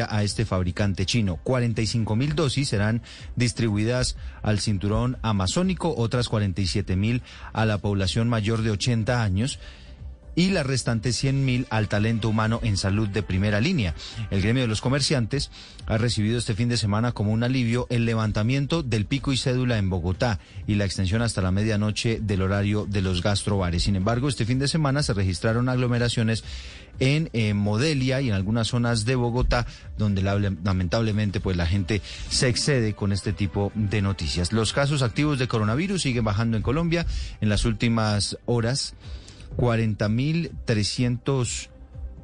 a este fabricante chino. 45 mil dosis serán distribuidas al cinturón amazónico, otras 47 mil a la población mayor de 80 años y las restantes 100 mil al talento humano en salud de primera línea. El gremio de los comerciantes ha recibido este fin de semana como un alivio el levantamiento del pico y cédula en Bogotá y la extensión hasta la medianoche del horario de los gastrobares. Sin embargo, este fin de semana se registraron aglomeraciones en eh, Modelia y en algunas zonas de Bogotá, donde lamentablemente pues la gente se excede con este tipo de noticias. Los casos activos de coronavirus siguen bajando en Colombia en las últimas horas. 40.300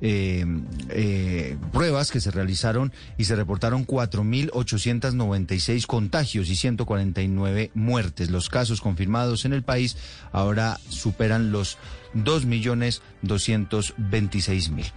eh, eh, pruebas que se realizaron y se reportaron 4.896 contagios y 149 muertes. Los casos confirmados en el país ahora superan los 2.226.000.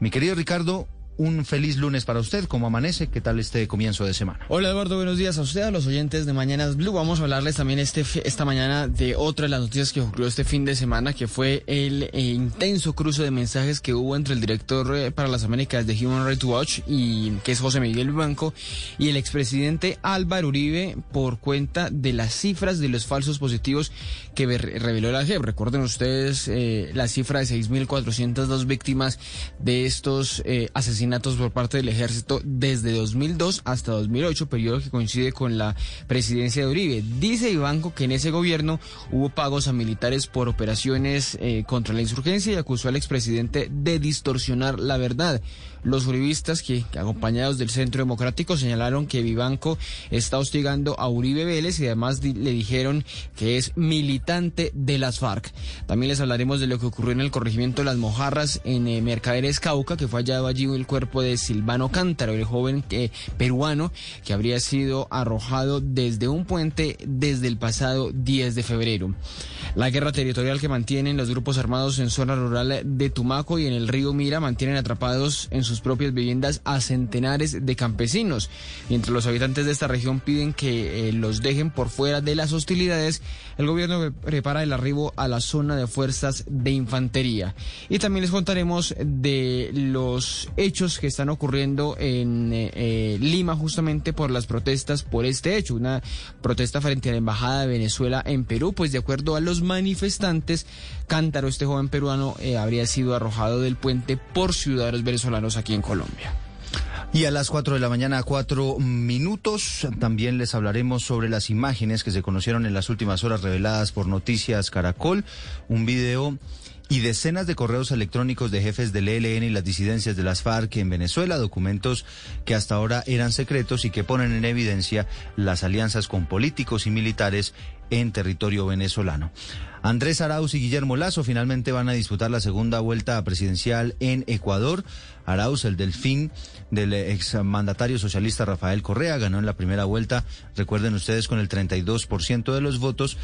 Mi querido Ricardo, un feliz lunes para usted. ¿Cómo amanece? ¿Qué tal este comienzo de semana? Hola Eduardo, buenos días a usted, a los oyentes de Mañanas Blue. Vamos a hablarles también este, esta mañana de otra de las noticias que ocurrió este fin de semana, que fue el eh, intenso cruce de mensajes que hubo entre el director eh, para las Américas de Human Rights Watch, y que es José Miguel Banco, y el expresidente Álvaro Uribe por cuenta de las cifras de los falsos positivos que reveló la JEP. Recuerden ustedes eh, la cifra de 6.402 víctimas de estos asesinatos por parte del ejército desde 2002 hasta 2008, periodo que coincide con la presidencia de Uribe. Dice Ibanco que en ese gobierno hubo pagos a militares por operaciones eh, contra la insurgencia y acusó al expresidente de distorsionar la verdad. Los uribistas, que, acompañados del Centro Democrático, señalaron que Vivanco está hostigando a Uribe Vélez y además le dijeron que es militante de las FARC. También les hablaremos de lo que ocurrió en el corregimiento de las Mojarras en eh, Mercaderes Cauca, que fue hallado allí el cuerpo de Silvano Cántaro, el joven eh, peruano que habría sido arrojado desde un puente desde el pasado 10 de febrero. La guerra territorial que mantienen los grupos armados en zona rural de Tumaco y en el río Mira mantienen atrapados en sus propias viviendas a centenares de campesinos. Mientras los habitantes de esta región piden que eh, los dejen por fuera de las hostilidades, el gobierno prepara el arribo a la zona de fuerzas de infantería. Y también les contaremos de los hechos que están ocurriendo en eh, eh, Lima justamente por las protestas por este hecho, una protesta frente a la Embajada de Venezuela en Perú, pues de acuerdo a los manifestantes, Cántaro, este joven peruano, habría sido arrojado del puente por ciudadanos venezolanos aquí en Colombia. Y a las 4 de la mañana, cuatro minutos, también les hablaremos sobre las imágenes que se conocieron en las últimas horas reveladas por Noticias Caracol, un video y decenas de correos electrónicos de jefes del ELN y las disidencias de las FARC en Venezuela, documentos que hasta ahora eran secretos y que ponen en evidencia las alianzas con políticos y militares en territorio venezolano. Andrés Arauz y Guillermo Lazo finalmente van a disputar la segunda vuelta presidencial en Ecuador. Arauz, el delfín del exmandatario socialista Rafael Correa, ganó en la primera vuelta, recuerden ustedes, con el 32% de los votos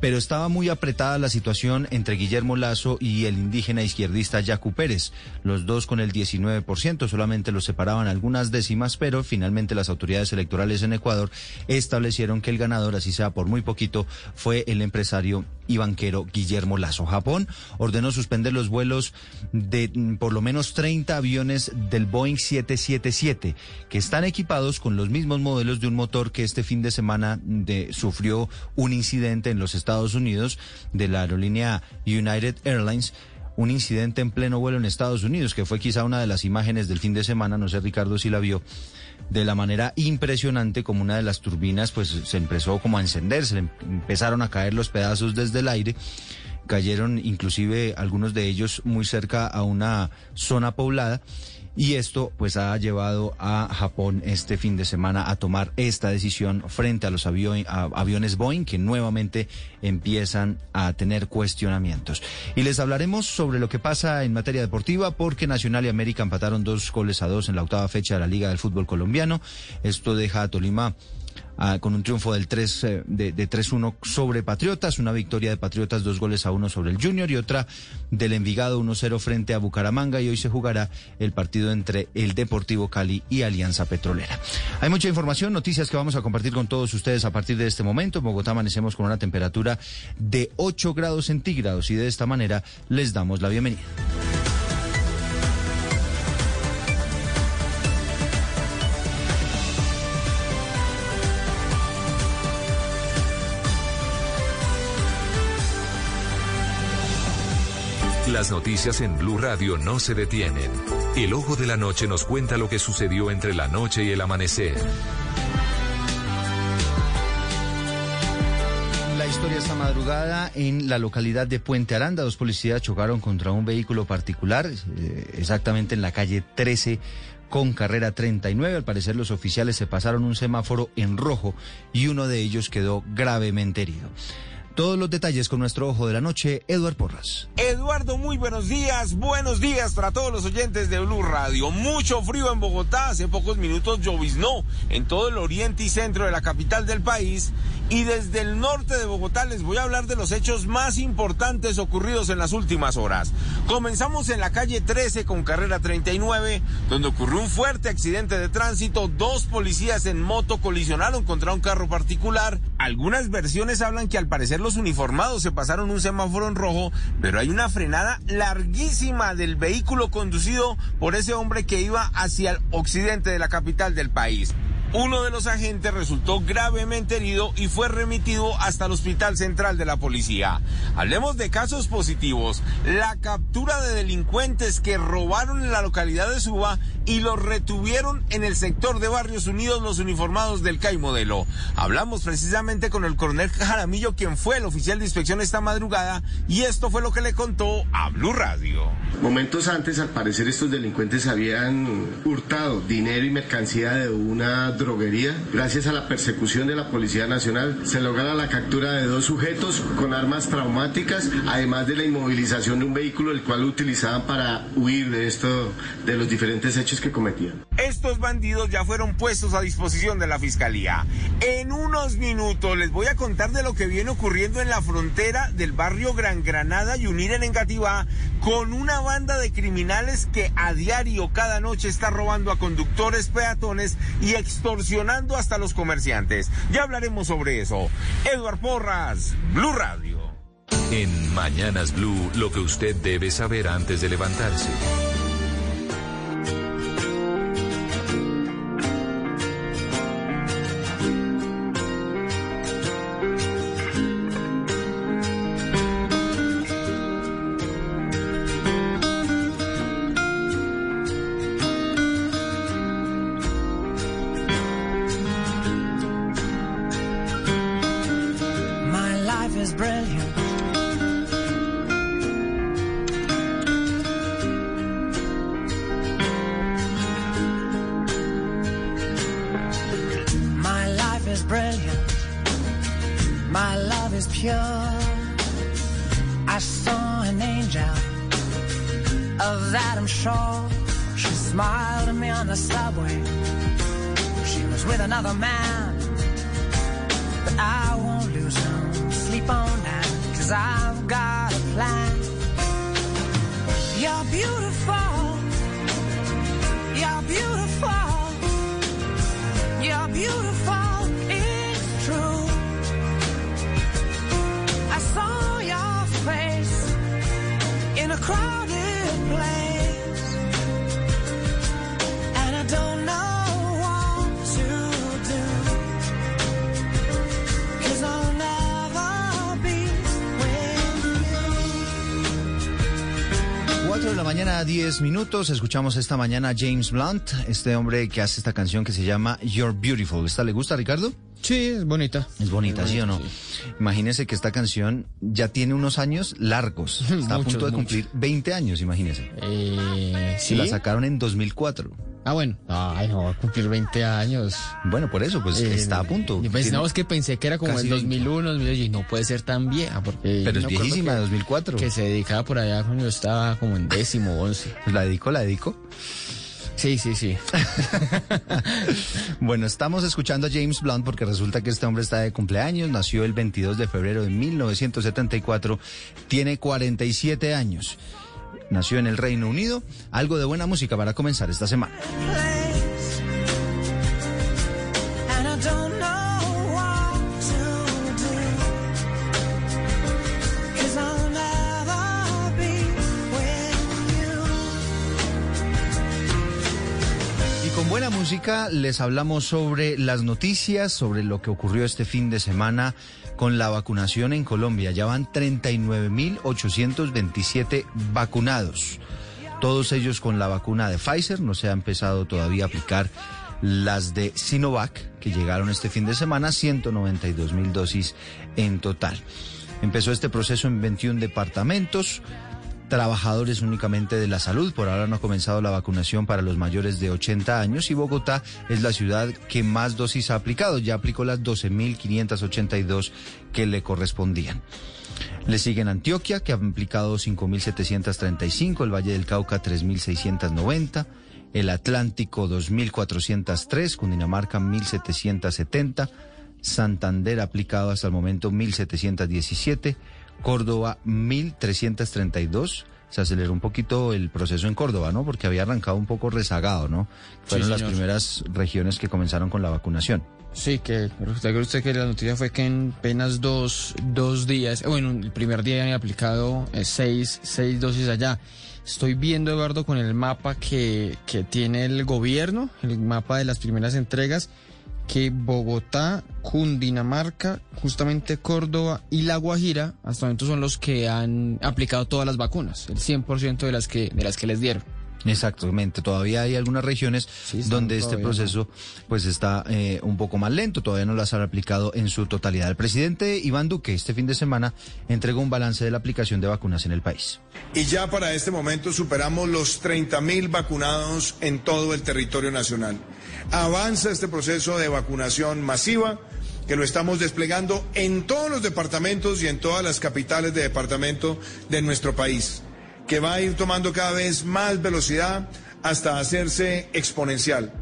pero estaba muy apretada la situación entre Guillermo Lazo y el indígena izquierdista Yacu Pérez, los dos con el 19%, solamente los separaban algunas décimas, pero finalmente las autoridades electorales en Ecuador establecieron que el ganador, así sea por muy poquito, fue el empresario y banquero Guillermo Lazo. Japón ordenó suspender los vuelos de mm, por lo menos 30 aviones del Boeing 777, que están equipados con los mismos modelos de un motor que este fin de semana de, sufrió un incidente en los Estados Estados Unidos de la aerolínea United Airlines un incidente en pleno vuelo en Estados Unidos, que fue quizá una de las imágenes del fin de semana, no sé Ricardo si la vio, de la manera impresionante como una de las turbinas pues se empezó como a encenderse, empezaron a caer los pedazos desde el aire, cayeron inclusive algunos de ellos muy cerca a una zona poblada y esto pues ha llevado a Japón este fin de semana a tomar esta decisión frente a los aviones Boeing que nuevamente empiezan a tener cuestionamientos. Y les hablaremos sobre lo que pasa en materia deportiva porque Nacional y América empataron dos goles a dos en la octava fecha de la Liga del Fútbol Colombiano. Esto deja a Tolima con un triunfo del 3, eh, de, de 3-1 sobre Patriotas, una victoria de Patriotas, dos goles a uno sobre el Junior y otra del Envigado 1-0 frente a Bucaramanga y hoy se jugará el partido entre el Deportivo Cali y Alianza Petrolera. Hay mucha información, noticias que vamos a compartir con todos ustedes a partir de este momento. En Bogotá amanecemos con una temperatura de 8 grados centígrados y de esta manera les damos la bienvenida. Las noticias en Blue Radio no se detienen. El ojo de la noche nos cuenta lo que sucedió entre la noche y el amanecer. La historia esta madrugada en la localidad de Puente Aranda. Dos policías chocaron contra un vehículo particular, eh, exactamente en la calle 13 con carrera 39. Al parecer los oficiales se pasaron un semáforo en rojo y uno de ellos quedó gravemente herido. Todos los detalles con nuestro ojo de la noche, Eduard Porras. Eduardo, muy buenos días. Buenos días para todos los oyentes de Blue Radio. Mucho frío en Bogotá. Hace pocos minutos lloviznó en todo el oriente y centro de la capital del país. Y desde el norte de Bogotá les voy a hablar de los hechos más importantes ocurridos en las últimas horas. Comenzamos en la calle 13 con carrera 39, donde ocurrió un fuerte accidente de tránsito. Dos policías en moto colisionaron contra un carro particular. Algunas versiones hablan que al parecer los uniformados se pasaron un semáforo en rojo, pero hay una frenada larguísima del vehículo conducido por ese hombre que iba hacia el occidente de la capital del país. Uno de los agentes resultó gravemente herido y fue remitido hasta el Hospital Central de la Policía. Hablemos de casos positivos. La captura de delincuentes que robaron en la localidad de Suba y los retuvieron en el sector de Barrios Unidos los uniformados del CAI Modelo. Hablamos precisamente con el coronel Jaramillo, quien fue el oficial de inspección esta madrugada, y esto fue lo que le contó a Blue Radio. Momentos antes, al parecer, estos delincuentes habían hurtado dinero y mercancía de una droguería. Gracias a la persecución de la Policía Nacional se logra la captura de dos sujetos con armas traumáticas, además de la inmovilización de un vehículo el cual utilizaban para huir de esto, de los diferentes hechos que cometían. Estos bandidos ya fueron puestos a disposición de la Fiscalía. En unos minutos les voy a contar de lo que viene ocurriendo en la frontera del barrio Gran Granada y Unir en Engativá con una banda de criminales que a diario cada noche está robando a conductores peatones y extorsionando hasta los comerciantes. Ya hablaremos sobre eso. Eduard Porras, Blue Radio. En Mañanas Blue, lo que usted debe saber antes de levantarse. Mañana, 10 minutos. Escuchamos esta mañana a James Blunt, este hombre que hace esta canción que se llama You're Beautiful. ¿Esta le gusta, Ricardo? Sí, es bonita. Es bonita, ¿sí o no? Imagínese que esta canción ya tiene unos años largos. Está a punto de muchos. cumplir 20 años, imagínese. Eh, la sacaron en 2004. Ah, bueno. Ay, no, va a cumplir 20 años. Bueno, por eso, pues Eh, está a punto. Pues, no, es que pensé que era como el 2001, 2002, y no puede ser tan vieja, porque... Pero es viejísima, que- 2004. Que se dedicaba por allá cuando yo estaba como en décimo, once. Pues la dedico, la dedico. Sí, sí, sí. Bueno, estamos escuchando a James Blunt porque resulta que este hombre está de cumpleaños, nació el 22 de febrero de 1974, tiene 47 años, nació en el Reino Unido, algo de buena música para comenzar esta semana. Y con buena música les hablamos sobre las noticias, sobre lo que ocurrió este fin de semana con la vacunación en Colombia. Ya van 39.827 vacunados. Todos ellos con la vacuna de Pfizer. No se ha empezado todavía a aplicar las de Sinovac, que llegaron este fin de semana, 192 mil dosis en total. Empezó este proceso en 21 departamentos trabajadores únicamente de la salud. Por ahora no ha comenzado la vacunación para los mayores de 80 años y Bogotá es la ciudad que más dosis ha aplicado. Ya aplicó las 12.582 que le correspondían. Le siguen Antioquia, que ha aplicado 5.735, el Valle del Cauca 3.690, el Atlántico 2.403, Cundinamarca 1.770, Santander aplicado hasta el momento 1.717, Córdoba 1332. Se aceleró un poquito el proceso en Córdoba, ¿no? Porque había arrancado un poco rezagado, ¿no? Fueron Sí, las primeras regiones que comenzaron con la vacunación. Sí, que usted, usted que la noticia fue que en apenas dos, dos días, eh, bueno, el primer día habían aplicado eh, seis, seis dosis allá. Estoy viendo, Eduardo, con el mapa que, que tiene el gobierno, el mapa de las primeras entregas, que Bogotá, Cundinamarca, justamente Córdoba y La Guajira, hasta el momento son los que han aplicado todas las vacunas, el 100% de las que, de las que les dieron. Exactamente, todavía hay algunas regiones Sí, donde este todavía, proceso pues está eh, un poco más lento, todavía no las han aplicado en su totalidad. El presidente Iván Duque este fin de semana entregó un balance de la aplicación de vacunas en el país. Y ya para este momento superamos los 30.000 vacunados en todo el territorio nacional. Avanza este proceso de vacunación masiva que lo estamos desplegando en todos los departamentos y en todas las capitales de departamento de nuestro país, que va a ir tomando cada vez más velocidad hasta hacerse exponencial.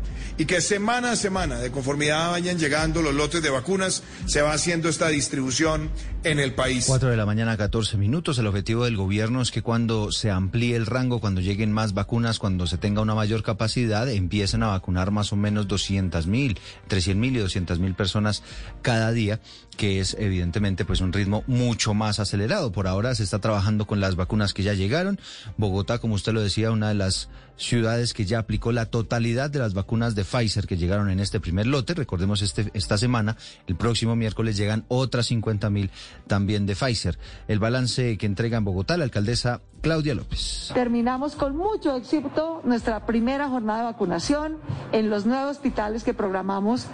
Y que semana a semana, de conformidad vayan llegando los lotes de vacunas, se va haciendo esta distribución en el país. 4 de la mañana, 14 minutos. El objetivo del gobierno es que cuando se amplíe el rango, cuando lleguen más vacunas, cuando se tenga una mayor capacidad, empiecen a vacunar más o menos 200 mil, entre 100 mil y 200 mil personas cada día, que es evidentemente pues un ritmo mucho más acelerado. Por ahora se está trabajando con las vacunas que ya llegaron. Bogotá, como usted lo decía, una de las ciudades que ya aplicó la totalidad de las vacunas de Pfizer que llegaron en este primer lote. Recordemos este, esta semana, el próximo miércoles llegan otras 50 mil también de Pfizer. El balance que entrega en Bogotá la alcaldesa Claudia López. Terminamos con mucho éxito nuestra primera jornada de vacunación en los nueve hospitales que programamos.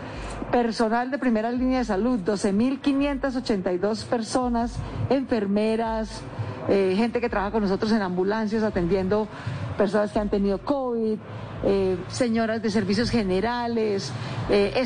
Personal de primera línea de salud, 12.582 personas, enfermeras, eh, gente que trabaja con nosotros en ambulancias atendiendo personas que han tenido COVID, eh, señoras de servicios generales, eh,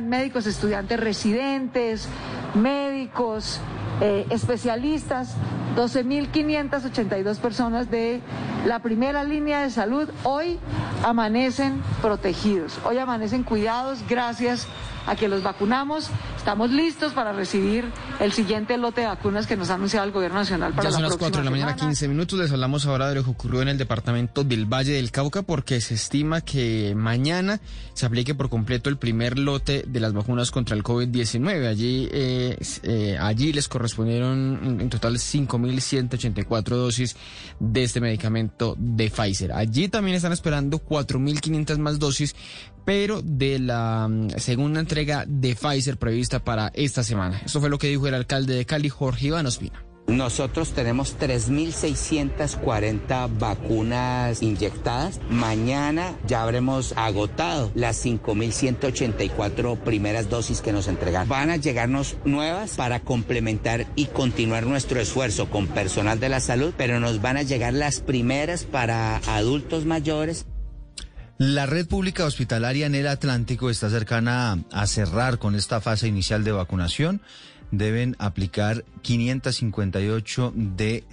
médicos, estudiantes residentes, médicos, eh, especialistas, 12.582 personas de la primera línea de salud hoy amanecen protegidos, hoy amanecen cuidados gracias a que los vacunamos. Estamos listos para recibir el siguiente lote de vacunas que nos ha anunciado el Gobierno Nacional para Ya son la las próxima 4 de la mañana, semana. 15 minutos. Les hablamos ahora de lo que ocurrió en el departamento del Valle del Cauca porque se estima que mañana se aplique por completo el primer lote de las vacunas contra el COVID-19. Allí, eh, eh, allí les correspondieron en- en total 5.184 dosis de este medicamento de Pfizer. Allí también están esperando 4.500 más dosis, pero de la mm, segunda entrega de Pfizer prevista para esta semana. Eso fue lo que dijo el alcalde de Cali, Jorge Iván Ospina. Nosotros tenemos 3.640 vacunas inyectadas. Mañana ya habremos agotado las 5.184 primeras dosis que nos entregaron. Van a llegarnos nuevas para complementar y continuar nuestro esfuerzo con personal de la salud, pero nos van a llegar las primeras para adultos mayores. La red pública hospitalaria en el Atlántico está cercana a cerrar con esta fase inicial de vacunación. Deben aplicar 558 de,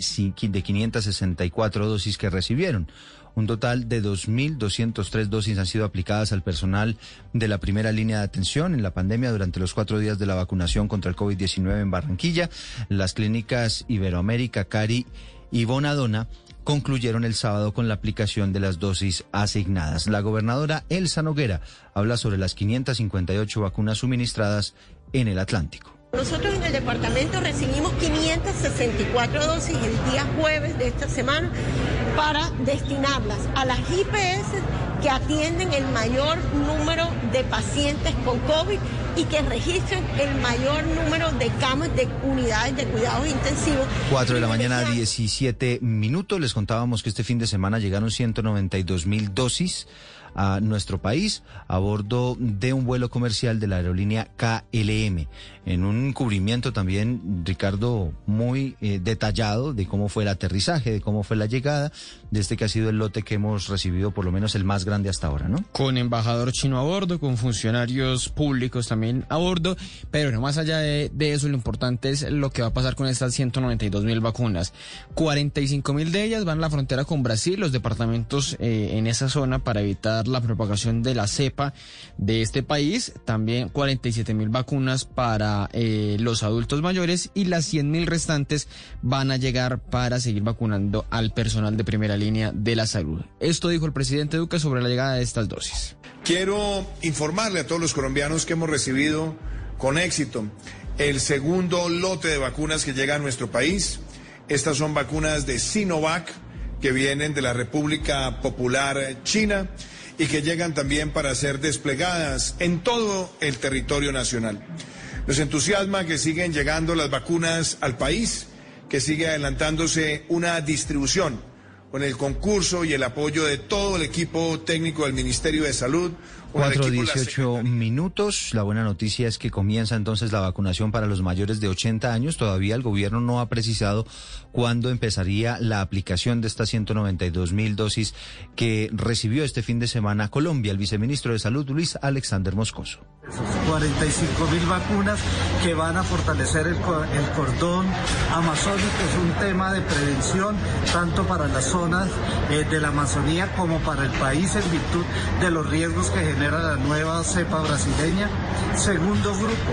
de 564 dosis que recibieron. Un total de 2.203 dosis han sido aplicadas al personal de la primera línea de atención en la pandemia durante los cuatro días de la vacunación contra el COVID-19 en Barranquilla. Las clínicas Iberoamérica, Cari y Bonadona concluyeron el sábado con la aplicación de las dosis asignadas. La gobernadora Elsa Noguera habla sobre las 558 vacunas suministradas en el Atlántico. Nosotros en el departamento recibimos 564 dosis el día jueves de esta semana para destinarlas a las IPS que atienden el mayor número de pacientes con COVID y que registran el mayor número de camas de unidades de cuidados intensivos. 4 de la mañana, 17 minutos. Les contábamos que este fin de semana llegaron 192 mil dosis a nuestro país a bordo de un vuelo comercial de la aerolínea KLM. En un cubrimiento también, Ricardo, muy eh, detallado de cómo fue el aterrizaje, de cómo fue la llegada de este que ha sido el lote que hemos recibido, por lo menos el más grande hasta ahora, ¿no? Con embajador chino a bordo, con funcionarios públicos también a bordo, pero no más allá de, eso, lo importante es lo que va a pasar con estas 192 mil vacunas. 45 mil de ellas van a la frontera con Brasil, los departamentos eh, en esa zona para evitar la propagación de la cepa de este país. También 47 mil vacunas para eh, los adultos mayores y las 100 mil restantes van a llegar para seguir vacunando al personal de primera línea de la salud. Esto dijo el presidente Duque sobre la llegada de estas dosis. Quiero informarle a todos los colombianos que hemos recibido con éxito el segundo lote de vacunas que llega a nuestro país. Estas son vacunas de Sinovac que vienen de la República Popular China y que llegan también para ser desplegadas en todo el territorio nacional. Nos entusiasma que siguen llegando las vacunas al país, que sigue adelantándose una distribución con el concurso y el apoyo de todo el equipo técnico del Ministerio de Salud. 4.18 minutos. La buena noticia es que comienza entonces la vacunación para los mayores de 80 años. Todavía el gobierno no ha precisado cuándo empezaría la aplicación de estas 192 mil dosis que recibió este fin de semana Colombia. El viceministro de Salud, Luis Alexander Moscoso. 45 mil vacunas que van a fortalecer el, el cordón amazónico. Es un tema de prevención tanto para las zonas eh, de la Amazonía como para el país en virtud de los riesgos que genera la nueva cepa brasileña. Segundo grupo,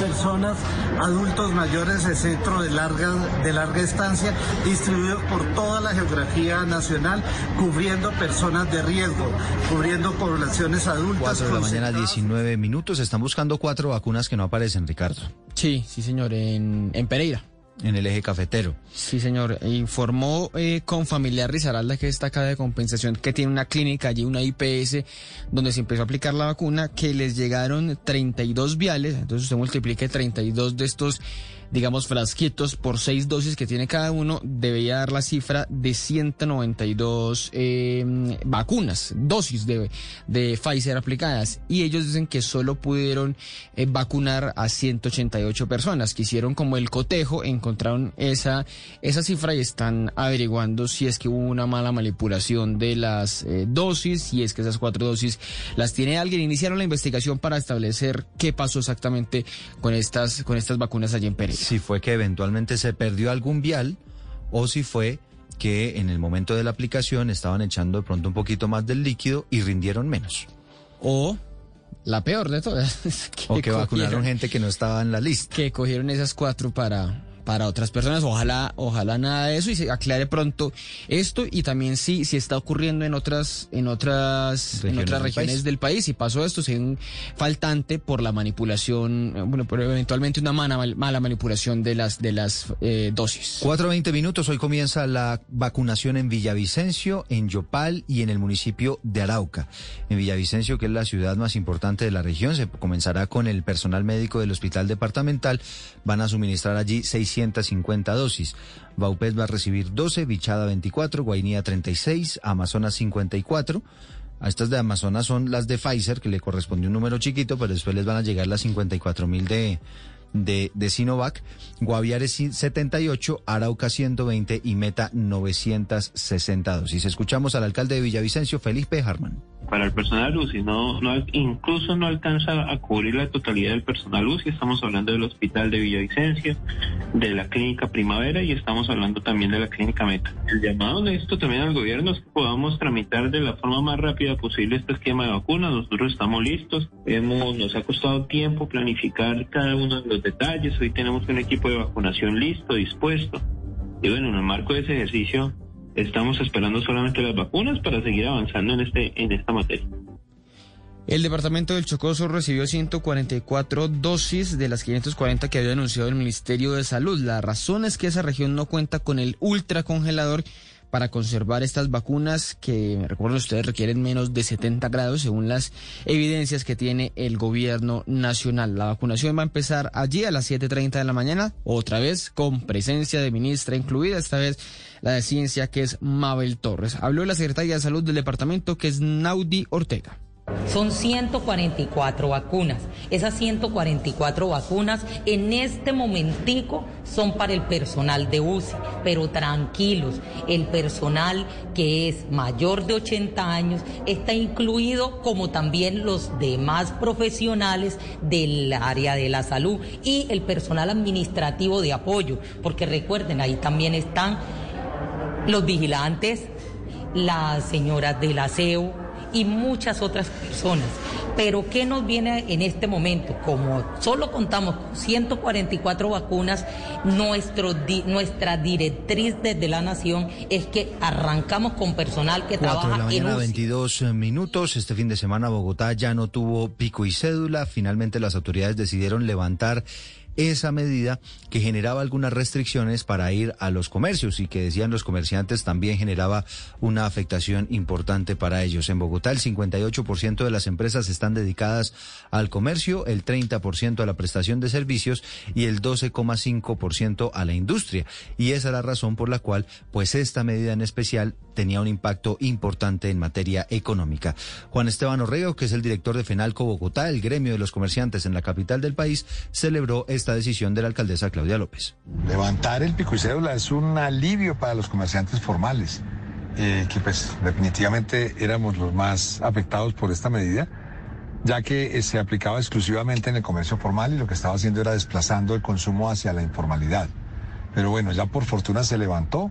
personas, adultos mayores de centro de larga, de larga estancia, distribuidos por toda la geografía nacional, cubriendo personas de riesgo, cubriendo poblaciones adultas. 4 de la mañana, 19 minutos. Están buscando cuatro vacunas que no aparecen, Ricardo. Sí, sí, señor, en, en Pereira. En el eje cafetero. Sí, señor. Informó eh, con familiar Rizaralda, que está acá de compensación, que tiene una clínica allí, una IPS, donde se empezó a aplicar la vacuna, que les llegaron 32 viales. Entonces usted multiplique 32 de estos digamos, frasquitos por seis dosis que tiene cada uno, debería dar la cifra de 192 eh, vacunas, dosis de, de Pfizer aplicadas. Y ellos dicen que solo pudieron eh, vacunar a 188 personas, que hicieron como el cotejo, encontraron esa, esa cifra y están averiguando si es que hubo una mala manipulación de las eh, dosis, si es que esas cuatro dosis las tiene alguien. Iniciaron la investigación para establecer qué pasó exactamente con estas, con estas vacunas allí en Pérez si fue que eventualmente se perdió algún vial o si fue que en el momento de la aplicación estaban echando de pronto un poquito más del líquido y rindieron menos. O la peor de todas. Que o que vacunaron gente que no estaba en la lista. Que cogieron esas cuatro para para otras personas. Ojalá, ojalá nada de eso y se aclare pronto esto y también si, si está ocurriendo en otras, en otras, regiones en otras regiones del país. Si pasó esto, si un faltante por la manipulación, bueno, por eventualmente una mala, mala manipulación de las, de las eh, dosis. 4.20 minutos. Hoy comienza la vacunación en Villavicencio, en Yopal y en el municipio de Arauca. En Villavicencio, que es la ciudad más importante de la región, se comenzará con el personal médico del hospital departamental. Van a suministrar allí 600 150 dosis. Baupés va a recibir 12, Bichada 24, Guainía 36, Amazonas 54. A estas de Amazonas son las de Pfizer, que le corresponde un número chiquito, pero después les van a llegar las 54 mil de, de, de Sinovac, Guaviare 78, Arauca 120 y Meta 960 dosis. Escuchamos al alcalde de Villavicencio, Felipe Harman para el personal UCI, no, no, incluso no alcanza a cubrir la totalidad del personal UCI. Estamos hablando del Hospital de Villavicencio, de la Clínica Primavera y estamos hablando también de la Clínica Meta. El llamado de esto también al gobierno es que podamos tramitar de la forma más rápida posible este esquema de vacunas. Nosotros estamos listos. Hemos, nos ha costado tiempo planificar cada uno de los detalles. Hoy tenemos un equipo de vacunación listo, dispuesto. Y bueno, en el marco de ese ejercicio Estamos esperando solamente las vacunas para seguir avanzando en, este, en esta materia. El departamento del Chocoso recibió 144 dosis de las 540 que había anunciado el Ministerio de Salud. La razón es que esa región no cuenta con el ultracongelador para conservar estas vacunas que, recuerden ustedes, requieren menos de 70 grados según las evidencias que tiene el gobierno nacional. La vacunación va a empezar allí a las 7.30 de la mañana, otra vez con presencia de ministra incluida, esta vez la de ciencia que es Mabel Torres. Habló la secretaria de salud del departamento que es Naudi Ortega. Son 144 vacunas. Esas 144 vacunas en este momentico son para el personal de UCI, pero tranquilos, el personal que es mayor de 80 años está incluido como también los demás profesionales del área de la salud y el personal administrativo de apoyo, porque recuerden, ahí también están los vigilantes, las señoras del aseo, y muchas otras personas. Pero ¿qué nos viene en este momento? Como solo contamos con 144 vacunas, nuestro, nuestra directriz desde la Nación es que arrancamos con personal que Cuatro trabaja de la mañana, en UCI. 22 minutos. Este fin de semana Bogotá ya no tuvo pico y cédula. Finalmente las autoridades decidieron levantar esa medida que generaba algunas restricciones para ir a los comercios y que decían los comerciantes también generaba una afectación importante para ellos. En Bogotá el 58% de las empresas están dedicadas al comercio, el 30% a la prestación de servicios y el 12,5% a la industria. Y esa es la razón por la cual pues esta medida en especial tenía un impacto importante en materia económica. Juan Esteban Orrego, que es el director de FENALCO Bogotá, el gremio de los comerciantes en la capital del país, celebró esta decisión de la alcaldesa Claudia López. Levantar el pico y cédula es un alivio para los comerciantes formales, eh, que pues definitivamente éramos los más afectados por esta medida, ya que eh, se aplicaba exclusivamente en el comercio formal y lo que estaba haciendo era desplazando el consumo hacia la informalidad. Pero bueno, ya por fortuna se levantó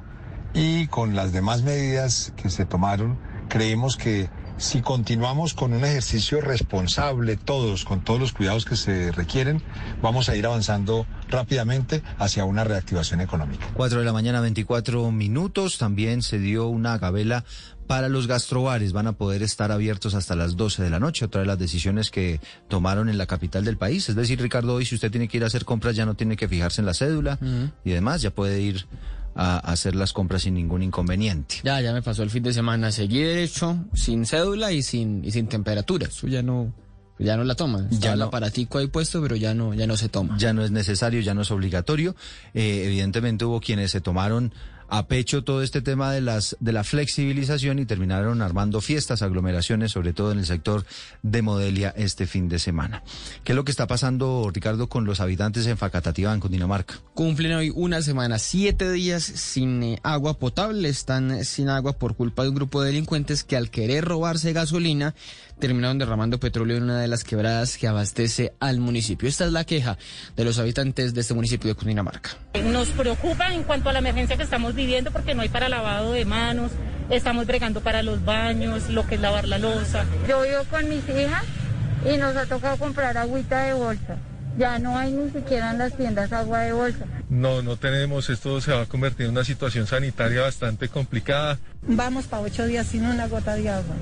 y con las demás medidas que se tomaron, creemos que si continuamos con un ejercicio responsable, todos, con todos los cuidados que se requieren, vamos a ir avanzando rápidamente hacia una reactivación económica. 4 de la mañana, 24 minutos. También se dio una gabela para los gastrobares. Van a poder estar abiertos hasta las 12 de la noche. Otra de las decisiones que tomaron en la capital del país. Es decir, Ricardo, hoy si usted tiene que ir a hacer compras ya no tiene que fijarse en la cédula y demás. Ya puede ir a hacer las compras sin ningún inconveniente. Ya, ya me pasó el fin de semana. Seguí derecho, sin cédula y sin, y sin temperatura. Eso ya no, ya no la toman. Ya el no. aparatico ahí puesto, pero ya no, ya no se toma. Ya no es necesario, ya no es obligatorio. Eh, evidentemente hubo quienes se tomaron a pecho todo este tema de las de la flexibilización y terminaron armando fiestas, aglomeraciones, sobre todo en el sector de Modelia este fin de semana. ¿Qué es lo que está pasando, Ricardo, con los habitantes en Facatativá, en Cundinamarca? Cumplen hoy una semana, siete días sin eh, agua potable. Están sin agua por culpa de un grupo de delincuentes que al querer robarse gasolina terminaron derramando petróleo en una de las quebradas que abastece al municipio. Esta es la queja de los habitantes de este municipio de Cundinamarca. Nos preocupa en cuanto a la emergencia que estamos viviendo porque no hay para lavado de manos, estamos bregando para los baños, lo que es lavar la losa. Yo vivo con mis hijas y nos ha tocado comprar agüita de bolsa. Ya no hay ni siquiera en las tiendas agua de bolsa. No, no tenemos, esto se va a convertir en una situación sanitaria bastante complicada. Vamos para ocho días sin una gota de agua.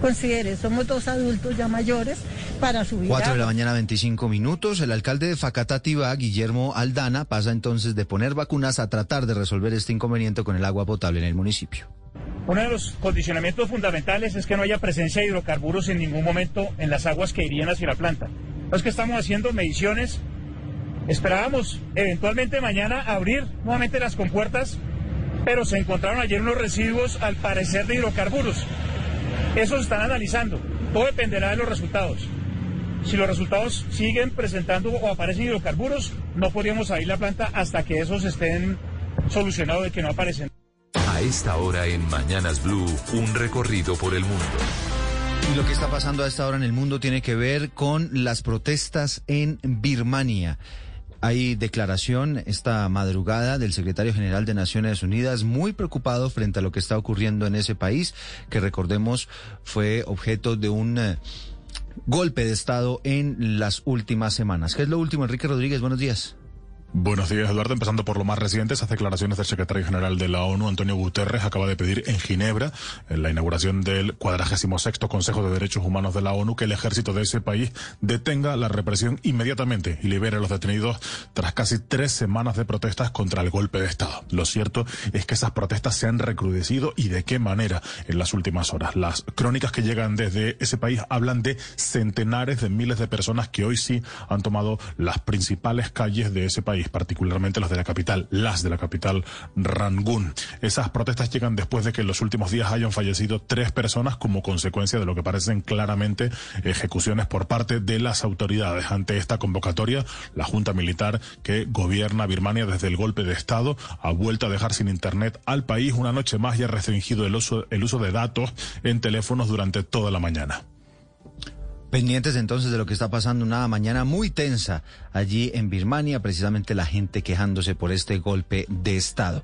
Considere, somos dos adultos ya mayores para subir 4 de la mañana, 25 minutos. El alcalde de Facatativá, Guillermo Aldana, pasa entonces de poner vacunas a tratar de resolver este inconveniente con el agua potable en el municipio. Uno de los condicionamientos fundamentales es que no haya presencia de hidrocarburos en ningún momento en las aguas que irían hacia la planta. Es que estamos haciendo mediciones. Esperábamos eventualmente mañana abrir nuevamente las compuertas, pero se encontraron ayer unos residuos al parecer de hidrocarburos. Eso se están analizando. Todo dependerá de los resultados. Si los resultados siguen presentando o aparecen hidrocarburos, no podríamos abrir la planta hasta que esos estén solucionados de que no aparecen. A esta hora en Mañanas Blue, un recorrido por el mundo. Y lo que está pasando a esta hora en el mundo tiene que ver con las protestas en Birmania. Hay declaración esta madrugada del secretario general de Naciones Unidas muy preocupado frente a lo que está ocurriendo en ese país, que recordemos fue objeto de un eh, golpe de Estado en las últimas semanas. ¿Qué es lo último, Enrique Rodríguez? Buenos días. Buenos días, Eduardo. Empezando por lo más reciente, esas declaraciones del secretario general de la ONU, Antonio Guterres, acaba de pedir en Ginebra, en la inauguración del 46 Consejo de Derechos Humanos de la ONU, que el ejército de ese país detenga la represión inmediatamente y libere a los detenidos tras casi tres semanas de protestas contra el golpe de Estado. Lo cierto es que esas protestas se han recrudecido y de qué manera en las últimas horas. Las crónicas que llegan desde ese país hablan de centenares de miles de personas que hoy sí han tomado las principales calles de ese país particularmente los de la capital, las de la capital Rangún. Esas protestas llegan después de que en los últimos días hayan fallecido tres personas como consecuencia de lo que parecen claramente ejecuciones por parte de las autoridades. Ante esta convocatoria, la Junta Militar que gobierna Birmania desde el golpe de Estado ha vuelto a dejar sin Internet al país una noche más y ha restringido el uso, el uso de datos en teléfonos durante toda la mañana. Pendientes entonces de lo que está pasando una mañana muy tensa allí en Birmania, precisamente la gente quejándose por este golpe de Estado.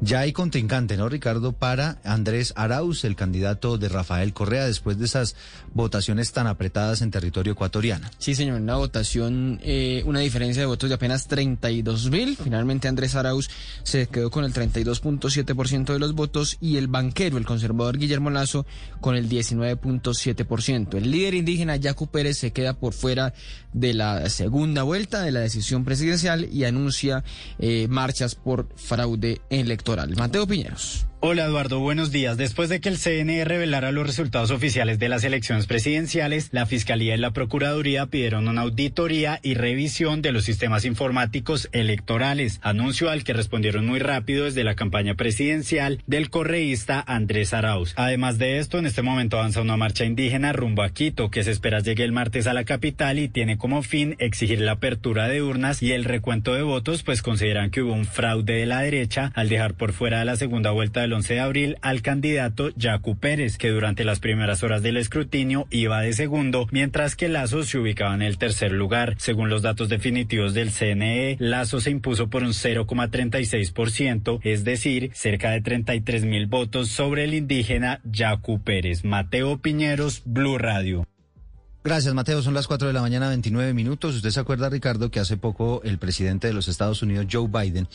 Ya hay contrincante, ¿no, Ricardo? Para Andrés Arauz, el candidato de Rafael Correa, después de esas votaciones tan apretadas en territorio ecuatoriano. Sí, señor, una votación, eh, una diferencia de votos de apenas 32 mil. Finalmente Andrés Arauz se quedó con el 32.7% de los votos y el banquero, el conservador Guillermo Lazo, con el 19.7%. El líder indígena Yacu se queda por fuera de la segunda vuelta de la decisión presidencial y anuncia eh, marchas por fraude electoral. Mateo Piñeros. Hola Eduardo, buenos días. Después de que el CNE revelara los resultados oficiales de las elecciones presidenciales, la Fiscalía y la Procuraduría pidieron una auditoría y revisión de los sistemas informáticos electorales, anuncio al que respondieron muy rápido desde la campaña presidencial del correísta Andrés Arauz. Además de esto, en este momento avanza una marcha indígena rumbo a Quito, que se espera llegue el martes a la capital y tiene como fin exigir la apertura de urnas y el recuento de votos, pues consideran que hubo un fraude de la derecha al dejar por fuera de la segunda vuelta del 11 de abril al candidato Yacu Pérez, que durante las primeras horas del escrutinio iba de segundo, mientras que Lazo se ubicaba en el tercer lugar. Según los datos definitivos del CNE, Lazo se impuso por un 0,36%, es decir, cerca de 33 mil votos sobre el indígena Yacu Pérez. Mateo Piñeros, Blue Radio. Gracias, Mateo. Son las 4 de la mañana, 29 minutos. Usted se acuerda, Ricardo, que hace poco el presidente de los Estados Unidos, Joe Biden,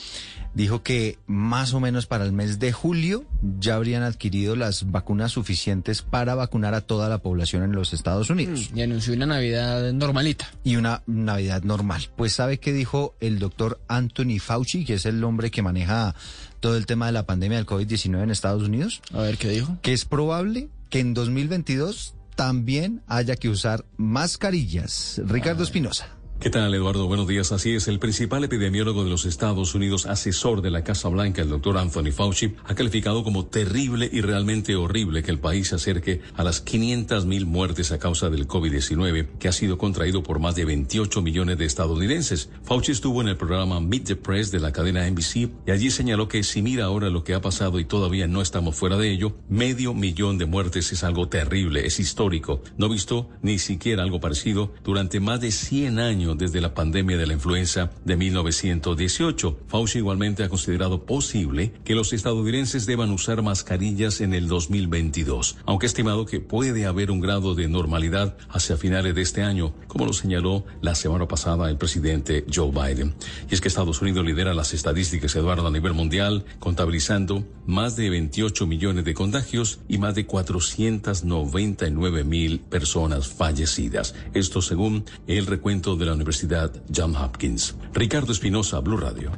dijo que más o menos para el mes de julio ya habrían adquirido las vacunas suficientes para vacunar a toda la población en los Estados Unidos. Y anunció una Navidad normalita. Y una Navidad normal. Pues ¿sabe qué dijo el doctor Anthony Fauci, que es el hombre que maneja todo el tema de la pandemia del COVID-19 en Estados Unidos? A ver, ¿qué dijo? Que es probable que en 2022 también haya que usar mascarillas. Ricardo Espinosa. ¿Qué tal, Eduardo? Buenos días. Así es, el principal epidemiólogo de los Estados Unidos, asesor de la Casa Blanca, el doctor Anthony Fauci, ha calificado como terrible y realmente horrible que el país se acerque a las 500 mil muertes a causa del COVID-19, que ha sido contraído por más de 28 millones de estadounidenses. Fauci estuvo en el programa Meet the Press de la cadena NBC y allí señaló que si mira ahora lo que ha pasado y todavía no estamos fuera de ello, medio millón de muertes es algo terrible, es histórico. No visto ni siquiera algo parecido durante más de 100 años desde la pandemia de la influenza de 1918. Fauci igualmente ha considerado posible que los estadounidenses deban usar mascarillas en el 2022, aunque ha estimado que puede haber un grado de normalidad hacia finales de este año, como lo señaló la semana pasada el presidente Joe Biden. Y es que Estados Unidos lidera las estadísticas, Eduardo, a nivel mundial, contabilizando más de 28 millones de contagios y más de 499 mil personas fallecidas. Esto según el recuento de la Universidad John Hopkins. Ricardo Espinosa, Blue Radio.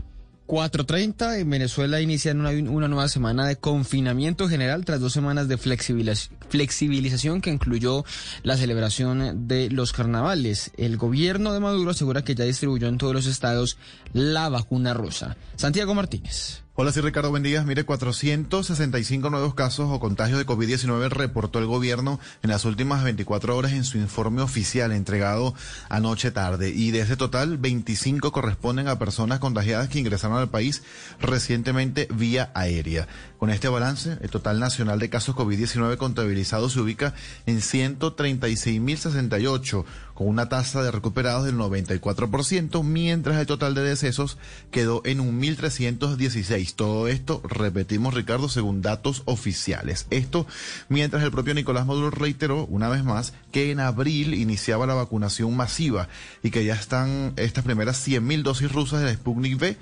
4.30 en Venezuela inician una, una, nueva semana de confinamiento general tras dos semanas de flexibilización que incluyó la celebración de los carnavales. El gobierno de Maduro asegura que ya distribuyó en todos los estados la vacuna rusa. Santiago Martínez. Hola, sí, Ricardo, buen día. Mire, 465 nuevos casos o contagios de COVID-19 reportó el gobierno en las últimas 24 horas en su informe oficial entregado anoche tarde. Y de ese total, 25 corresponden a personas contagiadas que ingresaron al país recientemente vía aérea. Con este balance, el total nacional de casos COVID-19 contabilizados se ubica en 136.068, con una tasa de recuperados del 94%, mientras el total de decesos quedó en un 1.316. Todo esto, repetimos Ricardo, según datos oficiales. Esto mientras el propio Nicolás Maduro reiteró una vez más que en abril iniciaba la vacunación masiva y que ya están estas primeras 100.000 dosis rusas de la Sputnik V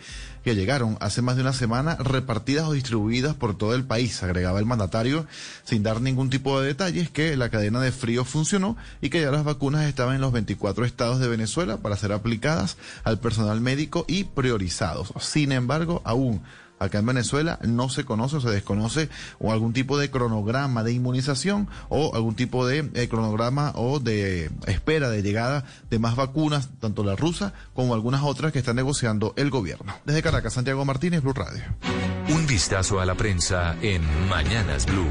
que llegaron hace más de una semana repartidas o distribuidas por todo el país, agregaba el mandatario, sin dar ningún tipo de detalles, que la cadena de frío funcionó y que ya las vacunas estaban en los 24 estados de Venezuela para ser aplicadas al personal médico y priorizados. Sin embargo, aún Acá en Venezuela no se conoce o se desconoce o algún tipo de cronograma de inmunización o algún tipo de eh, cronograma o de espera de llegada de más vacunas, tanto la rusa como algunas otras que está negociando el gobierno. Desde Caracas, Santiago Martínez, Blue Radio. Un vistazo a la prensa en Mañanas Blue.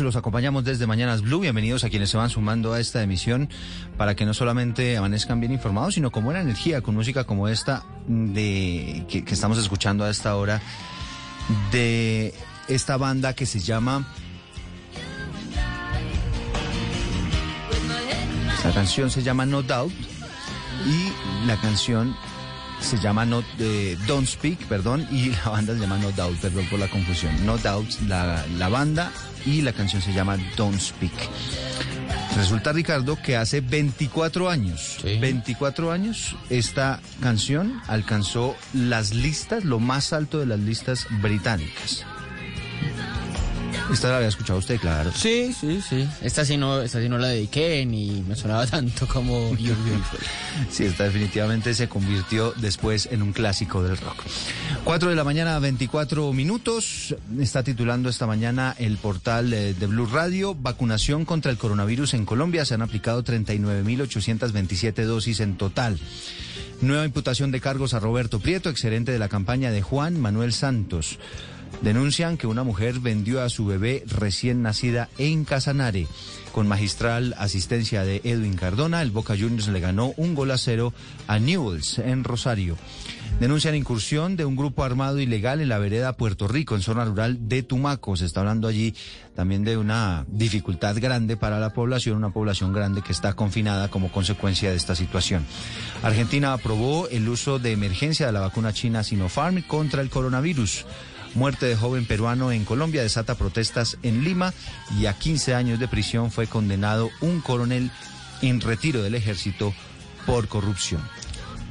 Los acompañamos desde Mañanas Blue. Bienvenidos a quienes se van sumando a esta emisión para que no solamente amanezcan bien informados, sino con buena energía, con música como esta de que, que estamos escuchando a esta hora de esta banda que se llama. La canción se llama No Doubt y la canción se llama No, eh, Don't Speak, perdón, y la banda se llama No Doubt, perdón por la confusión. No Doubt, la, la banda y la canción se llama Don't Speak. Resulta, Ricardo, que hace 24 años, 24 años, esta canción alcanzó las listas, lo más alto de las listas británicas. Esta la había escuchado usted, claro. Sí, sí, sí. Esta sí no, esta sí no la dediqué ni me sonaba tanto como You're Beautiful. Sí, esta definitivamente se convirtió después en un clásico del rock. 4 de la mañana, 24 minutos. Está titulando esta mañana el portal de Blue Radio. Vacunación contra el coronavirus en Colombia. Se han aplicado 39.827 dosis en total. Nueva imputación de cargos a Roberto Prieto, excelente de la campaña de Juan Manuel Santos. Denuncian que una mujer vendió a su bebé recién nacida en Casanare. Con magistral asistencia de Edwin Cardona, el Boca Juniors le ganó un gol a cero a Newells en Rosario. Denuncian incursión de un grupo armado ilegal en la vereda Puerto Rico, en zona rural de Tumaco. Se está hablando allí también de una dificultad grande para la población, una población grande que está confinada como consecuencia de esta situación. Argentina aprobó el uso de emergencia de la vacuna china Sinopharm contra el coronavirus. Muerte de joven peruano en Colombia desata protestas en Lima y a 15 años de prisión fue condenado un coronel en retiro del ejército por corrupción.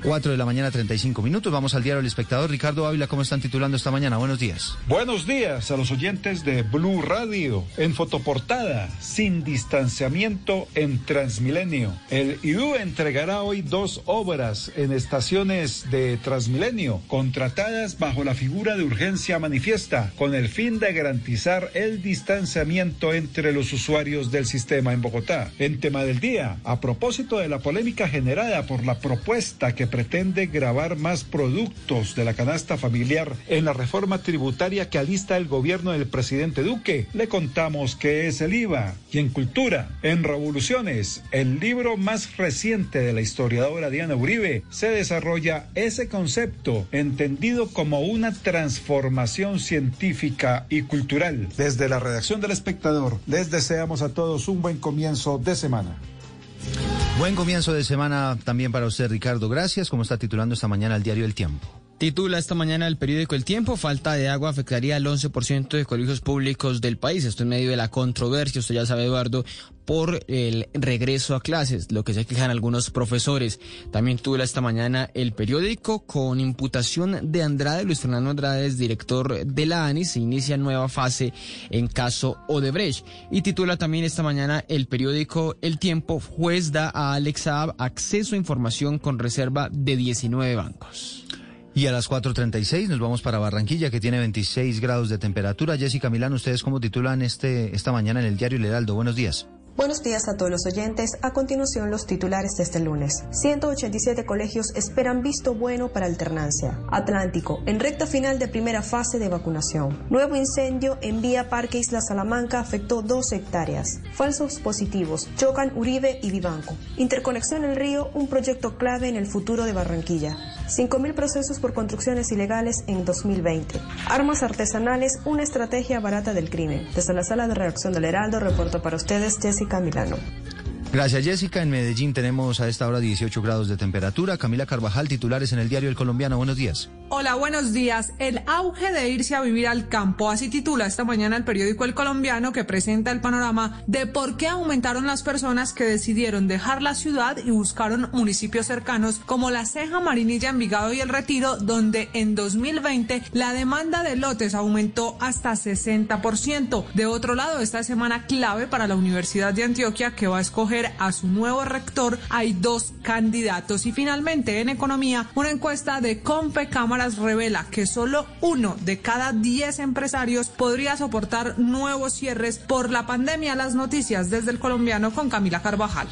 4 de la mañana, 35 minutos. Vamos al diario El Espectador. Ricardo Ávila, ¿cómo están titulando esta mañana? Buenos días. Buenos días a los oyentes de Blue Radio. En fotoportada, sin distanciamiento en Transmilenio. El IDU entregará hoy dos obras en estaciones de Transmilenio, contratadas bajo la figura de urgencia manifiesta, con el fin de garantizar el distanciamiento entre los usuarios del sistema en Bogotá. En tema del día, a propósito de la polémica generada por la propuesta que pretende grabar más productos de la canasta familiar en la reforma tributaria que alista el gobierno del presidente Duque, le contamos que es el IVA. Y en cultura, en Revoluciones, el libro más reciente de la historiadora Diana Uribe, se desarrolla ese concepto entendido como una transformación científica y cultural. Desde la redacción del espectador, les deseamos a todos un buen comienzo de semana. Buen comienzo de semana también para usted, Ricardo. Gracias. ¿Cómo está titulando esta mañana el diario El Tiempo? Titula esta mañana el periódico El Tiempo, falta de agua afectaría al 11% de colegios públicos del país. Esto en medio de la controversia, usted ya sabe, Eduardo, por el regreso a clases, lo que se quejan algunos profesores. También titula esta mañana el periódico con imputación de Andrade, Luis Fernando Andrade es director de la ANI, se inicia nueva fase en caso Odebrecht. Y titula también esta mañana el periódico El Tiempo, juez da a Alex Saab acceso a información con reserva de 19 bancos. Y a las 4.36 nos vamos para Barranquilla, que tiene 26 grados de temperatura. Jessica Milán, ¿ustedes cómo titulan este, esta mañana en el diario El Heraldo? Buenos días. Buenos días a todos los oyentes. A continuación, los titulares de este lunes. 187 colegios esperan visto bueno para alternancia. Atlántico, en recta final de primera fase de vacunación. Nuevo incendio en vía Parque Isla Salamanca afectó dos hectáreas. Falsos positivos, chocan Uribe y Vivanco. Interconexión El Río, un proyecto clave en el futuro de Barranquilla. 5.000 procesos por construcciones ilegales en 2020. Armas artesanales, una estrategia barata del crimen. Desde la sala de redacción del Heraldo, reporto para ustedes Jessica Milano. Gracias, Jessica. En Medellín tenemos a esta hora 18 grados de temperatura. Camila Carvajal, titulares en el diario El Colombiano. Buenos días. Hola, buenos días. El auge de irse a vivir al campo, así titula esta mañana el periódico El Colombiano que presenta el panorama de por qué aumentaron las personas que decidieron dejar la ciudad y buscaron municipios cercanos como La Ceja, Marinilla, Envigado y El Retiro, donde en 2020 la demanda de lotes aumentó hasta 60%. De otro lado, esta semana clave para la Universidad de Antioquia que va a escoger a su nuevo rector, hay dos candidatos. Y finalmente, en economía, una encuesta de Compe Cámaras revela que solo uno de cada 10 empresarios podría soportar nuevos cierres por la pandemia. Las noticias desde el colombiano con Camila Carvajal.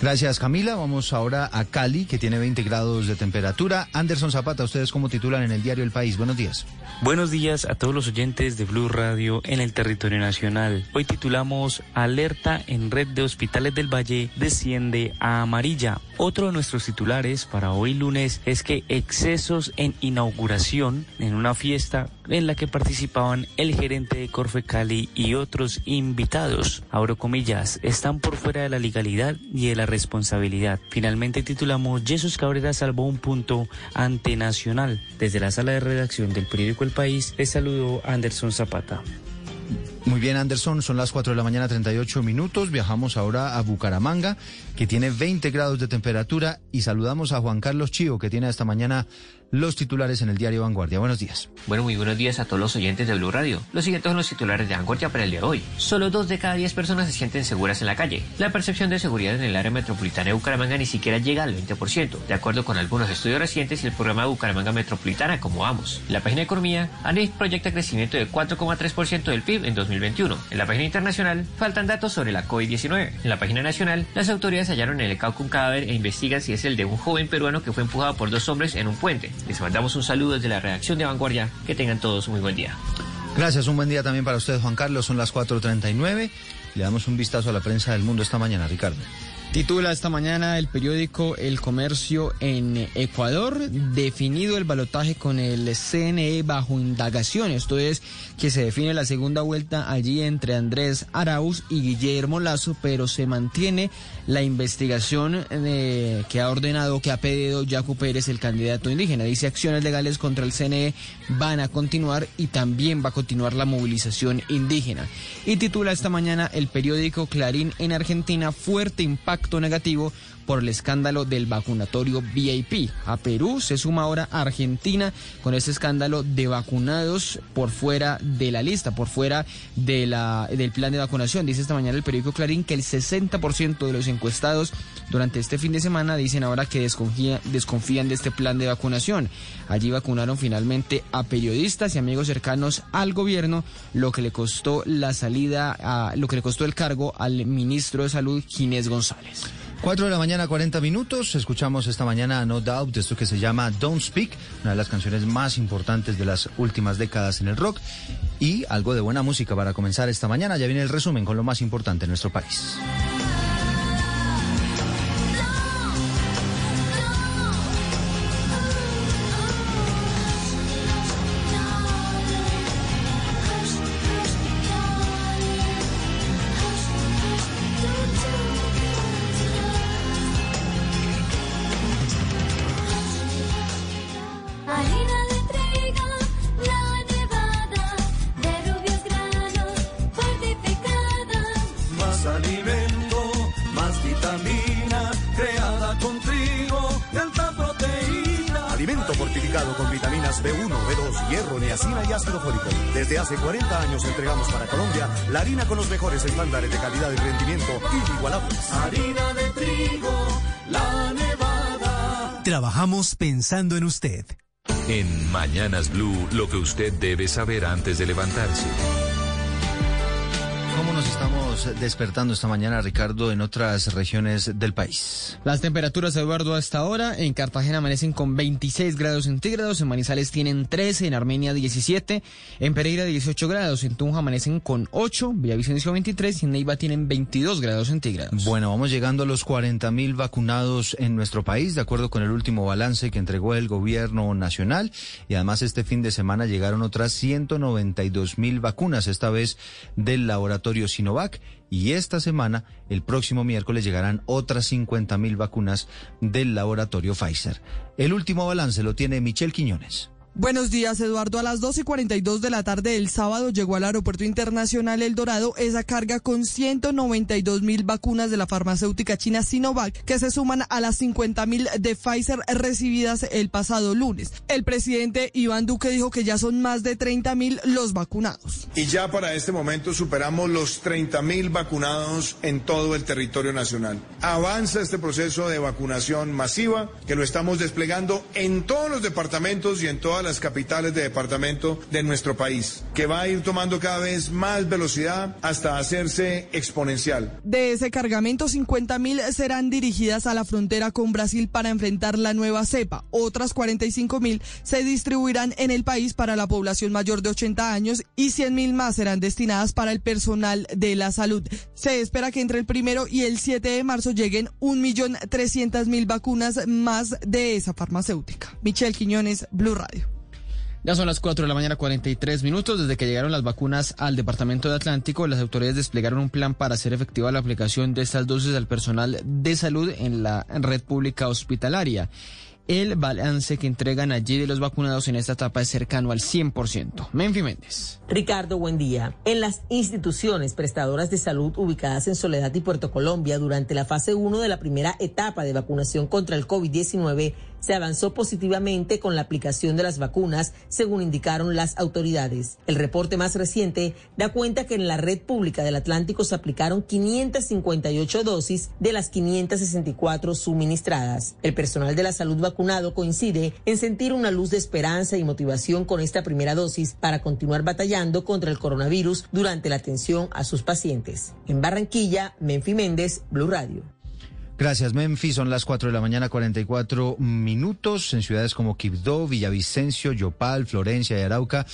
Gracias, Camila. Vamos ahora a Cali, que tiene 20 grados de temperatura. Anderson Zapata, ¿ustedes cómo titulan en el diario El País? Buenos días. Buenos días a todos los oyentes de Blue Radio en el territorio nacional. Hoy titulamos Alerta en red de hospitales del Valle desciende a amarilla. Otro de nuestros titulares para hoy lunes es que excesos en inauguración en una fiesta en la que participaban el gerente de Corfe Cali y otros invitados. Abro comillas, están por fuera de la legalidad y de responsabilidad. Finalmente titulamos Jesús Cabrera salvó un punto ante Nacional. Desde la sala de redacción del periódico El País, les saludo Anderson Zapata. Muy bien, Anderson, son las 4 de la mañana, 38 minutos. Viajamos ahora a Bucaramanga, que tiene 20 grados de temperatura, y saludamos a Juan Carlos Chío, que tiene esta mañana los titulares en el diario Vanguardia. Buenos días. Bueno, muy buenos días a todos los oyentes de Blue Radio. Los siguientes son los titulares de Vanguardia para el día de hoy. Solo dos de cada diez personas se sienten seguras en la calle. La percepción de seguridad en el área metropolitana de Bucaramanga ni siquiera llega al 20%, de acuerdo con algunos estudios recientes y el programa de Bucaramanga Metropolitana como vamos. En la página economía, ANIF proyecta crecimiento de 4,3% del PIB en 2021. En la página internacional, faltan datos sobre la COVID-19. En la página nacional, las autoridades hallaron en el Cauca un cadáver e investigan si es el de un joven peruano que fue empujado por dos hombres en un puente. Les mandamos un saludo desde la redacción de Vanguardia. Que tengan todos muy buen día. Gracias, un buen día también para usted, Juan Carlos. Son las 4.39. Le damos un vistazo a la prensa del mundo esta mañana, Ricardo. Titula esta mañana el periódico El Comercio en Ecuador, definido el balotaje con el CNE bajo indagación. Esto es que se define la segunda vuelta allí entre Andrés Arauz y Guillermo Lazo, pero se mantiene la investigación que ha ordenado, que ha pedido Jaco Pérez, el candidato indígena. Dice acciones legales contra el CNE van a continuar y también va a continuar la movilización indígena. Y titula esta mañana el periódico Clarín en Argentina, fuerte impacto negativo por el escándalo del vacunatorio VIP. A Perú se suma ahora Argentina con ese escándalo de vacunados por fuera de la lista, por fuera de la, del plan de vacunación. Dice esta mañana el periódico Clarín que el 60% de los encuestados durante este fin de semana dicen ahora que desconfía, desconfían de este plan de vacunación. Allí vacunaron finalmente a periodistas y amigos cercanos al gobierno, lo que le costó la salida, lo que le costó el cargo al ministro de Salud, Ginés González. 4 de la mañana, 40 minutos. Escuchamos esta mañana No Doubt, esto que se llama Don't Speak, una de las canciones más importantes de las últimas décadas en el rock. Y algo de buena música para comenzar esta mañana. Ya viene el resumen con lo más importante en nuestro país. Pensando en usted. En Mañanas Blue, lo que usted debe saber antes de levantarse. ¿Cómo nos estamos despertando esta mañana, Ricardo, en otras regiones del país? Las temperaturas, Eduardo, hasta ahora en Cartagena amanecen con 26 grados centígrados, en Manizales tienen 13, en Armenia 17, en Pereira 18 grados, en Tunja amanecen con 8, Villavicencio 23 y en Neiva tienen 22 grados centígrados. Bueno, vamos llegando a los 40 mil vacunados en nuestro país, de acuerdo con el último balance que entregó el gobierno nacional. Y además este fin de semana llegaron otras 192 mil vacunas, esta vez del laboratorio Sinovac. Y esta semana, el próximo miércoles, llegarán otras 50 mil vacunas del laboratorio Pfizer. El último balance lo tiene Michelle Quiñones. Buenos días, Eduardo. A las 2 y 42 de la tarde del sábado llegó al Aeropuerto Internacional El Dorado esa carga con 192 mil vacunas de la farmacéutica china Sinovac, que se suman a las 50 mil de Pfizer recibidas el pasado lunes. El presidente Iván Duque dijo que ya son más de 30 mil los vacunados. Y ya para este momento superamos los 30 mil vacunados en todo el territorio nacional. Avanza este proceso de vacunación masiva que lo estamos desplegando en todos los departamentos y en todas las capitales de departamento de nuestro país, que va a ir tomando cada vez más velocidad hasta hacerse exponencial. De ese cargamento, 50 mil serán dirigidas a la frontera con Brasil para enfrentar la nueva cepa. Otras 45 mil se distribuirán en el país para la población mayor de 80 años y 100 mil más serán destinadas para el personal de la salud. Se espera que entre el primero y el 7 de marzo lleguen 1.300.000 vacunas más de esa farmacéutica. Michelle Quiñones, Blue Radio. Ya son las 4 de la mañana 43 minutos. Desde que llegaron las vacunas al Departamento de Atlántico, las autoridades desplegaron un plan para hacer efectiva la aplicación de estas dosis al personal de salud en la red pública hospitalaria. El balance que entregan allí de los vacunados en esta etapa es cercano al 100%. Menfi Méndez. Ricardo, buen día. En las instituciones prestadoras de salud ubicadas en Soledad y Puerto Colombia durante la fase 1 de la primera etapa de vacunación contra el COVID-19 se avanzó positivamente con la aplicación de las vacunas, según indicaron las autoridades. El reporte más reciente da cuenta que en la red pública del Atlántico se aplicaron 558 dosis de las 564 suministradas. El personal de la salud vacunado coincide en sentir una luz de esperanza y motivación con esta primera dosis para continuar batallando contra el coronavirus durante la atención a sus pacientes. En Barranquilla, Menfi Méndez, Blue Radio. Gracias, Memphis. Son las 4 de la mañana, 44 minutos. En ciudades como Quibdó, Villavicencio, Yopal, Florencia y Arauca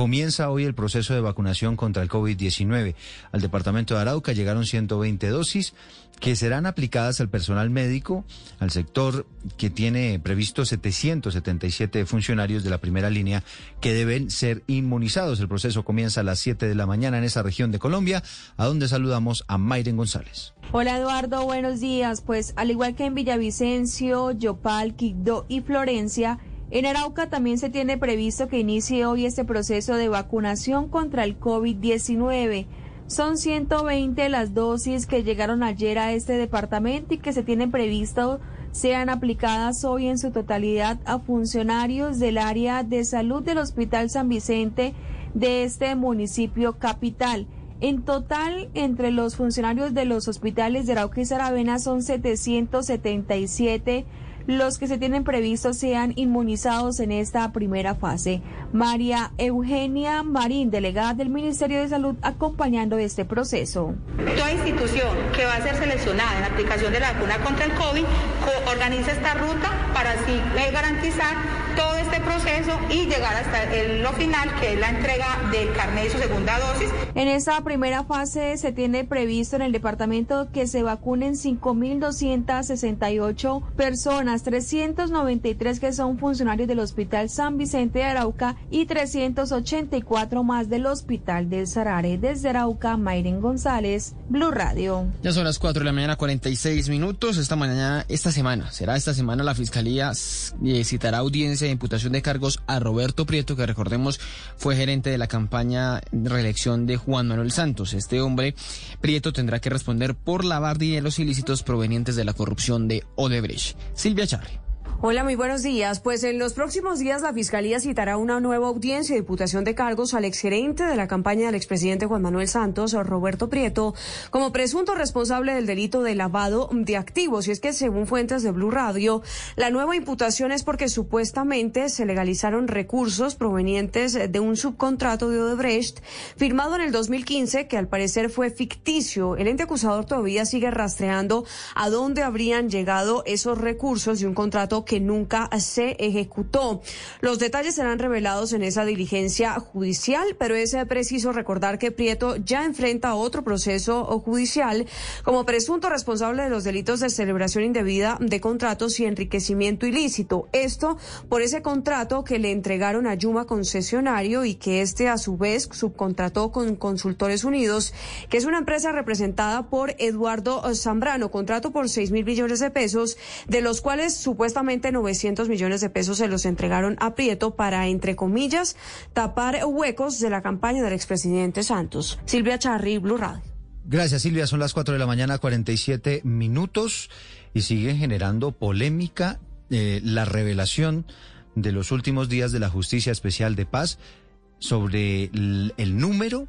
comienza hoy el proceso de vacunación contra el COVID-19. Al departamento de Arauca llegaron 120 dosis que serán aplicadas al personal médico, al sector que tiene previsto 777 funcionarios de la primera línea que deben ser inmunizados. El proceso comienza a las 7 de la mañana en esa región de Colombia, a donde saludamos a Mayren González. Hola Eduardo, buenos días. Pues al igual que en Villavicencio, Yopal, Quibdó y Florencia, en Arauca también se tiene previsto que inicie hoy este proceso de vacunación contra el COVID-19. Son 120 las dosis que llegaron ayer a este departamento y que se tienen previsto sean aplicadas hoy en su totalidad a funcionarios del área de salud del Hospital San Vicente de este municipio capital. En total, entre los funcionarios de los hospitales de Arauca y Saravena son 777 los que se tienen previstos sean inmunizados en esta primera fase. María Eugenia Marín, delegada del Ministerio de Salud, acompañando este proceso. Toda institución que va a ser seleccionada en la aplicación de la vacuna contra el COVID co- organiza esta ruta para así eh, garantizar todo este proceso y llegar hasta el- lo final, que es la entrega del carnet de su segunda dosis. En esta primera fase se tiene previsto en el departamento que se vacunen 5.268 personas, 393 que son funcionarios del Hospital San Vicente de Arauca y 384 más del Hospital del Sarare. Desde Arauca, Mayren González, Blue Radio. Ya son las 4 de la mañana, 46 minutos. Esta mañana, esta semana, será esta semana la Fiscalía eh, citará audiencia de imputación de cargos a Roberto Prieto, que recordemos fue gerente de la campaña de reelección de Juan Manuel Santos. Este hombre, Prieto, tendrá que responder por lavar dineros ilícitos provenientes de la corrupción de Odebrecht. Silvia Charri. Hola, muy buenos días. Pues en los próximos días la Fiscalía citará una nueva audiencia de imputación de cargos al exgerente de la campaña del expresidente Juan Manuel Santos, Roberto Prieto, como presunto responsable del delito de lavado de activos. Y es que según fuentes de Blue Radio, la nueva imputación es porque supuestamente se legalizaron recursos provenientes de un subcontrato de Odebrecht firmado en el 2015 que al parecer fue ficticio. El ente acusador todavía sigue rastreando a dónde habrían llegado esos recursos de un contrato nunca se ejecutó. Los detalles serán revelados en esa diligencia judicial, pero es eh, preciso recordar que Prieto ya enfrenta otro proceso judicial como presunto responsable de los delitos de celebración indebida de contratos y enriquecimiento ilícito. Esto por ese contrato que le entregaron a Yuma concesionario y que este a su vez subcontrató con Consultores Unidos, que es una empresa representada por Eduardo Zambrano, contrato por 6 mil millones de pesos, de los cuales supuestamente 900 millones de pesos se los entregaron a Prieto para, entre comillas, tapar huecos de la campaña del expresidente Santos. Silvia Charri, Blue Radio. Gracias, Silvia. Son las 4 de la mañana, 47 minutos, y sigue generando polémica eh, la revelación de los últimos días de la Justicia Especial de Paz sobre el número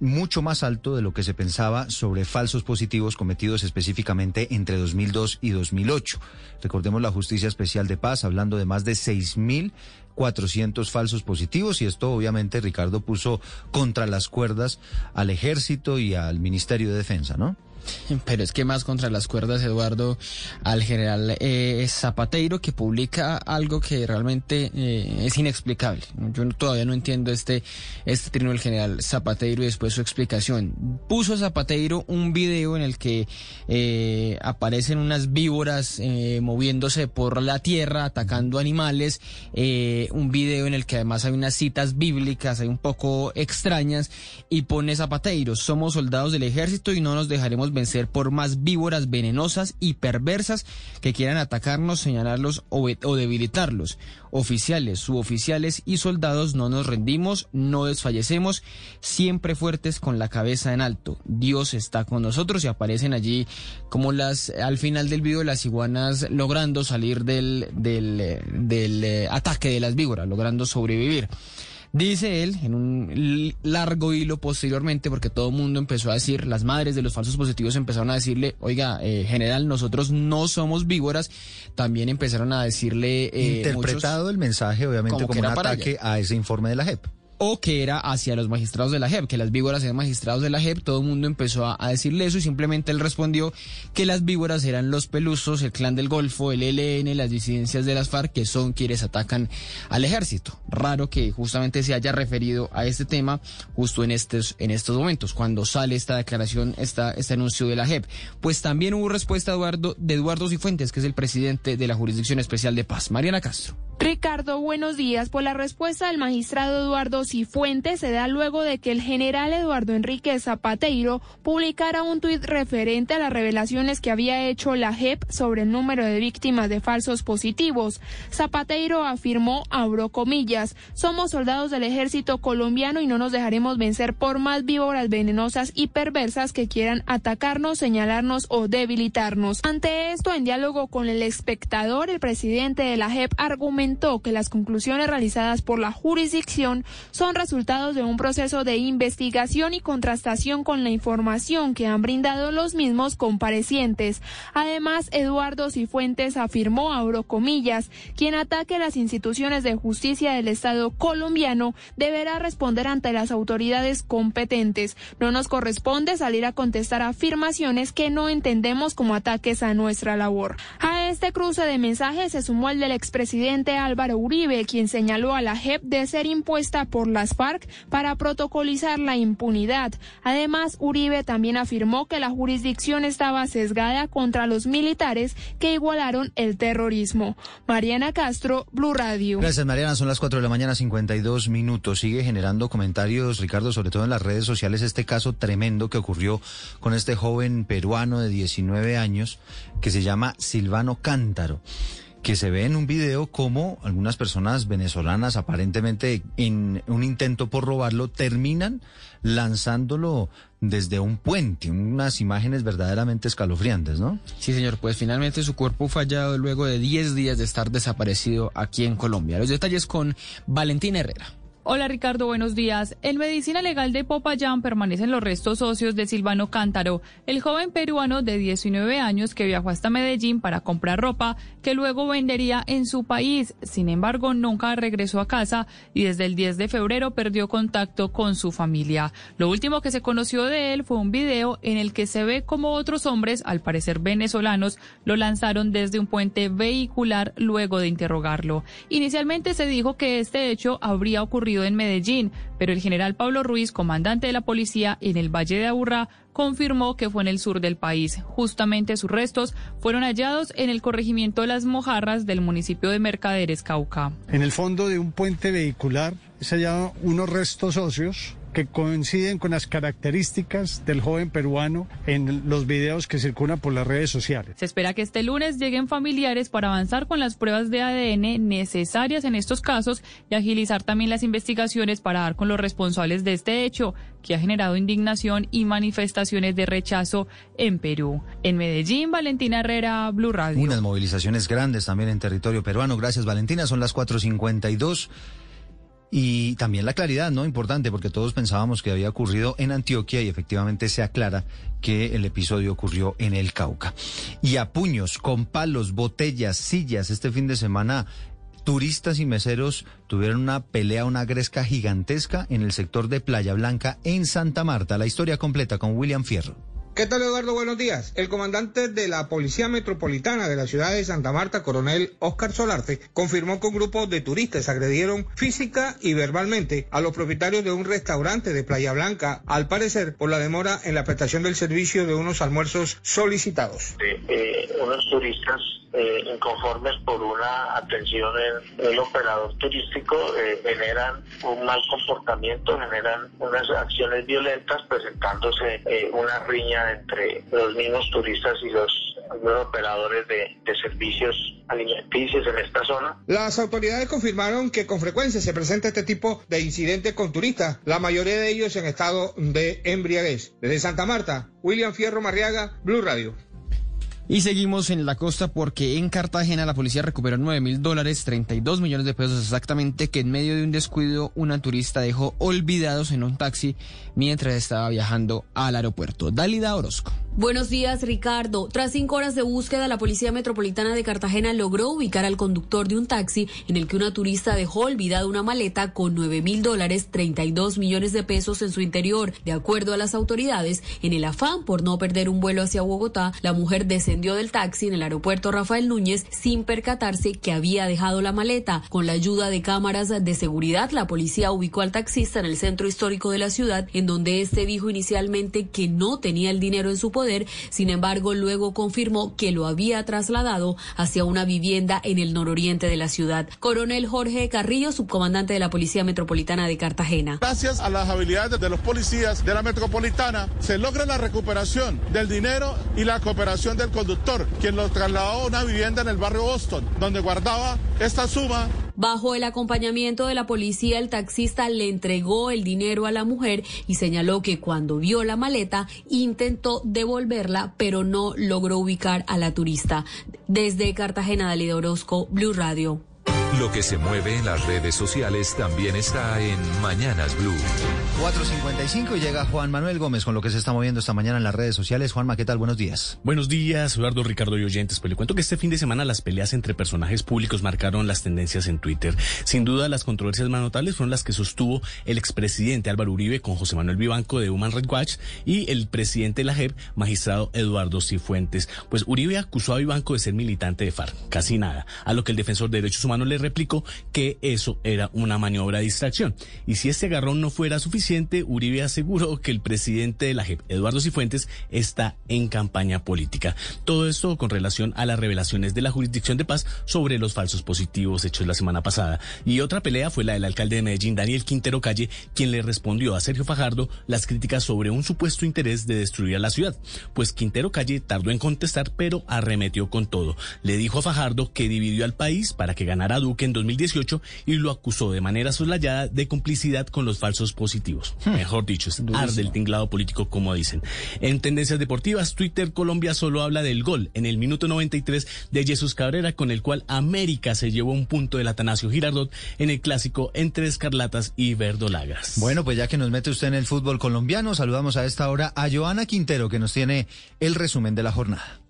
mucho más alto de lo que se pensaba sobre falsos positivos cometidos específicamente entre 2002 y 2008. Recordemos la Justicia Especial de Paz hablando de más de 6.400 falsos positivos y esto obviamente Ricardo puso contra las cuerdas al ejército y al Ministerio de Defensa, ¿no? Pero es que más contra las cuerdas, Eduardo, al general eh, Zapateiro, que publica algo que realmente eh, es inexplicable. Yo todavía no entiendo este, este trino del general Zapateiro y después su explicación. Puso Zapateiro un video en el que eh, aparecen unas víboras moviéndose por la tierra, atacando animales. un video en el que además hay unas citas bíblicas, hay un poco extrañas, y pone Zapateiro, somos soldados del ejército y no nos dejaremos vencer por más víboras venenosas y perversas que quieran atacarnos, señalarlos o, debilitarlos. Oficiales, suboficiales y soldados no nos rendimos, no desfallecemos, siempre fuertes con la cabeza en alto. Dios está con nosotros y aparecen allí como las al final del video las iguanas logrando salir del, del, del eh, ataque de las víboras, logrando sobrevivir. Dice él en un largo hilo posteriormente, porque todo el mundo empezó a decir, las madres de los falsos positivos empezaron a decirle, oiga, eh, general, nosotros no somos víboras. También empezaron a decirle... eh, Interpretado muchos- el mensaje obviamente como un ataque a ese informe de la JEP. O que era hacia los magistrados de la JEP, que las víboras eran magistrados de la JEP, todo el mundo empezó a, decirle eso y simplemente él respondió que las víboras eran los pelusos, el clan del Golfo, el ELN, las disidencias de las FARC, que son quienes atacan al ejército. Raro que justamente se haya referido a este tema justo en estos, en estos momentos, cuando sale esta declaración, esta, este anuncio de la JEP. Pues también hubo respuesta Eduardo, de Eduardo Cifuentes, que es el presidente de la Jurisdicción Especial de Paz. Mariana Castro. Ricardo, buenos días. Pues la respuesta del magistrado Eduardo Cifuentes se da luego de que el general Eduardo Enrique Zapateiro publicara un tuit referente a las revelaciones que había hecho la JEP sobre el número de víctimas de falsos positivos. Zapateiro afirmó, abro comillas, somos soldados del ejército colombiano y no nos dejaremos vencer por más víboras venenosas y perversas que quieran atacarnos, señalarnos o debilitarnos. Ante esto, en diálogo con el espectador, el presidente de la JEP argumentó que las conclusiones realizadas por la jurisdicción son resultados de un proceso de investigación y contrastación con la información que han brindado los mismos comparecientes. Además, Eduardo Cifuentes afirmó, abro comillas, quien ataque las instituciones de justicia del Estado colombiano deberá responder ante las autoridades competentes. No nos corresponde salir a contestar afirmaciones que no entendemos como ataques a nuestra labor. A este cruce de mensajes se sumó el del expresidente Álvaro Uribe, quien señaló a la JEP de ser impuesta por las FARC para protocolizar la impunidad. Además, Uribe también afirmó que la jurisdicción estaba sesgada contra los militares que igualaron el terrorismo. Mariana Castro, Blue Radio. Gracias, Mariana. Son las 4 de la mañana, 52 minutos. Sigue generando comentarios, Ricardo, sobre todo en las redes sociales, este caso tremendo que ocurrió con este joven peruano de 19 años que se llama Silvano Cántaro. Que se ve en un video como algunas personas venezolanas aparentemente en un intento por robarlo terminan lanzándolo desde un puente, unas imágenes verdaderamente escalofriantes, ¿no? Sí, señor, pues finalmente su cuerpo fue hallado luego de 10 días de estar desaparecido aquí en Colombia. Los detalles con Valentina Herrera. Hola Ricardo, buenos días. En medicina legal de Popayán permanecen los restos óseos de Silvano Cántaro, el joven peruano de 19 años que viajó hasta Medellín para comprar ropa que luego vendería en su país. Sin embargo, nunca regresó a casa y desde el 10 de febrero perdió contacto con su familia. Lo último que se conoció de él fue un video en el que se ve como otros hombres, al parecer venezolanos, lo lanzaron desde un puente vehicular luego de interrogarlo. Inicialmente se dijo que este hecho habría ocurrido en Medellín, pero el general Pablo Ruiz, comandante de la policía en el Valle de Aburrá, confirmó que fue en el sur del país. Justamente sus restos fueron hallados en el corregimiento de las Mojarras del municipio de Mercaderes, Cauca. En el fondo de un puente vehicular se hallaron unos restos óseos que coinciden con las características del joven peruano en los videos que circulan por las redes sociales. Se espera que este lunes lleguen familiares para avanzar con las pruebas de ADN necesarias en estos casos y agilizar también las investigaciones para dar con los responsables de este hecho que ha generado indignación y manifestaciones de rechazo en Perú. En Medellín, Valentina Herrera, Blue Radio. Unas movilizaciones grandes también en territorio peruano. Gracias, Valentina. Son las 4.52. Y también la claridad, ¿no? Importante, porque todos pensábamos que había ocurrido en Antioquia y efectivamente se aclara que el episodio ocurrió en el Cauca. Y a puños, con palos, botellas, sillas, este fin de semana turistas y meseros tuvieron una pelea, una gresca gigantesca en el sector de Playa Blanca en Santa Marta. La historia completa con William Fierro. ¿Qué tal Eduardo? Buenos días. El comandante de la Policía Metropolitana de la ciudad de Santa Marta, coronel Oscar Solarte, confirmó que un grupo de turistas agredieron física y verbalmente a los propietarios de un restaurante de Playa Blanca, al parecer por la demora en la prestación del servicio de unos almuerzos solicitados. eh, unos turistas eh, inconformes por una atención en el operador turístico eh, generan un mal comportamiento, generan unas acciones violentas, presentándose eh, una riña entre los mismos turistas y los, los operadores de, de servicios alimenticios en esta zona. Las autoridades confirmaron que con frecuencia se presenta este tipo de incidentes con turistas, la mayoría de ellos en estado de embriaguez. Desde Santa Marta, William Fierro Marriaga, Blue Radio. Y seguimos en la costa porque en Cartagena la policía recuperó 9 mil dólares, 32 millones de pesos exactamente, que en medio de un descuido una turista dejó olvidados en un taxi mientras estaba viajando al aeropuerto. Dalida Orozco. Buenos días, Ricardo. Tras cinco horas de búsqueda, la Policía Metropolitana de Cartagena logró ubicar al conductor de un taxi en el que una turista dejó olvidada una maleta con 9 mil dólares, 32 millones de pesos en su interior. De acuerdo a las autoridades, en el afán por no perder un vuelo hacia Bogotá, la mujer descendió del taxi en el aeropuerto Rafael Núñez sin percatarse que había dejado la maleta. Con la ayuda de cámaras de seguridad, la policía ubicó al taxista en el centro histórico de la ciudad, en donde este dijo inicialmente que no tenía el dinero en su poder sin embargo, luego confirmó que lo había trasladado hacia una vivienda en el nororiente de la ciudad. Coronel Jorge Carrillo, subcomandante de la Policía Metropolitana de Cartagena. Gracias a las habilidades de los policías de la metropolitana, se logra la recuperación del dinero y la cooperación del quien lo trasladó a una vivienda en el barrio Boston, donde guardaba esta suma Bajo el acompañamiento de la policía, el taxista le entregó el dinero a la mujer y señaló que cuando vio la maleta intentó devolverla, pero no logró ubicar a la turista. Desde Cartagena, Dalida Orozco, Blue Radio. Lo que se mueve en las redes sociales también está en Mañanas Blue. 4.55 y llega Juan Manuel Gómez con lo que se está moviendo esta mañana en las redes sociales. Juanma, ¿qué tal? Buenos días. Buenos días, Eduardo, Ricardo y oyentes. Pues le cuento que este fin de semana las peleas entre personajes públicos marcaron las tendencias en Twitter. Sin duda, las controversias más notables fueron las que sostuvo el expresidente Álvaro Uribe con José Manuel Vivanco de Human Rights Watch y el presidente de la JEP, magistrado Eduardo Cifuentes. Pues Uribe acusó a Vivanco de ser militante de FARC, casi nada, a lo que el defensor de derechos humanos le replicó que eso era una maniobra de distracción. Y si este agarrón no fuera suficiente, Uribe aseguró que el presidente de la JEP, Eduardo Cifuentes, está en campaña política. Todo esto con relación a las revelaciones de la Jurisdicción de Paz sobre los falsos positivos hechos la semana pasada. Y otra pelea fue la del alcalde de Medellín, Daniel Quintero Calle, quien le respondió a Sergio Fajardo las críticas sobre un supuesto interés de destruir a la ciudad. Pues Quintero Calle tardó en contestar, pero arremetió con todo. Le dijo a Fajardo que dividió al país para que ganara Duque en 2018 y lo acusó de manera soslayada de complicidad con los falsos positivos. Hmm. Mejor dicho, es arde el tinglado político, como dicen. En tendencias deportivas, Twitter Colombia solo habla del gol en el minuto 93 de Jesús Cabrera, con el cual América se llevó un punto del Atanasio Girardot en el clásico entre Escarlatas y Verdolagas. Bueno, pues ya que nos mete usted en el fútbol colombiano, saludamos a esta hora a Joana Quintero, que nos tiene el resumen de la jornada.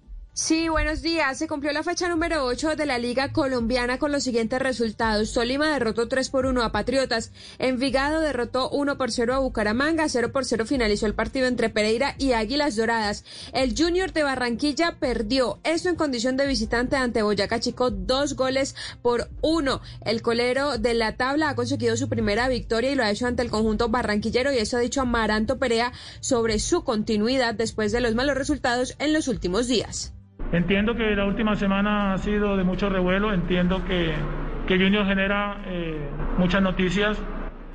Sí, buenos días. Se cumplió la fecha número 8 de la Liga Colombiana con los siguientes resultados. Tolima derrotó 3 por 1 a Patriotas. Envigado derrotó 1 por 0 a Bucaramanga. 0 por 0 finalizó el partido entre Pereira y Águilas Doradas. El Junior de Barranquilla perdió. Eso en condición de visitante ante Boyacá Chico. Dos goles por uno. El colero de la tabla ha conseguido su primera victoria y lo ha hecho ante el conjunto barranquillero. Y eso ha dicho Amaranto Perea sobre su continuidad después de los malos resultados en los últimos días. Entiendo que la última semana ha sido de mucho revuelo, entiendo que, que Junior genera eh, muchas noticias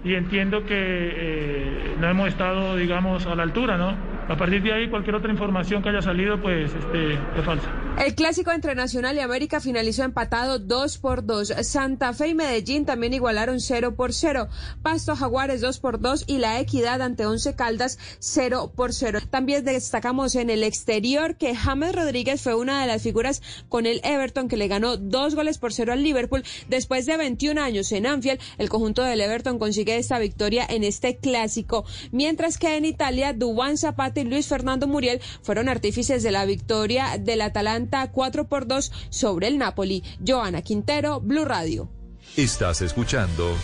y entiendo que eh, no hemos estado, digamos, a la altura, ¿no? A partir de ahí, cualquier otra información que haya salido, pues, este, es falsa. El clásico entre Nacional y América finalizó empatado 2 por 2. Santa Fe y Medellín también igualaron 0 por 0. Pasto Jaguares 2 por 2 y la Equidad ante Once Caldas 0 por 0. También destacamos en el exterior que James Rodríguez fue una de las figuras con el Everton que le ganó dos goles por 0 al Liverpool. Después de 21 años en Anfield, el conjunto del Everton consigue esta victoria en este clásico. Mientras que en Italia, Dubán Zapata y Luis Fernando Muriel fueron artífices de la victoria del Atalanta 4 por 2 sobre el Napoli. Joana Quintero, Blue Radio. Estás escuchando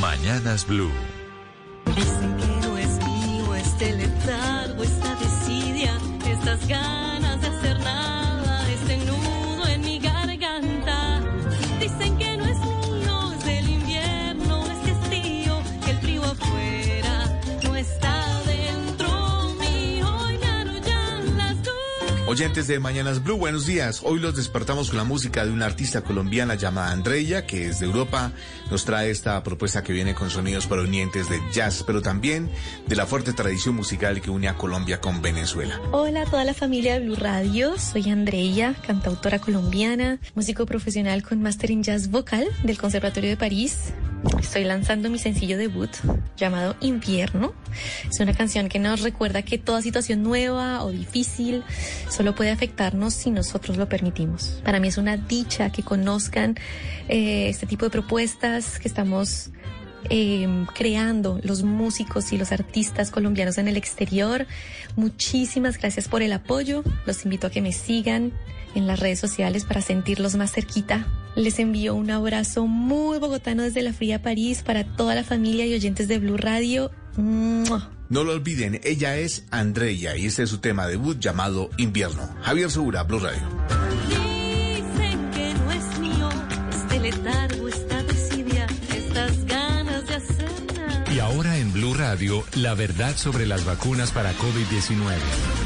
Mañanas Blue. Que no es mío este letargo, esta desidia, estas ganas Oyentes de Mañanas Blue, buenos días. Hoy los despertamos con la música de una artista colombiana llamada Andreya, que es de Europa. Nos trae esta propuesta que viene con sonidos provenientes de jazz, pero también de la fuerte tradición musical que une a Colombia con Venezuela. Hola a toda la familia de Blue Radio, soy Andreya, cantautora colombiana, músico profesional con máster en jazz vocal del Conservatorio de París. Estoy lanzando mi sencillo debut llamado Invierno. Es una canción que nos recuerda que toda situación nueva o difícil solo puede afectarnos si nosotros lo permitimos. Para mí es una dicha que conozcan eh, este tipo de propuestas que estamos eh, creando los músicos y los artistas colombianos en el exterior. Muchísimas gracias por el apoyo. Los invito a que me sigan en las redes sociales para sentirlos más cerquita. Les envío un abrazo muy bogotano desde la fría París para toda la familia y oyentes de Blue Radio. ¡Mua! No lo olviden, ella es Andreya y este es su tema debut llamado Invierno. Javier Segura, Blue Radio. Dicen que no es mío este letargo, Blue Radio, la verdad sobre las vacunas para COVID-19.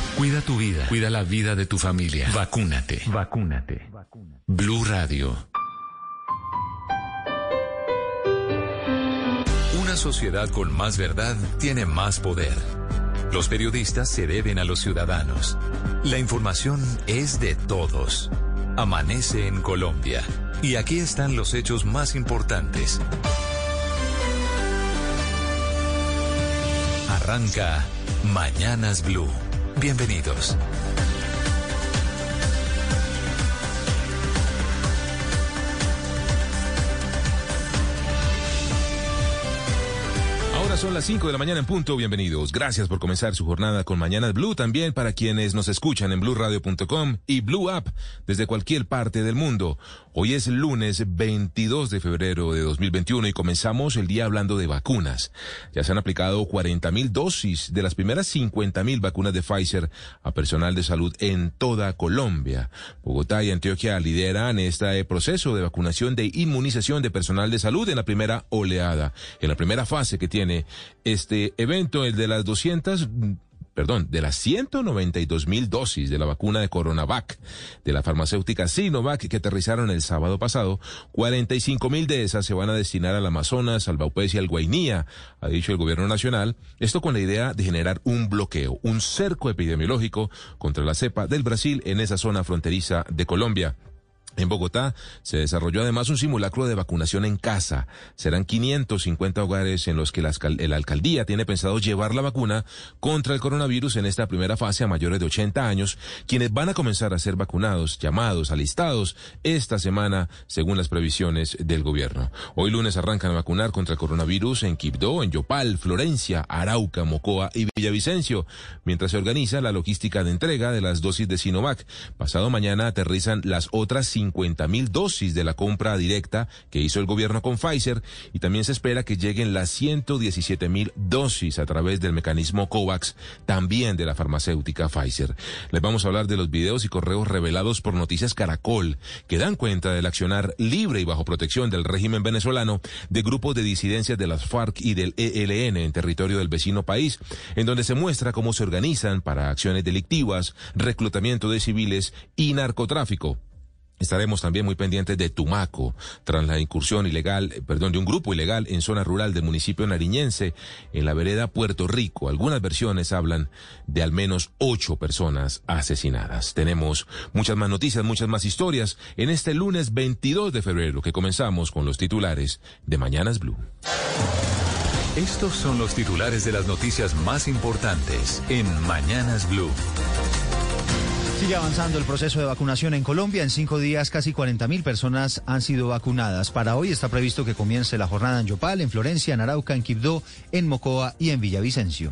Cuida tu vida, cuida la vida de tu familia. Vacúnate. Vacúnate. Blue Radio. Una sociedad con más verdad tiene más poder. Los periodistas se deben a los ciudadanos. La información es de todos. Amanece en Colombia. Y aquí están los hechos más importantes. Arranca Mañanas Blue. Bienvenidos. Son las 5 de la mañana en punto. Bienvenidos. Gracias por comenzar su jornada con Mañanas Blue. También para quienes nos escuchan en blueradio.com y Blue App desde cualquier parte del mundo. Hoy es lunes 22 de febrero de 2021 y comenzamos el día hablando de vacunas. Ya se han aplicado 40 mil dosis de las primeras 50 mil vacunas de Pfizer a personal de salud en toda Colombia. Bogotá y Antioquia lideran este proceso de vacunación de inmunización de personal de salud en la primera oleada, en la primera fase que tiene este evento, el de las 200 perdón, de las 192 mil dosis de la vacuna de Coronavac de la farmacéutica Sinovac que aterrizaron el sábado pasado, 45 mil de esas se van a destinar al Amazonas, al Baupés y al Guainía, ha dicho el gobierno nacional. Esto con la idea de generar un bloqueo, un cerco epidemiológico contra la cepa del Brasil en esa zona fronteriza de Colombia. En Bogotá se desarrolló además un simulacro de vacunación en casa. Serán 550 hogares en los que la, alcaldía tiene pensado llevar la vacuna contra el coronavirus en esta primera fase a mayores de 80 años, quienes van a comenzar a ser vacunados, llamados, alistados esta semana, según las previsiones del gobierno. Hoy lunes arrancan a vacunar contra el coronavirus en Quibdó, en Yopal, Florencia, Arauca, Mocoa y Villavicencio, mientras se organiza la logística de entrega de las dosis de Sinovac. Pasado mañana aterrizan las otras 50 mil dosis de la compra directa que hizo el gobierno con Pfizer y también se espera que lleguen las 117 mil dosis a través del mecanismo COVAX, también de la farmacéutica Pfizer. Les vamos a hablar de los videos y correos revelados por Noticias Caracol que dan cuenta del accionar libre y bajo protección del régimen venezolano de grupos de disidencias de las FARC y del ELN en territorio del vecino país, en donde se muestra cómo se organizan para acciones delictivas, reclutamiento de civiles y narcotráfico. Estaremos también muy pendientes de Tumaco, tras la incursión ilegal, eh, perdón, de un grupo ilegal en zona rural del municipio nariñense, en la vereda Puerto Rico. Algunas versiones hablan de al menos ocho personas asesinadas. Tenemos muchas más noticias, muchas más historias en este lunes 22 de febrero que comenzamos con los titulares de Mañanas Blue. Estos son los titulares de las noticias más importantes en Mañanas Blue. Sigue avanzando el proceso de vacunación en Colombia. En cinco días, casi 40 mil personas han sido vacunadas. Para hoy está previsto que comience la jornada en Yopal, en Florencia, en Arauca, en Quibdó, en Mocoa y en Villavicencio.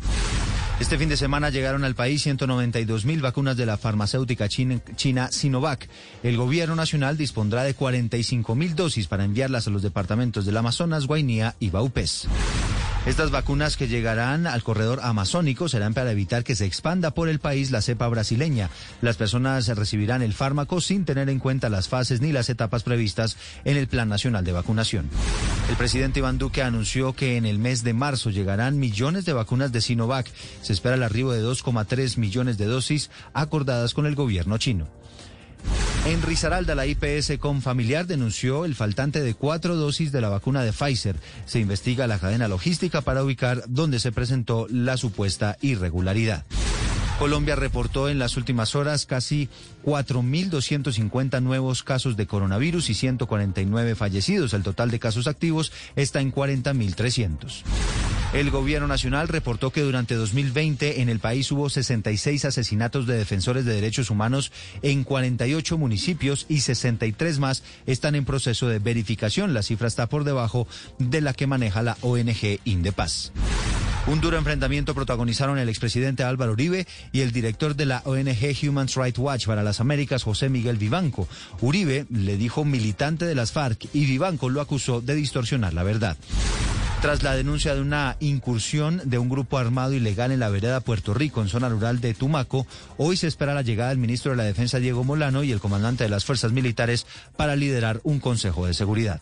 Este fin de semana llegaron al país 192 mil vacunas de la farmacéutica china, china, Sinovac. El gobierno nacional dispondrá de 45 mil dosis para enviarlas a los departamentos del Amazonas, Guainía y Baupés. Estas vacunas que llegarán al corredor amazónico serán para evitar que se expanda por el país la cepa brasileña. Las personas recibirán el fármaco sin tener en cuenta las fases ni las etapas previstas en el Plan Nacional de Vacunación. El presidente Iván Duque anunció que en el mes de marzo llegarán millones de vacunas de Sinovac. Se espera el arribo de 2,3 millones de dosis acordadas con el gobierno chino. En Risaralda, la IPS con familiar denunció el faltante de cuatro dosis de la vacuna de Pfizer. Se investiga la cadena logística para ubicar dónde se presentó la supuesta irregularidad. Colombia reportó en las últimas horas casi 4.250 nuevos casos de coronavirus y 149 fallecidos. El total de casos activos está en 40.300. El gobierno nacional reportó que durante 2020 en el país hubo 66 asesinatos de defensores de derechos humanos en 48 municipios y 63 más están en proceso de verificación. La cifra está por debajo de la que maneja la ONG Indepaz. Un duro enfrentamiento protagonizaron el expresidente Álvaro Uribe y el director de la ONG Human Rights Watch para las Américas, José Miguel Vivanco. Uribe le dijo militante de las FARC y Vivanco lo acusó de distorsionar la verdad. Tras la denuncia de una incursión de un grupo armado ilegal en la vereda Puerto Rico, en zona rural de Tumaco, hoy se espera la llegada del ministro de la Defensa, Diego Molano, y el comandante de las fuerzas militares para liderar un consejo de seguridad.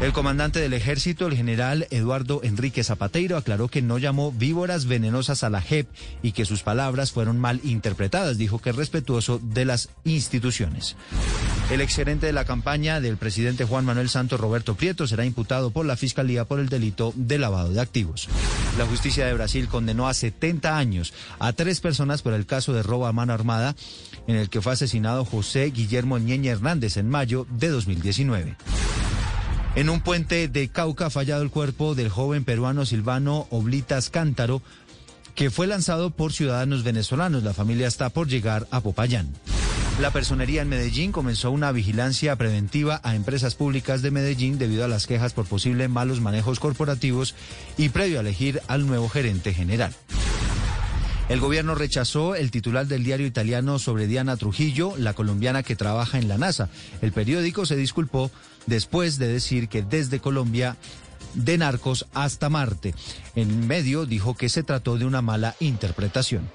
El comandante del ejército, el general Eduardo Enrique Zapateiro, aclaró que no llamó víboras venenosas a la JEP y que sus palabras fueron mal interpretadas. Dijo que es respetuoso de las instituciones. El exgerente de la campaña del presidente Juan Manuel Santos, Roberto Prieto, será imputado por la Fiscalía por el delito de lavado de activos. La justicia de Brasil condenó a 70 años a tres personas por el caso de robo a mano armada en el que fue asesinado José Guillermo Ñeña Hernández en mayo de 2019. En un puente de Cauca ha fallado el cuerpo del joven peruano Silvano Oblitas Cántaro, que fue lanzado por ciudadanos venezolanos. La familia está por llegar a Popayán. La personería en Medellín comenzó una vigilancia preventiva a empresas públicas de Medellín debido a las quejas por posibles malos manejos corporativos y previo a elegir al nuevo gerente general. El gobierno rechazó el titular del diario italiano sobre Diana Trujillo, la colombiana que trabaja en la NASA. El periódico se disculpó después de decir que desde Colombia de narcos hasta Marte. En medio dijo que se trató de una mala interpretación.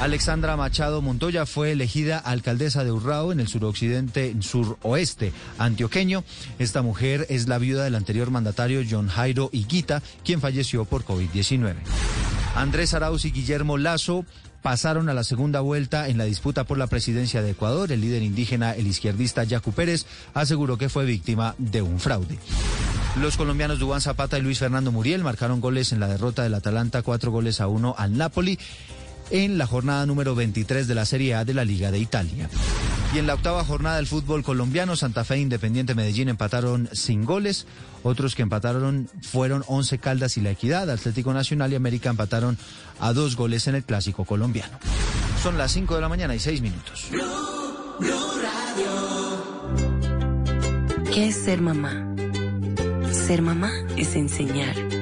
Alexandra Machado Montoya fue elegida alcaldesa de Urrao en el suroccidente, suroeste antioqueño. Esta mujer es la viuda del anterior mandatario John Jairo Higuita, quien falleció por COVID-19. Andrés Arauz y Guillermo Lazo pasaron a la segunda vuelta en la disputa por la presidencia de Ecuador. El líder indígena, el izquierdista Yacu Pérez, aseguró que fue víctima de un fraude. Los colombianos Dubán Zapata y Luis Fernando Muriel marcaron goles en la derrota del Atalanta, cuatro goles a uno al Napoli en la jornada número 23 de la Serie A de la Liga de Italia. Y en la octava jornada del fútbol colombiano, Santa Fe e Independiente Medellín empataron sin goles. Otros que empataron fueron Once Caldas y La Equidad. Atlético Nacional y América empataron a dos goles en el clásico colombiano. Son las 5 de la mañana y 6 minutos. ¿Qué es ser mamá? Ser mamá es enseñar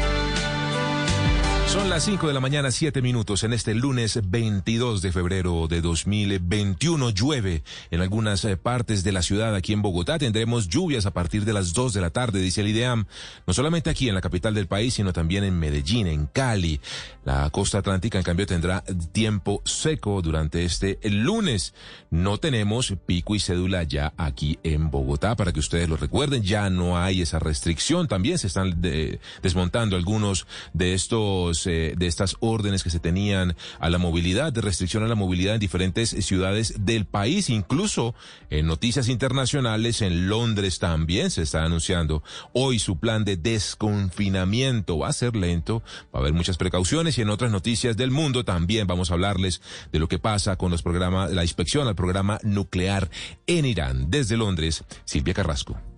Son las 5 de la mañana, 7 minutos en este lunes 22 de febrero de 2021. Llueve en algunas eh, partes de la ciudad. Aquí en Bogotá tendremos lluvias a partir de las 2 de la tarde, dice el IDEAM. No solamente aquí en la capital del país, sino también en Medellín, en Cali. La costa atlántica, en cambio, tendrá tiempo seco durante este lunes. No tenemos pico y cédula ya aquí en Bogotá, para que ustedes lo recuerden. Ya no hay esa restricción. También se están desmontando algunos de estos eh, de estas órdenes que se tenían a la movilidad, de restricción a la movilidad en diferentes ciudades del país, incluso en noticias internacionales, en Londres también se está anunciando hoy su plan de desconfinamiento. Va a ser lento, va a haber muchas precauciones y en otras noticias del mundo también vamos a hablarles de lo que pasa con los programas, la inspección al programa nuclear en Irán. Desde Londres, Silvia Carrasco.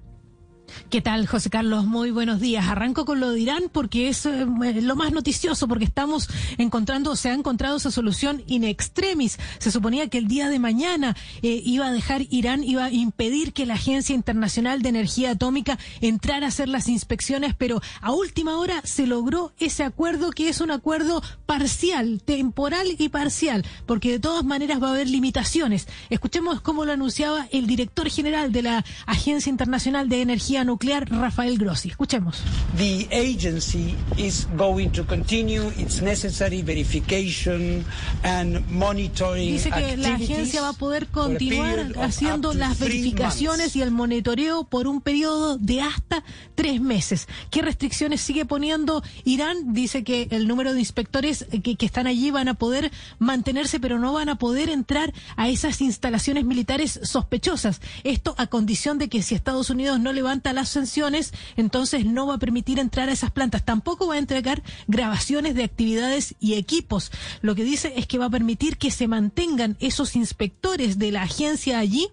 ¿Qué tal, José Carlos? Muy buenos días. Arranco con lo de Irán porque es eh, lo más noticioso, porque estamos encontrando, se ha encontrado esa solución in extremis. Se suponía que el día de mañana eh, iba a dejar Irán, iba a impedir que la Agencia Internacional de Energía Atómica entrara a hacer las inspecciones, pero a última hora se logró ese acuerdo que es un acuerdo parcial, temporal y parcial, porque de todas maneras va a haber limitaciones. Escuchemos cómo lo anunciaba el director general de la Agencia Internacional de Energía nuclear Rafael Grossi. Escuchemos. The agency is going to continue its necessary verification and monitoring Dice que la agencia va a poder continuar haciendo las verificaciones y el monitoreo por un periodo de hasta tres meses. ¿Qué restricciones sigue poniendo Irán? Dice que el número de inspectores que, que están allí van a poder mantenerse, pero no van a poder entrar a esas instalaciones militares sospechosas. Esto a condición de que si Estados Unidos no levanta las sanciones, entonces no va a permitir entrar a esas plantas. Tampoco va a entregar grabaciones de actividades y equipos. Lo que dice es que va a permitir que se mantengan esos inspectores de la agencia allí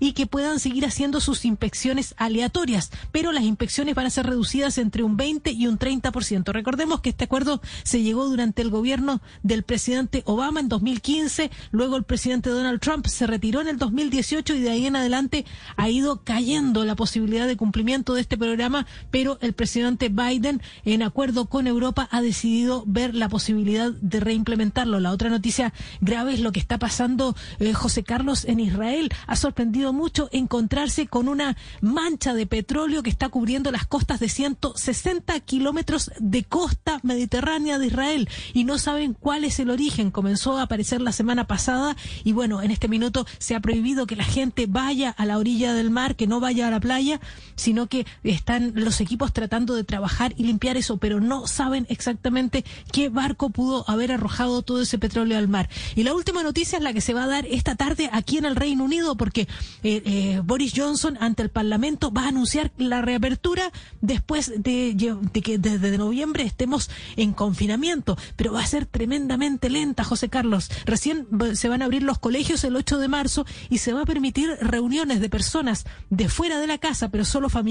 y que puedan seguir haciendo sus inspecciones aleatorias, pero las inspecciones van a ser reducidas entre un 20 y un 30%. Recordemos que este acuerdo se llegó durante el gobierno del presidente Obama en 2015, luego el presidente Donald Trump se retiró en el 2018 y de ahí en adelante ha ido cayendo la posibilidad de de este programa, pero el presidente Biden, en acuerdo con Europa, ha decidido ver la posibilidad de reimplementarlo. La otra noticia grave es lo que está pasando, eh, José Carlos, en Israel. Ha sorprendido mucho encontrarse con una mancha de petróleo que está cubriendo las costas de 160 kilómetros de costa mediterránea de Israel y no saben cuál es el origen. Comenzó a aparecer la semana pasada y bueno, en este minuto se ha prohibido que la gente vaya a la orilla del mar, que no vaya a la playa, sino sino que están los equipos tratando de trabajar y limpiar eso, pero no saben exactamente qué barco pudo haber arrojado todo ese petróleo al mar. Y la última noticia es la que se va a dar esta tarde aquí en el Reino Unido, porque eh, eh, Boris Johnson ante el Parlamento va a anunciar la reapertura después de, de que desde noviembre estemos en confinamiento, pero va a ser tremendamente lenta, José Carlos. Recién se van a abrir los colegios el 8 de marzo y se va a permitir reuniones de personas de fuera de la casa, pero solo familiares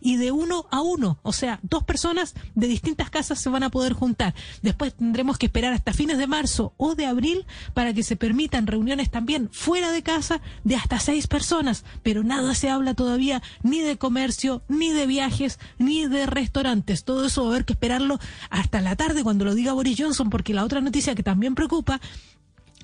y de uno a uno. O sea, dos personas de distintas casas se van a poder juntar. Después tendremos que esperar hasta fines de marzo o de abril para que se permitan reuniones también fuera de casa de hasta seis personas, pero nada se habla todavía ni de comercio, ni de viajes, ni de restaurantes. Todo eso va a haber que esperarlo hasta la tarde cuando lo diga Boris Johnson, porque la otra noticia que también preocupa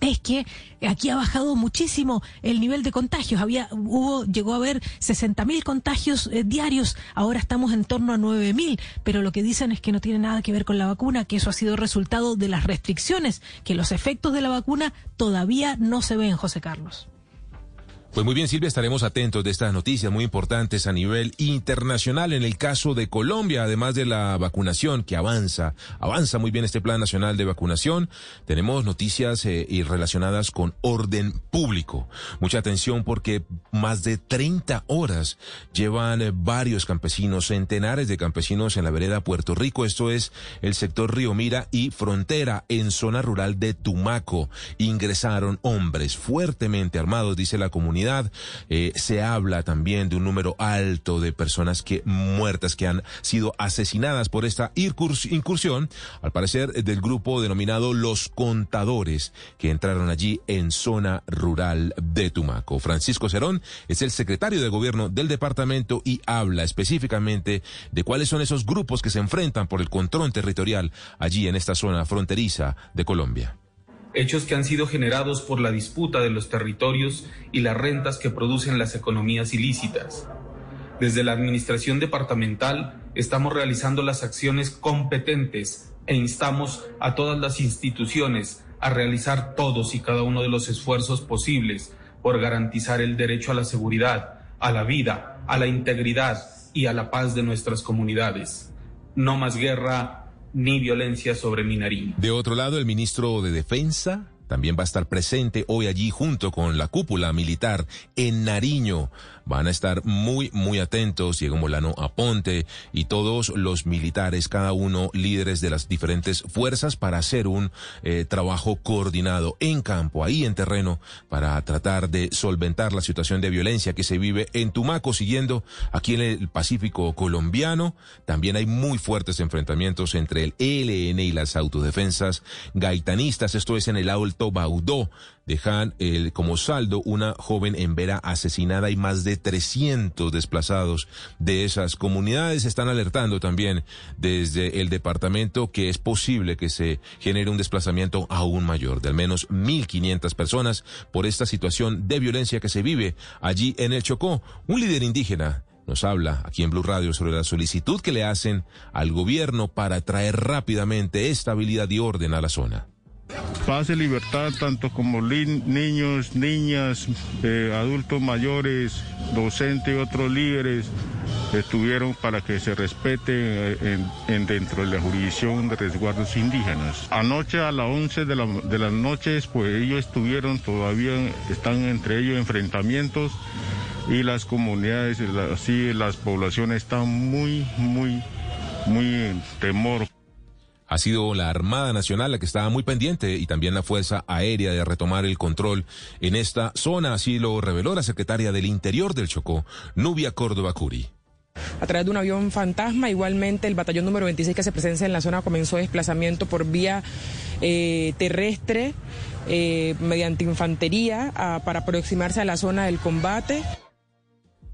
es que aquí ha bajado muchísimo el nivel de contagios. Había, hubo, llegó a haber 60.000 contagios eh, diarios, ahora estamos en torno a 9.000, pero lo que dicen es que no tiene nada que ver con la vacuna, que eso ha sido resultado de las restricciones, que los efectos de la vacuna todavía no se ven, José Carlos. Pues muy bien, Silvia, estaremos atentos de estas noticias muy importantes a nivel internacional. En el caso de Colombia, además de la vacunación que avanza, avanza muy bien este plan nacional de vacunación, tenemos noticias eh, relacionadas con orden público. Mucha atención porque más de 30 horas llevan eh, varios campesinos, centenares de campesinos en la vereda Puerto Rico. Esto es el sector Río Mira y Frontera en zona rural de Tumaco. Ingresaron hombres fuertemente armados, dice la comunidad eh, se habla también de un número alto de personas que muertas que han sido asesinadas por esta incursión, al parecer del grupo denominado Los Contadores, que entraron allí en zona rural de Tumaco. Francisco Cerón es el secretario de gobierno del departamento y habla específicamente de cuáles son esos grupos que se enfrentan por el control territorial allí en esta zona fronteriza de Colombia hechos que han sido generados por la disputa de los territorios y las rentas que producen las economías ilícitas. Desde la Administración Departamental estamos realizando las acciones competentes e instamos a todas las instituciones a realizar todos y cada uno de los esfuerzos posibles por garantizar el derecho a la seguridad, a la vida, a la integridad y a la paz de nuestras comunidades. No más guerra, ni violencia sobre Nariño. De otro lado, el ministro de Defensa también va a estar presente hoy allí junto con la cúpula militar en Nariño van a estar muy, muy atentos, Diego Molano Aponte y todos los militares, cada uno líderes de las diferentes fuerzas para hacer un eh, trabajo coordinado en campo, ahí en terreno, para tratar de solventar la situación de violencia que se vive en Tumaco, siguiendo aquí en el Pacífico colombiano. También hay muy fuertes enfrentamientos entre el ELN y las autodefensas gaitanistas, esto es en el Alto Baudó dejan el, como saldo una joven en Vera asesinada y más de 300 desplazados de esas comunidades. Están alertando también desde el departamento que es posible que se genere un desplazamiento aún mayor de al menos 1.500 personas por esta situación de violencia que se vive allí en el Chocó. Un líder indígena nos habla aquí en Blue Radio sobre la solicitud que le hacen al gobierno para traer rápidamente estabilidad y orden a la zona. Paz y libertad, tanto como niños, niñas, eh, adultos mayores, docentes y otros líderes estuvieron para que se respete eh, en, dentro de la jurisdicción de resguardos indígenas. Anoche a las 11 de, la, de las noches, pues ellos estuvieron, todavía están entre ellos enfrentamientos y las comunidades, así las poblaciones están muy, muy, muy en temor ha sido la Armada Nacional la que estaba muy pendiente y también la Fuerza Aérea de retomar el control en esta zona, así lo reveló la secretaria del Interior del Chocó, Nubia Córdoba Curi. A través de un avión fantasma, igualmente el batallón número 26 que se presencia en la zona comenzó desplazamiento por vía eh, terrestre eh, mediante infantería para aproximarse a la zona del combate.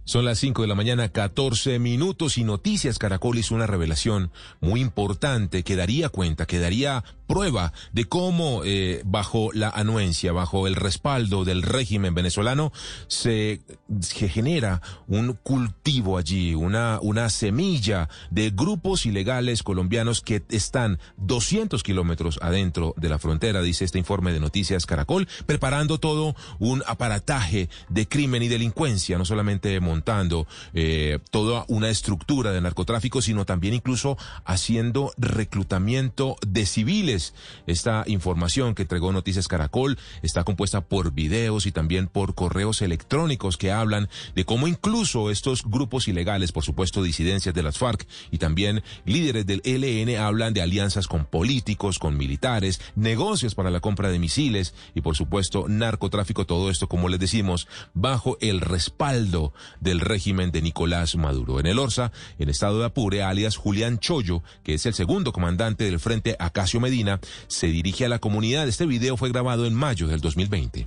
Son las 5 de la mañana, 14 minutos y Noticias Caracol hizo una revelación muy importante que daría cuenta, que daría prueba de cómo eh, bajo la anuencia, bajo el respaldo del régimen venezolano, se, genera un cultivo allí, una, una semilla de grupos ilegales colombianos que están 200 kilómetros adentro de la frontera, dice este informe de Noticias Caracol, preparando todo un aparataje de crimen y delincuencia, no solamente montando eh, toda una estructura de narcotráfico, sino también incluso haciendo reclutamiento de civiles. Esta información que entregó Noticias Caracol está compuesta por videos y también por correos electrónicos que hablan de cómo incluso estos grupos ilegales, por supuesto disidencias de las FARC y también líderes del ELN hablan de alianzas con políticos, con militares, negocios para la compra de misiles y por supuesto narcotráfico, todo esto como les decimos, bajo el respaldo del régimen de Nicolás Maduro. En el Orsa, en estado de Apure, alias Julián Chollo, que es el segundo comandante del Frente Acacio Medina, se dirige a la comunidad. Este video fue grabado en mayo del 2020.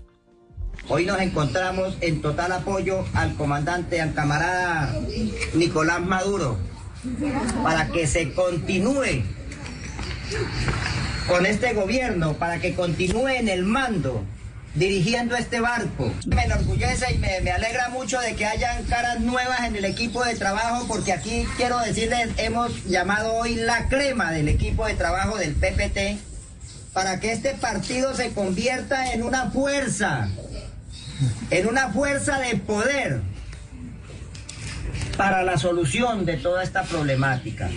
Hoy nos encontramos en total apoyo al comandante, al camarada Nicolás Maduro, para que se continúe con este gobierno, para que continúe en el mando, dirigiendo este barco. Me enorgullece y me, alegra mucho de que hayan caras nuevas en el equipo de trabajo, porque aquí quiero decirles, hemos llamado hoy la crema del equipo de trabajo del PPT, para que este partido se convierta en una fuerza, en una fuerza de poder para la solución de toda esta problemática.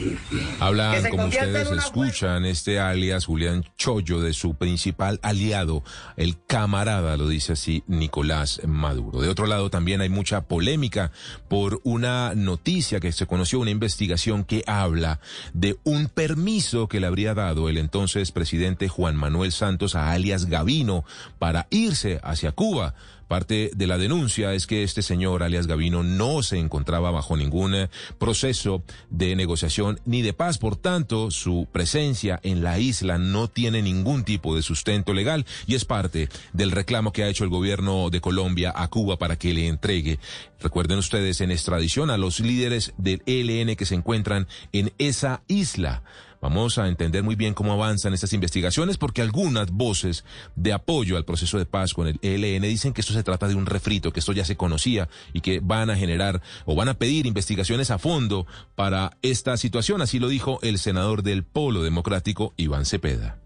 Hablan, como ustedes escuchan, este alias Julián Chollo de su principal aliado, el camarada, lo dice así Nicolás Maduro. De otro lado, también hay mucha polémica por una noticia que se conoció, una investigación que habla de un permiso que le habría dado el entonces presidente Juan Manuel Santos a alias Gavino para irse hacia Cuba. Parte de la denuncia es que este señor, alias Gavino, no se encontraba bajo ningún eh, proceso de negociación ni de paz. Por tanto, su presencia en la isla no tiene ningún tipo de sustento legal y es parte del reclamo que ha hecho el gobierno de Colombia a Cuba para que le entregue, recuerden ustedes, en extradición a los líderes del ELN que se encuentran en esa isla. Vamos a entender muy bien cómo avanzan estas investigaciones porque algunas voces de apoyo al proceso de paz con el ELN dicen que esto se trata de un refrito, que esto ya se conocía y que van a generar o van a pedir investigaciones a fondo para esta situación. Así lo dijo el senador del Polo Democrático, Iván Cepeda.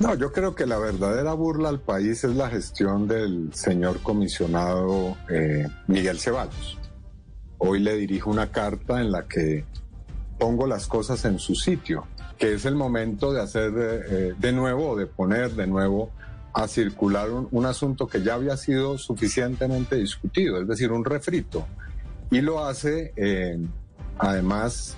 No, yo creo que la verdadera burla al país es la gestión del señor comisionado eh, Miguel Ceballos. Hoy le dirijo una carta en la que pongo las cosas en su sitio que es el momento de hacer eh, de nuevo de poner de nuevo a circular un, un, asunto que ya había sido suficientemente discutido, es decir, un refrito. Y lo hace eh, además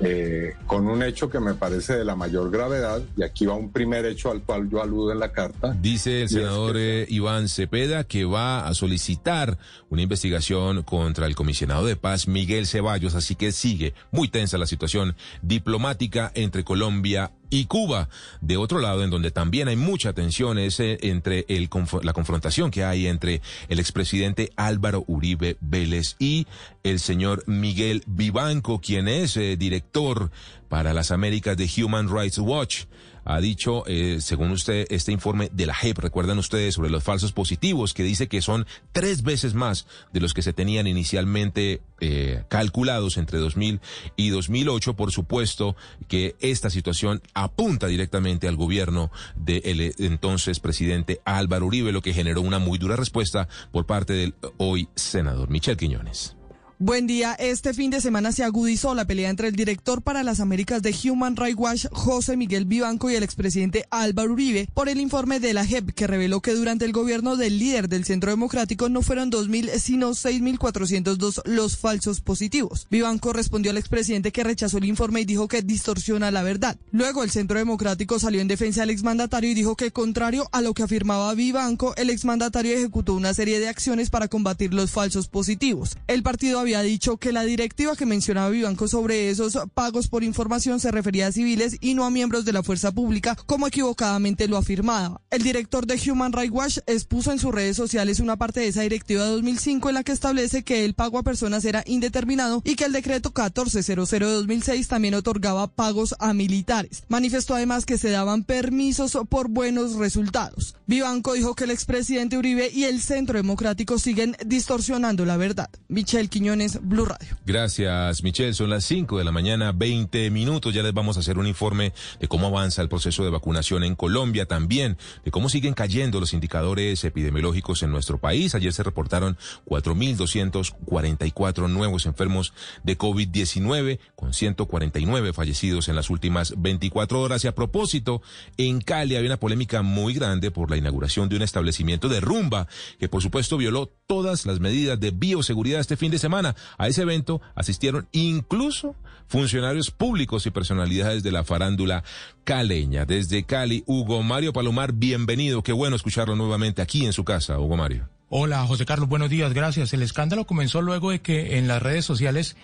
eh, con un hecho que me parece de la mayor gravedad, y aquí va un primer hecho al cual yo aludo en la carta. Dice el senador es que... Iván Cepeda que va a solicitar una investigación contra el comisionado de paz Miguel Ceballos, así que sigue muy tensa la situación diplomática entre Colombia y Cuba. De otro lado, en donde también hay mucha tensión, es eh, entre el, la confrontación que hay entre el expresidente Álvaro Uribe Vélez y el señor Miguel Vivanco, quien es eh, director para las Américas de Human Rights Watch ha dicho, eh, según usted, este informe de la JEP, recuerdan ustedes sobre los falsos positivos, que dice que son tres veces más de los que se tenían inicialmente eh, calculados entre 2000 y 2008. Por supuesto que esta situación apunta directamente al gobierno del entonces presidente Álvaro Uribe, lo que generó una muy dura respuesta por parte del hoy senador Michel Quiñones. Buen día. Este fin de semana se agudizó la pelea entre el director para las Américas de Human Rights Watch, José Miguel Vivanco, y el expresidente Álvaro Uribe por el informe de la JEP que reveló que durante el gobierno del líder del Centro Democrático no fueron 2.000, sino 6.402 los falsos positivos. Vivanco respondió al expresidente que rechazó el informe y dijo que distorsiona la verdad. Luego el Centro Democrático salió en defensa del exmandatario y dijo que contrario a lo que afirmaba Vivanco, el exmandatario ejecutó una serie de acciones para combatir los falsos positivos. El partido había había dicho que la directiva que mencionaba Vivanco sobre esos pagos por información se refería a civiles y no a miembros de la fuerza pública, como equivocadamente lo afirmaba. El director de Human Rights Watch expuso en sus redes sociales una parte de esa directiva de 2005 en la que establece que el pago a personas era indeterminado y que el decreto 1400 de 2006 también otorgaba pagos a militares. Manifestó además que se daban permisos por buenos resultados. Vivanco dijo que el expresidente Uribe y el Centro Democrático siguen distorsionando la verdad. Michelle Quiñones, Radio. Gracias, Michelle. Son las 5 de la mañana, 20 minutos. Ya les vamos a hacer un informe de cómo avanza el proceso de vacunación en Colombia, también de cómo siguen cayendo los indicadores epidemiológicos en nuestro país. Ayer se reportaron 4.244 nuevos enfermos de COVID-19, con 149 fallecidos en las últimas 24 horas. Y a propósito, en Cali había una polémica muy grande por la inauguración de un establecimiento de rumba que por supuesto violó todas las medidas de bioseguridad este fin de semana. A ese evento asistieron incluso funcionarios públicos y personalidades de la farándula caleña. Desde Cali, Hugo Mario Palomar, bienvenido. Qué bueno escucharlo nuevamente aquí en su casa, Hugo Mario. Hola, José Carlos, buenos días, gracias. El escándalo comenzó luego de que en las redes sociales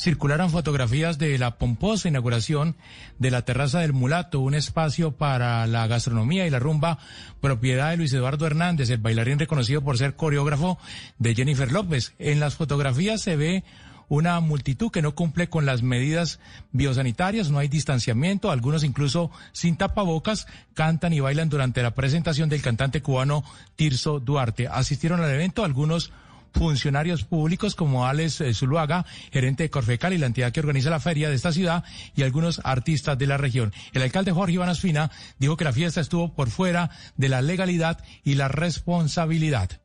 circularan fotografías de la pomposa inauguración de la Terraza del Mulato, un espacio para la gastronomía y la rumba, propiedad de Luis Eduardo Hernández, el bailarín reconocido por ser coreógrafo de Jennifer López. En las fotografías se ve una multitud que no cumple con las medidas biosanitarias, no hay distanciamiento, algunos incluso sin tapabocas cantan y bailan durante la presentación del cantante cubano Tirso Duarte. Asistieron al evento algunos funcionarios públicos como Alex eh, Zuluaga, gerente de Corfecal y la entidad que organiza la feria de esta ciudad, y algunos artistas de la región. El alcalde Jorge Iván Fina dijo que la fiesta estuvo por fuera de la legalidad y la responsabilidad.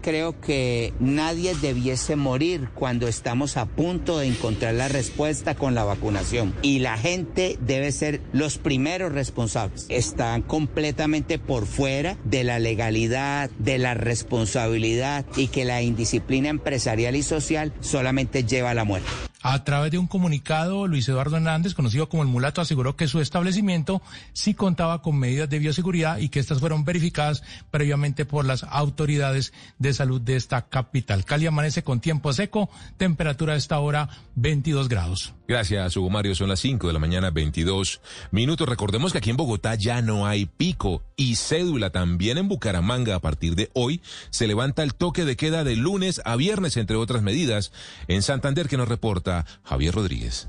Creo que nadie debiese morir cuando estamos a punto de encontrar la respuesta con la vacunación. Y la gente debe ser los primeros responsables. Están completamente por fuera de la legalidad, de la responsabilidad y que la indisciplina empresarial y social solamente lleva a la muerte. A través de un comunicado, Luis Eduardo Hernández, conocido como el mulato, aseguró que su establecimiento sí contaba con medidas de bioseguridad y que estas fueron verificadas previamente por las autoridades de salud de esta capital. Cali amanece con tiempo seco, temperatura a esta hora 22 grados. Gracias, Hugo Mario. Son las 5 de la mañana, 22 minutos. Recordemos que aquí en Bogotá ya no hay pico y cédula. También en Bucaramanga, a partir de hoy, se levanta el toque de queda de lunes a viernes, entre otras medidas. En Santander, que nos reporta Javier Rodríguez.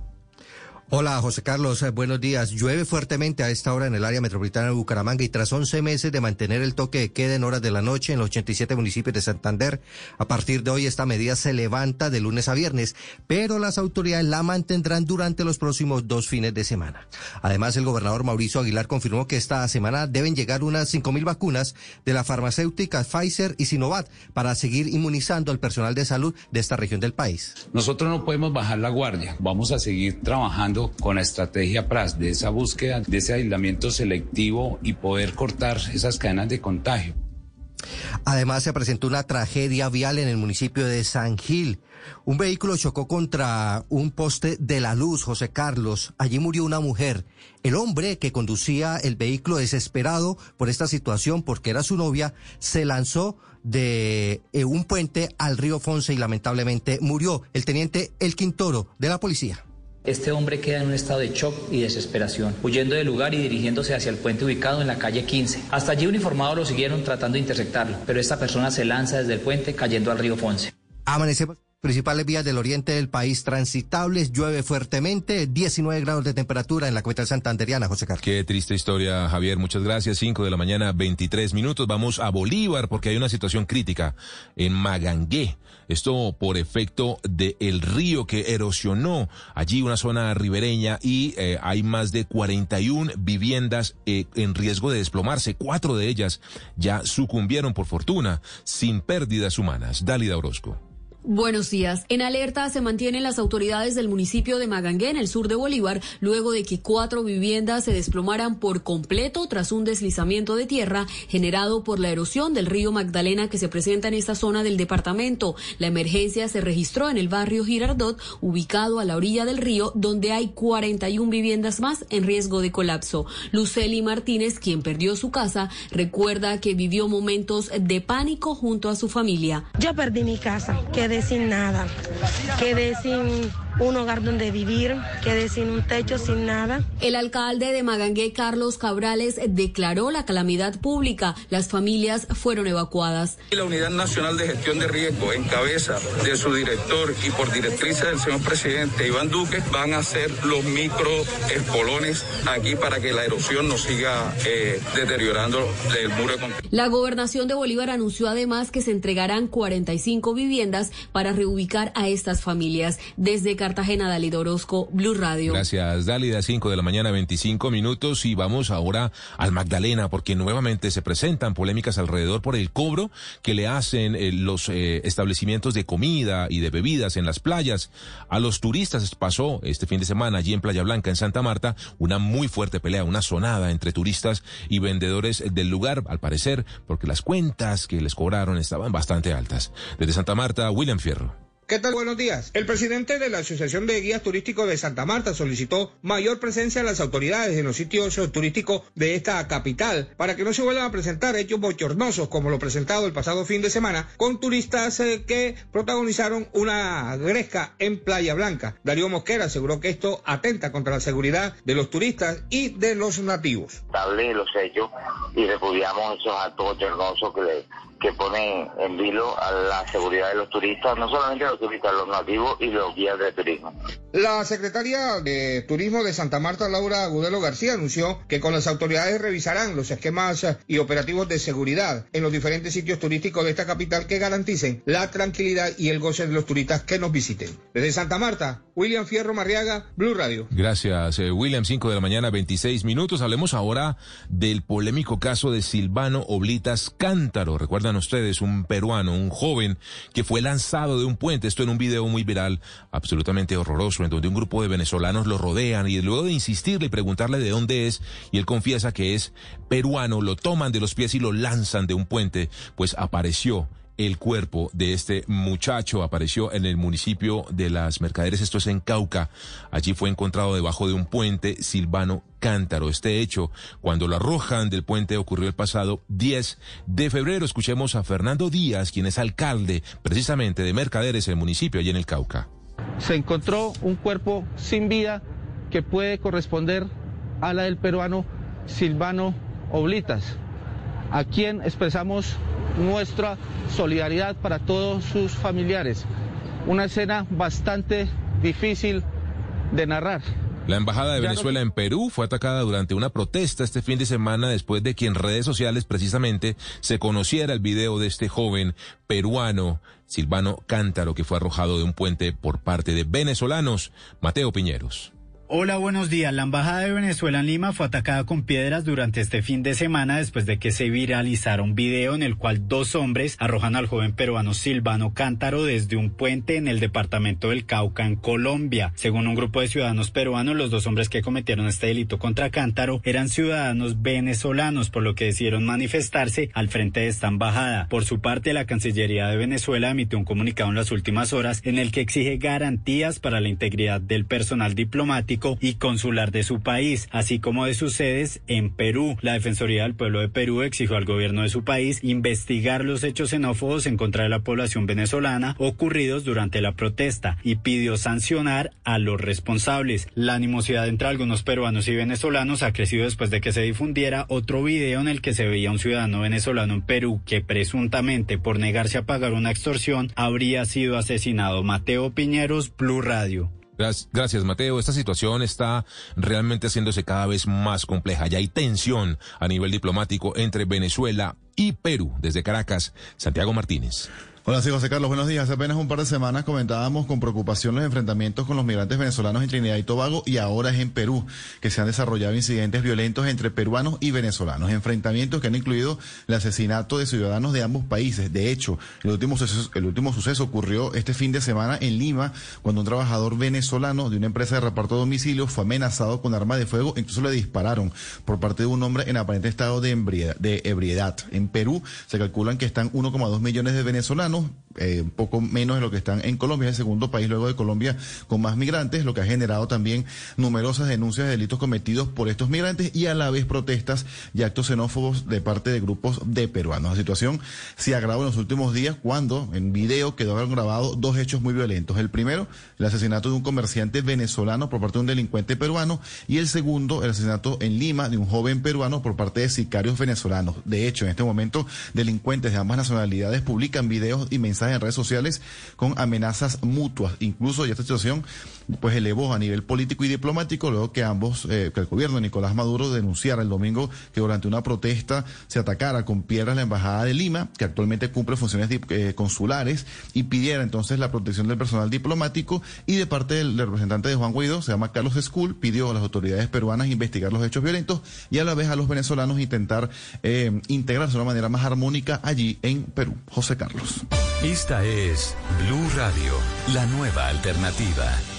Hola José Carlos, eh, buenos días. Llueve fuertemente a esta hora en el área metropolitana de Bucaramanga y tras 11 meses de mantener el toque de queda en horas de la noche en los 87 municipios de Santander, a partir de hoy esta medida se levanta de lunes a viernes, pero las autoridades la mantendrán durante los próximos dos fines de semana. Además, el gobernador Mauricio Aguilar confirmó que esta semana deben llegar unas 5.000 vacunas de la farmacéutica Pfizer y Sinovac para seguir inmunizando al personal de salud de esta región del país. Nosotros no podemos bajar la guardia, vamos a seguir trabajando con la estrategia PRAS, de esa búsqueda, de ese aislamiento selectivo y poder cortar esas cadenas de contagio. Además, se presentó una tragedia vial en el municipio de San Gil. Un vehículo chocó contra un poste de la luz, José Carlos. Allí murió una mujer. El hombre que conducía el vehículo, desesperado por esta situación, porque era su novia, se lanzó de eh, un puente al río Fonse y lamentablemente murió. El teniente El Quintoro de la policía. Este hombre queda en un estado de shock y desesperación, huyendo del lugar y dirigiéndose hacia el puente ubicado en la calle 15. Hasta allí uniformados lo siguieron tratando de interceptarlo, pero esta persona se lanza desde el puente cayendo al río Fonse. Amanecemos principales vías del oriente del país transitables, llueve fuertemente, 19 grados de temperatura en la capital santanderiana, José Carlos. Qué triste historia, Javier, muchas gracias. 5 de la mañana, 23 minutos. Vamos a Bolívar porque hay una situación crítica en Magangué. Esto por efecto del río que erosionó allí una zona ribereña y eh, hay más de 41 viviendas eh, en riesgo de desplomarse. Cuatro de ellas ya sucumbieron por fortuna, sin pérdidas humanas. Dálida Orozco. Buenos días. En alerta se mantienen las autoridades del municipio de Magangué, en el sur de Bolívar, luego de que cuatro viviendas se desplomaran por completo tras un deslizamiento de tierra generado por la erosión del río Magdalena que se presenta en esta zona del departamento. La emergencia se registró en el barrio Girardot, ubicado a la orilla del río, donde hay 41 viviendas más en riesgo de colapso. Luceli Martínez, quien perdió su casa, recuerda que vivió momentos de pánico junto a su familia. Yo perdí mi casa, quedé sin nada, quedé sin un hogar donde vivir, quedé sin un techo, sin nada. El alcalde de Magangué, Carlos Cabrales, declaró la calamidad pública. Las familias fueron evacuadas. La Unidad Nacional de Gestión de Riesgo, en cabeza de su director y por directrices del señor presidente Iván Duque, van a hacer los micro espolones aquí para que la erosión no siga eh, deteriorando el muro de La gobernación de Bolívar anunció además que se entregarán 45 viviendas para reubicar a estas familias. Desde Cartagena, Dalida Orozco, Blue Radio. Gracias, Dalida. 5 de la mañana, 25 minutos. Y vamos ahora al Magdalena, porque nuevamente se presentan polémicas alrededor por el cobro que le hacen eh, los eh, establecimientos de comida y de bebidas en las playas. A los turistas pasó este fin de semana allí en Playa Blanca, en Santa Marta, una muy fuerte pelea, una sonada entre turistas y vendedores del lugar, al parecer, porque las cuentas que les cobraron estaban bastante altas. Desde Santa Marta, William Fierro. ¿Qué tal? Buenos días. El presidente de la Asociación de Guías Turísticos de Santa Marta solicitó mayor presencia de las autoridades en los sitios turísticos de esta capital para que no se vuelvan a presentar hechos bochornosos como lo presentado el pasado fin de semana con turistas eh, que protagonizaron una gresca en Playa Blanca. Darío Mosquera aseguró que esto atenta contra la seguridad de los turistas y de los nativos. los hechos y repudiamos esos actos bochornosos que le que pone en vilo a la seguridad de los turistas, no solamente los turistas, los nativos y los guías de turismo. La secretaria de Turismo de Santa Marta, Laura Agudelo García, anunció que con las autoridades revisarán los esquemas y operativos de seguridad en los diferentes sitios turísticos de esta capital que garanticen la tranquilidad y el goce de los turistas que nos visiten. Desde Santa Marta, William Fierro Marriaga, Blue Radio. Gracias, eh, William. 5 de la mañana, 26 minutos. Hablemos ahora del polémico caso de Silvano Oblitas Cántaro. Ustedes un peruano, un joven que fue lanzado de un puente, esto en un video muy viral, absolutamente horroroso, en donde un grupo de venezolanos lo rodean y luego de insistirle y preguntarle de dónde es, y él confiesa que es peruano, lo toman de los pies y lo lanzan de un puente, pues apareció el cuerpo de este muchacho apareció en el municipio de Las Mercaderes, esto es en Cauca. Allí fue encontrado debajo de un puente Silvano Cántaro. Este hecho, cuando lo arrojan del puente, ocurrió el pasado 10 de febrero. Escuchemos a Fernando Díaz, quien es alcalde precisamente de Mercaderes, el municipio allí en el Cauca. Se encontró un cuerpo sin vida que puede corresponder a la del peruano Silvano Oblitas, a quien expresamos nuestra solidaridad para todos sus familiares. Una escena bastante difícil de narrar. La Embajada de Venezuela en Perú fue atacada durante una protesta este fin de semana después de que en redes sociales precisamente se conociera el video de este joven peruano, Silvano Cántaro, que fue arrojado de un puente por parte de venezolanos. Mateo Piñeros. Hola, buenos días. La Embajada de Venezuela en Lima fue atacada con piedras durante este fin de semana después de que se viralizara un video en el cual dos hombres arrojan al joven peruano Silvano Cántaro desde un puente en el departamento del Cauca, en Colombia. Según un grupo de ciudadanos peruanos, los dos hombres que cometieron este delito contra Cántaro eran ciudadanos venezolanos, por lo que decidieron manifestarse al frente de esta embajada. Por su parte, la Cancillería de Venezuela emitió un comunicado en las últimas horas en el que exige garantías para la integridad del personal diplomático y consular de su país, así como de sus sedes en Perú. La Defensoría del Pueblo de Perú exigió al gobierno de su país investigar los hechos xenófobos en contra de la población venezolana ocurridos durante la protesta y pidió sancionar a los responsables. La animosidad entre algunos peruanos y venezolanos ha crecido después de que se difundiera otro video en el que se veía un ciudadano venezolano en Perú que presuntamente por negarse a pagar una extorsión habría sido asesinado. Mateo Piñeros, Blue Radio. Gracias, Mateo. Esta situación está realmente haciéndose cada vez más compleja. Ya hay tensión a nivel diplomático entre Venezuela y Perú. Desde Caracas, Santiago Martínez. Hola, sí, José Carlos, buenos días. Hace apenas un par de semanas comentábamos con preocupación los enfrentamientos con los migrantes venezolanos en Trinidad y Tobago y ahora es en Perú que se han desarrollado incidentes violentos entre peruanos y venezolanos. Enfrentamientos que han incluido el asesinato de ciudadanos de ambos países. De hecho, el último suceso, el último suceso ocurrió este fin de semana en Lima cuando un trabajador venezolano de una empresa de reparto de domicilio fue amenazado con arma de fuego, incluso le dispararon por parte de un hombre en aparente estado de, de ebriedad. En Perú se calculan que están 1,2 millones de venezolanos Bible eh, un poco menos de lo que están en Colombia, es el segundo país luego de Colombia con más migrantes, lo que ha generado también numerosas denuncias de delitos cometidos por estos migrantes y a la vez protestas y actos xenófobos de parte de grupos de peruanos. La situación se agravó en los últimos días cuando en video quedaron grabados dos hechos muy violentos. El primero, el asesinato de un comerciante venezolano por parte de un delincuente peruano y el segundo, el asesinato en Lima de un joven peruano por parte de sicarios venezolanos. De hecho, en este momento, delincuentes de ambas nacionalidades publican videos y mensajes en redes sociales con amenazas mutuas. Incluso ya esta situación pues elevó a nivel político y diplomático luego que ambos, eh, que el gobierno de Nicolás Maduro denunciara el domingo que durante una protesta se atacara con piedras la embajada de Lima, que actualmente cumple funciones eh, consulares, y pidiera entonces la protección del personal diplomático y de parte del, representante de Juan Guaidó, se llama Carlos School, pidió a las autoridades peruanas investigar los hechos violentos y a la vez a los venezolanos intentar eh, integrarse de una manera más armónica allí en Perú. José Carlos. Esta es Blue Radio, la nueva alternativa.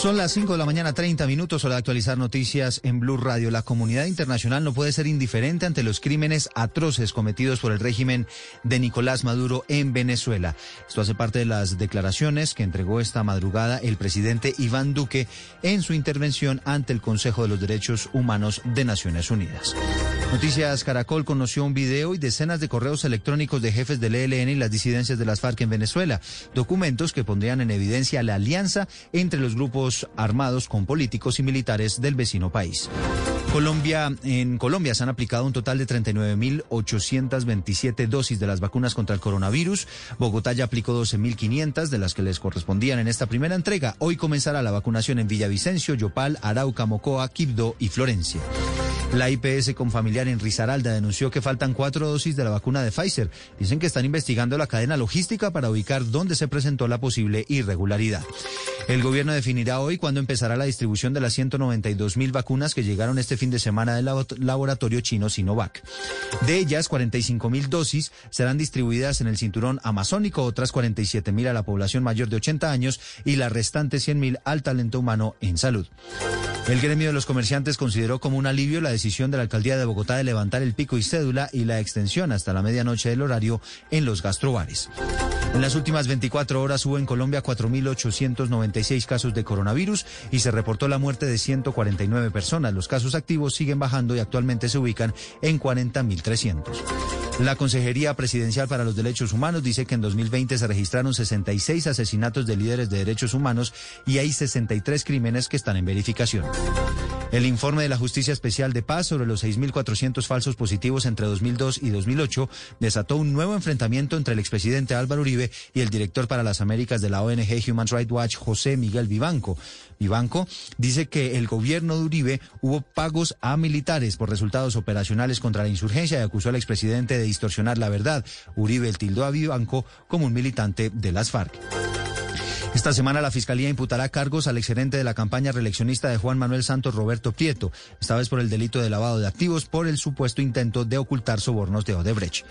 Son las 5 de la mañana, 30 minutos, de actualizar noticias en Blue Radio. La comunidad internacional no puede ser indiferente ante los crímenes atroces cometidos por el régimen de Nicolás Maduro en Venezuela. Esto hace parte de las declaraciones que entregó esta madrugada el presidente Iván Duque en su intervención ante el Consejo de los Derechos Humanos de Naciones Unidas. Noticias Caracol conoció un video y decenas de correos electrónicos de jefes del ELN y las disidencias de las FARC en Venezuela, documentos que pondrían en evidencia la alianza entre los grupos armados con políticos y militares del vecino país. Colombia, en Colombia se han aplicado un total de 39.827 dosis de las vacunas contra el coronavirus. Bogotá ya aplicó 12.500 de las que les correspondían en esta primera entrega. Hoy comenzará la vacunación en Villavicencio, Yopal, Arauca, Mocoa, Quibdó y Florencia. La IPS con familiar en Risaralda denunció que faltan cuatro dosis de la vacuna de Pfizer. Dicen que están investigando la cadena logística para ubicar dónde se presentó la posible irregularidad. El gobierno definirá hoy cuándo empezará la distribución de las 192 mil vacunas que llegaron este fin de semana del laboratorio chino Sinovac. De ellas, 45 mil dosis serán distribuidas en el cinturón amazónico, otras 47 mil a la población mayor de 80 años y las restantes 100 mil al talento humano en salud. El gremio de los comerciantes consideró como un alivio la decisión de la alcaldía de Bogotá de levantar el pico y cédula y la extensión hasta la medianoche del horario en los gastrobares. En las últimas 24 horas hubo en Colombia 4.896 casos de coronavirus y se reportó la muerte de 149 personas. Los casos activos siguen bajando y actualmente se ubican en 40.300. La Consejería Presidencial para los Derechos Humanos dice que en 2020 se registraron 66 asesinatos de líderes de derechos humanos y hay 63 crímenes que están en verificación. El informe de la Justicia Especial de Paz sobre los 6.400 falsos positivos entre 2002 y 2008 desató un nuevo enfrentamiento entre el expresidente Álvaro Uribe y el director para las Américas de la ONG Human Rights Watch, José Miguel Vivanco. Vivanco dice que el gobierno de Uribe hubo pagos a militares por resultados operacionales contra la insurgencia y acusó al expresidente de distorsionar la verdad. Uribe tildó a Vivanco como un militante de las FARC. Esta semana la Fiscalía imputará cargos al exgerente de la campaña reeleccionista de Juan Manuel Santos, Roberto Prieto, esta vez por el delito de lavado de activos por el supuesto intento de ocultar sobornos de Odebrecht.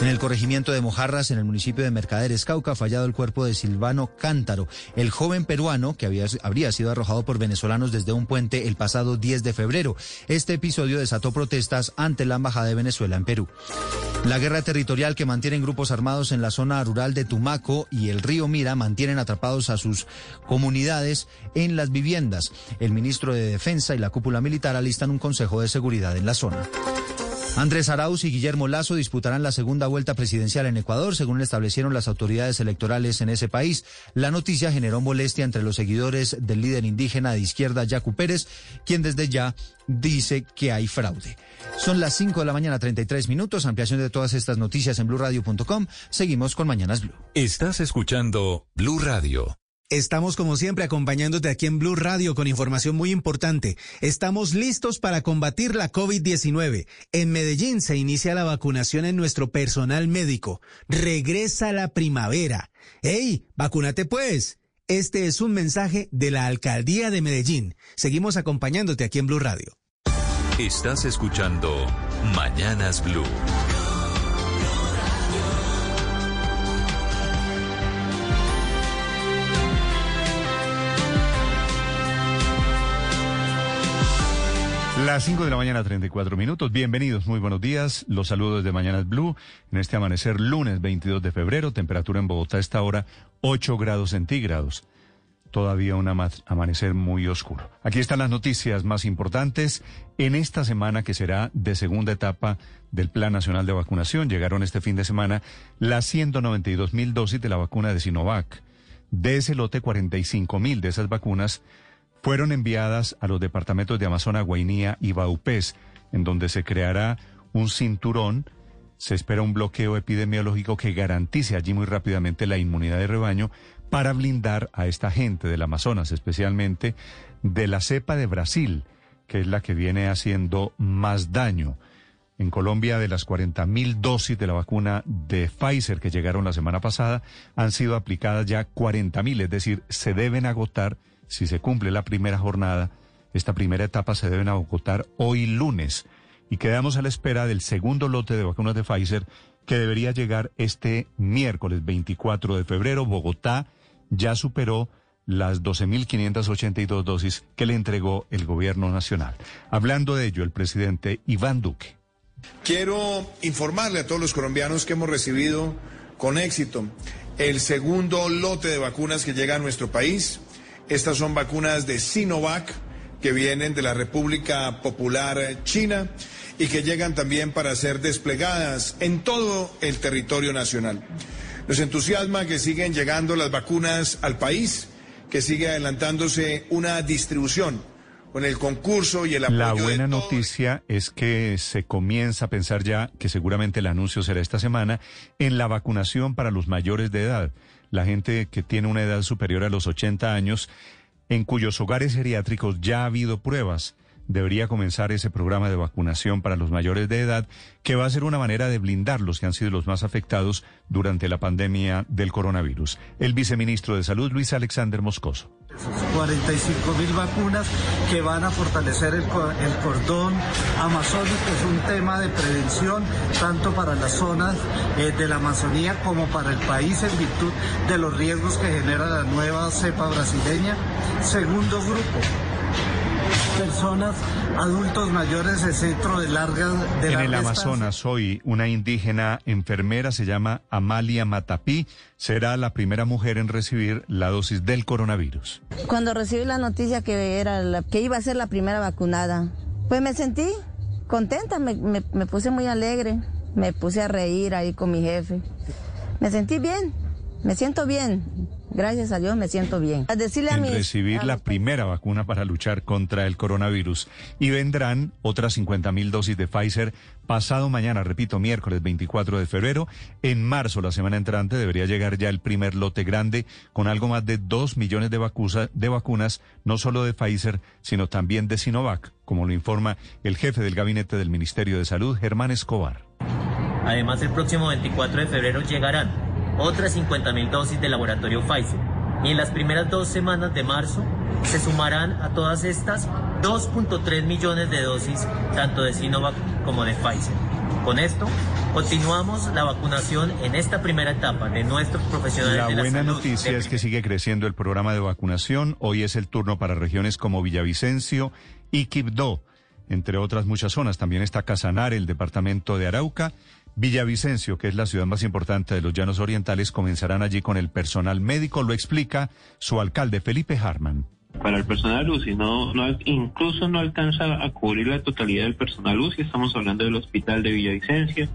En el corregimiento de Mojarras, en el municipio de Mercaderes, Cauca, fallado el cuerpo de Silvano Cántaro, el joven peruano que había, habría sido arrojado por venezolanos desde un puente el pasado 10 de febrero. Este episodio desató protestas ante la Embajada de Venezuela en Perú. La guerra territorial que mantienen grupos armados en la zona rural de Tumaco y el río Mira mantienen atrapados a sus comunidades en las viviendas. El ministro de Defensa y la cúpula militar alistan un consejo de seguridad en la zona. Andrés Arauz y Guillermo Lazo disputarán la segunda vuelta presidencial en Ecuador, según establecieron las autoridades electorales en ese país. La noticia generó molestia entre los seguidores del líder indígena de izquierda, Yacu Pérez, quien desde ya dice que hay fraude. Son las 5 de la mañana, 33 minutos. Ampliación de todas estas noticias en blurradio.com. Seguimos con Mañanas Blue. Estás escuchando Blue Radio. Estamos como siempre acompañándote aquí en Blue Radio con información muy importante. Estamos listos para combatir la COVID-19. En Medellín se inicia la vacunación en nuestro personal médico. Regresa la primavera. ¡Ey! ¡Vacúnate pues! Este es un mensaje de la Alcaldía de Medellín. Seguimos acompañándote aquí en Blue Radio. Estás escuchando Mañanas Blue. Las 5 de la mañana, 34 minutos. Bienvenidos, muy buenos días. Los saludos de Mañanas Blue en este amanecer lunes 22 de febrero. Temperatura en Bogotá a esta hora 8 grados centígrados. Todavía un amanecer muy oscuro. Aquí están las noticias más importantes en esta semana que será de segunda etapa del Plan Nacional de Vacunación. Llegaron este fin de semana las 192 mil dosis de la vacuna de Sinovac. De ese lote, 45 mil de esas vacunas fueron enviadas a los departamentos de Amazonas, Guainía y Baupés, en donde se creará un cinturón. Se espera un bloqueo epidemiológico que garantice allí muy rápidamente la inmunidad de rebaño para blindar a esta gente del Amazonas, especialmente de la cepa de Brasil, que es la que viene haciendo más daño. En Colombia, de las 40 mil dosis de la vacuna de Pfizer que llegaron la semana pasada, han sido aplicadas ya 40 mil, es decir, se deben agotar si se cumple la primera jornada, esta primera etapa se deben agotar hoy lunes y quedamos a la espera del segundo lote de vacunas de Pfizer que debería llegar este miércoles 24 de febrero. Bogotá ya superó las 12.582 dosis que le entregó el gobierno nacional. Hablando de ello, el presidente Iván Duque. Quiero informarle a todos los colombianos que hemos recibido con éxito el segundo lote de vacunas que llega a nuestro país. Estas son vacunas de Sinovac que vienen de la República Popular China y que llegan también para ser desplegadas en todo el territorio nacional. Nos entusiasma que siguen llegando las vacunas al país, que sigue adelantándose una distribución con el concurso y el apoyo. La buena noticia es que se comienza a pensar ya, que seguramente el anuncio será esta semana, en la vacunación para los mayores de edad la gente que tiene una edad superior a los 80 años, en cuyos hogares geriátricos ya ha habido pruebas. Debería comenzar ese programa de vacunación para los mayores de edad, que va a ser una manera de blindar los que han sido los más afectados durante la pandemia del coronavirus. El viceministro de Salud, Luis Alexander Moscoso. 45 mil vacunas que van a fortalecer el, cordón amazónico. Es un tema de prevención tanto para las zonas eh, de la Amazonía como para el país en virtud de los riesgos que genera la nueva cepa brasileña. Segundo grupo, personas, adultos mayores de centro de larga de En el Amazonas hoy una indígena enfermera se llama Amalia Matapí, será la primera mujer en recibir la dosis del coronavirus. Cuando recibí la noticia que era la, que iba a ser la primera vacunada, pues me sentí contenta, me, me, me puse muy alegre, me puse a reír ahí con mi jefe. Me sentí bien, me siento bien. Gracias a Dios me siento bien. A decirle a en recibir la primera vacuna para luchar contra el coronavirus. Y vendrán otras 50 mil dosis de Pfizer pasado mañana, repito, miércoles 24 de febrero. En marzo, la semana entrante, debería llegar ya el primer lote grande con algo más de 2 millones de, vacunas, de vacunas, no solo de Pfizer, sino también de Sinovac, como lo informa el jefe del gabinete del Ministerio de Salud, Germán Escobar. Además, el próximo 24 de febrero llegarán otras 50.000 dosis del laboratorio Pfizer. Y en las primeras dos semanas de marzo se sumarán a todas estas 2.3 millones de dosis, tanto de Sinovac como de Pfizer. Con esto, continuamos la vacunación en esta primera etapa de nuestros profesionales la de la buena noticia es que sigue creciendo el programa de vacunación. Hoy es el turno para regiones como Villavicencio y Quibdó, entre otras muchas zonas. También está Casanar, el departamento de Arauca Villavicencio, que es la ciudad más importante de los Llanos Orientales, comenzarán allí con el personal médico, lo explica su alcalde Felipe Harman. Para el personal UCI, no, no, incluso no alcanza a cubrir la totalidad del personal UCI. Estamos hablando del hospital de Villavicencio,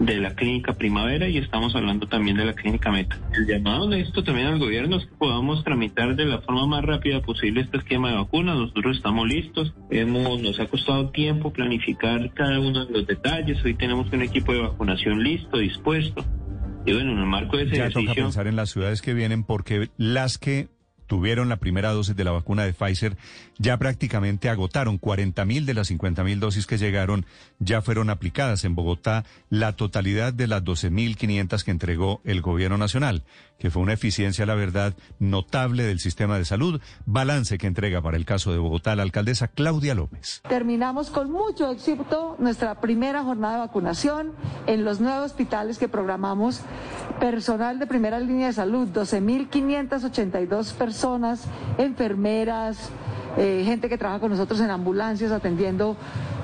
de la clínica Primavera y estamos hablando también de la clínica Meta. El llamado de esto también al gobierno es que podamos tramitar de la forma más rápida posible este esquema de vacunas. Nosotros estamos listos. Hemos, nos ha costado tiempo planificar cada uno de los detalles. Hoy tenemos un equipo de vacunación listo, dispuesto. Y bueno, en el marco de ese ya toca pensar en las ciudades que vienen porque las que tuvieron la primera dosis de la vacuna de Pfizer ya prácticamente agotaron. 40 mil de las 50 mil dosis que llegaron ya fueron aplicadas. En Bogotá, la totalidad de las 12 mil 500 que entregó el gobierno nacional, que fue una eficiencia, la verdad, notable del sistema de salud. Balance que entrega para el caso de Bogotá la alcaldesa Claudia López. Terminamos con mucho éxito nuestra primera jornada de vacunación en los nuevos hospitales que programamos. Personal de primera línea de salud, 12.582 personas, enfermeras, eh, gente que trabaja con nosotros en ambulancias atendiendo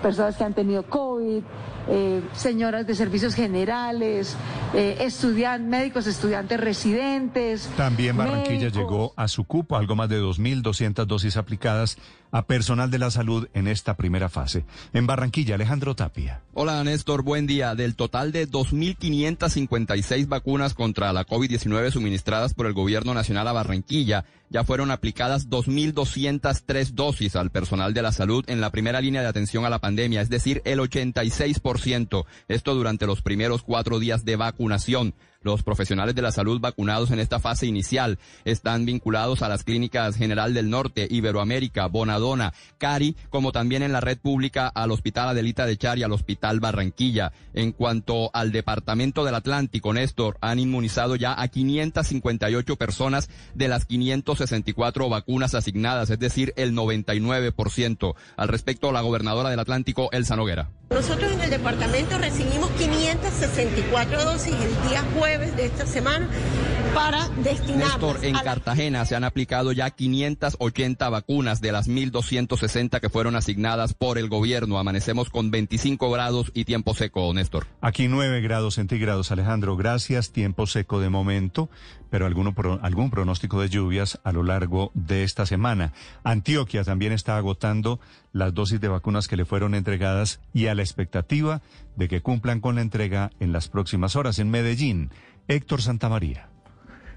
personas que han tenido COVID, eh, señoras de servicios generales, eh, estudiantes, médicos, estudiantes residentes. También Barranquilla médicos. llegó a su cupo, algo más de 2.200 dosis aplicadas a personal de la salud en esta primera fase. En Barranquilla, Alejandro Tapia. Hola Néstor, buen día. Del total de 2.556 vacunas contra la COVID-19 suministradas por el Gobierno Nacional a Barranquilla, ya fueron aplicadas 2.203 dosis al personal de la salud en la primera línea de atención a la pandemia, es decir, el 86%. Esto durante los primeros cuatro días de vacunación vacunación los profesionales de la salud vacunados en esta fase inicial están vinculados a las clínicas General del Norte, Iberoamérica, Bonadona, Cari, como también en la red pública al Hospital Adelita de Char y al Hospital Barranquilla. En cuanto al Departamento del Atlántico, Néstor, han inmunizado ya a 558 personas de las 564 vacunas asignadas, es decir, el 99%. Al respecto, la gobernadora del Atlántico, Elsa Noguera. Nosotros en el departamento recibimos 564 dosis el día jueves de esta semana para destinarlas Néstor, en la- Cartagena se han aplicado ya 580 vacunas de las 1.260 que fueron asignadas por el gobierno. Amanecemos con 25 grados y tiempo seco, Néstor. Aquí 9 grados centígrados, Alejandro. Gracias. Tiempo seco de momento, pero alguno pro- algún pronóstico de lluvias a lo largo de esta semana. Antioquia también está agotando las dosis de vacunas que le fueron entregadas y a la expectativa de que cumplan con la entrega en las próximas horas. En Medellín, Héctor Santamaría.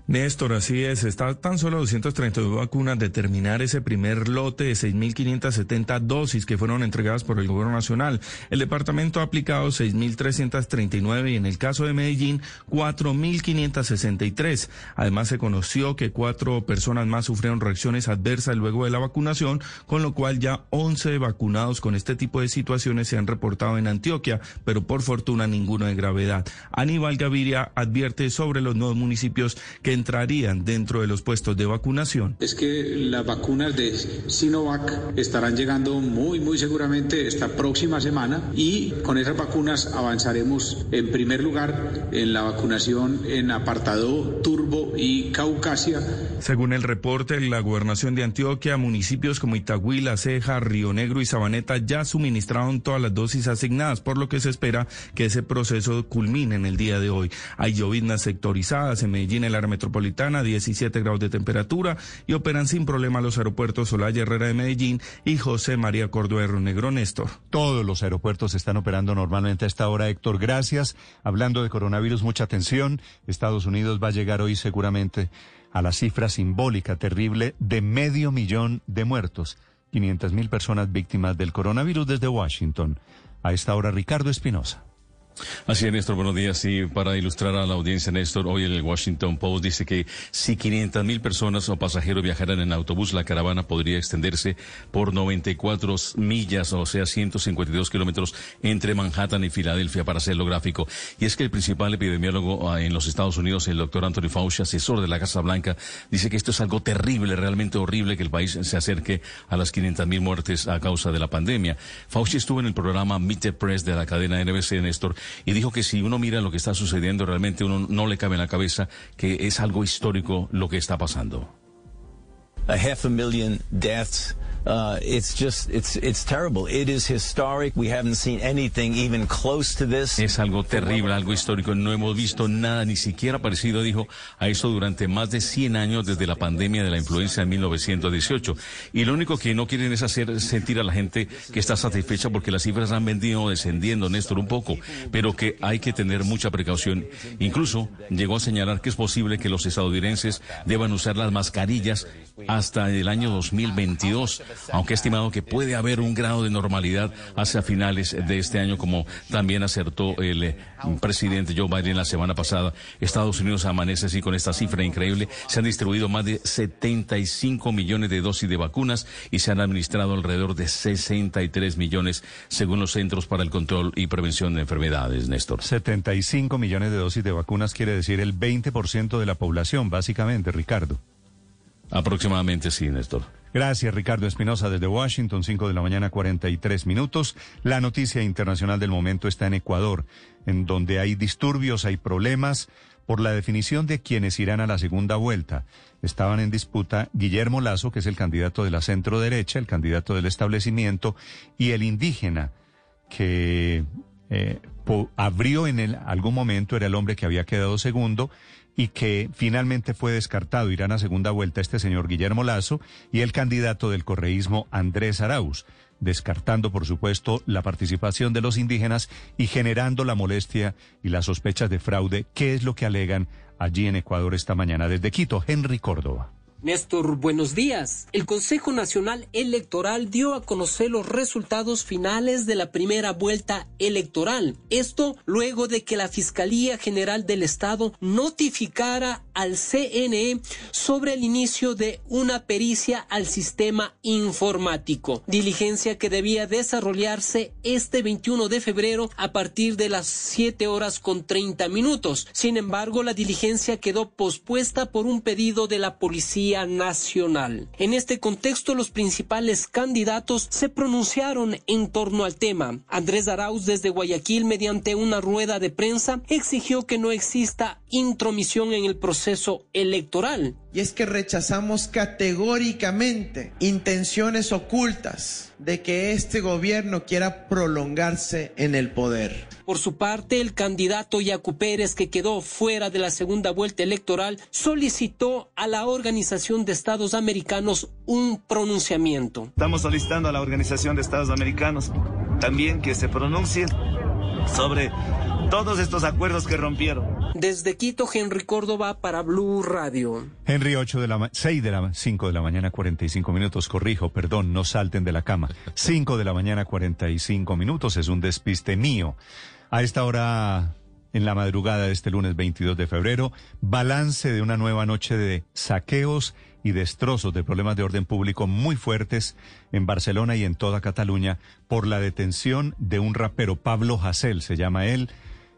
Néstor, así es. Está tan solo a 232 vacunas de terminar ese primer lote de 6.570 dosis que fueron entregadas por el Gobierno Nacional. El departamento ha aplicado 6.339 y en el caso de Medellín, 4.563. Además, se conoció que cuatro personas más sufrieron reacciones adversas luego de la vacunación, con lo cual ya 11 vacunados con este tipo de situaciones se han reportado en Antioquia, pero por fortuna ninguno de gravedad. Aníbal Gaviria advierte sobre los nuevos municipios que entrarían dentro de los puestos de vacunación. es que las vacunas de Sinovac estarán llegando muy, muy seguramente esta próxima semana y con esas vacunas avanzaremos en primer lugar en la vacunación en apartado Turbo y Caucasia. Según el reporte la gobernación de Antioquia, municipios como Itagüí, La Ceja, Río Negro y Sabaneta ya suministraron todas las dosis asignadas, por lo que se espera que ese proceso culmine en el día de hoy. Hay lloviznas sectorizadas en Medellín, el área metropolitana, 17 grados de temperatura y operan sin problema los aeropuertos Olaya Herrera de Medellín y José María Río Negro Néstor. Todos los aeropuertos están operando normalmente a esta hora, Héctor. Gracias. Hablando de coronavirus, mucha atención. Estados Unidos va a llegar hoy seguramente a la cifra simbólica, terrible, de medio millón de muertos. 500 mil personas víctimas del coronavirus desde Washington. A esta hora, Ricardo Espinosa. Así es, Néstor, buenos días. Sí, para ilustrar a la audiencia, Néstor, hoy el Washington Post dice que si 500 mil personas o pasajeros viajaran en autobús, la caravana podría extenderse por 94 millas, o sea, 152 kilómetros entre Manhattan y Filadelfia, para hacerlo gráfico. Y es que el principal epidemiólogo ah, en los Estados Unidos, el doctor Anthony Fauci, asesor de la Casa Blanca, dice que esto es algo terrible, realmente horrible que el país se acerque a las 500 mil muertes a causa de la pandemia. Fauci estuvo en el programa Meet the Press de la cadena NBC, Néstor, y dijo que si uno mira lo que está sucediendo, realmente uno no le cabe en la cabeza que es algo histórico lo que está pasando. Uh, it's just, it's, it's terrible. It is historic. We haven't seen anything even close to this. Es algo terrible, algo histórico. No hemos visto nada ni siquiera parecido, dijo, a eso durante más de 100 años desde la pandemia de la influenza en 1918. Y lo único que no quieren es hacer sentir a la gente que está satisfecha porque las cifras han venido descendiendo, Néstor, un poco, pero que hay que tener mucha precaución. Incluso llegó a señalar que es posible que los estadounidenses deban usar las mascarillas hasta el año 2022, aunque ha estimado que puede haber un grado de normalidad hacia finales de este año, como también acertó el eh, presidente Joe Biden la semana pasada. Estados Unidos amanece así con esta cifra increíble. Se han distribuido más de 75 millones de dosis de vacunas y se han administrado alrededor de 63 millones, según los Centros para el Control y Prevención de Enfermedades, Néstor. 75 millones de dosis de vacunas quiere decir el 20% de la población, básicamente, Ricardo. Aproximadamente sí, Néstor. Gracias, Ricardo Espinosa, desde Washington, 5 de la mañana, 43 minutos. La noticia internacional del momento está en Ecuador. en donde hay disturbios, hay problemas por la definición de quienes irán a la segunda vuelta. Estaban en disputa Guillermo Lazo, que es el candidato de la centro derecha, el candidato del establecimiento, y el indígena, que eh, abrió en el, algún momento, era el hombre que había quedado segundo, y que finalmente fue descartado. Irán a segunda vuelta este señor Guillermo Lazo y el candidato del correísmo Andrés Arauz descartando, por supuesto, la participación de los indígenas y generando la molestia y las sospechas de fraude, que es lo que alegan allí en Ecuador esta mañana. Desde Quito, Henry Córdoba. Néstor, buenos días. El Consejo Nacional Electoral dio a conocer los resultados finales de la primera vuelta electoral. Esto luego de que la Fiscalía General del Estado notificara al CNE sobre el inicio de una pericia al sistema informático, diligencia que debía desarrollarse este 21 de febrero a partir de las 7 horas con 30 minutos. Sin embargo, la diligencia quedó pospuesta por un pedido de la Policía Nacional. En este contexto, los principales candidatos se pronunciaron en torno al tema. Andrés Arauz desde Guayaquil, mediante una rueda de prensa, exigió que no exista intromisión en el proceso electoral. Y es que rechazamos categóricamente intenciones ocultas de que este gobierno quiera prolongarse en el poder. Por su parte, el candidato Yacu Pérez, que quedó fuera de la segunda vuelta electoral, solicitó a la Organización de Estados Americanos un pronunciamiento. Estamos solicitando a la Organización de Estados Americanos también que se pronuncie sobre todos estos acuerdos que rompieron. Desde Quito, Henry Córdoba para Blue Radio. Henry, 8 de la 6 de la 5 de la mañana, 45 minutos. Corrijo, perdón, no salten de la cama. 5 de la mañana, 45 minutos. Es un despiste mío. A esta hora, en la madrugada de este lunes 22 de febrero, balance de una nueva noche de saqueos y destrozos de problemas de orden público muy fuertes en Barcelona y en toda Cataluña por la detención de un rapero, Pablo Hasél, se llama él,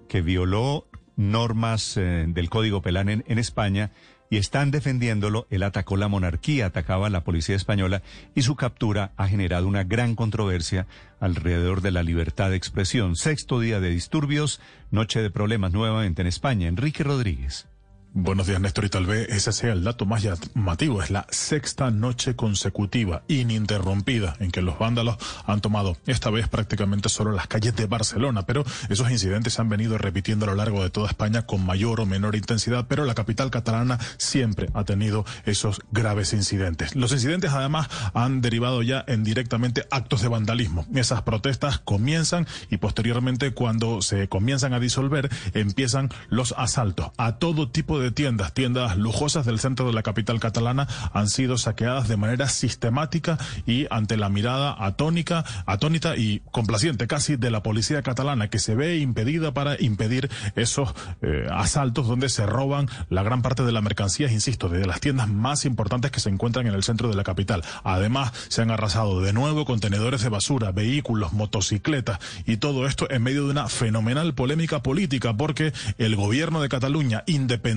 que violó normas eh, del Código Penal en, en España y están defendiéndolo. Él atacó la monarquía, atacaba a la policía española y su captura ha generado una gran controversia alrededor de la libertad de expresión. Sexto día de disturbios, noche de problemas nuevamente en España. Enrique Rodríguez. Buenos días, Néstor, y tal vez ese sea el dato más llamativo. Es la sexta noche consecutiva, ininterrumpida, en que los vándalos han tomado, esta vez prácticamente solo las calles de Barcelona, pero esos incidentes se han venido repitiendo a lo largo de toda España con mayor o menor intensidad, pero la capital catalana siempre ha tenido esos graves incidentes. Los incidentes además han derivado ya en directamente actos de vandalismo. Esas protestas comienzan y posteriormente cuando se comienzan a disolver empiezan los asaltos a todo tipo de tiendas, tiendas lujosas del centro de la capital catalana han sido saqueadas de manera sistemática y ante la mirada atónica, atónita y complaciente casi de la policía catalana que se ve impedida para impedir esos eh, asaltos donde se roban la gran parte de la mercancía, insisto, de las tiendas más importantes que se encuentran en el centro de la capital. Además, se han arrasado de nuevo contenedores de basura, vehículos, motocicletas y todo esto en medio de una fenomenal polémica política porque el gobierno de Cataluña independiente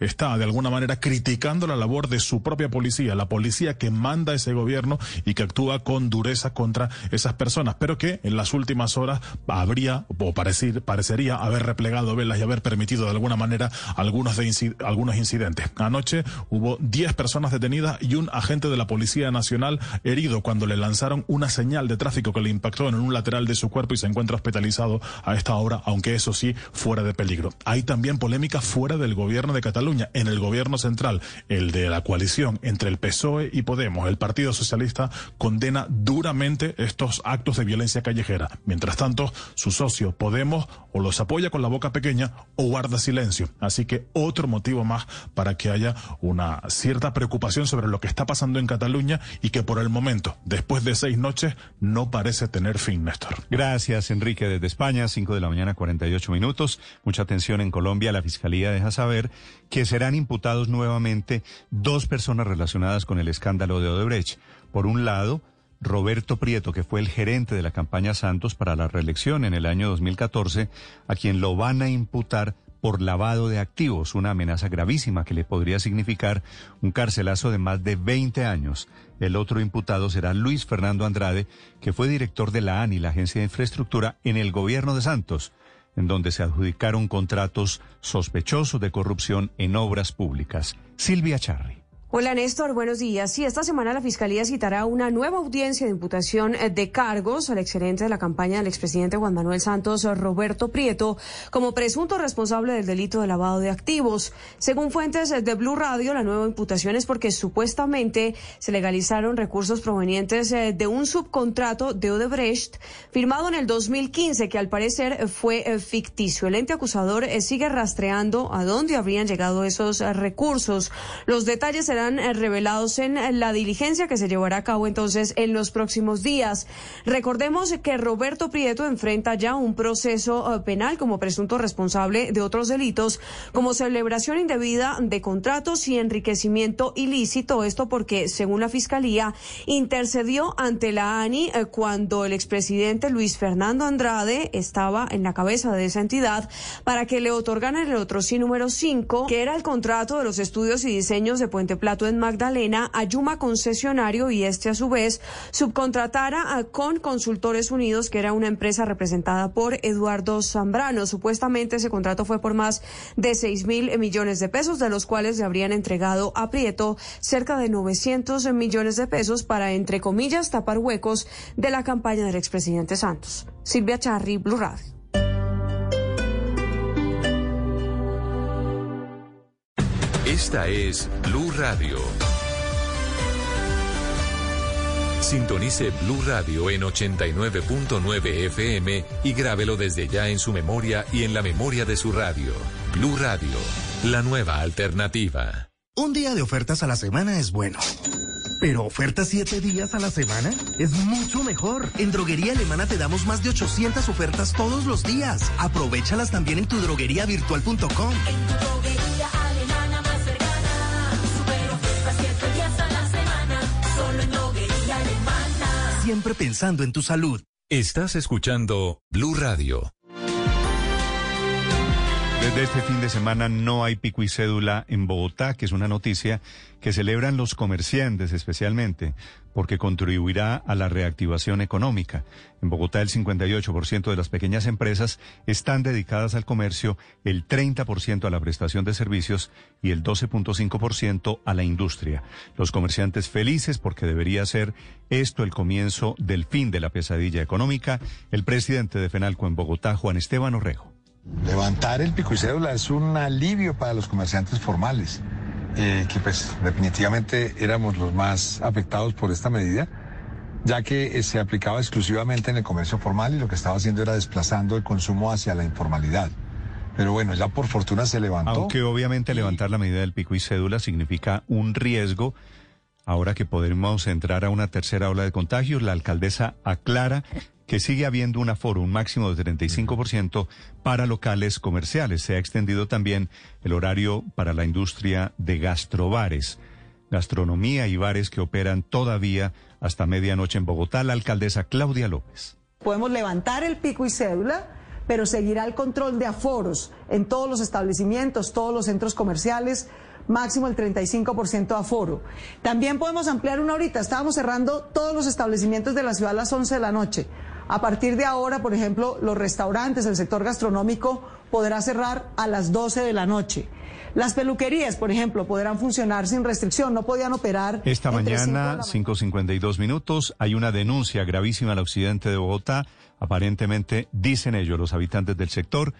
está de alguna manera criticando la labor de su propia policía, la policía que manda ese gobierno y que actúa con dureza contra esas personas, pero que en las últimas horas habría o parecer, parecería haber replegado velas y haber permitido de alguna manera algunos, de algunos incidentes. Anoche hubo 10 personas detenidas y un agente de la Policía Nacional herido cuando le lanzaron una señal de tráfico que le impactó en un lateral de su cuerpo y se encuentra hospitalizado a esta hora, aunque eso sí, fuera de peligro. Hay también polémica fuera del gobierno de Cataluña, en el gobierno central, el de la coalición entre el PSOE y Podemos, el Partido Socialista condena duramente estos actos de violencia callejera. Mientras tanto, su socio Podemos o los apoya con la boca pequeña o guarda silencio. Así que otro motivo más para que haya una cierta preocupación sobre lo que está pasando en Cataluña y que por el momento, después de seis noches, no parece tener fin, Néstor. Gracias, Enrique, desde España, 5 de la mañana, 48 minutos. Mucha atención en Colombia. La Fiscalía deja saber que serán imputados nuevamente dos personas relacionadas con el escándalo de Odebrecht. Por un lado, Roberto Prieto, que fue el gerente de la campaña Santos para la reelección en el año 2014, a quien lo van a imputar por lavado de activos, una amenaza gravísima que le podría significar un carcelazo de más de 20 años. El otro imputado será Luis Fernando Andrade, que fue director de la ANI, la Agencia de Infraestructura, en el gobierno de Santos. En donde se adjudicaron contratos sospechosos de corrupción en obras públicas. Silvia Charri. Hola Néstor, buenos días. Sí, esta semana la Fiscalía citará una nueva audiencia de imputación eh, de cargos al excelente de la campaña del expresidente Juan Manuel Santos, Roberto Prieto, como presunto responsable del delito de lavado de activos. Según fuentes de Blue Radio, la nueva imputación es porque supuestamente se legalizaron recursos provenientes eh, de un subcontrato de Odebrecht firmado en el 2015 que al parecer fue eh, ficticio. El ente acusador sigue rastreando a dónde habrían llegado esos recursos. Los detalles serán eh, revelados en eh, la diligencia que se llevará a cabo entonces en los próximos días. Recordemos que Roberto Prieto enfrenta ya un proceso eh, penal como presunto responsable de otros delitos como celebración indebida de contratos y enriquecimiento ilícito. Esto porque, según la Fiscalía, intercedió ante la ANI cuando el expresidente Luis Fernando Andrade estaba en la cabeza de esa entidad para que le otorgaran el otro sí número 5, que era el contrato de los estudios y diseños de Puente Plata Plato en Magdalena a Yuma concesionario y este a su vez subcontratara con Consultores Unidos, que era una empresa representada por Eduardo Zambrano. Supuestamente ese contrato fue por más de 6 mil millones de pesos, de los cuales le habrían entregado a Prieto cerca de 900 millones de pesos para, entre comillas, tapar huecos de la campaña del expresidente Santos. Silvia Charri, Blue Radio. Esta es Blue Radio. Sintonice Blue Radio en 89.9 FM y grábelo desde ya en su memoria y en la memoria de su radio. Blue Radio, la nueva alternativa. Un día de ofertas a la semana es bueno. Pero ofertas siete días a la semana es mucho mejor. En Droguería Alemana te damos más de 800 ofertas todos los días. Aprovechalas también en tu drogueriavirtual.com. siempre pensando en tu salud. Estás escuchando Blue Radio. Desde este fin de semana no hay pico y cédula en Bogotá, que es una noticia que celebran los comerciantes especialmente, porque contribuirá a la reactivación económica. En Bogotá el 58% de las pequeñas empresas están dedicadas al comercio, el 30% a la prestación de servicios y el 12.5% a la industria. Los comerciantes felices porque debería ser esto el comienzo del fin de la pesadilla económica. El presidente de FENALCO en Bogotá, Juan Esteban Orrejo. Levantar el pico y cédula es un alivio para los comerciantes formales, eh, que pues definitivamente éramos los más afectados por esta medida, ya que eh, se aplicaba exclusivamente en el comercio formal y lo que estaba haciendo era desplazando el consumo hacia la informalidad. Pero bueno, ya por fortuna se levantó. Aunque obviamente levantar la medida del pico y cédula significa un riesgo. Ahora que podremos entrar a una tercera ola de contagios, la alcaldesa aclara que sigue habiendo un aforo, un máximo de 35% para locales comerciales. Se ha extendido también el horario para la industria de gastrobares, gastronomía y bares que operan todavía hasta medianoche en Bogotá. La alcaldesa Claudia López. Podemos levantar el pico y cédula pero seguirá el control de aforos en todos los establecimientos, todos los centros comerciales, máximo el 35% aforo. También podemos ampliar una horita, estábamos cerrando todos los establecimientos de la ciudad a las 11 de la noche. A partir de ahora, por ejemplo, los restaurantes, el sector gastronómico podrá cerrar a las 12 de la noche. Las peluquerías, por ejemplo, podrán funcionar sin restricción, no podían operar. Esta mañana, 5.52 minutos, hay una denuncia gravísima al occidente de Bogotá. Aparentemente, dicen ellos, los habitantes del sector,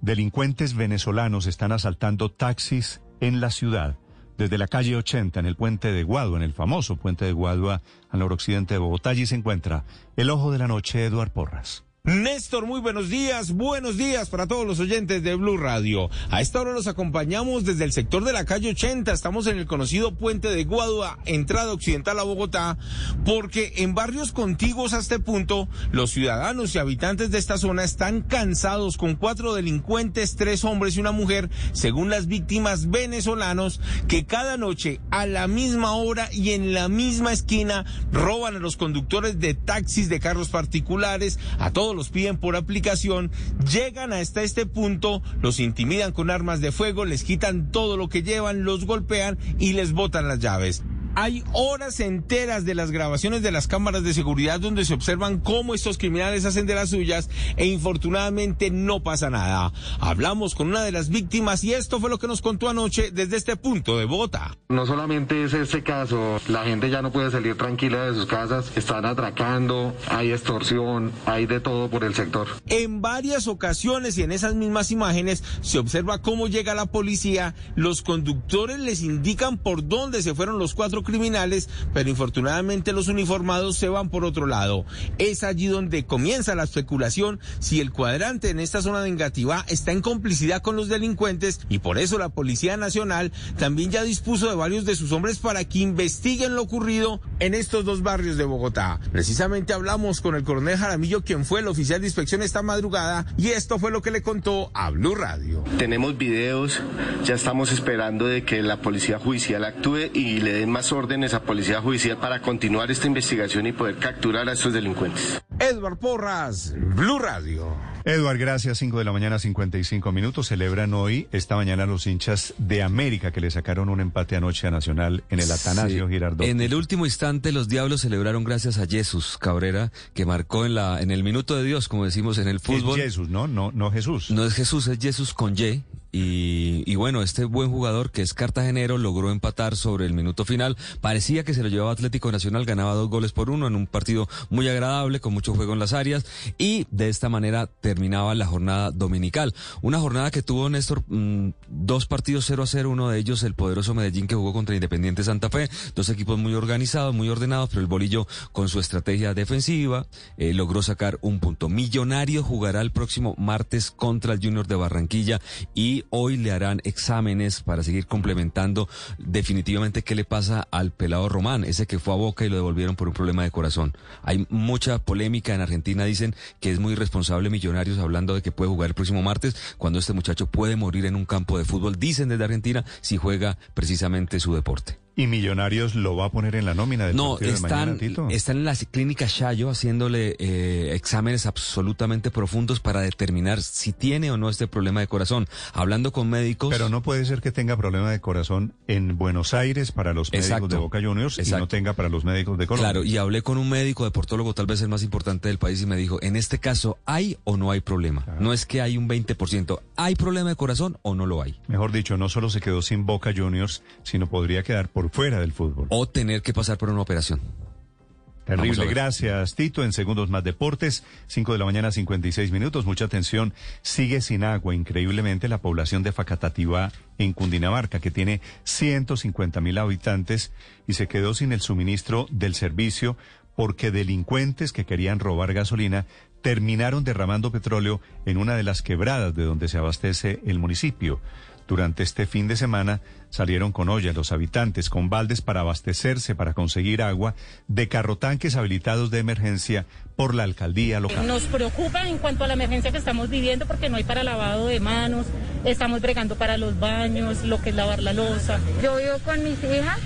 delincuentes venezolanos están asaltando taxis en la ciudad desde la calle 80 en el puente de Guadua, en el famoso puente de Guadua al noroccidente de Bogotá. Allí se encuentra el ojo de la noche, Eduard Porras. Néstor, muy buenos días, buenos días para todos los oyentes de Blue Radio. A esta hora los acompañamos desde el sector de la calle 80, estamos en el conocido puente de Guadua, entrada occidental a Bogotá, porque en barrios contiguos a este punto, los ciudadanos y habitantes de esta zona están cansados con cuatro delincuentes, tres hombres y una mujer, según las víctimas venezolanos, que cada noche a la misma hora y en la misma esquina roban a los conductores de taxis, de carros particulares, a todos los piden por aplicación, llegan hasta este punto, los intimidan con armas de fuego, les quitan todo lo que llevan, los golpean y les botan las llaves. Hay horas enteras de las grabaciones de las cámaras de seguridad donde se observan cómo estos criminales hacen de las suyas e infortunadamente no pasa nada. Hablamos con una de las víctimas y esto fue lo que nos contó anoche desde este punto de Bogotá. No solamente es este caso, la gente ya no puede salir tranquila de sus casas, están atracando, hay extorsión, hay de todo por el sector. En varias ocasiones y en esas mismas imágenes se observa cómo llega la policía, los conductores les indican por dónde se fueron los cuatro criminales, pero infortunadamente los uniformados se van por otro lado. Es allí donde comienza la especulación si el cuadrante en esta zona de Engativá está en complicidad con los delincuentes y por eso la Policía Nacional también ya dispuso de varios de sus hombres para que investiguen lo ocurrido en estos dos barrios de Bogotá. Precisamente hablamos con el coronel Jaramillo, quien fue el oficial de inspección esta madrugada, y esto fue lo que le contó a Blue Radio. Tenemos videos, ya estamos esperando de que la policía judicial actúe y le den más órdenes a Policía Judicial para continuar esta investigación y poder capturar a estos delincuentes. Edward Porras, Blue Radio. Edward, gracias. 5 de la mañana, 55 minutos. Celebran hoy, esta mañana, los hinchas de América que le sacaron un empate anoche a Nacional en el Atanasio Sí. Girardot. En el último instante, los Diablos celebraron gracias a Jesús Cabrera, que marcó en la en el minuto de Dios, como decimos en el fútbol. Es Jesús, ¿no? No, no Jesús. No es Jesús, es Jesús con Y. Y, y bueno, este buen jugador que es cartagenero logró empatar sobre el minuto final. Parecía que se lo llevaba Atlético Nacional, ganaba dos goles por uno en un partido muy agradable, con mucho juego en las áreas. Y de esta manera terminaba la jornada dominical. Una jornada que tuvo Néstor mm, dos partidos 0 a 0, uno de ellos el poderoso Medellín que jugó contra Independiente Santa Fe. Dos equipos muy organizados, muy ordenados, pero el bolillo con su estrategia defensiva eh, logró sacar un punto. Millonario jugará el próximo martes contra el Junior de Barranquilla y hoy le harán exámenes para seguir complementando definitivamente qué le pasa al pelado Román, ese que fue a Boca y lo devolvieron por un problema de corazón. Hay mucha polémica en Argentina, dicen que es muy irresponsable Millonarios hablando de que puede jugar el próximo martes cuando este muchacho puede morir en un campo de fútbol, dicen desde Argentina, si juega precisamente su deporte. ¿Y Millonarios lo va a poner en la nómina del No, partido de mañana, están, Tito? están en la clínica Shayo haciéndole eh, exámenes absolutamente profundos para determinar si tiene o no este problema de corazón. Hablando con médicos. Pero no puede ser que tenga problema de corazón en Buenos Aires para los médicos Exacto. de Boca Juniors y no tenga para los médicos de Colombia. Claro, y hablé con un médico deportólogo, tal vez el más importante del país, y me dijo, en este caso, ¿hay o no hay problema? No es que hay un 20%, ¿hay problema de corazón o no lo hay? Mejor dicho, no solo se quedó sin Boca Juniors, sino podría quedar por fuera del fútbol. O tener que pasar por una operación. Terrible. Gracias, Tito. En segundos más deportes, 5 de la mañana, 56 minutos. Mucha atención. Sigue sin agua, increíblemente, la población de Facatativá en Cundinamarca, que tiene 150 mil habitantes y se quedó sin el suministro del servicio porque delincuentes que querían robar gasolina terminaron derramando petróleo en una de las quebradas de donde se abastece el municipio. Durante este fin de semana salieron con ollas los habitantes, con baldes para abastecerse, para conseguir agua, de carrotanques habilitados de emergencia por la alcaldía local. Nos preocupa en cuanto a la emergencia que estamos viviendo porque no hay para lavado de manos, estamos bregando para los baños, lo que es lavar la losa. Yo vivo con mis hijas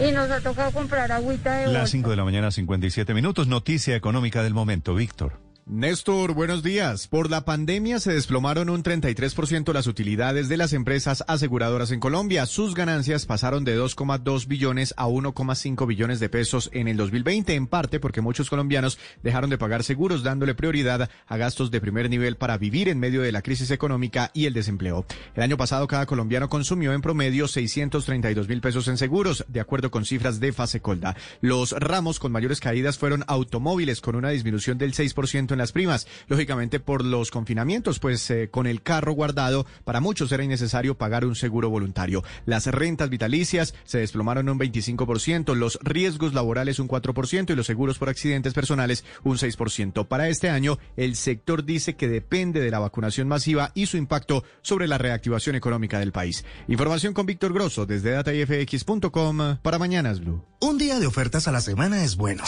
y nos ha tocado comprar agüita de Las bolsa. 5 de la mañana, 57 minutos. Noticia económica del momento, Víctor. Néstor, buenos días. Por la pandemia se desplomaron un 33% las utilidades de las empresas aseguradoras en Colombia. Sus ganancias pasaron de 2,2 billones a 1,5 billones de pesos en el 2020, en parte porque muchos colombianos dejaron de pagar seguros dándole prioridad a gastos de primer nivel para vivir en medio de la crisis económica y el desempleo. El año pasado cada colombiano consumió en promedio 632 mil pesos en seguros, de acuerdo con cifras de Fasecolda. Los ramos con mayores caídas fueron automóviles con una disminución del 6% en las primas, lógicamente por los confinamientos, pues eh, con el carro guardado para muchos era innecesario pagar un seguro voluntario. Las rentas vitalicias se desplomaron un 25%, los riesgos laborales un 4% y los seguros por accidentes personales un 6%. Para este año, el sector dice que depende de la vacunación masiva y su impacto sobre la reactivación económica del país. Información con Víctor Grosso desde datafx.com para Mañanas Blue. Un día de ofertas a la semana es bueno.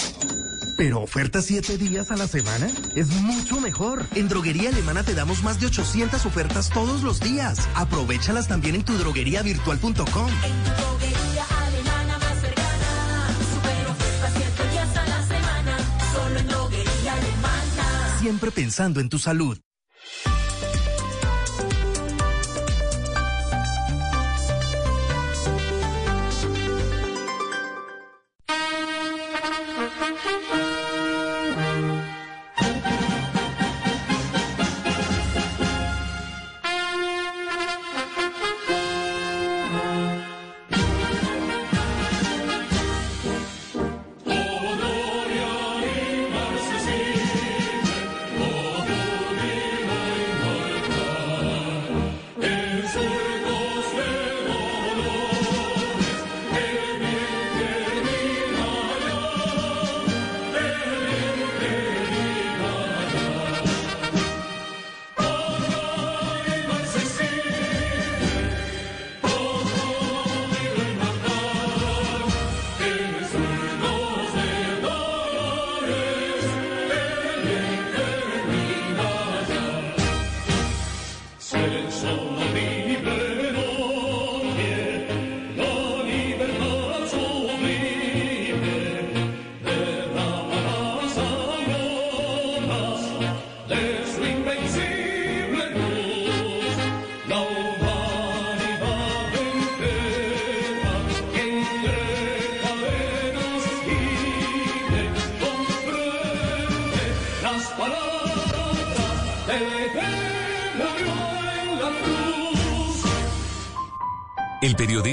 Pero ofertas siete días a la semana es mucho mejor. En Droguería Alemana te damos más de 800 ofertas todos los días. Aprovechalas también en tu drogueriavirtual.com. Droguería alemana más cercana. Super ofertas siete días a la semana. Solo en droguería alemana. Siempre pensando en tu salud.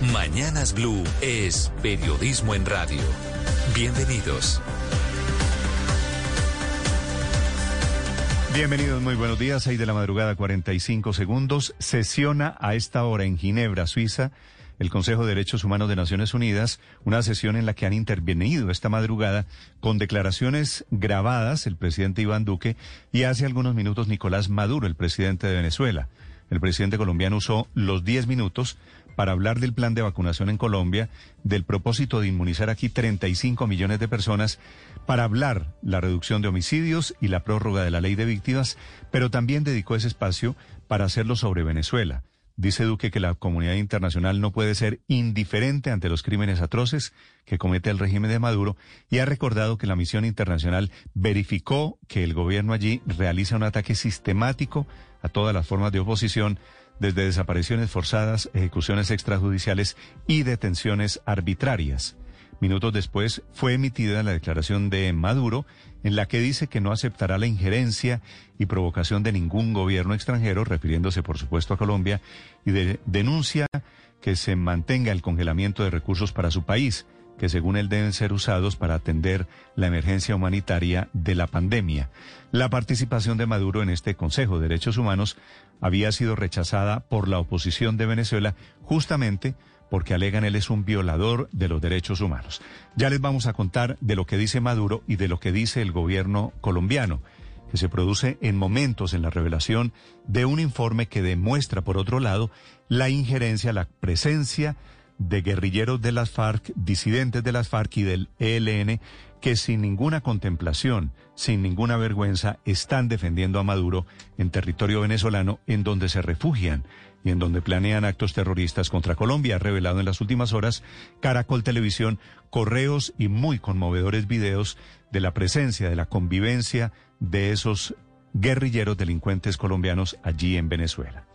Mañanas Blue es periodismo en radio. Bienvenidos. Bienvenidos, muy buenos días. 6 de la madrugada, 45 segundos. Sesiona a esta hora en Ginebra, Suiza, el Consejo de Derechos Humanos de Naciones Unidas, una sesión en la que han intervenido esta madrugada con declaraciones grabadas el presidente Iván Duque y hace algunos minutos Nicolás Maduro, el presidente de Venezuela. El presidente colombiano usó los 10 minutos para hablar del plan de vacunación en Colombia, del propósito de inmunizar aquí 35 millones de personas, para hablar la reducción de homicidios y la prórroga de la ley de víctimas, pero también dedicó ese espacio para hacerlo sobre Venezuela. Dice Duque que la comunidad internacional no puede ser indiferente ante los crímenes atroces que comete el régimen de Maduro y ha recordado que la misión internacional verificó que el gobierno allí realiza un ataque sistemático a todas las formas de oposición, desde desapariciones forzadas, ejecuciones extrajudiciales y detenciones arbitrarias. Minutos después fue emitida la declaración de Maduro en la que dice que no aceptará la injerencia y provocación de ningún gobierno extranjero, refiriéndose por supuesto a Colombia, y de- denuncia que se mantenga el congelamiento de recursos para su país, que según él deben ser usados para atender la emergencia humanitaria de la pandemia. La participación de Maduro en este Consejo de Derechos Humanos había sido rechazada por la oposición de Venezuela justamente porque alegan él es un violador de los derechos humanos. Ya les vamos a contar de lo que dice Maduro y de lo que dice el gobierno colombiano, que se produce en momentos en la revelación de un informe que demuestra, por otro lado, la injerencia, la presencia de guerrilleros de las FARC, disidentes de las FARC y del ELN, que sin ninguna contemplación, sin ninguna vergüenza, están defendiendo a Maduro en territorio venezolano, en donde se refugian y en donde planean actos terroristas contra Colombia. Revelado en las últimas horas Caracol Televisión correos y muy conmovedores videos de la presencia, de la convivencia de esos guerrilleros delincuentes colombianos allí en Venezuela.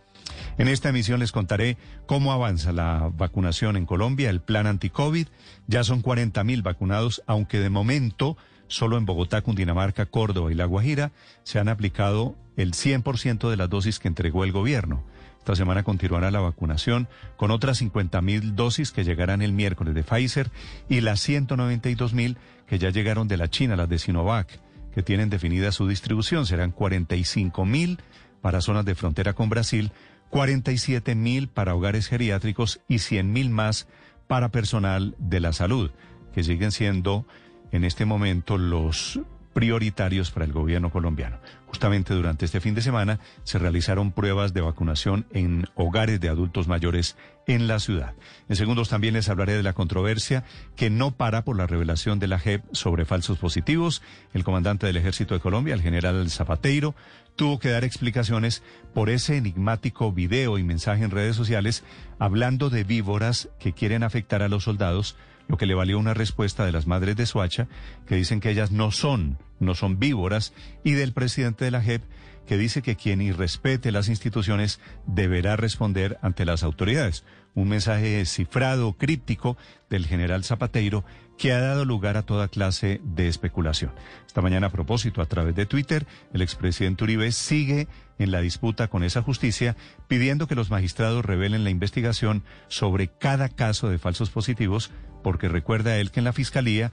En esta emisión les contaré cómo avanza la vacunación en Colombia, el plan anti-COVID. Ya son 40 mil vacunados, aunque de momento solo en Bogotá, Cundinamarca, Córdoba y La Guajira se han aplicado el 100% de las dosis que entregó el gobierno. Esta semana continuará la vacunación con otras 50 mil dosis que llegarán el miércoles de Pfizer y las 192 mil que ya llegaron de la China, las de Sinovac, que tienen definida su distribución. Serán 45 mil para zonas de frontera con Brasil, 47 mil para hogares geriátricos y 100 mil más para personal de la salud, que siguen siendo en este momento los prioritarios para el gobierno colombiano. Justamente durante este fin de semana se realizaron pruebas de vacunación en hogares de adultos mayores en la ciudad. En segundos también les hablaré de la controversia que no para por la revelación de la JEP sobre falsos positivos. El comandante del Ejército de Colombia, el general Zapateiro, tuvo que dar explicaciones por ese enigmático video y mensaje en redes sociales hablando de víboras que quieren afectar a los soldados lo que le valió una respuesta de las madres de Soacha, que dicen que ellas no son, no son víboras, y del presidente de la JEP, que dice que quien irrespete las instituciones deberá responder ante las autoridades. Un mensaje cifrado, críptico del general Zapateiro que ha dado lugar a toda clase de especulación. Esta mañana, a propósito, a través de Twitter, el expresidente Uribe sigue en la disputa con esa justicia, pidiendo que los magistrados revelen la investigación sobre cada caso de falsos positivos, porque recuerda él que en la Fiscalía,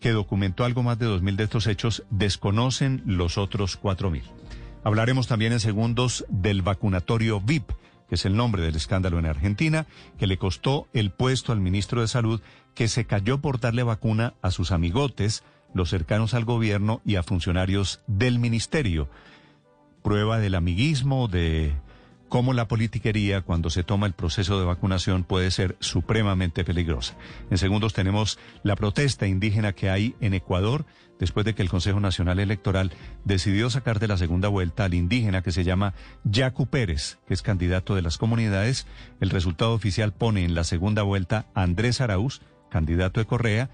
que documentó algo más de 2.000 de estos hechos, desconocen los otros 4.000. Hablaremos también en segundos del vacunatorio VIP que es el nombre del escándalo en Argentina, que le costó el puesto al ministro de Salud, que se cayó por darle vacuna a sus amigotes, los cercanos al gobierno y a funcionarios del ministerio. Prueba del amiguismo, de cómo la politiquería, cuando se toma el proceso de vacunación, puede ser supremamente peligrosa. En segundos tenemos la protesta indígena que hay en Ecuador, después de que el Consejo Nacional Electoral decidió sacar de la segunda vuelta al indígena que se llama Yacu Pérez, que es candidato de las comunidades. El resultado oficial pone en la segunda vuelta a Andrés Araúz, candidato de Correa,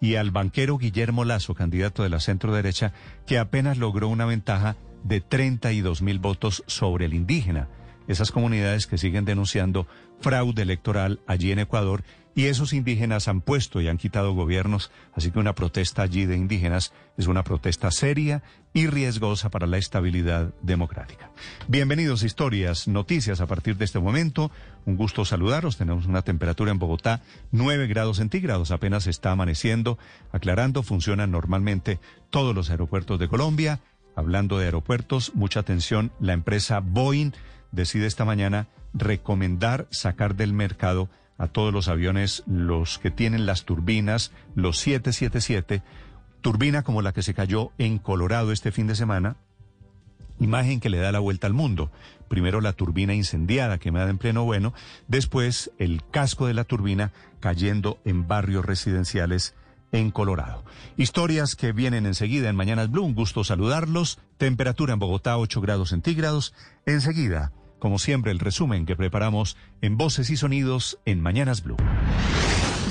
y al banquero Guillermo Lazo, candidato de la centro derecha, que apenas logró una ventaja de 32 mil votos sobre el indígena esas comunidades que siguen denunciando fraude electoral allí en Ecuador y esos indígenas han puesto y han quitado gobiernos, así que una protesta allí de indígenas es una protesta seria y riesgosa para la estabilidad democrática. Bienvenidos Historias, noticias a partir de este momento. Un gusto saludaros. Tenemos una temperatura en Bogotá 9 grados centígrados, apenas está amaneciendo, aclarando, funcionan normalmente todos los aeropuertos de Colombia. Hablando de aeropuertos, mucha atención, la empresa Boeing decide esta mañana recomendar sacar del mercado a todos los aviones, los que tienen las turbinas, los 777, turbina como la que se cayó en Colorado este fin de semana, imagen que le da la vuelta al mundo. Primero la turbina incendiada quemada en pleno bueno, después el casco de la turbina cayendo en barrios residenciales en Colorado. Historias que vienen enseguida en Mañanas Blue. Un gusto saludarlos. Temperatura en Bogotá 8 grados centígrados. Enseguida como siempre, el resumen que preparamos en Voces y Sonidos en Mañanas Blue.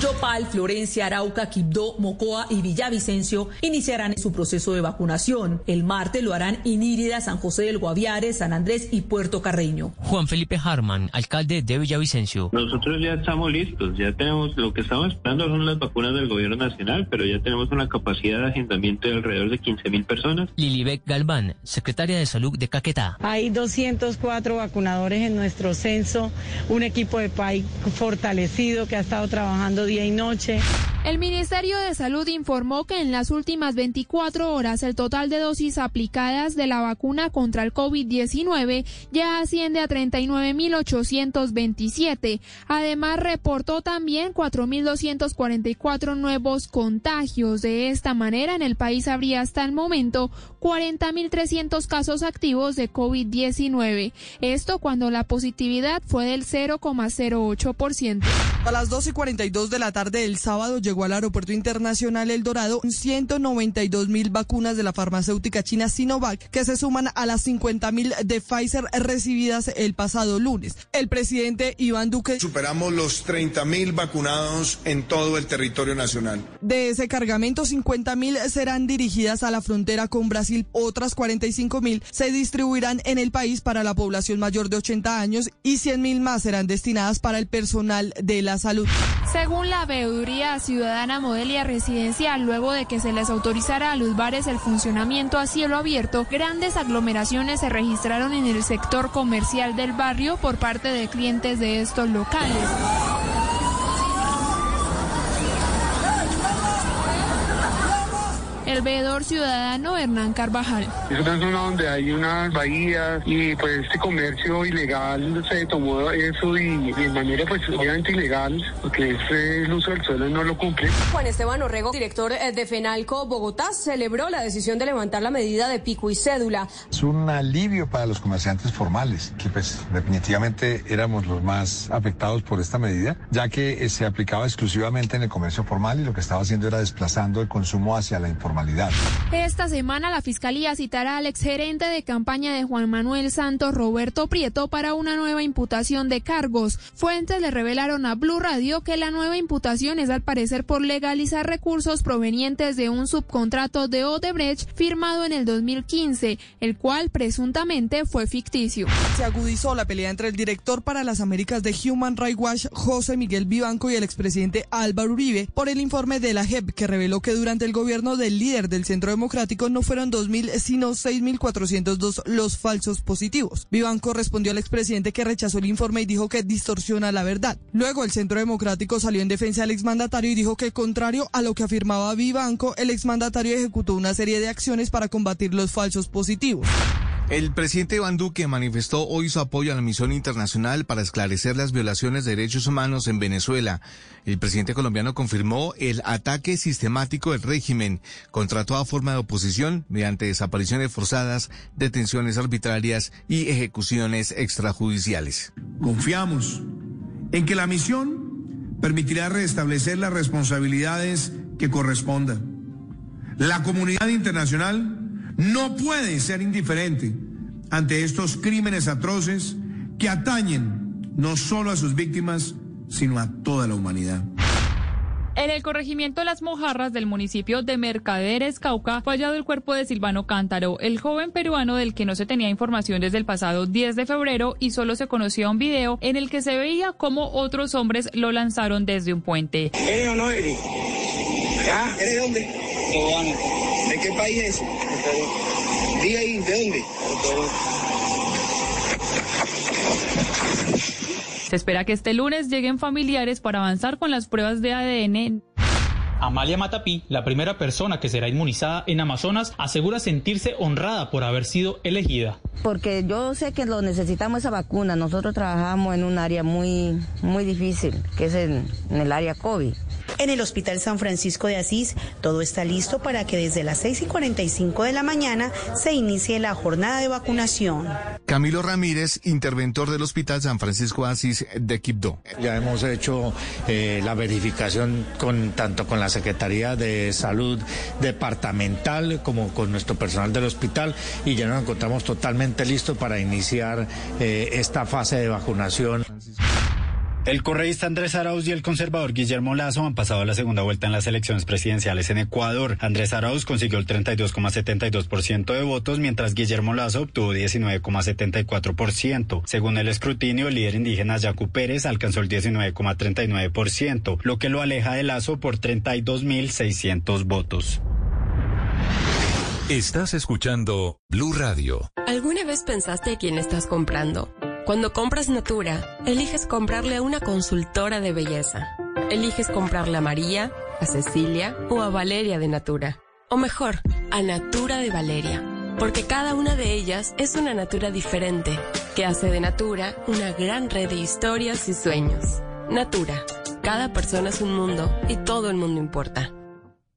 Yopal, Florencia, Arauca, Quibdó, Mocoa y Villavicencio iniciarán su proceso de vacunación. El martes lo harán Inírida, San José del Guaviare, San Andrés y Puerto Carreño. Juan Felipe Harman, alcalde de Villavicencio. Nosotros ya estamos listos, ya tenemos lo que estamos esperando son las vacunas del gobierno nacional, pero ya tenemos una capacidad de agendamiento de alrededor de 15 mil personas. Lilibek Galván, secretaria de Salud de Caquetá. Hay 204 vacunadores en nuestro censo, un equipo de PAI fortalecido que ha estado trabajando día y noche. El Ministerio de Salud informó que en las últimas 24 horas el total de dosis aplicadas de la vacuna contra el COVID-19 ya asciende a 39.827. Además, reportó también 4.244 nuevos contagios. De esta manera, en el país habría hasta el momento 40.300 casos activos de COVID-19. Esto cuando la positividad fue del 0,08%. A las 2 y 42 de la tarde del sábado llegó al Aeropuerto Internacional El Dorado 192 mil vacunas de la farmacéutica china Sinovac, que se suman a las 50 mil de Pfizer recibidas el pasado lunes. El presidente Iván Duque. Superamos los 30 mil vacunados en todo el territorio nacional. De ese cargamento, 50 mil serán dirigidas a la frontera con Brasil, otras 45 mil se distribuirán en el país para la población mayor de 80 años y 100 mil más serán destinadas para el personal de la salud. Según la veeduría ciudadana Modelia Residencial, luego de que se les autorizara a los bares el funcionamiento a cielo abierto, grandes aglomeraciones se registraron en el sector comercial del barrio por parte de clientes de estos locales. El veedor ciudadano Hernán Carvajal. Es una zona donde hay unas bahías y pues este comercio ilegal se tomó eso y, de manera pues obviamente ilegal porque es el uso del suelo no lo cumple. Juan Esteban Orrego, director eh, de FENALCO Bogotá, celebró la decisión de levantar la medida de pico y cédula. Es un alivio para los comerciantes formales, que pues definitivamente éramos los más afectados por esta medida, ya que se aplicaba exclusivamente en el comercio formal y lo que estaba haciendo era desplazando el consumo hacia la Esta semana la Fiscalía citará al exgerente de campaña de Juan Manuel Santos, Roberto Prieto, para una nueva imputación de cargos. Fuentes le revelaron a Blue Radio que la nueva imputación es al parecer por legalizar recursos provenientes de un subcontrato de Odebrecht firmado en el 2015, el cual presuntamente fue ficticio. Se agudizó la pelea entre el director para las Américas de Human Rights Watch, José Miguel Vivanco, y el expresidente Álvaro Uribe por el informe de la JEP que reveló que durante el gobierno del líder del Centro Democrático no fueron 2.000, sino 6.402 los falsos positivos. Vivanco respondió al expresidente que rechazó el informe y dijo que distorsiona la verdad. Luego el Centro Democrático salió en defensa del exmandatario y dijo que contrario a lo que afirmaba Vivanco, el exmandatario ejecutó una serie de acciones para combatir los falsos positivos. El presidente Iván Duque manifestó hoy su apoyo a la misión internacional para esclarecer las violaciones de derechos humanos en Venezuela. El presidente colombiano confirmó el ataque sistemático del régimen contra toda forma de oposición mediante desapariciones forzadas, detenciones arbitrarias y ejecuciones extrajudiciales. Confiamos en que la misión permitirá restablecer las responsabilidades que correspondan. La comunidad internacional no puede ser indiferente ante estos crímenes atroces que atañen no solo a sus víctimas, sino a toda la humanidad. En el corregimiento Las Mojarras del municipio de Mercaderes, Cauca, fue hallado el cuerpo de Silvano Cántaro, el joven peruano del que no se tenía información desde el pasado 10 de febrero y solo se conocía un video en el que se veía cómo otros hombres lo lanzaron desde un puente. ¿Eres o no eres? ¿Ah? ¿Eres de dónde? ¿De qué país es? Ahí, ¿de dónde? Se espera que este lunes lleguen familiares para avanzar con las pruebas de ADN. Amalia Matapí, la primera persona que será inmunizada en Amazonas, asegura sentirse honrada por haber sido elegida. Porque yo sé que lo necesitamos esa vacuna. Nosotros trabajamos en un área muy, muy difícil, que es en, en el área COVID. En el Hospital San Francisco de Asís, todo está listo para que desde las 6 y 45 de la mañana se inicie la jornada de vacunación. Camilo Ramírez, interventor del Hospital San Francisco de Asís de Quibdó. Ya hemos hecho eh, la verificación con tanto con la Secretaría de Salud departamental como con nuestro personal del hospital y ya nos encontramos totalmente listos para iniciar eh, esta fase de vacunación. El correísta Andrés Arauz y el conservador Guillermo Lazo han pasado a la segunda vuelta en las elecciones presidenciales en Ecuador. Andrés Arauz consiguió el 32,72% de votos, mientras Guillermo Lazo obtuvo 19,74%. Según el escrutinio, el líder indígena Yacu Pérez alcanzó el 19,39%, lo que lo aleja de Lazo por 32.600 votos. Estás escuchando Blue Radio. ¿Alguna vez pensaste a quién estás comprando? Cuando compras Natura, eliges comprarle a una consultora de belleza. Eliges comprarle a María, a Cecilia o a Valeria de Natura. O mejor, a Natura de Valeria. Porque cada una de ellas es una Natura diferente, que hace de Natura una gran red de historias y sueños. Natura. Cada persona es un mundo y todo el mundo importa.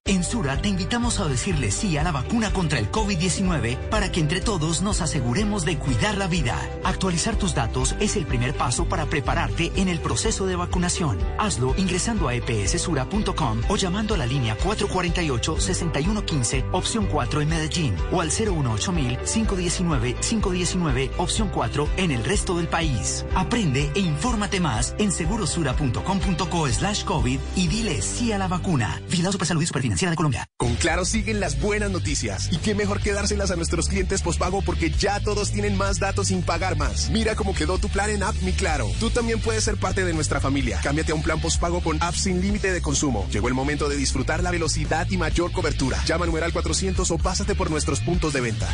En Sura te invitamos a decirle sí a la vacuna contra el COVID-19 para que entre todos nos aseguremos de cuidar la vida. Actualizar tus datos es el primer paso para prepararte en el proceso de vacunación. Hazlo ingresando a epssura.com o llamando a la línea 448-6115, opción 4 en Medellín o al 018-519-519, opción 4 en el resto del país. Aprende e infórmate más en segurosura.com.co slash COVID y dile sí a la vacuna. Vigilado Supersalud y Superfinanciera de Colombia. Con Claro siguen las buenas noticias. Y qué mejor que dárselas a nuestros clientes pospago porque ya todos tienen más datos sin pagar más. Mira cómo quedó tu plan en App Mi Claro. Tú también puedes ser parte de nuestra familia. Cámbiate a un plan pospago con App sin límite de consumo. Llegó el momento de disfrutar la velocidad y mayor cobertura. Llama al numeral 400 o pásate por nuestros puntos de venta.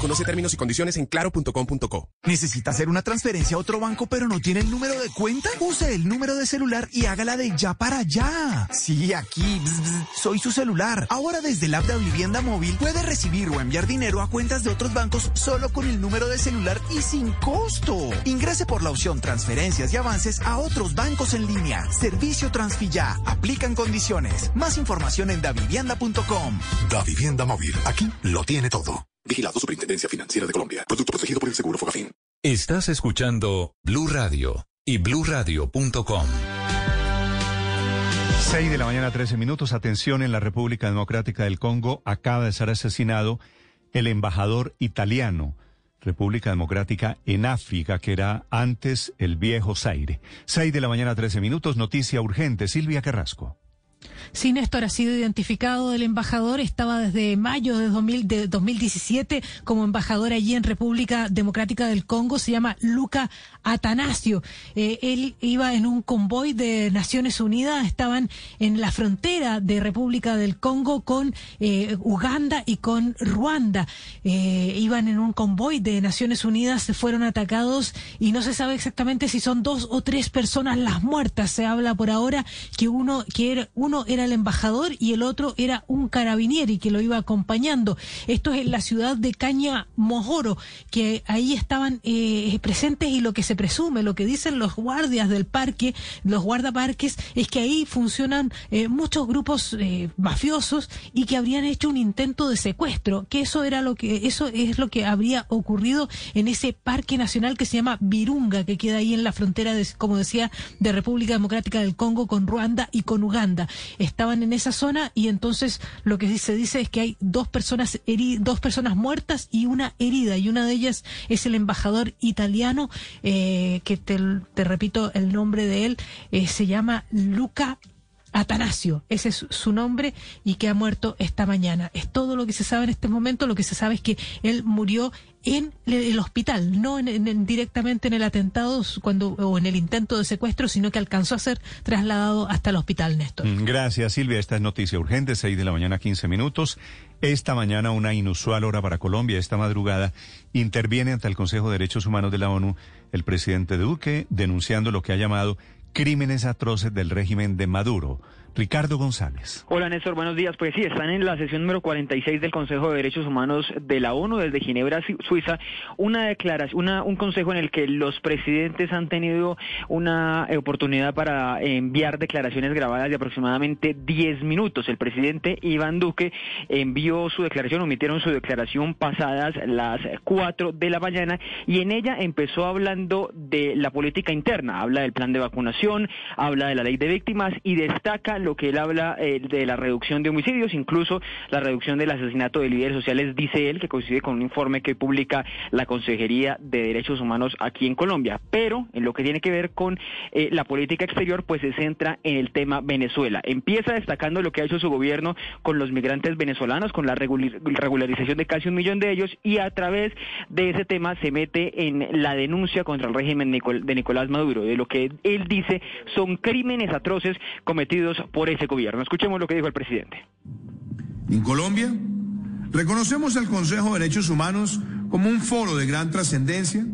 Conoce términos y condiciones en claro.com.co. ¿Necesita hacer una transferencia a otro banco pero no tiene el número de cuenta? Use el número de celular y hágala de ya para allá. Sí, aquí. bzz, bzz, soy su celular. Ahora desde el app de Vivienda Móvil puede recibir o enviar dinero a cuentas de otros bancos solo con el número de celular y sin costo. Ingrese por la opción transferencias y avances a otros bancos en línea. Servicio Transfilla. Aplican condiciones. Más información en davivienda.com. Da Vivienda Móvil. Aquí lo tiene todo. Vigilado Superintendencia Financiera de Colombia. Producto protegido por el Seguro Fogafín. Estás escuchando Blue Radio y bluradio.com. 6 de la mañana, 13 minutos. Atención, en la República Democrática del Congo acaba de ser asesinado el embajador italiano, República Democrática en África, que era antes el viejo Zaire. 6 de la mañana, 13 minutos. Noticia urgente. Silvia Carrasco. Sí, Néstor ha sido identificado el embajador, estaba desde mayo de, 2000 de 2017 como embajador allí en República Democrática del Congo, se llama Luca Atanasio. Eh, él iba en un convoy de Naciones Unidas, estaban en la frontera de República del Congo con eh, Uganda y con Ruanda. Eh, iban en un convoy de Naciones Unidas, se fueron atacados y no se sabe exactamente si son dos o tres personas las muertas. Se habla por ahora que uno, que era uno uno era el embajador y el otro era un carabinieri que lo iba acompañando. Esto es en la ciudad de Caña Mojoro, que ahí estaban eh, presentes y lo que se presume, lo que dicen los guardias del parque, los guardaparques, es que ahí funcionan eh, muchos grupos eh, mafiosos y que habrían hecho un intento de secuestro, que eso era lo que, eso es lo que habría ocurrido en ese parque nacional que se llama Virunga, que queda ahí en la frontera, de, como decía, de República Democrática del Congo con Ruanda y con Uganda. Estaban en esa zona y entonces lo que se dice es que hay dos personas dos personas muertas y una herida y una de ellas es el embajador italiano eh, que te, repito el nombre de él eh, se llama Luca Atanasio, ese es su nombre y que ha muerto esta mañana. Es todo lo que se sabe en este momento. Lo que se sabe es que él murió en el hospital, no en, directamente en el atentado cuando, o en el intento de secuestro, sino que alcanzó a ser trasladado hasta el hospital, Néstor. Mm, gracias, Silvia. Esta es noticia urgente, 6 de la mañana, 15 minutos. Esta mañana, una inusual hora para Colombia, esta madrugada, interviene ante el Consejo de Derechos Humanos de la ONU el presidente Duque, denunciando lo que ha llamado crímenes atroces del régimen de Maduro. Ricardo González. Hola Néstor, buenos días. Pues sí, están en la sesión número 46 del Consejo de Derechos Humanos de la ONU desde Ginebra, Suiza, una declaración, una, un consejo en el que los presidentes han tenido una oportunidad para enviar declaraciones grabadas de aproximadamente 10 minutos. El presidente Iván Duque envió su declaración, omitieron su declaración pasadas las 4 de la mañana y en ella empezó hablando de la política interna, habla del plan de vacunación, habla de la ley de víctimas y destaca lo que él habla eh, de la reducción de homicidios, incluso la reducción del asesinato de líderes sociales, dice él, que coincide con un informe que publica la Consejería de Derechos Humanos aquí en Colombia. Pero en lo que tiene que ver con eh, la política exterior, pues se centra en el tema Venezuela. Empieza destacando lo que ha hecho su gobierno con los migrantes venezolanos, con la regularización de casi un millón de ellos, y a través de ese tema se mete en la denuncia contra el régimen de Nicolás Maduro, de lo que él dice son crímenes atroces cometidos por ese gobierno. Escuchemos lo que dijo el presidente. En Colombia, reconocemos al Consejo de Derechos Humanos como un foro de gran trascendencia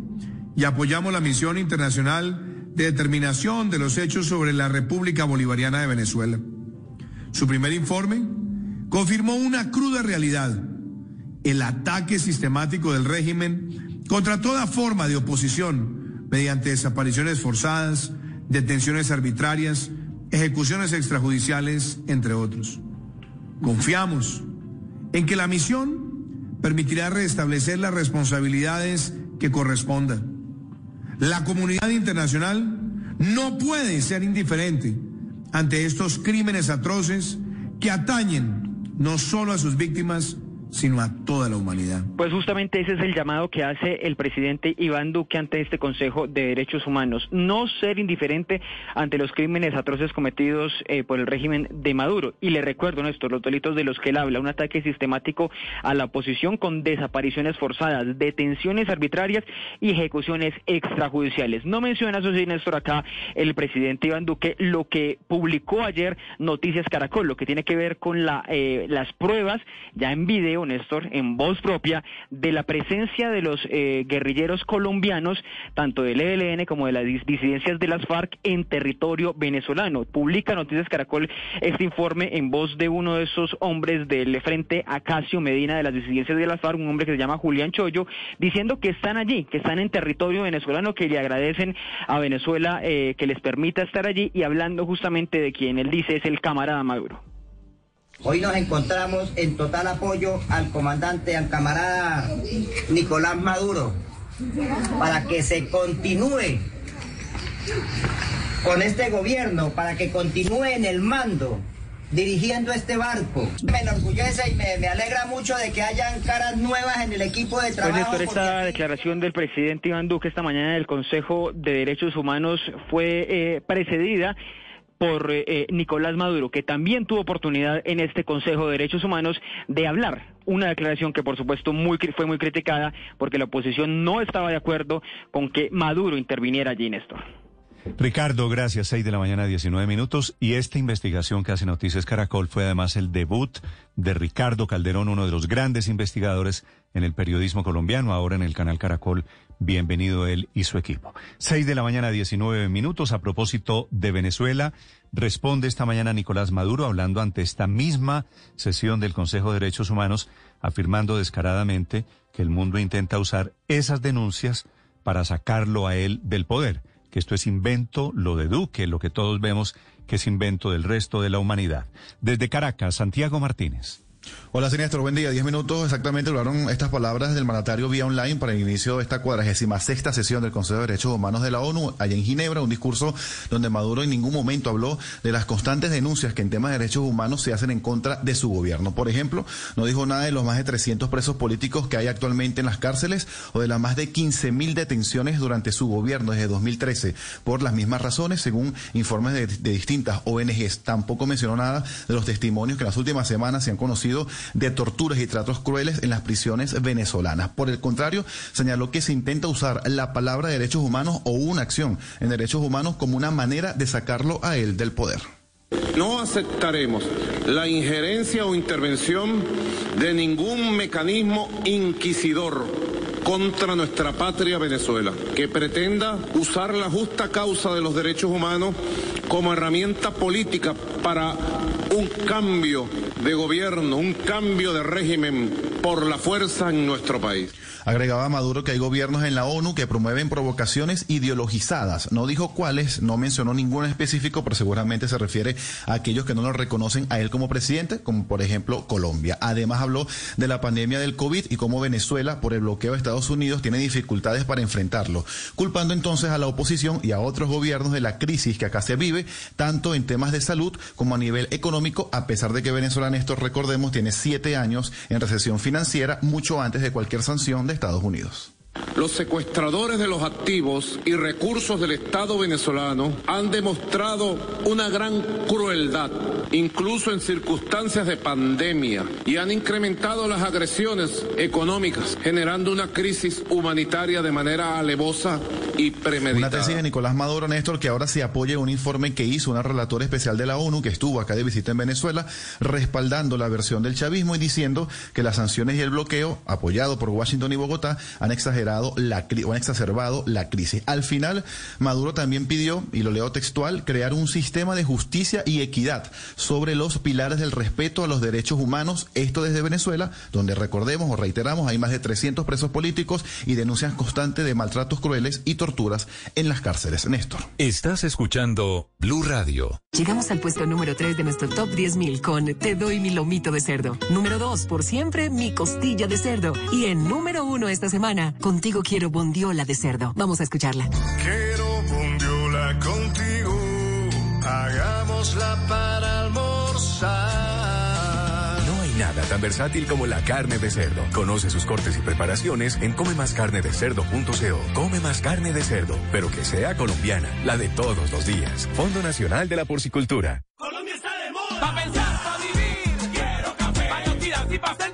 y apoyamos la misión internacional de determinación de los hechos sobre la República Bolivariana de Venezuela. Su primer informe confirmó una cruda realidad, el ataque sistemático del régimen contra toda forma de oposición mediante desapariciones forzadas, detenciones arbitrarias, ejecuciones extrajudiciales, entre otros. Confiamos en que la misión permitirá restablecer las responsabilidades que correspondan. La comunidad internacional no puede ser indiferente ante estos crímenes atroces que atañen no solo a sus víctimas, sino a toda la humanidad. Pues justamente ese es el llamado que hace el presidente Iván Duque ante este Consejo de Derechos Humanos. No ser indiferente ante los crímenes atroces cometidos eh, por el régimen de Maduro. Y le recuerdo, Néstor, los delitos de los que él habla, un ataque sistemático a la oposición con desapariciones forzadas, detenciones arbitrarias y ejecuciones extrajudiciales. No menciona, eso sí, Néstor, acá el presidente Iván Duque lo que publicó ayer Noticias Caracol, lo que tiene que ver con la, eh, las pruebas ya en video Néstor, en voz propia, de la presencia de los eh, guerrilleros colombianos, tanto del ELN como de las disidencias de las FARC en territorio venezolano. Publica Noticias Caracol este informe en voz de uno de esos hombres del Frente Acacio Medina de las disidencias de las FARC, un hombre que se llama Julián Chollo, diciendo que están allí, que están en territorio venezolano, que le agradecen a Venezuela eh, que les permita estar allí y hablando justamente de quien él dice es el camarada Maduro. Hoy nos encontramos en total apoyo al comandante, al camarada Nicolás Maduro, para que se continúe con este gobierno, para que continúe en el mando dirigiendo este barco. Me enorgullece y me, alegra mucho de que hayan caras nuevas en el equipo de trabajo. Pues esta declaración del presidente Iván Duque esta mañana del Consejo de Derechos Humanos fue eh, precedida por eh, eh, Nicolás Maduro, que también tuvo oportunidad en este Consejo de Derechos Humanos de hablar. Una declaración que, por supuesto, fue muy criticada porque la oposición no estaba de acuerdo con que Maduro interviniera allí, Néstor. Ricardo, gracias. 6 de la mañana, 19 minutos. Y esta investigación que hace Noticias Caracol fue además el debut de Ricardo Calderón, uno de los grandes investigadores en el periodismo colombiano, ahora en el canal Caracol. Bienvenido él y su equipo. 6 de la mañana, 19 minutos. A propósito de Venezuela, responde esta mañana Nicolás Maduro hablando ante esta misma sesión del Consejo de Derechos Humanos, afirmando descaradamente que el mundo intenta usar esas denuncias para sacarlo a él del poder que esto es invento, lo de Duque, lo que todos vemos que es invento del resto de la humanidad. Desde Caracas, Santiago Martínez. Hola, Siniestro, buen día. Diez minutos exactamente lograron estas palabras del mandatario vía online para el inicio de esta cuadragésima sexta sesión del Consejo de Derechos Humanos de la ONU allá en Ginebra, un discurso donde Maduro en ningún momento habló de las constantes denuncias que en temas de derechos humanos se hacen en contra de su gobierno. Por ejemplo, no dijo nada de los más de 300 presos políticos que hay actualmente en las cárceles o de las más de 15 mil detenciones durante su gobierno desde 2013 por las mismas razones, según informes de, de distintas ONGs. Tampoco mencionó nada de los testimonios que en las últimas semanas se han conocido de torturas y tratos crueles en las prisiones venezolanas. Por el contrario, señaló que se intenta usar la palabra derechos humanos o una acción en derechos humanos como una manera de sacarlo a él del poder. No aceptaremos la injerencia o intervención de ningún mecanismo inquisidor contra nuestra patria Venezuela, que pretenda usar la justa causa de los derechos humanos como herramienta política para un cambio de gobierno, un cambio de régimen por la fuerza en nuestro país. Agregaba Maduro que hay gobiernos en la ONU que promueven provocaciones ideologizadas. No dijo cuáles, no mencionó ningún específico, pero seguramente se refiere a aquellos que no lo reconocen a él como presidente, como por ejemplo Colombia. Además habló de la pandemia del COVID y cómo Venezuela, por el bloqueo de Estados Unidos, tiene dificultades para enfrentarlo, culpando entonces a la oposición y a otros gobiernos de la crisis que acá se vive, tanto en temas de salud como a nivel económico, a pesar de que Venezuela, Néstor, recordemos, tiene siete años en recesión financiera, mucho antes de cualquier sanción de Estados Unidos. Los secuestradores de los activos y recursos del Estado venezolano han demostrado una gran crueldad, incluso en circunstancias de pandemia, y han incrementado las agresiones económicas, generando una crisis humanitaria de manera alevosa y premeditada. Una tesis de Nicolás Maduro, Néstor, que ahora se apoya en un informe que hizo una relatora especial de la ONU que estuvo acá de visita en Venezuela, respaldando la versión del chavismo y diciendo que las sanciones y el bloqueo, apoyado por Washington y Bogotá, han exagerado la, o han exacerbado la crisis. Al final, Maduro también pidió, y lo leo textual, crear un sistema de justicia y equidad sobre los pilares del respeto a los derechos humanos, esto desde Venezuela, donde recordemos o reiteramos, hay más de 300 presos políticos y denuncias constantes de maltratos crueles y torturas en las cárceles. Néstor. Estás escuchando Blue Radio. Llegamos al puesto número 3 de nuestro top 10.000 con Te doy mi lomito de cerdo. Número 2, por siempre, mi costilla de cerdo. Y en número 1 esta semana, contigo quiero bondiola de cerdo. Vamos a escucharla. Quiero bondiola contigo, hagámosla para almorzar. No hay nada tan versátil como la carne de cerdo. Conoce sus cortes y preparaciones en comemascarnedecerdo.co. Come más carne de cerdo, pero que sea colombiana, la de todos los días. Fondo Nacional de la Porcicultura. Colombia está de moda. Pa' pensar, pa' vivir. Quiero café. Pa' y pa'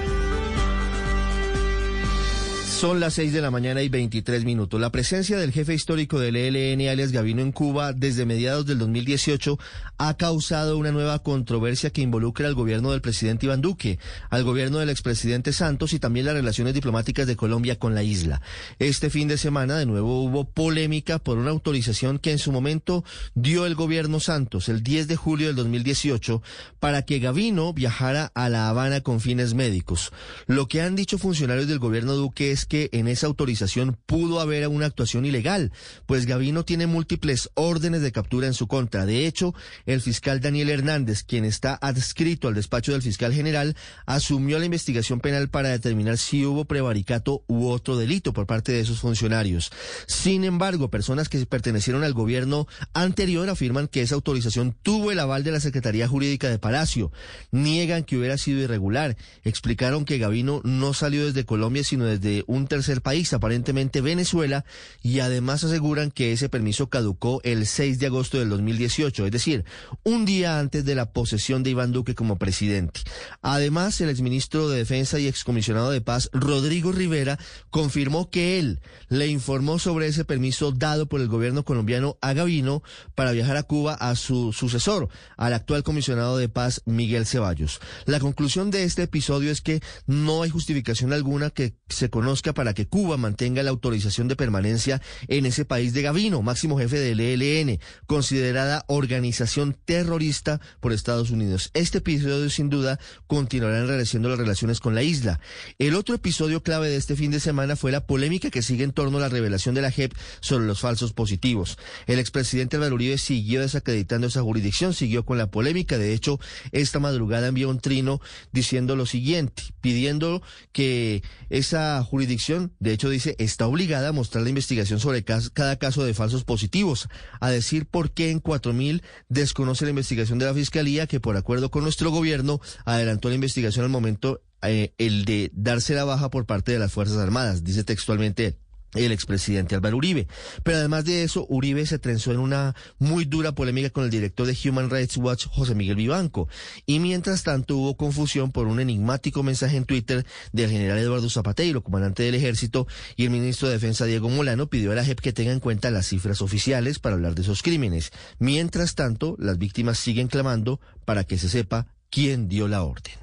Son las 6 de la mañana y 23 minutos. La presencia del jefe histórico del ELN, alias Gavino, en Cuba desde mediados del 2018 ha causado una nueva controversia que involucra al gobierno del presidente Iván Duque, al gobierno del expresidente Santos y también las relaciones diplomáticas de Colombia con la isla. Este fin de semana, de nuevo, hubo polémica por una autorización que en su momento dio el gobierno Santos el 10 de julio del 2018 para que Gavino viajara a La Habana con fines médicos. Lo que han dicho funcionarios del gobierno Duque es que en esa autorización pudo haber una actuación ilegal, pues Gavino tiene múltiples órdenes de captura en su contra. De hecho, el fiscal Daniel Hernández, quien está adscrito al despacho del fiscal general, asumió la investigación penal para determinar si hubo prevaricato u otro delito por parte de esos funcionarios. Sin embargo, personas que pertenecieron al gobierno anterior afirman que esa autorización tuvo el aval de la Secretaría Jurídica de Palacio. Niegan que hubiera sido irregular. Explicaron que Gavino no salió desde Colombia, sino desde un tercer país, aparentemente Venezuela, y además aseguran que ese permiso caducó el 6 de agosto del 2018, es decir, un día antes de la posesión de Iván Duque como presidente. Además, el exministro de Defensa y excomisionado de Paz, Rodrigo Rivera, confirmó que él le informó sobre ese permiso dado por el gobierno colombiano a Gavino para viajar a Cuba a su sucesor, al actual comisionado de paz Miguel Ceballos. La conclusión de este episodio es que no hay justificación alguna que se conozca para que Cuba mantenga la autorización de permanencia en ese país de Gavino, máximo jefe del ELN, considerada organización terrorista por Estados Unidos. Este episodio sin duda continuará enrareciendo las relaciones con la isla. El otro episodio clave de este fin de semana fue la polémica que sigue en torno a la revelación de la JEP sobre los falsos positivos. El expresidente Álvaro Uribe siguió desacreditando esa jurisdicción, siguió con la polémica. De hecho, esta madrugada envió un trino diciendo lo siguiente, pidiendo que esa jurisdicción, de hecho dice, está obligada a mostrar la investigación sobre cada caso de falsos positivos, a decir por qué en 4.000 desconoce la investigación de la Fiscalía, que por acuerdo con nuestro gobierno adelantó la investigación al momento eh, el de darse la baja por parte de las Fuerzas Armadas, dice textualmente el expresidente Álvaro Uribe. Pero además de eso, Uribe se trenzó en una muy dura polémica con el director de Human Rights Watch, José Miguel Vivanco. Y mientras tanto hubo confusión por un enigmático mensaje en Twitter del general Eduardo Zapateiro, comandante del ejército, y el ministro de Defensa Diego Molano pidió a la JEP que tenga en cuenta las cifras oficiales para hablar de esos crímenes. Mientras tanto, las víctimas siguen clamando para que se sepa quién dio la orden.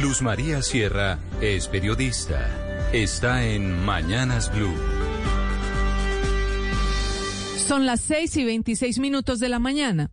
Luz María Sierra es periodista está en Mañanas Blue. Son las 6 y 26 minutos de la mañana.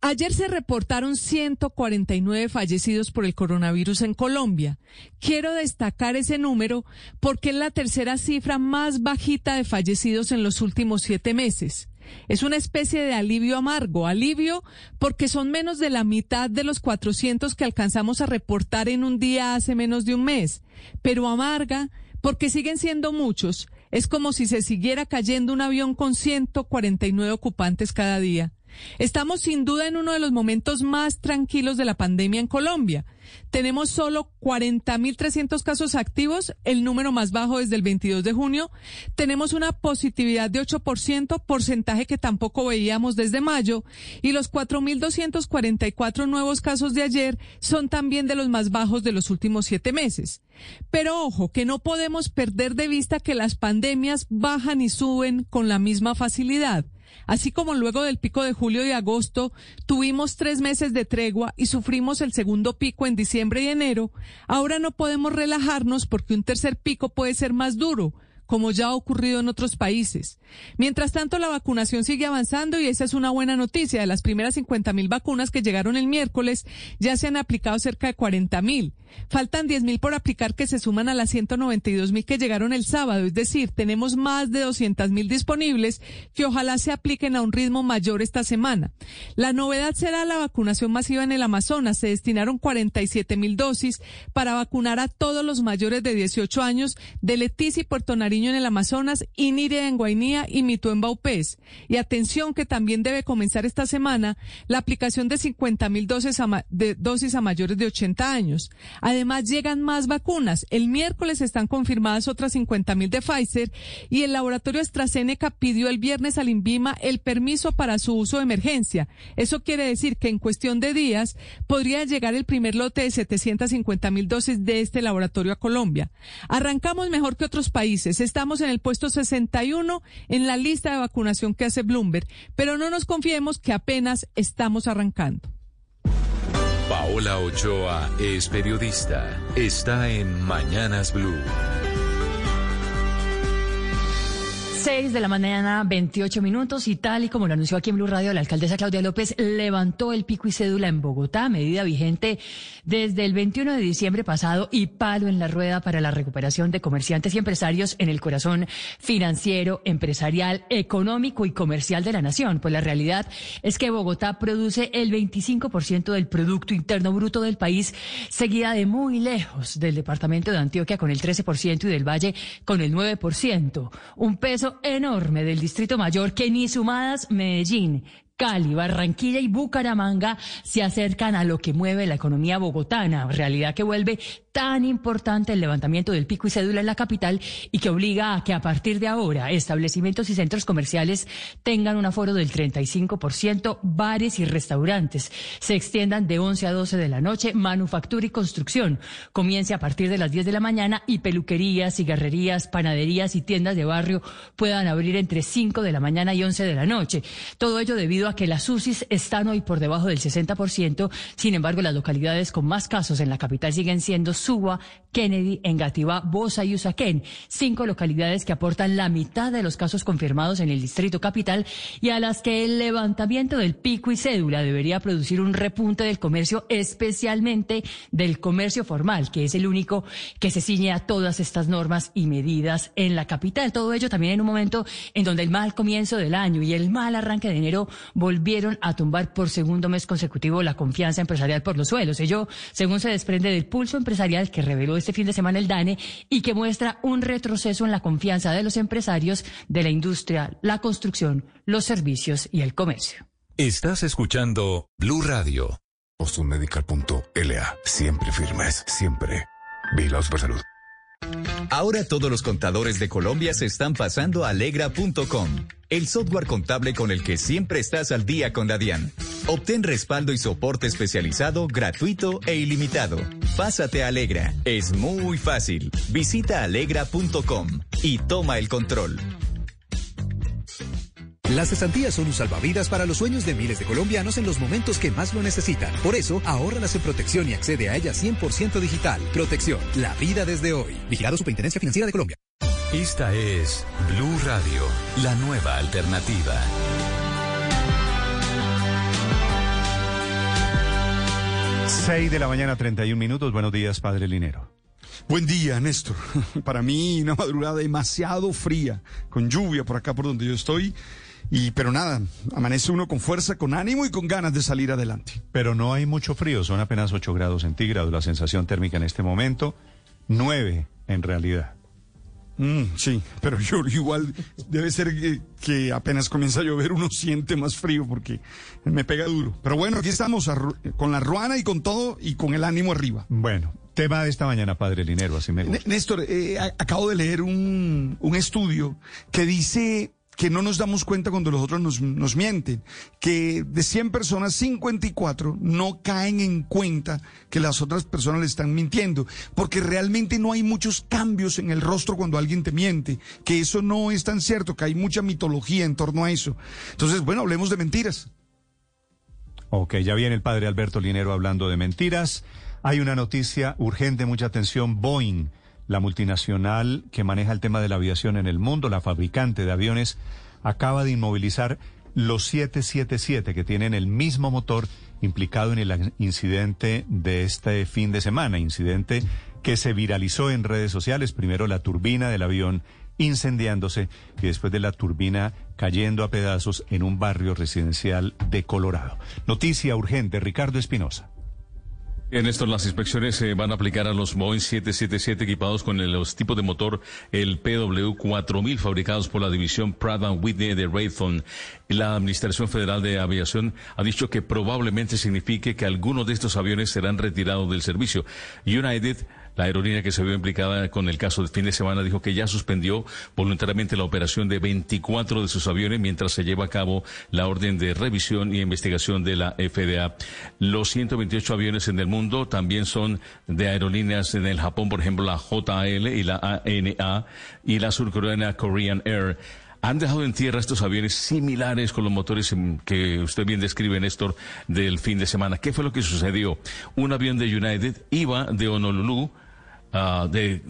Ayer se reportaron 149 fallecidos por el coronavirus en Colombia. Quiero destacar ese número porque es la tercera cifra más bajita de fallecidos en los últimos siete meses. Es una especie de alivio amargo, alivio porque son menos de la mitad de los 400 que alcanzamos a reportar en un día hace menos de un mes, pero amarga porque siguen siendo muchos. Es como si se siguiera cayendo un avión con 149 ocupantes cada día. Estamos sin duda en uno de los momentos más tranquilos de la pandemia en Colombia. Tenemos solo 40.300 casos activos, el número más bajo desde el 22 de junio. Tenemos una positividad de 8%, porcentaje que tampoco veíamos desde mayo. Y los 4.244 nuevos casos de ayer son también de los más bajos de los últimos siete meses. Pero ojo, que no podemos perder de vista que las pandemias bajan y suben con la misma facilidad. Así como luego del pico de julio y agosto tuvimos tres meses de tregua y sufrimos el segundo pico en diciembre y enero, ahora no podemos relajarnos porque un tercer pico puede ser más duro, como ya ha ocurrido en otros países. Mientras tanto, la vacunación sigue avanzando y esa es una buena noticia. De las primeras 50 mil vacunas que llegaron el miércoles, ya se han aplicado cerca de 40 mil. Faltan 10 mil por aplicar que se suman a las 192 mil que llegaron el sábado. Es decir, tenemos más de 200 mil disponibles que ojalá se apliquen a un ritmo mayor esta semana. La novedad será la vacunación masiva en el Amazonas. Se destinaron 47 mil dosis para vacunar a todos los mayores de 18 años de Leticia y Puerto En el Amazonas, Inire en Guainía y Mito en Baupés. Y atención que también debe comenzar esta semana la aplicación de 50 mil dosis a mayores de 80 años. Además, llegan más vacunas. El miércoles están confirmadas otras 50 mil de Pfizer y el laboratorio AstraZeneca pidió el viernes al INVIMA el permiso para su uso de emergencia. Eso quiere decir que en cuestión de días podría llegar el primer lote de 750 mil dosis de este laboratorio a Colombia. Arrancamos mejor que otros países. Estamos en el puesto 61 en la lista de vacunación que hace Bloomberg, pero no nos confiemos que apenas estamos arrancando. Paola Ochoa es periodista. Está en Mañanas Blue. 6 de la mañana, 28 minutos, y tal y como lo anunció aquí en Blue Radio la alcaldesa Claudia López, levantó el pico y cédula en Bogotá, medida vigente desde el 21 de diciembre pasado y palo en la rueda para la recuperación de comerciantes y empresarios en el corazón financiero, empresarial, económico y comercial de la nación. Pues la realidad es que Bogotá produce el 25% del Producto Interno Bruto del país, seguida de muy lejos del departamento de Antioquia con el 13% y del Valle con el 9%. Un peso enorme del Distrito Mayor que ni sumadas Medellín, Cali, Barranquilla y Bucaramanga se acercan a lo que mueve la economía bogotana, realidad que vuelve tan importante el levantamiento del pico y cédula en la capital y que obliga a que a partir de ahora establecimientos y centros comerciales tengan un aforo del 35%, bares y restaurantes se extiendan de 11 a 12 de la noche, manufactura y construcción comience a partir de las 10 de la mañana y peluquerías, cigarrerías, panaderías y tiendas de barrio puedan abrir entre 5 de la mañana y 11 de la noche. Todo ello debido a que las UCIs están hoy por debajo del 60%. Sin embargo, las localidades con más casos en la capital siguen siendo Suba, Kennedy, Engativá, Bosa y Usaquén. Cinco localidades que aportan la mitad de los casos confirmados en el distrito capital y a las que el levantamiento del pico y cédula debería producir un repunte del comercio, especialmente del comercio formal, que es el único que se ciñe a todas estas normas y medidas en la capital. Todo ello también en un momento en donde el mal comienzo del año y el mal arranque de enero volvieron a tumbar por segundo mes consecutivo la confianza empresarial por los suelos. Ello, según se desprende del pulso empresarial que reveló este fin de semana el DANE y que muestra un retroceso en la confianza de los empresarios de la industria, la construcción, los servicios y el comercio. Estás escuchando Blue Radio. Bostonmedical.la. Siempre firmes, siempre. Vigilado Supersalud. Ahora todos los contadores de Colombia se están pasando a alegra.com, el software contable con el que siempre estás al día con la DIAN. Obtén respaldo y soporte especializado, gratuito e ilimitado. Pásate a Alegra, es muy fácil. Visita alegra.com y toma el control. Las cesantías son un salvavidas para los sueños de miles de colombianos en los momentos que más lo necesitan. Por eso, ahórralas en protección y accede a ella 100% digital. Protección, la vida desde hoy. Vigilado Superintendencia Financiera de Colombia. Esta es Blue Radio, la nueva alternativa. Seis de la mañana, 31 minutos. Buenos días, padre Linero. Buen día, Néstor. Para mí, una madrugada demasiado fría, con lluvia por acá por donde yo estoy. Y, pero nada, amanece uno con fuerza, con ánimo y con ganas de salir adelante. Pero no hay mucho frío, son apenas 8 grados centígrados la sensación térmica en este momento, 9 en realidad. Mm, sí, pero yo igual debe ser que, que, apenas comienza a llover uno siente más frío porque me pega duro. Pero bueno, aquí estamos con la ruana y con todo y con el ánimo arriba. Bueno, tema de esta mañana, padre Linero, así me gusta. Néstor, eh, acabo de leer un, un estudio que dice que no nos damos cuenta cuando los otros nos, nos, mienten, que de 100 personas, 54 no caen en cuenta que las otras personas le están mintiendo, porque realmente no hay muchos cambios en el rostro cuando alguien te miente, que eso no es tan cierto, que hay mucha mitología en torno a eso. Entonces, bueno, hablemos de mentiras. Ok, ya viene el padre Alberto Linero hablando de mentiras. Hay una noticia urgente, mucha atención, Boeing la multinacional que maneja el tema de la aviación en el mundo, la fabricante de aviones, acaba de inmovilizar los 777 que tienen el mismo motor implicado en el incidente de este fin de semana, incidente que se viralizó en redes sociales, primero la turbina del avión incendiándose y después de la turbina cayendo a pedazos en un barrio residencial de Colorado. Noticia urgente, Ricardo Espinosa. En esto las inspecciones se van a aplicar a los Boeing 777 equipados con los tipos de motor el PW4000 fabricados por la división Pratt Whitney de Raytheon. La Administración Federal de Aviación ha dicho que probablemente signifique que algunos de estos aviones serán retirados del servicio. United la aerolínea que se vio implicada con el caso del fin de semana dijo que ya suspendió voluntariamente la operación de 24 de sus aviones mientras se lleva a cabo la orden de revisión y investigación de la FDA. Los 128 aviones en el mundo también son de aerolíneas en el Japón, por ejemplo, la JAL y la ANA y la surcoreana Korean Air han dejado en tierra estos aviones similares con los motores que usted bien describe, Néstor, del fin de semana. ¿Qué fue lo que sucedió? Un avión de United iba de Honolulu uh, de,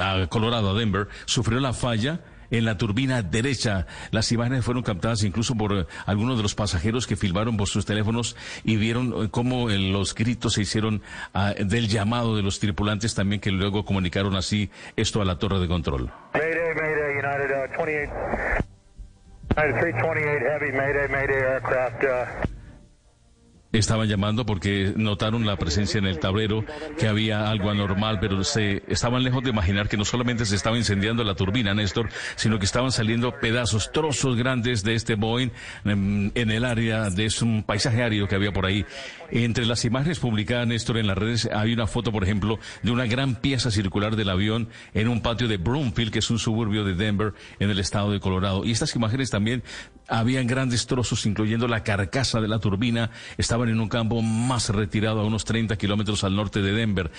a Colorado, a Denver, sufrió la falla en la turbina derecha. Las imágenes fueron captadas incluso por eh, algunos de los pasajeros que filmaron por sus teléfonos y vieron eh, cómo eh, los gritos se hicieron ah, del llamado de los tripulantes también que luego comunicaron así esto a la torre de control. Mayday, Mayday, United uh, 28. United 328 Heavy, Mayday, Mayday aircraft. Uh, Estaban llamando porque notaron la presencia en el tablero, que había algo anormal, pero se estaban lejos de imaginar que no solamente se estaba incendiando la turbina, Néstor, sino que estaban saliendo pedazos, trozos grandes de este Boeing en, en el área de un paisaje árido que había por ahí. Entre las imágenes publicadas, Néstor, en las redes, hay una foto, por ejemplo, de una gran pieza circular del avión en un patio de Broomfield, que es un suburbio de Denver, en el estado de Colorado. Y estas imágenes también habían grandes trozos, incluyendo la carcasa de la turbina, en un campo más retirado, a unos 30 kilómetros al norte de Denver.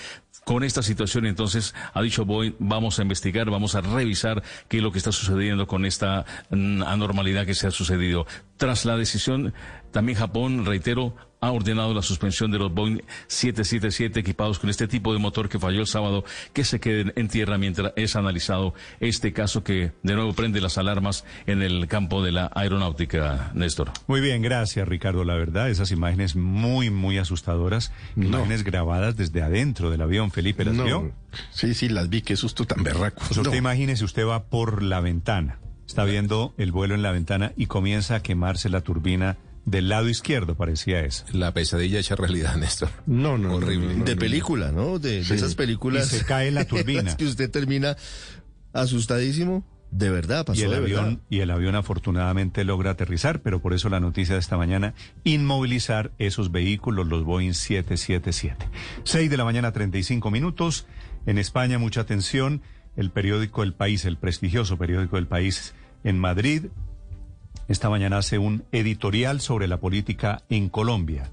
Con esta situación, entonces, ha dicho Boeing, vamos a investigar, vamos a revisar qué es lo que está sucediendo con esta mm, anormalidad que se ha sucedido. Tras la decisión, también Japón, reitero, ha ordenado la suspensión de los Boeing 777 equipados con este tipo de motor que falló el sábado, que se queden en tierra mientras es analizado este caso que de nuevo prende las alarmas en el campo de la aeronáutica, Néstor. Muy bien, gracias Ricardo. La verdad, esas imágenes muy, muy asustadoras, imágenes grabadas desde adentro del avión. Felipe, ¿las No. vio? Sí, sí, las vi, qué susto tan berraco. Pues usted No. imagínese, usted va por la ventana, está viendo el vuelo en la ventana y comienza a quemarse la turbina del lado izquierdo, parecía eso. La pesadilla hecha realidad, Néstor. No, no, Horrible. no, de película, ¿no? De, esas películas. Y se cae la turbina. que usted termina asustadísimo. De verdad, pasó y el de avión verdad. y el avión afortunadamente logra aterrizar, pero por eso la noticia de esta mañana inmovilizar esos vehículos, los Boeing 777. 6 de la mañana 35 minutos. En España mucha atención. El periódico El País, el prestigioso periódico El País en Madrid, esta mañana hace un editorial sobre la política en Colombia.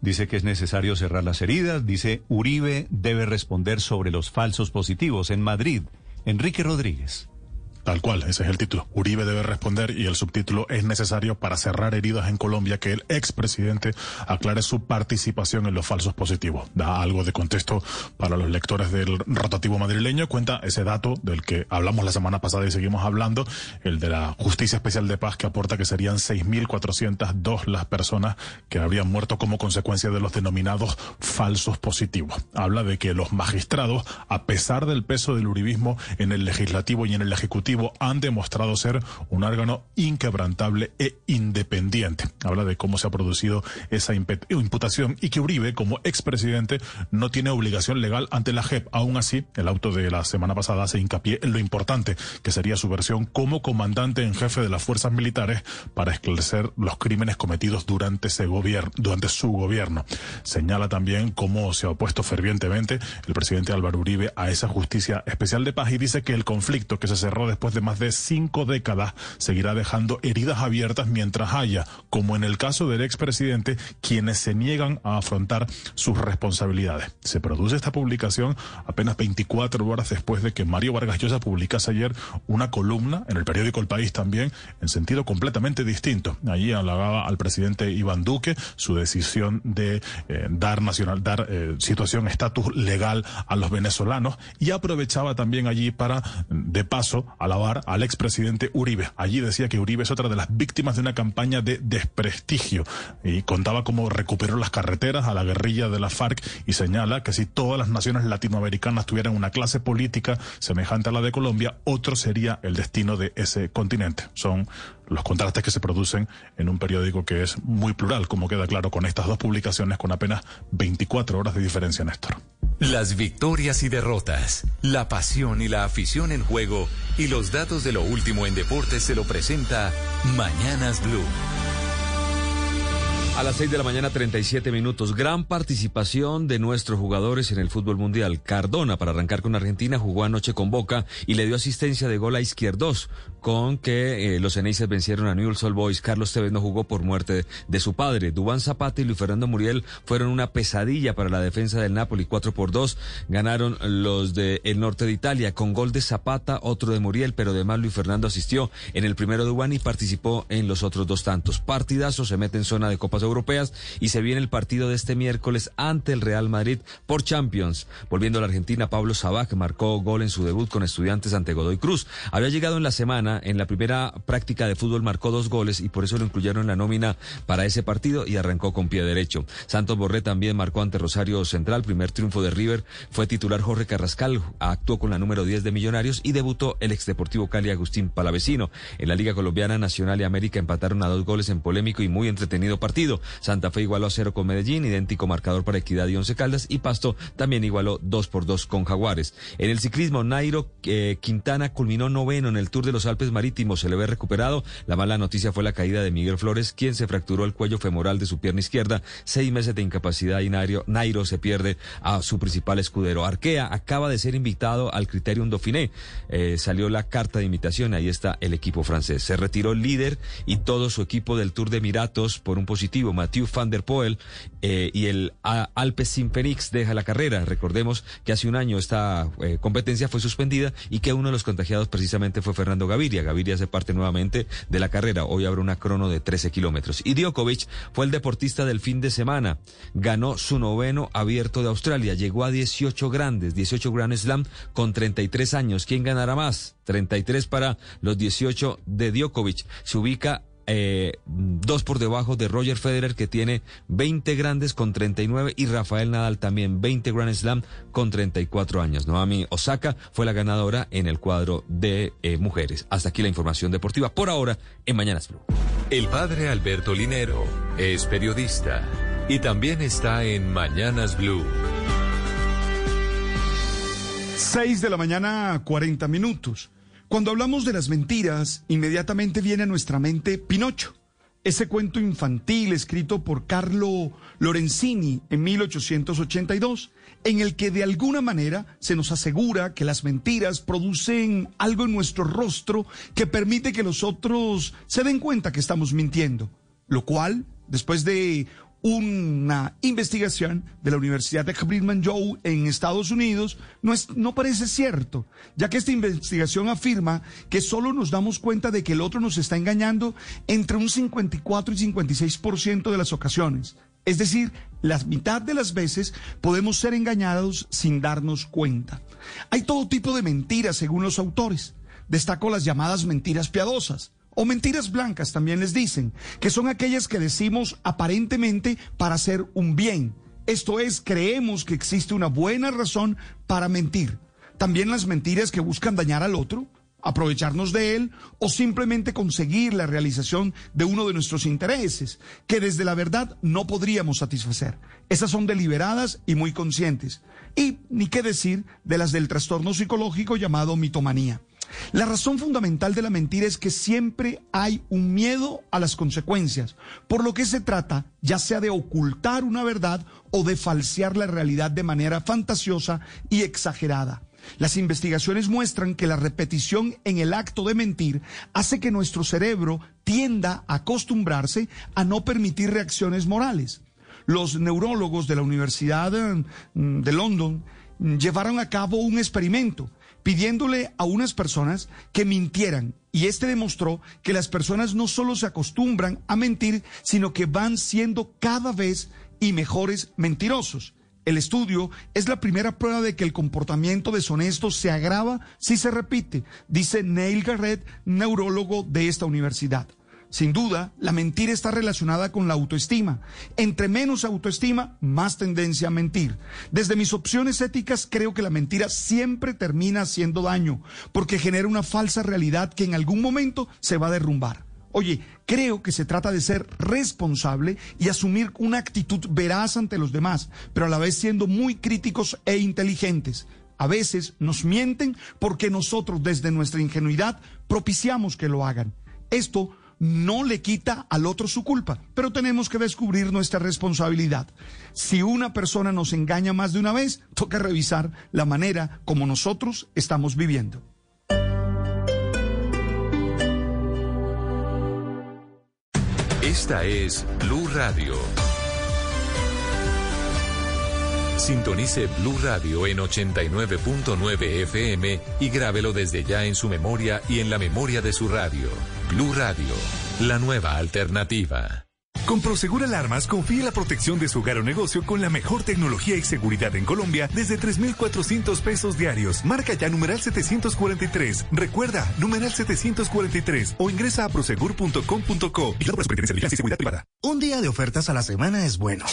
Dice que es necesario cerrar las heridas. Dice Uribe debe responder sobre los falsos positivos en Madrid. Enrique Rodríguez. Tal cual, ese es el título. Uribe debe responder y el subtítulo es necesario para cerrar heridas en Colombia que el expresidente aclare su participación en los falsos positivos. Da algo de contexto para los lectores del rotativo madrileño. Cuenta ese dato del que hablamos la semana pasada y seguimos hablando, el de la Justicia Especial de Paz que aporta que serían 6.402 las personas que habrían muerto como consecuencia de los denominados falsos positivos. Habla de que los magistrados, a pesar del peso del uribismo en el legislativo y en el ejecutivo, han demostrado ser un órgano inquebrantable e independiente. Habla de cómo se ha producido esa imputación y que Uribe, como expresidente, no tiene obligación legal ante la JEP. Aún así, el auto de la semana pasada hace hincapié en lo importante que sería su versión como comandante en jefe de las fuerzas militares para esclarecer los crímenes cometidos durante ese gobierno, durante su gobierno. Señala también cómo se ha opuesto fervientemente el presidente Álvaro Uribe a esa justicia especial de paz y dice que el conflicto que se cerró después de más de cinco décadas seguirá dejando heridas abiertas mientras haya, como en el caso del expresidente, quienes se niegan a afrontar sus responsabilidades. Se produce esta publicación apenas 24 horas después de que Mario Vargas Llosa publicase ayer una columna en el periódico El País también en sentido completamente distinto. Allí halagaba al presidente Iván Duque su decisión de eh, dar nacional, dar eh, situación, estatus legal a los venezolanos y aprovechaba también allí para, de paso, alabar al expresidente Uribe. Allí decía que Uribe es otra de las víctimas de una campaña de desprestigio y contaba cómo recuperó las carreteras a la guerrilla de la FARC y señala que si todas las naciones latinoamericanas tuvieran una clase política semejante a la de Colombia, otro sería el destino de ese continente. Son los contrastes que se producen en un periódico que es muy plural, como queda claro con estas dos publicaciones con apenas 24 horas de diferencia, Néstor. Las victorias y derrotas, la pasión y la afición en juego y los datos de lo último en deportes se lo presenta Mañanas Blue. A las 6 de la mañana, 37 minutos. Gran participación de nuestros jugadores en el fútbol mundial. Cardona, para arrancar con Argentina, jugó anoche con Boca y le dio asistencia de gol a Izquierdos. Con que eh, los Eneises vencieron a Newell's Old Boys. Carlos Tevez no jugó por muerte de su padre. Dubán Zapata y Luis Fernando Muriel fueron una pesadilla para la defensa del Napoli. 4 por 2 ganaron los del norte de Italia con gol de Zapata, otro de Muriel, pero además Luis Fernando asistió en el primero de Dubán y participó en los otros dos tantos. Partidazo se mete en zona de Copas Europeas y se viene el partido de este miércoles ante el Real Madrid por Champions. Volviendo a la Argentina, Pablo Sabac marcó gol en su debut con estudiantes ante Godoy Cruz. Había llegado en la semana, en la primera práctica de fútbol marcó dos goles y por eso lo incluyeron en la nómina para ese partido y arrancó con pie derecho. Santos Borré también marcó ante Rosario Central, primer triunfo de River. Fue titular Jorge Carrascal, actuó con la número 10 de Millonarios y debutó el ex Deportivo Cali Agustín Palavecino. En la Liga Colombiana Nacional y América empataron a dos goles en polémico y muy entretenido partido. Santa Fe igualó a cero con Medellín, idéntico marcador para Equidad y Once Caldas y Pasto también igualó dos por dos con Jaguares. En el ciclismo, Nairo eh, Quintana culminó noveno en el Tour de los Alpes Marítimos, se le ve recuperado. La mala noticia fue la caída de Miguel Flores, quien se fracturó el cuello femoral de su pierna izquierda, seis meses de incapacidad y Nairo, Nairo se pierde a su principal escudero. Arkea acaba de ser invitado al Criterium Dauphiné. Eh, salió la carta de invitación, ahí está el equipo francés. Se retiró el líder y todo su equipo del Tour de Emiratos por un positivo. Mathieu van der Poel eh, y el Alpes Simpenix deja la carrera. Recordemos que hace un año esta eh, competencia fue suspendida y que uno de los contagiados precisamente fue Fernando Gaviria. Gaviria hace parte nuevamente de la carrera. Hoy habrá una crono de 13 kilómetros. Y Djokovic fue el deportista del fin de semana. Ganó su noveno abierto de Australia. Llegó a 18 grandes, 18 Grand Slam con 33 años. ¿Quién ganará más? 33 para los 18 de Djokovic. Se ubica eh, dos por debajo de Roger Federer que tiene 20 grandes con 39 y Rafael Nadal también 20 Grand Slam con 34 años. Noami Osaka fue la ganadora en el cuadro de eh, mujeres. Hasta aquí la información deportiva por ahora en Mañanas Blue. El padre Alberto Linero es periodista y también está en Mañanas Blue. 6 de la mañana, 40 minutos. Cuando hablamos de las mentiras, inmediatamente viene a nuestra mente Pinocho, ese cuento infantil escrito por Carlo Lorenzini en 1882, en el que de alguna manera se nos asegura que las mentiras producen algo en nuestro rostro que permite que los otros se den cuenta que estamos mintiendo, lo cual, después de una investigación de la Universidad de Brigham Young en Estados Unidos no, es, no parece cierto, ya que esta investigación afirma que solo nos damos cuenta de que el otro nos está engañando entre un 54 y 56% de las ocasiones. Es decir, la mitad de las veces podemos ser engañados sin darnos cuenta. Hay todo tipo de mentiras según los autores. Destaco las llamadas mentiras piadosas o mentiras blancas también les dicen, que son aquellas que decimos aparentemente para hacer un bien. Esto es, creemos que existe una buena razón para mentir. También las mentiras que buscan dañar al otro, aprovecharnos de él o simplemente conseguir la realización de uno de nuestros intereses, que desde la verdad no podríamos satisfacer. Esas son deliberadas y muy conscientes. Y ni qué decir de las del trastorno psicológico llamado mitomanía. La razón fundamental de la mentira es que siempre hay un miedo a las consecuencias, por lo que se trata ya sea de ocultar una verdad o de falsear la realidad de manera fantasiosa y exagerada. Las investigaciones muestran que la repetición en el acto de mentir hace que nuestro cerebro tienda a acostumbrarse a no permitir reacciones morales. Los neurólogos de la Universidad de London llevaron a cabo un experimento pidiéndole a unas personas que mintieran. Y este demostró que las personas no solo se acostumbran a mentir, sino que van siendo cada vez y mejores mentirosos. El estudio es la primera prueba de que el comportamiento deshonesto se agrava si se repite, dice Neil Garrett, neurólogo de esta universidad. Sin duda, la mentira está relacionada con la autoestima. Entre menos autoestima, más tendencia a mentir. Desde mis opciones éticas, creo que la mentira siempre termina haciendo daño, porque genera una falsa realidad que en algún momento se va a derrumbar. Oye, creo que se trata de ser responsable y asumir una actitud veraz ante los demás, pero a la vez siendo muy críticos e inteligentes. A veces nos mienten porque nosotros desde nuestra ingenuidad propiciamos que lo hagan. Esto no le quita al otro su culpa, pero tenemos que descubrir nuestra responsabilidad. Si una persona nos engaña más de una vez, toca revisar la manera como nosotros estamos viviendo. Esta es Blue Radio. Sintonice Blue Radio en 89.9 FM y grábelo desde ya en su memoria y en la memoria de su radio. Blue Radio, la nueva alternativa. Con Prosegur Alarmas, confíe la protección de su hogar o negocio con la mejor tecnología y seguridad en Colombia desde 3,400 pesos diarios. Marca ya numeral 743. Recuerda, numeral 743 o ingresa a prosegur.com.co y la Superintendencia de Vigilancia y Seguridad Privada. Un día de ofertas a la semana es bueno.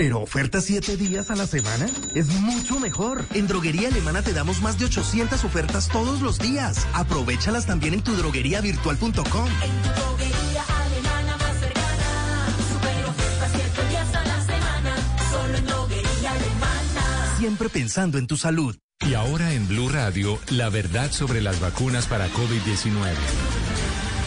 Pero ofertas siete días a la semana es mucho mejor. En Droguería Alemana te damos más de 800 ofertas todos los días. Aprovechalas también en tu drogueriavirtual.com. Droguería alemana más cercana. Super ofertas días a la semana. Solo en droguería alemana. Siempre pensando en tu salud. Y ahora en Blue Radio, la verdad sobre las vacunas para COVID-19.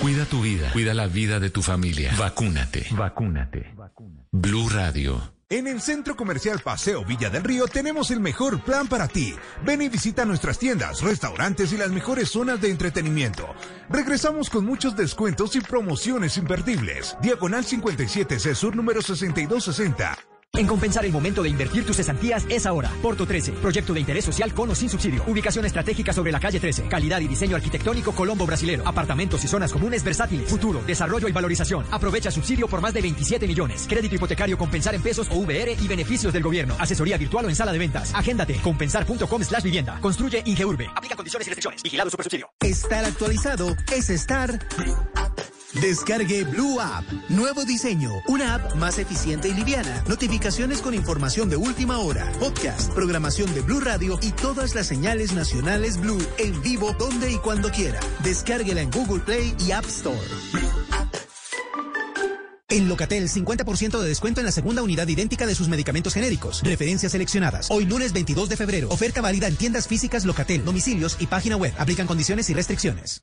Cuida tu vida, cuida la vida de tu familia. Vacúnate. Vacúnate. Blue Radio. En el Centro Comercial Paseo Villa del Río tenemos el mejor plan para ti. Ven y visita nuestras tiendas, restaurantes y las mejores zonas de entretenimiento. Regresamos con muchos descuentos y promociones imperdibles. Diagonal 57 C Sur número 6260. En Compensar el momento de invertir tus cesantías es ahora. Porto 13, proyecto de interés social con o sin subsidio. Ubicación estratégica sobre la calle 13. Calidad y diseño arquitectónico Colombo Brasilero. Apartamentos y zonas comunes versátiles. Futuro, desarrollo y valorización. Aprovecha subsidio por más de 27 millones. Crédito hipotecario Compensar en pesos o VR y beneficios del gobierno. Asesoría virtual o en sala de ventas. Agéndate. Compensar.com slash vivienda. Construye Ingeurbe. Aplica condiciones y restricciones. Vigilado Supersubsidio. Estar actualizado es estar... Descargue Blue App. Nuevo diseño. Una app más eficiente y liviana. Notificaciones con información de última hora. Podcast, programación de Blue Radio y todas las señales nacionales Blue en vivo donde y cuando quiera. Descárguela en Google Play y App Store. En Locatel, 50% de descuento en la segunda unidad idéntica de sus medicamentos genéricos. Referencias seleccionadas. Hoy lunes 22 de febrero. Oferta válida en tiendas físicas Locatel, domicilios y página web. Aplican condiciones y restricciones.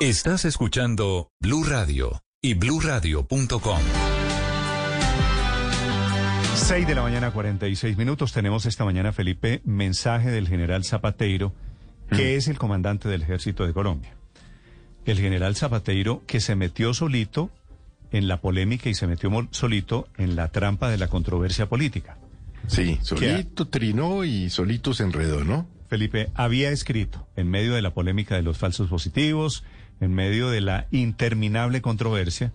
Estás escuchando Blue Radio y bluradio.com. 6 de la mañana, 46 minutos. Tenemos esta mañana, Felipe, mensaje del general Zapateiro, que es el comandante del ejército de Colombia. El general Zapateiro que se metió solito en la polémica y se metió solito en la trampa de la controversia política. Sí, Que- solito trinó y solito se enredó, ¿no? Felipe había escrito en medio de la polémica de los falsos positivos, en medio de la interminable controversia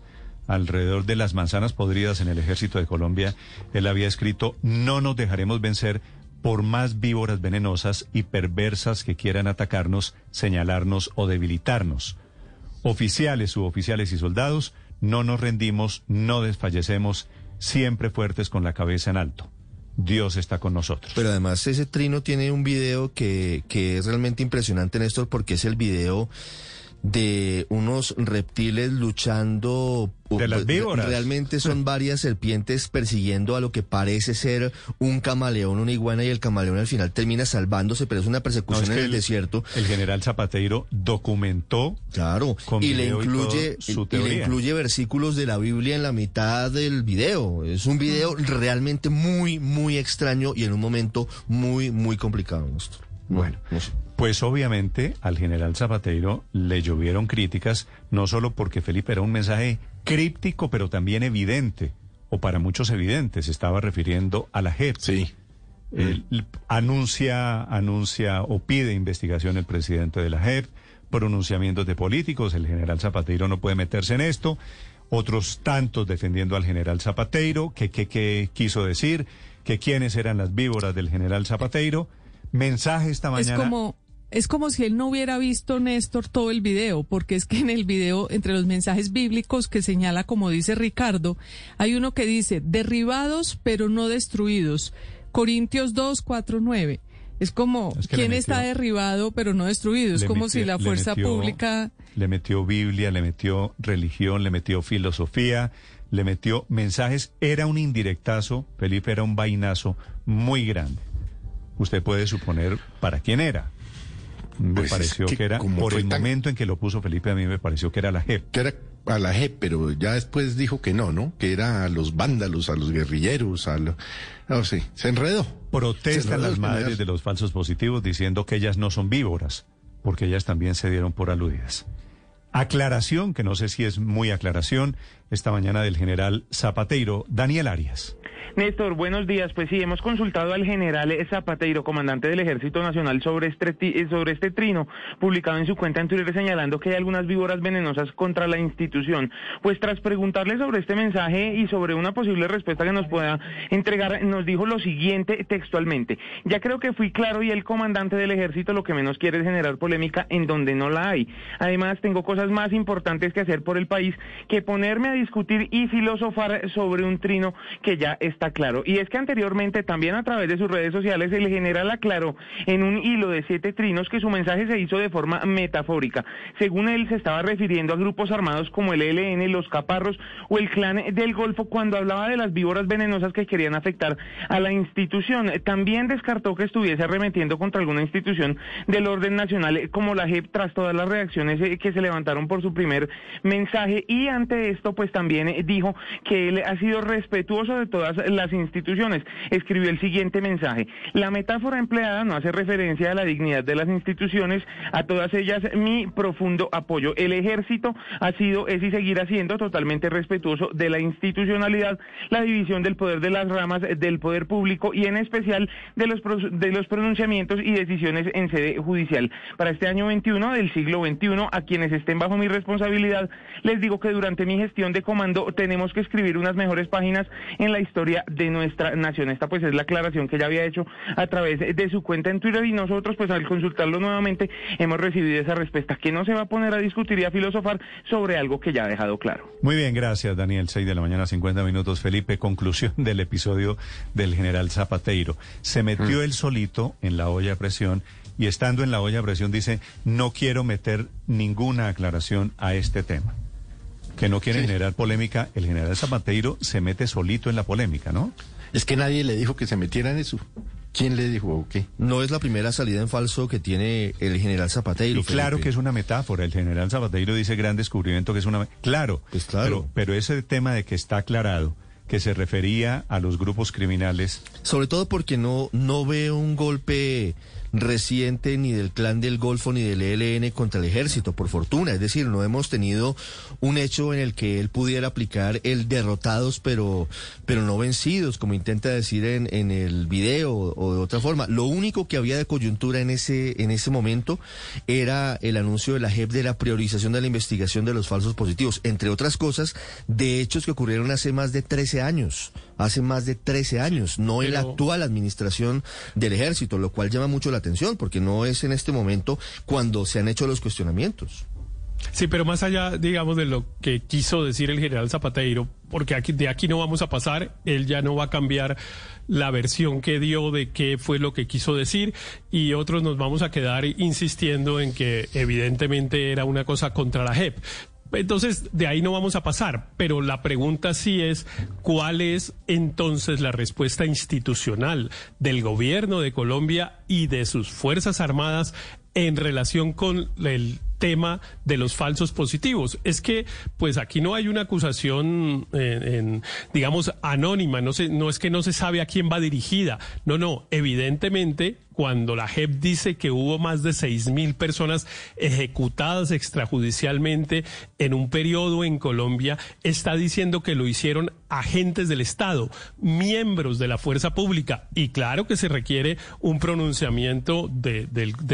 alrededor de las manzanas podridas en el ejército de Colombia, él había escrito, no nos dejaremos vencer por más víboras venenosas y perversas que quieran atacarnos, señalarnos o debilitarnos. Oficiales, suboficiales y soldados, no nos rendimos, no desfallecemos, siempre fuertes con la cabeza en alto. Dios está con nosotros. Pero además ese trino tiene un video que, que es realmente impresionante, Néstor, porque es el video de unos reptiles luchando. De las víboras. Realmente son varias serpientes persiguiendo a lo que parece ser un camaleón, una iguana, y el camaleón al final termina salvándose, pero es una No, persecución es en el, el- desierto. El general Zapateiro documentó Claro, y le incluye todo su y le incluye versículos de la Biblia en la mitad del video. Es un video realmente muy muy extraño y en un momento muy muy complicado. Bueno, pues obviamente al general Zapateiro le llovieron críticas, no solo porque Felipe era un mensaje críptico, pero también evidente, o para muchos evidente, se estaba refiriendo a la JEP. Sí. El- anuncia, anuncia o pide investigación el presidente de la JEP, pronunciamientos de políticos, el general Zapateiro no puede meterse en esto, otros tantos defendiendo al general Zapateiro, que qué que quiso decir, que quiénes eran las víboras del general Zapateiro. Mensaje esta Es mañana. como, es como si él no hubiera visto, Néstor, todo el video, porque es que en el video, entre los mensajes bíblicos que señala, como dice Ricardo, hay uno que dice, derribados pero no destruidos. Corintios 2, 4, 9. Es como, Es que le ¿quién está derribado pero no destruido? Es como metió- si la le fuerza metió- pública... Le metió Biblia, le metió religión, le metió filosofía, le metió mensajes. Era un indirectazo, Felipe era un vainazo muy grande. Usted puede suponer para quién era. Me Pues es pareció que, que era, por el tan- momento en que lo puso Felipe, a mí me pareció que era la JEP. Que era a la JEP, pero ya después dijo que no, ¿no? Que era a los vándalos, a los guerrilleros, a los... No sé, se enredó. Se Protestan enredó las madres general. de los falsos positivos diciendo que ellas no son víboras, porque ellas también se dieron por aludidas. Aclaración, que no sé si es muy aclaración, esta mañana del general Zapateiro, Daniel Arias. Néstor, buenos días. Pues sí, hemos consultado al general Zapateiro, comandante del Ejército Nacional, sobre este, eh, sobre este trino publicado en su cuenta en Twitter señalando que hay algunas víboras venenosas contra la institución. Pues tras preguntarle sobre este mensaje y sobre una posible respuesta que nos pueda entregar, nos dijo lo siguiente textualmente. Ya creo que fui claro y el comandante del Ejército lo que menos quiere es generar polémica en donde no la hay. Además, tengo cosas más importantes que hacer por el país que ponerme a discutir y filosofar sobre un trino que ya está claro. Y es que anteriormente, también a través de sus redes sociales, el general aclaró en un hilo de siete trinos que su mensaje se hizo de forma metafórica. Según él, se estaba refiriendo a grupos armados como el ELN, los Caparros o el Clan del Golfo cuando hablaba de las víboras venenosas que querían afectar a la institución. También descartó que estuviese arremetiendo contra alguna institución del orden nacional como la JEP tras todas las reacciones eh, que se levantaron por su primer mensaje y ante esto pues también eh, dijo que él ha sido respetuoso de todas las instituciones. Escribió el siguiente mensaje. La metáfora empleada no hace referencia a la dignidad de las instituciones, a todas ellas mi profundo apoyo. El ejército ha sido, es y seguirá siendo totalmente respetuoso de la institucionalidad, la división del poder de las ramas del poder público y en especial de los, de los pronunciamientos y decisiones en sede judicial. Para este año 21 del siglo XXI, a quienes estén bajo mi responsabilidad, les digo que durante mi gestión de comando tenemos que escribir unas mejores páginas en la historia de nuestra nación. Esta pues es la aclaración que ya había hecho a través de su cuenta en Twitter y nosotros pues al consultarlo nuevamente hemos recibido esa respuesta que no se va a poner a discutir y a filosofar sobre algo que ya ha dejado claro. Muy bien, gracias Daniel. 6 de la mañana, 50 minutos. Felipe, conclusión del episodio del general Zapateiro. Se metió él solito en la olla a presión y estando en la olla a presión dice, no quiero meter ninguna aclaración a este tema. Que no quiere generar polémica. El general Zapateiro se mete solito en la polémica, ¿no? Es que nadie le dijo que se metiera en eso. ¿Quién le dijo o qué? No es la primera salida en falso que tiene el general Zapateiro. Y claro Felipe. que es una metáfora. El general Zapateiro dice gran descubrimiento que es una... Claro, Pues claro. Pero, pero ese tema de que está aclarado, que se refería a los grupos criminales... Sobre todo porque no, no veo un golpe reciente ni del clan del Golfo ni del ELN contra el ejército, por fortuna. Es decir, no hemos tenido un hecho en el que él pudiera aplicar el derrotados pero, pero no vencidos, como intenta decir en, en el video o de otra forma. Lo único que había de coyuntura en ese, en ese momento era el anuncio de la JEP de la priorización de la investigación de los falsos positivos, entre otras cosas, de hechos que ocurrieron hace más de 13 años, hace más de 13 años, no en la actual administración del ejército, lo cual llama mucho la atención, porque no es en este momento cuando se han hecho los cuestionamientos. Sí, pero más allá, digamos, de lo que quiso decir el general Zapateiro, porque aquí, de aquí no vamos a pasar, él ya no va a cambiar la versión que dio de qué fue lo que quiso decir y otros nos vamos a quedar insistiendo en que evidentemente era una cosa contra la JEP. Entonces, de ahí no vamos a pasar, pero la pregunta sí es, ¿cuál es entonces la respuesta institucional del gobierno de Colombia y de sus Fuerzas Armadas en relación con el tema de los falsos positivos. Es que, pues aquí no hay una acusación, eh, en, digamos, anónima, no, se, no es que no se sabe a quién va dirigida. No, no, evidentemente cuando la JEP dice que hubo más de seis mil personas ejecutadas extrajudicialmente en un periodo en Colombia, está diciendo que lo hicieron agentes del Estado, miembros de la fuerza pública. Y claro que se requiere un pronunciamiento de,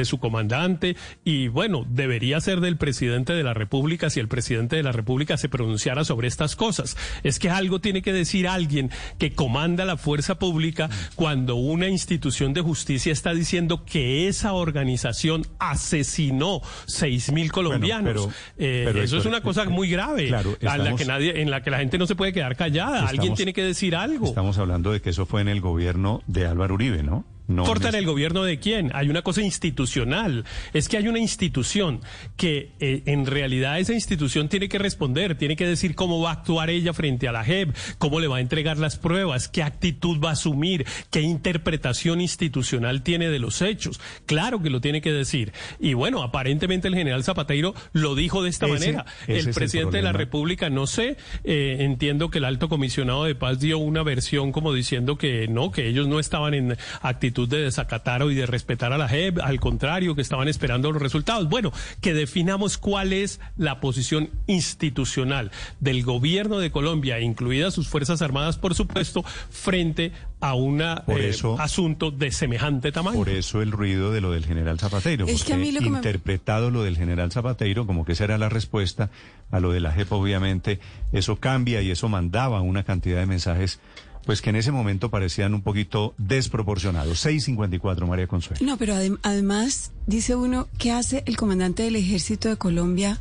su comandante y bueno, debería ser del presidente de la República si el presidente de la República se pronunciara sobre estas cosas. Es que algo tiene que decir alguien que comanda la fuerza pública cuando una institución de justicia está diciendo que esa organización asesinó seis mil colombianos. pero- Eh, pero, eso es una cosa muy grave, claro, a la que nadie, en la que la gente no se puede quedar callada. Alguien Estamos- tiene que decir algo. Estamos hablando de que eso fue en el gobierno de Álvaro Uribe, ¿no? No en ¿Cortan este- el gobierno de quién? Hay una cosa institucional. Es que hay una institución que eh, en realidad esa institución tiene que responder, tiene que decir cómo va a actuar ella frente a la JEP, cómo le va a entregar las pruebas, qué actitud va a asumir, qué interpretación institucional tiene de los hechos. Claro que lo tiene que decir. Y bueno, aparentemente el general Zapateiro lo dijo de esta Ese- manera. ese El es el presidente de la. República, no sé, eh, entiendo que el alto comisionado de paz dio una versión como diciendo que no, que ellos no estaban en actitud de desacatar o y de respetar a la JEP, al contrario, que estaban esperando los resultados. Bueno, que definamos cuál es la posición institucional del gobierno de Colombia, incluidas sus Fuerzas Armadas, por supuesto, frente a un eso- asunto de semejante tamaño. Por eso el ruido de lo del general Zapateiro. Es que a porque mí lo que me- interpretado lo del general Zapateiro como que esa era la respuesta a lo de la JEP, obviamente, eso cambia y eso mandaba una cantidad de mensajes, pues que en ese momento parecían un poquito desproporcionados. 654, María Consuelo. No, pero adem- además dice uno, ¿qué hace el comandante del ejército de Colombia?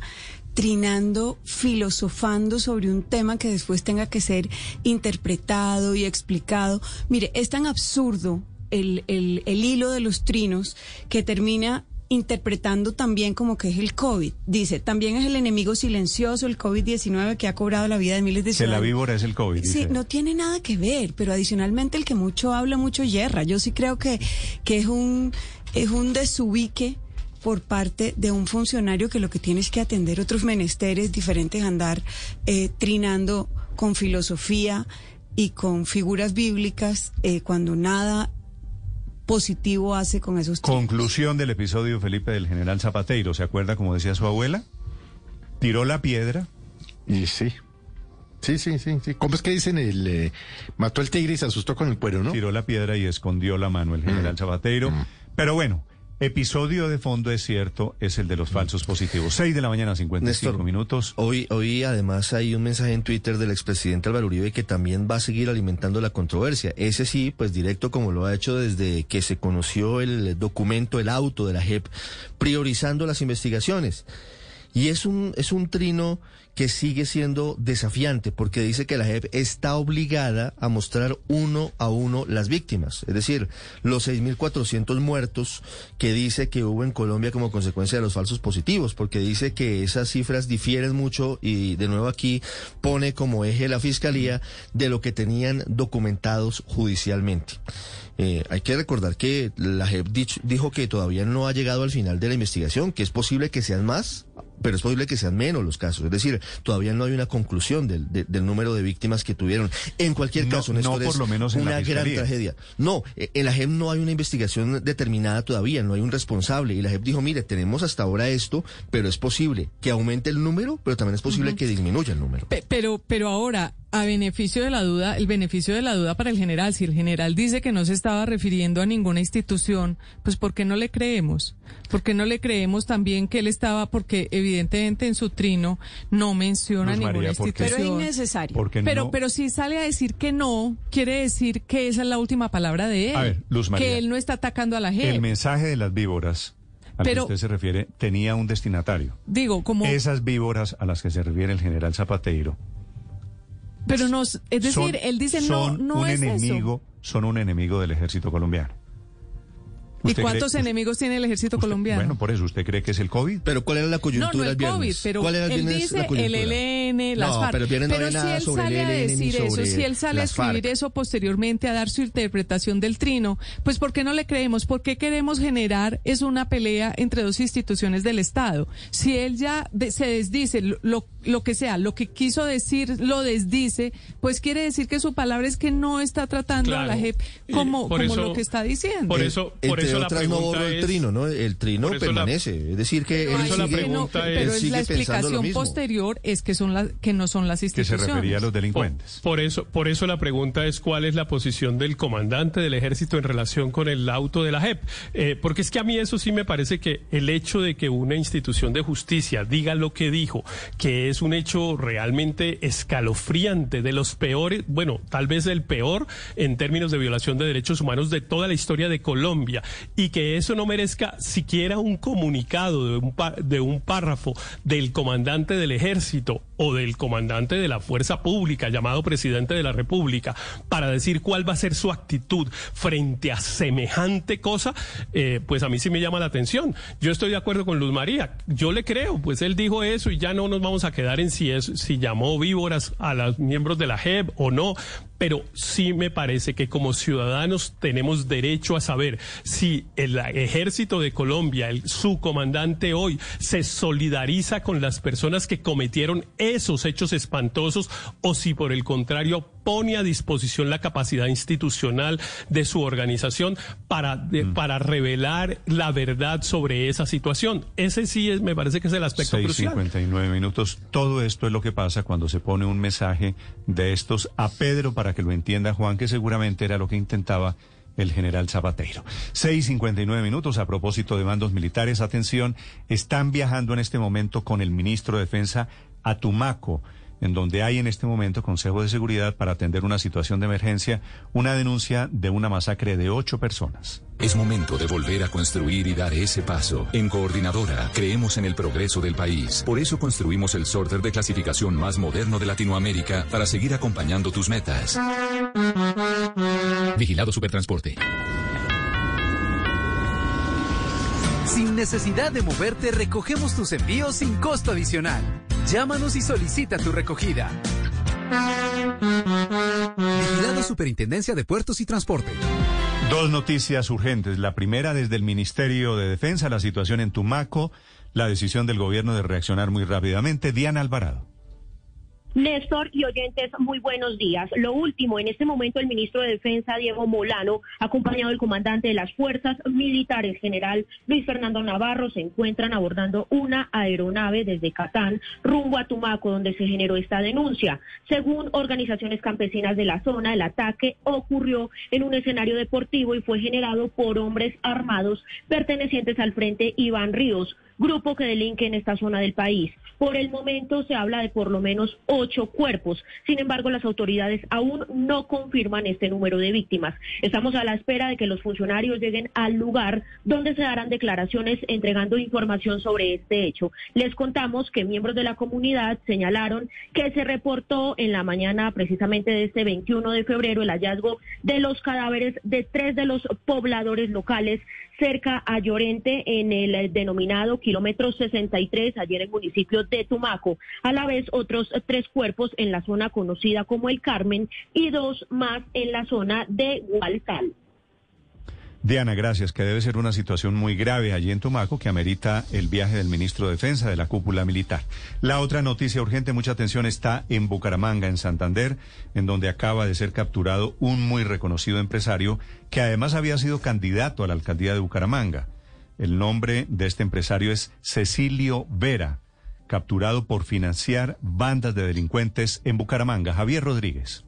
trinando, filosofando sobre un tema que después tenga que ser interpretado y explicado. Mire, es tan absurdo el, el, el hilo de los trinos que termina interpretando también como que es el COVID. Dice, también es el enemigo silencioso, el COVID-19 que ha cobrado la vida de miles de Que la ciudadanos. víbora es el COVID. Sí, dice. no tiene nada que ver, pero adicionalmente el que mucho habla, mucho yerra. Yo sí creo que, que es un, es un desubique por parte de un funcionario que lo que tiene es que atender otros menesteres diferentes, andar eh, trinando con filosofía y con figuras bíblicas eh, cuando nada positivo hace con esos Conclusión del episodio, Felipe, del general Zapateiro. ¿Se acuerda, como decía su abuela? Tiró la piedra. Y sí. Sí, sí, sí, sí. ¿Cómo es que dicen el eh, mató el tigre y se asustó con el cuero, no? Tiró la piedra y escondió la mano el general Mm. Zapateiro. Pero bueno, episodio de fondo es cierto, es el de los falsos positivos. 6 de la mañana, 55 Néstor, minutos. Hoy, hoy además hay un mensaje en Twitter del expresidente Álvaro Uribe que también va a seguir alimentando la controversia. Ese sí, pues directo como lo ha hecho desde que se conoció el documento, el auto de la JEP, priorizando las investigaciones. Y es un, es un trino que sigue siendo desafiante porque dice que la JEP está obligada a mostrar uno a uno las víctimas. Es decir, los 6.400 muertos que dice que hubo en Colombia como consecuencia de los falsos positivos, porque dice que esas cifras difieren mucho y de nuevo aquí pone como eje la fiscalía de lo que tenían documentados judicialmente. Eh, hay que recordar que la JEP dijo que todavía no ha llegado al final de la investigación, que es posible que sean más, pero es posible que sean menos los casos. Es decir, todavía no hay una conclusión del, de- del número de víctimas que tuvieron. En cualquier caso, no Néstor, por es lo menos en la una gran tragedia. No, eh, en la JEP no hay una investigación determinada todavía, no hay un responsable. Y la JEP dijo, mire, tenemos hasta ahora esto, pero es posible que aumente el número, pero también es posible que disminuya el número. Pe- Pero, pero ahora, a beneficio de la duda, el beneficio de la duda para el general, si el general dice que no se estaba refiriendo a ninguna institución, pues ¿por qué no le creemos? ¿Por qué no le creemos también que él estaba, porque evidentemente en su trino no menciona Luz ninguna María, institución. Pero es innecesario. Porque Pero, no- pero si sale a decir que no, quiere decir que esa es la última palabra de él. A ver, Luz María. Que él no está atacando a la El gente. mensaje de las víboras al Pero- que usted se refiere tenía un destinatario. Digo, como... Esas víboras a las que se refiere el general Zapateiro Pero no, es decir, son, él dice no, no un es eso. enemigo, son un enemigo del ejército colombiano. ¿Y ¿Usted cuántos cree- enemigos tiene el ejército colombiano? Bueno, por eso, ¿usted cree que es el COVID? Pero ¿cuál era la No, coyuntura no el el? COVID, pero ¿Cuál era el él viernes dice la el? ELN, las No, FARC. pero no si nada él sobre sale el a ELN decir eso, si él sale a escribir FARC. eso posteriormente a dar su interpretación del trino, pues ¿por qué no le creemos? ¿Por qué queremos generar es una pelea entre dos instituciones del Estado? Si él ya de- se desdice lo, lo, lo que sea, lo que quiso decir lo desdice, pues quiere decir que su palabra es que no está tratando a la. JEP como, por como eso- lo que está diciendo. Por eso, por eso eso la otras no pregunta borró el trino, ¿no? El trino la- permanece. es decir, que él sigue, no- él pero es sigue la lo explicación mismo. posterior es que son las que no son las Que se instituciones. refería a los delincuentes. Por eso, por eso la pregunta es cuál es la posición del comandante del ejército en relación con el auto de la JEP. Eh, porque es que a mí eso sí me parece que el hecho de que una institución de justicia diga lo que dijo, que es un hecho realmente escalofriante, de los peores, bueno, tal vez el peor en términos de violación de derechos humanos de toda la historia de Colombia, y que eso no merezca siquiera un comunicado de un, de un párrafo del comandante del ejército o del comandante de la fuerza pública llamado presidente de la República para decir cuál va a ser su actitud frente a semejante cosa, eh, pues a mí sí me llama la atención. Yo estoy de acuerdo con Luz María, yo le creo, pues él dijo eso y ya no nos vamos a quedar en si es si llamó víboras a los miembros de la JEP o no, pero sí me parece que como ciudadanos tenemos derecho a saber si el ejército de Colombia, su comandante hoy, se solidariza con las personas que cometieron esos hechos espantosos o si por el contrario pone a disposición la capacidad institucional de su organización para, de- para revelar la verdad sobre esa situación. Ese sí es, me parece que es el aspecto crucial. 6.59 minutos. Todo esto es lo que pasa cuando se pone un mensaje de estos a Pedro para que lo entienda Juan, que seguramente era lo que intentaba el general Zapateiro. 6.59 minutos a propósito de mandos militares. Atención, están viajando en este momento con el ministro de Defensa a Tumaco en donde hay en este momento Consejo de Seguridad para atender una situación de emergencia, una denuncia de una masacre de ocho personas. Es momento de volver a construir y dar ese paso. En Coordinadora creemos en el progreso del país. Por eso construimos el sorter de clasificación más moderno de Latinoamérica para seguir acompañando tus metas. Vigilado Supertransporte. Sin necesidad de moverte, recogemos tus envíos sin costo adicional. Llámanos y solicita tu recogida. Vigilado Superintendencia de Puertos y Transporte. Dos noticias urgentes. La primera desde el Ministerio de Defensa, la situación en Tumaco, la decisión del gobierno de reaccionar muy rápidamente. Diana Alvarado. Néstor y oyentes, muy buenos días. Lo último, en este momento el ministro de Defensa, Diego Molano, acompañado del comandante de las Fuerzas Militares, general Luis Fernando Navarro, se encuentran abordando una aeronave desde Catán rumbo a Tumaco, donde se generó esta denuncia. Según organizaciones campesinas de la zona, el ataque ocurrió en un escenario deportivo y fue generado por hombres armados pertenecientes al Frente Iván Ríos grupo que delinque en esta zona del país. Por el momento se habla de por lo menos ocho cuerpos. Sin embargo, las autoridades aún no confirman este número de víctimas. Estamos a la espera de que los funcionarios lleguen al lugar donde se darán declaraciones entregando información sobre este hecho. Les contamos que miembros de la comunidad señalaron que se reportó en la mañana precisamente de este 21 de febrero el hallazgo de los cadáveres de tres de los pobladores locales cerca a Llorente en el eh, denominado kilómetro 63, ayer en el municipio de Tumaco. A la vez, otros tres cuerpos en la zona conocida como el Carmen y dos más en la zona de Hualcal. Diana, gracias, que debe ser una situación muy grave allí en Tumaco que amerita el viaje del ministro de Defensa de la cúpula militar. La otra noticia urgente, mucha atención, está en Bucaramanga, en Santander, en donde acaba de ser capturado un muy reconocido empresario que además había sido candidato a la alcaldía de Bucaramanga. El nombre de este empresario es Cecilio Vera, capturado por financiar bandas de delincuentes en Bucaramanga. Javier Rodríguez.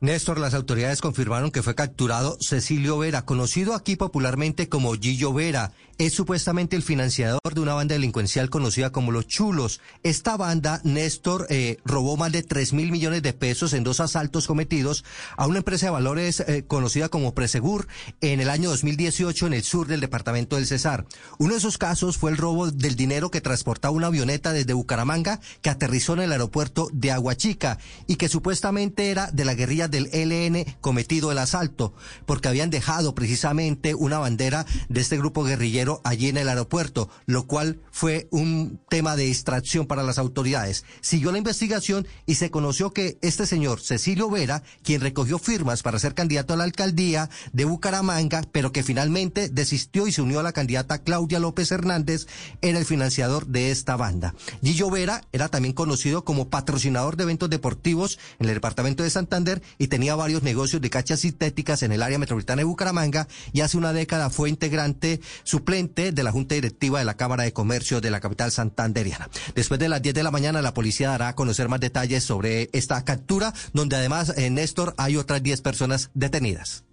Néstor, las autoridades confirmaron que fue capturado Cecilio Vera, conocido aquí popularmente como Gillo Vera. Es supuestamente el financiador de una banda delincuencial conocida como Los Chulos. Esta banda, Néstor, eh, robó más de 3 mil millones de pesos en dos asaltos cometidos a una empresa de valores eh, conocida como Presegur en el año 2018 en el sur del departamento del Cesar. Uno de esos casos fue el robo del dinero que transportaba una avioneta desde Bucaramanga que aterrizó en el aeropuerto de Aguachica y que supuestamente era de la guerrilla del ELN cometido el asalto, porque habían dejado precisamente una bandera de este grupo guerrillero allí en el aeropuerto, lo cual fue un tema de extracción para las autoridades. Siguió la investigación y se conoció que este señor, Cecilio Vera, quien recogió firmas para ser candidato a la alcaldía de Bucaramanga, pero que finalmente desistió y se unió a la candidata Claudia López Hernández, era el financiador de esta banda. Gillo Vera era también conocido como patrocinador de eventos deportivos en el departamento de Santander y tenía varios negocios de cachas sintéticas en el área metropolitana de Bucaramanga y hace una década fue integrante suplente de la Junta Directiva de la Cámara de Comercio de la capital santanderiana. Después de las 10 de la mañana, la policía dará a conocer más detalles sobre esta captura, donde además, en Néstor, hay otras 10 personas detenidas.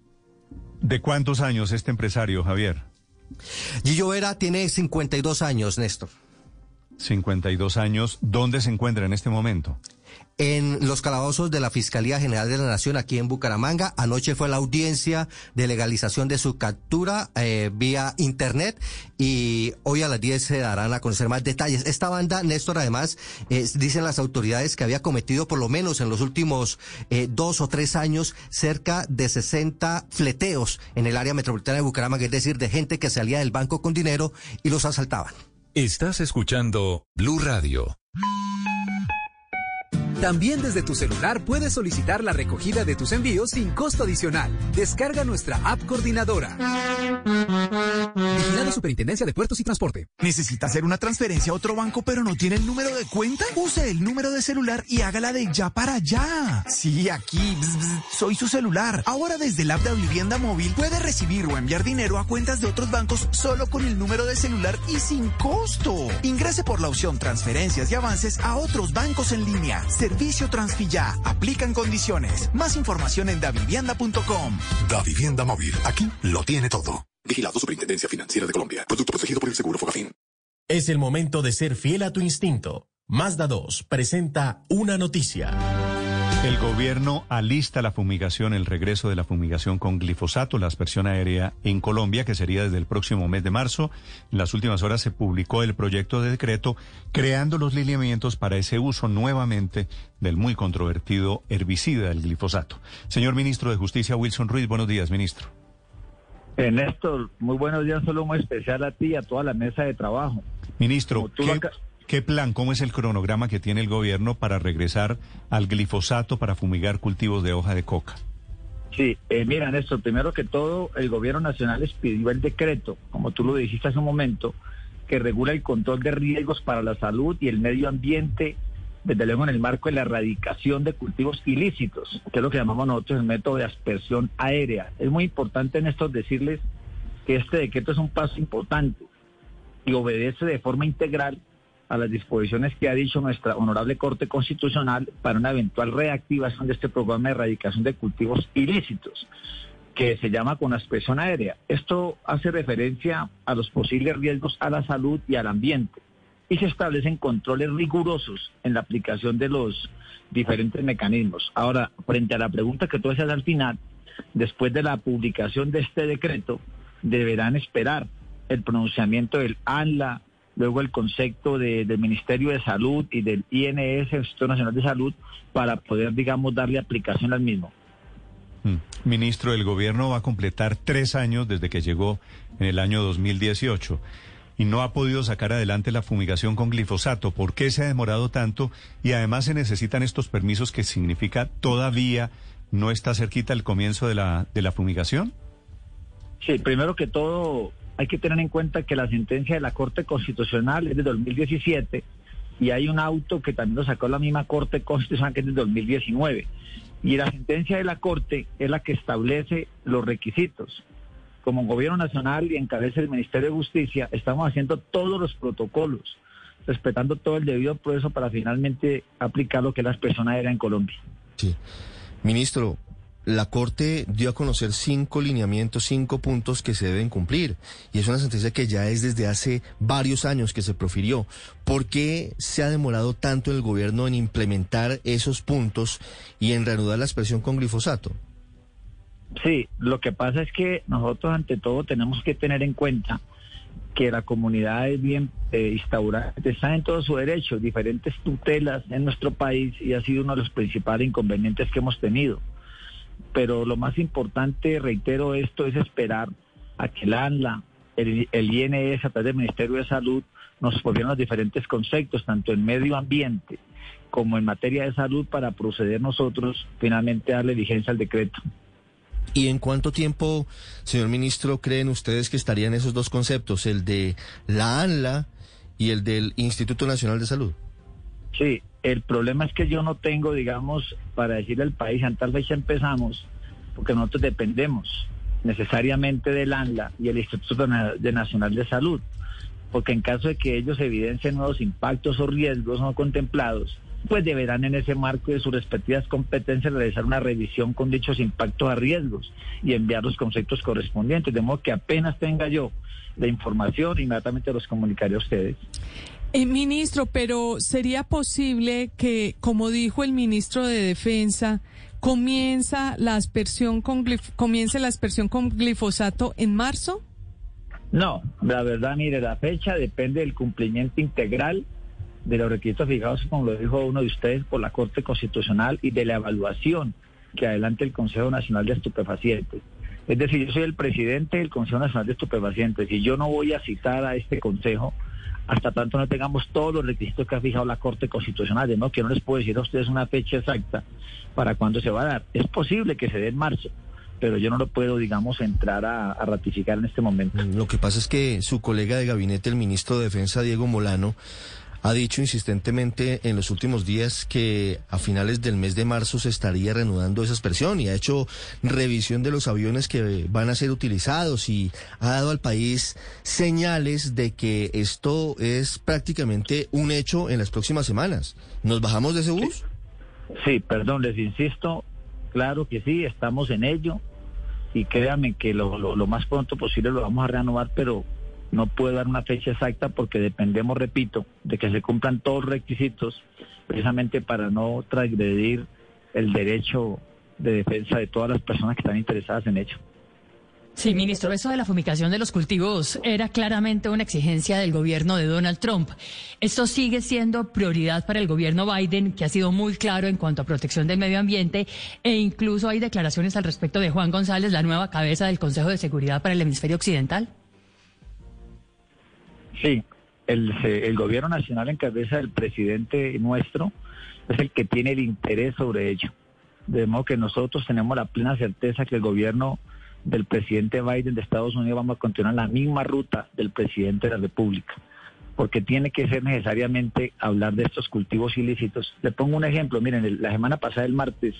¿De cuántos años este empresario, Javier? Gillo Vera tiene 52 años, Néstor. 52 años. ¿Dónde se encuentra en este momento? En los calabozos de la Fiscalía General de la Nación aquí en Bucaramanga. Anoche fue la audiencia de legalización de su captura eh, vía Internet y hoy a las 10 se darán a conocer más detalles. Esta banda, Néstor, además, eh, dicen las autoridades que había cometido por lo menos en los últimos eh, dos o tres años cerca de 60 fleteos en el área metropolitana de Bucaramanga, es decir, de gente que salía del banco con dinero y los asaltaban. Estás escuchando Blue Radio. También desde tu celular puedes solicitar la recogida de tus envíos sin costo adicional. Descarga nuestra app coordinadora. Vigilado Superintendencia de Puertos y Transporte. ¿Necesita hacer una transferencia a otro banco pero no tiene el número de cuenta? Use el número de celular y hágala de ya para allá. Sí, aquí. bzz, bzz, soy su celular. Ahora desde el app de Vivienda Móvil puede recibir o enviar dinero a cuentas de otros bancos solo con el número de celular y sin costo. Ingrese por la opción transferencias y avances a otros bancos en línea. Servicio Transfilla. Aplican condiciones. Más información en davivienda.com. Da Vivienda Móvil. Aquí lo tiene todo. Vigilado Superintendencia Financiera de Colombia. Producto protegido por el Seguro Fogafín. Es el momento de ser fiel a tu instinto. Mazda 2 presenta una noticia. El gobierno alista la fumigación, el regreso de la fumigación con glifosato, la aspersión aérea en Colombia, que sería desde el próximo mes de marzo. En las últimas horas se publicó el proyecto de decreto creando los lineamientos para ese uso nuevamente del muy controvertido herbicida, el glifosato. Señor ministro de Justicia, Wilson Ruiz, buenos días, ministro. Eh, Néstor, muy buenos días, solo muy especial a ti y a toda la mesa de trabajo. Ministro, Como tú ¿qué, acá- qué plan, cómo es el cronograma que tiene el gobierno para regresar al glifosato para fumigar cultivos de hoja de coca? Sí, eh, mira, Néstor, primero que todo, el gobierno nacional expidió el decreto, como tú lo dijiste hace un momento, que regula el control de riesgos para la salud y el medio ambiente, desde luego en el marco de la erradicación de cultivos ilícitos, que es lo que llamamos nosotros el método de aspersión aérea. Es muy importante, Néstor, decirles que este decreto es un paso importante y obedece de forma integral a las disposiciones que ha dicho nuestra honorable Corte Constitucional para una eventual reactivación de este programa de erradicación de cultivos ilícitos, que se llama con aspersión aérea. Esto hace referencia a los posibles riesgos a la salud y al ambiente y se establecen controles rigurosos en la aplicación de los diferentes mecanismos. Ahora, frente a la pregunta que tú hacías al final, después de la publicación de este decreto, deberán esperar el pronunciamiento del ANLA, luego el concepto de- del Ministerio de Salud y del INS, Instituto Nacional de Salud, para poder, digamos, darle aplicación al mismo. Mm. Ministro, el gobierno va a completar tres años desde que llegó en el año 2018 y no ha podido sacar adelante la fumigación con glifosato. ¿Por qué se ha demorado tanto? Y además se necesitan estos permisos que significa todavía no está cerquita el comienzo de la, de la fumigación. Sí, primero que todo hay que tener en cuenta que la sentencia de la Corte Constitucional es de 2017 y hay un auto que también lo sacó la misma Corte Constitucional que es de 2019. Y la sentencia de la Corte es la que establece los requisitos. Como Gobierno Nacional y encabeza el Ministerio de Justicia, estamos haciendo todos los protocolos, respetando todo el debido proceso para finalmente aplicar lo que es la expresión aérea en Colombia. Sí. Ministro, la Corte dio a conocer cinco lineamientos, cinco puntos que se deben cumplir. Y es una sentencia que ya es desde hace varios años que se profirió. ¿Por qué se ha demorado tanto el gobierno en implementar esos puntos y en reanudar la expresión con glifosato? Sí, lo que pasa es que nosotros ante todo tenemos que tener en cuenta que la comunidad es bien eh, instaurada, está en todo su derecho, diferentes tutelas en nuestro país y ha sido uno de los principales inconvenientes que hemos tenido. Pero lo más importante, reitero esto, es esperar a que el ANLA, el, el INS a través del Ministerio de Salud nos pusieron los diferentes conceptos, tanto en medio ambiente como en materia de salud, para proceder nosotros finalmente a darle vigencia al decreto. ¿Y en cuánto tiempo, señor ministro, creen ustedes que estarían esos dos conceptos, el de la ANLA y el del Instituto Nacional de Salud? Sí, el problema es que yo no tengo, digamos, para decirle al país, en tal fecha empezamos, porque nosotros dependemos necesariamente del ANLA y el Instituto de Nacional de Salud, porque en caso de que ellos evidencien nuevos impactos o riesgos no contemplados, pues deberán en ese marco de sus respectivas competencias realizar una revisión con dichos impactos a riesgos y enviar los conceptos correspondientes, de modo que apenas tenga yo la información, inmediatamente los comunicaré a ustedes. Eh, ministro, pero ¿sería posible que, como dijo el ministro de Defensa, comienza la aspersión con glif- comience la aspersión con glifosato en marzo? No, la verdad, mire, la fecha depende del cumplimiento integral de los requisitos fijados, como lo dijo uno de ustedes, por la Corte Constitucional y de la evaluación que adelante el Consejo Nacional de Estupefacientes. Es decir, yo soy el presidente del Consejo Nacional de Estupefacientes y yo no voy a citar a este Consejo hasta tanto no tengamos todos los requisitos que ha fijado la Corte Constitucional, no que no les puedo decir a ustedes una fecha exacta para cuándo se va a dar. Es posible que se dé en marzo, pero yo no lo puedo, digamos, entrar a, a ratificar en este momento. Lo que pasa es que su colega de gabinete, el ministro de Defensa, Diego Molano, ha dicho insistentemente en los últimos días que a finales del mes de marzo se estaría reanudando esa expresión y ha hecho revisión de los aviones que van a ser utilizados y ha dado al país señales de que esto es prácticamente un hecho en las próximas semanas. ¿Nos bajamos de ese bus? Sí, perdón, les insisto, claro que sí, estamos en ello y créanme que lo, lo- lo más pronto posible lo vamos a reanudar, pero no puedo dar una fecha exacta porque dependemos, repito, de que se cumplan todos los requisitos precisamente para no transgredir el derecho de defensa de todas las personas que están interesadas en ello. Sí, ministro, eso de la fumigación de los cultivos era claramente una exigencia del gobierno de Donald Trump. Esto sigue siendo prioridad para el gobierno Biden, que ha sido muy claro en cuanto a protección del medio ambiente, e incluso hay declaraciones al respecto de Juan González, la nueva cabeza del Consejo de Seguridad para el Hemisferio Occidental. Sí, el, el gobierno nacional en cabeza del presidente nuestro es el que tiene el interés sobre ello. De modo que nosotros tenemos la plena certeza que el gobierno del presidente Biden de Estados Unidos vamos a continuar la misma ruta del presidente de la República, porque tiene que ser necesariamente hablar de estos cultivos ilícitos. Le pongo un ejemplo, miren, la semana pasada, el martes,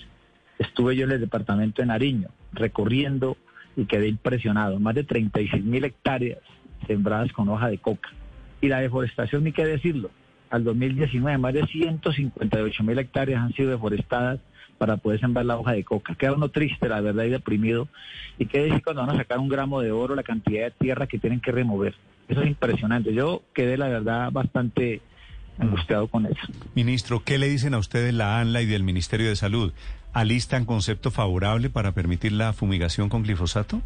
estuve yo en el departamento de Nariño, recorriendo y quedé impresionado. Más de 36 mil hectáreas sembradas con hoja de coca. Y la deforestación, ni qué decirlo. Al 2019, más de 158 mil hectáreas han sido deforestadas para poder sembrar la hoja de coca. Queda uno triste, la verdad, y deprimido. Y qué decir cuando van a sacar un gramo de oro, la cantidad de tierra que tienen que remover. Eso es impresionante. Yo quedé, la verdad, bastante angustiado con eso. Ministro, ¿qué le dicen a ustedes la ANLA y del Ministerio de Salud? ¿Alistan concepto favorable para permitir la fumigación con glifosato?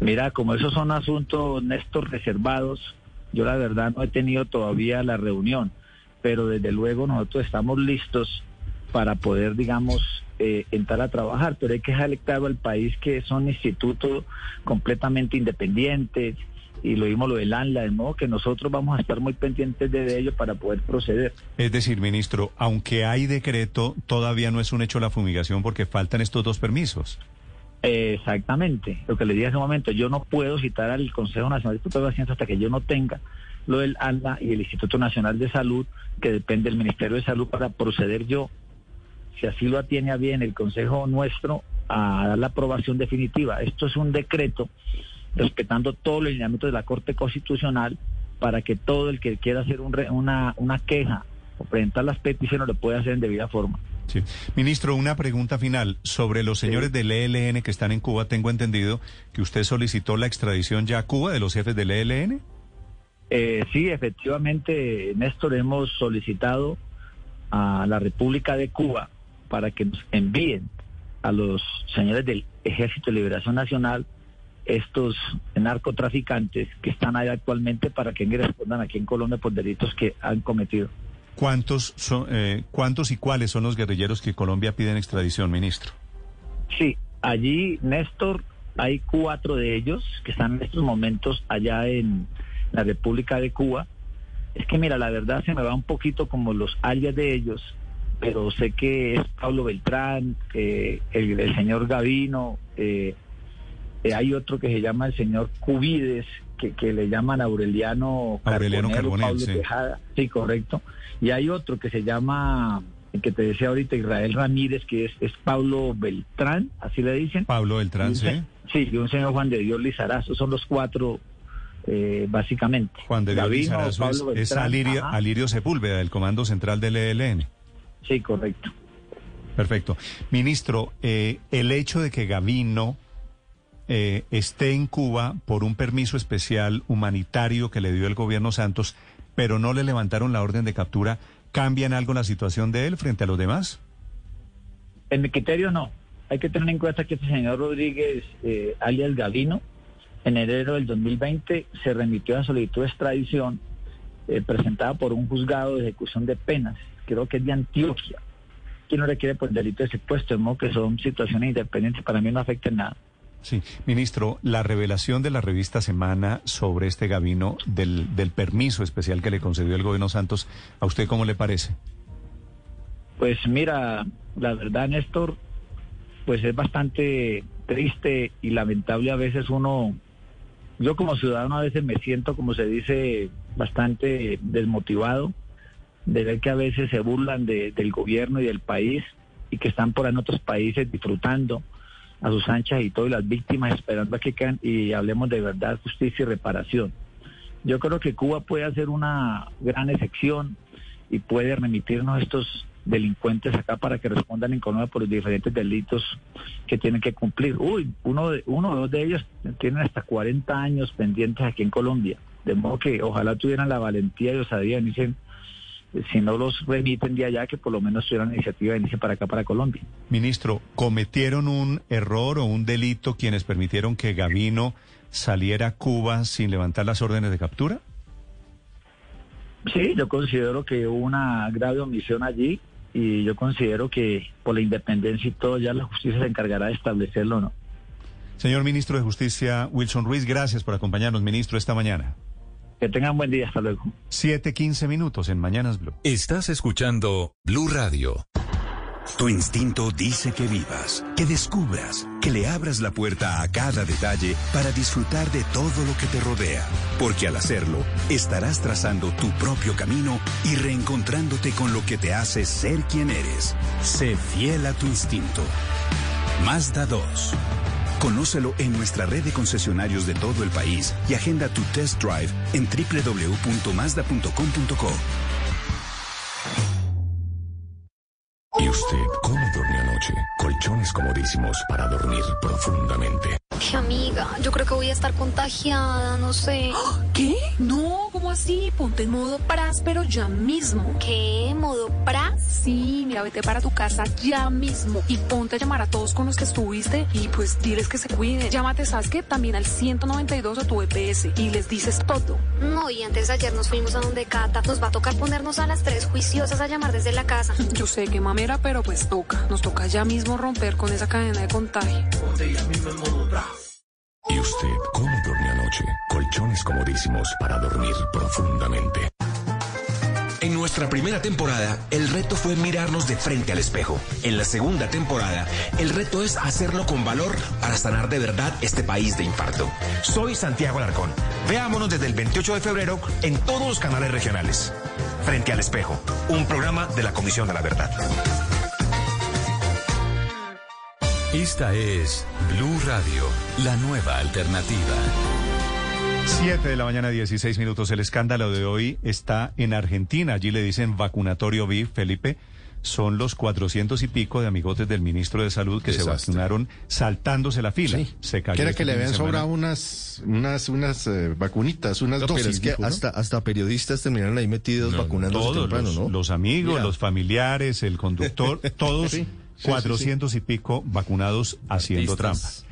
Mira, como esos son asuntos, Néstor, reservados, yo la verdad no he tenido todavía la reunión, pero desde luego nosotros estamos listos para poder, digamos, eh, entrar a trabajar, pero hay que dejarle al país que son institutos completamente independientes y lo vimos lo del ANLA, de modo que nosotros vamos a estar muy pendientes de ello para poder proceder. Es decir, ministro, aunque hay decreto, todavía no es un hecho la fumigación porque faltan estos dos permisos. Exactamente, lo que le dije hace un momento, yo no puedo citar al Consejo Nacional de Estupefacientes hasta que yo no tenga lo del ANLA y el Instituto Nacional de Salud, que depende del Ministerio de Salud, para proceder yo, si así lo atiene a bien el Consejo nuestro, a dar la aprobación definitiva. Esto es un decreto respetando todos los lineamientos de la Corte Constitucional para que todo el que quiera hacer un re- una, una queja o presentar las peticiones lo pueda hacer en debida forma. Sí. Ministro, una pregunta final sobre los señores del ELN que están en Cuba. Tengo entendido que usted solicitó la extradición ya a Cuba de los jefes del ELN. Eh, sí, efectivamente, Néstor, hemos solicitado a la República de Cuba para que nos envíen a los señores del Ejército de Liberación Nacional estos narcotraficantes que están ahí actualmente para que respondan aquí en Colombia por delitos que han cometido. ¿Cuántos, son, eh, ¿Cuántos y cuáles son los guerrilleros que Colombia piden extradición, ministro? Sí, allí, Néstor, hay cuatro de ellos que están en estos momentos allá en la República de Cuba. Es que mira, la verdad se me va un poquito como los alias de ellos, pero sé que es Pablo Beltrán, eh, el, el señor Gavino, eh, eh, hay otro que se llama el señor Cubides, que, que le llaman Aureliano, Aureliano Carbonero, Pablo sí. Tejada. Sí, correcto. Y hay otro que se llama, que te decía ahorita, Israel Ramírez, que es, es Pablo Beltrán, así le dicen. Pablo Beltrán, sí. se- Sí, y un señor Juan de Dios Lizarazo, son los cuatro, eh, básicamente. Juan de Dios Gavino, Lizarazo es, Pablo es Beltrán, Alirio. Alirio Sepúlveda, del Comando Central del ELN. Sí, correcto. Perfecto. Ministro, eh, el hecho de que Gavino eh, esté en Cuba por un permiso especial humanitario que le dio el gobierno Santos, pero no le levantaron la orden de captura, ¿cambia en algo la situación de él frente a los demás? En mi criterio no. Hay que tener en cuenta que este señor Rodríguez, eh, alias Gavino, en enero del 2020 se remitió a solicitud de extradición eh, presentada por un juzgado de ejecución de penas, creo que es de Antioquia, que no requiere por delito de secuestro, de modo que son situaciones independientes, para mí no afectan nada. Sí, ministro, la revelación de la revista Semana sobre este Gavino, del, del permiso especial que le concedió el gobierno Santos, ¿a usted cómo le parece? Pues mira, la verdad, Néstor, pues es bastante triste y lamentable a veces uno, yo como ciudadano a veces me siento, como se dice, bastante desmotivado de ver que a veces se burlan de- del gobierno y del país y que están por ahí en otros países disfrutando a sus anchas y todo, y las víctimas esperando a que caen y hablemos de verdad, justicia y reparación. Yo creo que Cuba puede hacer una gran excepción y puede remitirnos estos delincuentes acá para que respondan en Colombia por los diferentes delitos que tienen que cumplir. Uy, uno, de, uno o dos de ellos tienen hasta 40 años pendientes aquí en Colombia. De modo que ojalá tuvieran la valentía y osadía eh, si no los remiten de allá, que por lo menos tuvieran iniciativa de venirse para acá, para Colombia. Ministro, ¿cometieron un error o un delito quienes permitieron que Gavino saliera a Cuba sin levantar las órdenes de captura? Sí, yo considero que hubo una grave omisión allí y yo considero que por la independencia y todo ya la justicia se encargará de establecerlo, ¿no? Señor ministro de Justicia Wilson Ruiz, gracias por acompañarnos, ministro, esta mañana. Que tengan buen día, hasta luego. 7, 15 minutos en Mañanas Blue. Estás escuchando Blue Radio. Tu instinto dice que vivas, que descubras, que le abras la puerta a cada detalle para disfrutar de todo lo que te rodea. Porque al hacerlo, estarás trazando tu propio camino y reencontrándote con lo que te hace ser quien eres. Sé fiel a tu instinto. Mazda 2. Conócelo en nuestra red de concesionarios de todo el país y agenda tu test drive en www.mazda.com.co. ¿Y usted cómo durmió anoche? Colchones comodísimos para dormir profundamente. Ay, amiga, yo creo que voy a estar contagiada, no sé. ¿Qué? No, ¿cómo así? Ponte en modo pras, pero ya mismo. ¿Qué? ¿Modo pras? Sí, mira, vete para tu casa ya mismo y ponte a llamar a todos con los que estuviste y pues diles que se cuiden. Llámate, ¿sabes qué? También al 192 a tu EPS y les dices todo. No, y antes de ayer nos fuimos a donde Cata. Nos va a tocar ponernos a las tres juiciosas a llamar desde la casa. Yo sé que mamera, pero pues toca. Nos toca ya mismo romper con esa cadena de contagio. ¿Y usted cómo durmió anoche? Colchones comodísimos para dormir profundamente. En nuestra primera temporada, el reto fue mirarnos de frente al espejo. En la segunda temporada, el reto es hacerlo con valor para sanar de verdad este país de infarto. Soy Santiago Alarcón. Veámonos desde el 28 de febrero en todos los canales regionales. Frente al espejo, un programa de la Comisión de la Verdad. Esta es Blue Radio, la nueva alternativa. 7 de la mañana, 16 minutos. El escándalo de hoy está en Argentina. Allí le dicen vacunatorio VIP, Felipe. Son los 400 y pico de amigotes del ministro de Salud que se vacunaron saltándose la fila. Se cayó Que era este que le habían sobrado unas, unas, unas eh, vacunitas, unas No, pero dosis. es que dijo, ¿no? hasta, hasta periodistas terminaron ahí metidos vacunándose Todos, temprano, los, ¿no? los amigos, Mira. los familiares, el conductor, todos Sí, sí, 400 y pico vacunados haciendo Artistas. trampa.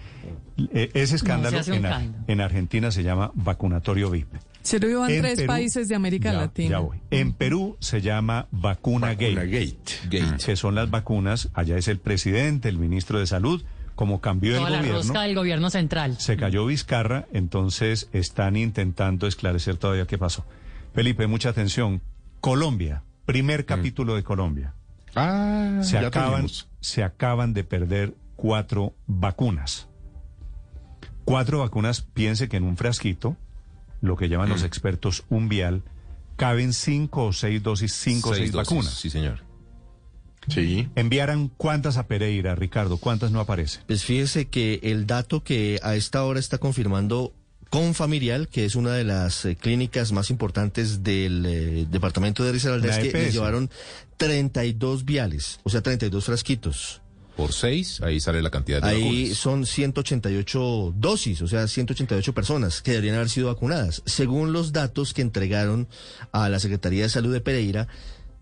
Eh, ese escándalo en, Ar- caldo. en Argentina se llama vacunatorio VIP. Se lo iban En tres Perú- países de América Ya, Latina. ya voy. En Perú se llama Vacuna, Gate, que son las vacunas, allá es el presidente, el ministro de Salud, como cambió el Toda la gobierno, rosca del gobierno central. se cayó Vizcarra, entonces están intentando esclarecer todavía qué pasó. Felipe, mucha atención. Colombia, primer capítulo de Colombia. Ah, se ya acaban, teníamos. Se acaban de perder cuatro vacunas. Cuatro vacunas, piense que en un frasquito, lo que llaman los expertos un vial, caben cinco o seis dosis, cinco o Seis seis dosis, vacunas. Sí, señor. Sí. Enviaran cuántas a Pereira, Ricardo, cuántas no aparecen. Pues fíjese que el dato que a esta hora está confirmando Confamilial, que es una de las eh, clínicas más importantes del eh, departamento de Risaralda, es que les EPS. llevaron 32 viales, o sea, 32 frasquitos. Por seis, ahí sale la cantidad de Ahí vacunas. son 188 dosis, o sea, 188 personas que deberían haber sido vacunadas. Según los datos que entregaron a la Secretaría de Salud de Pereira,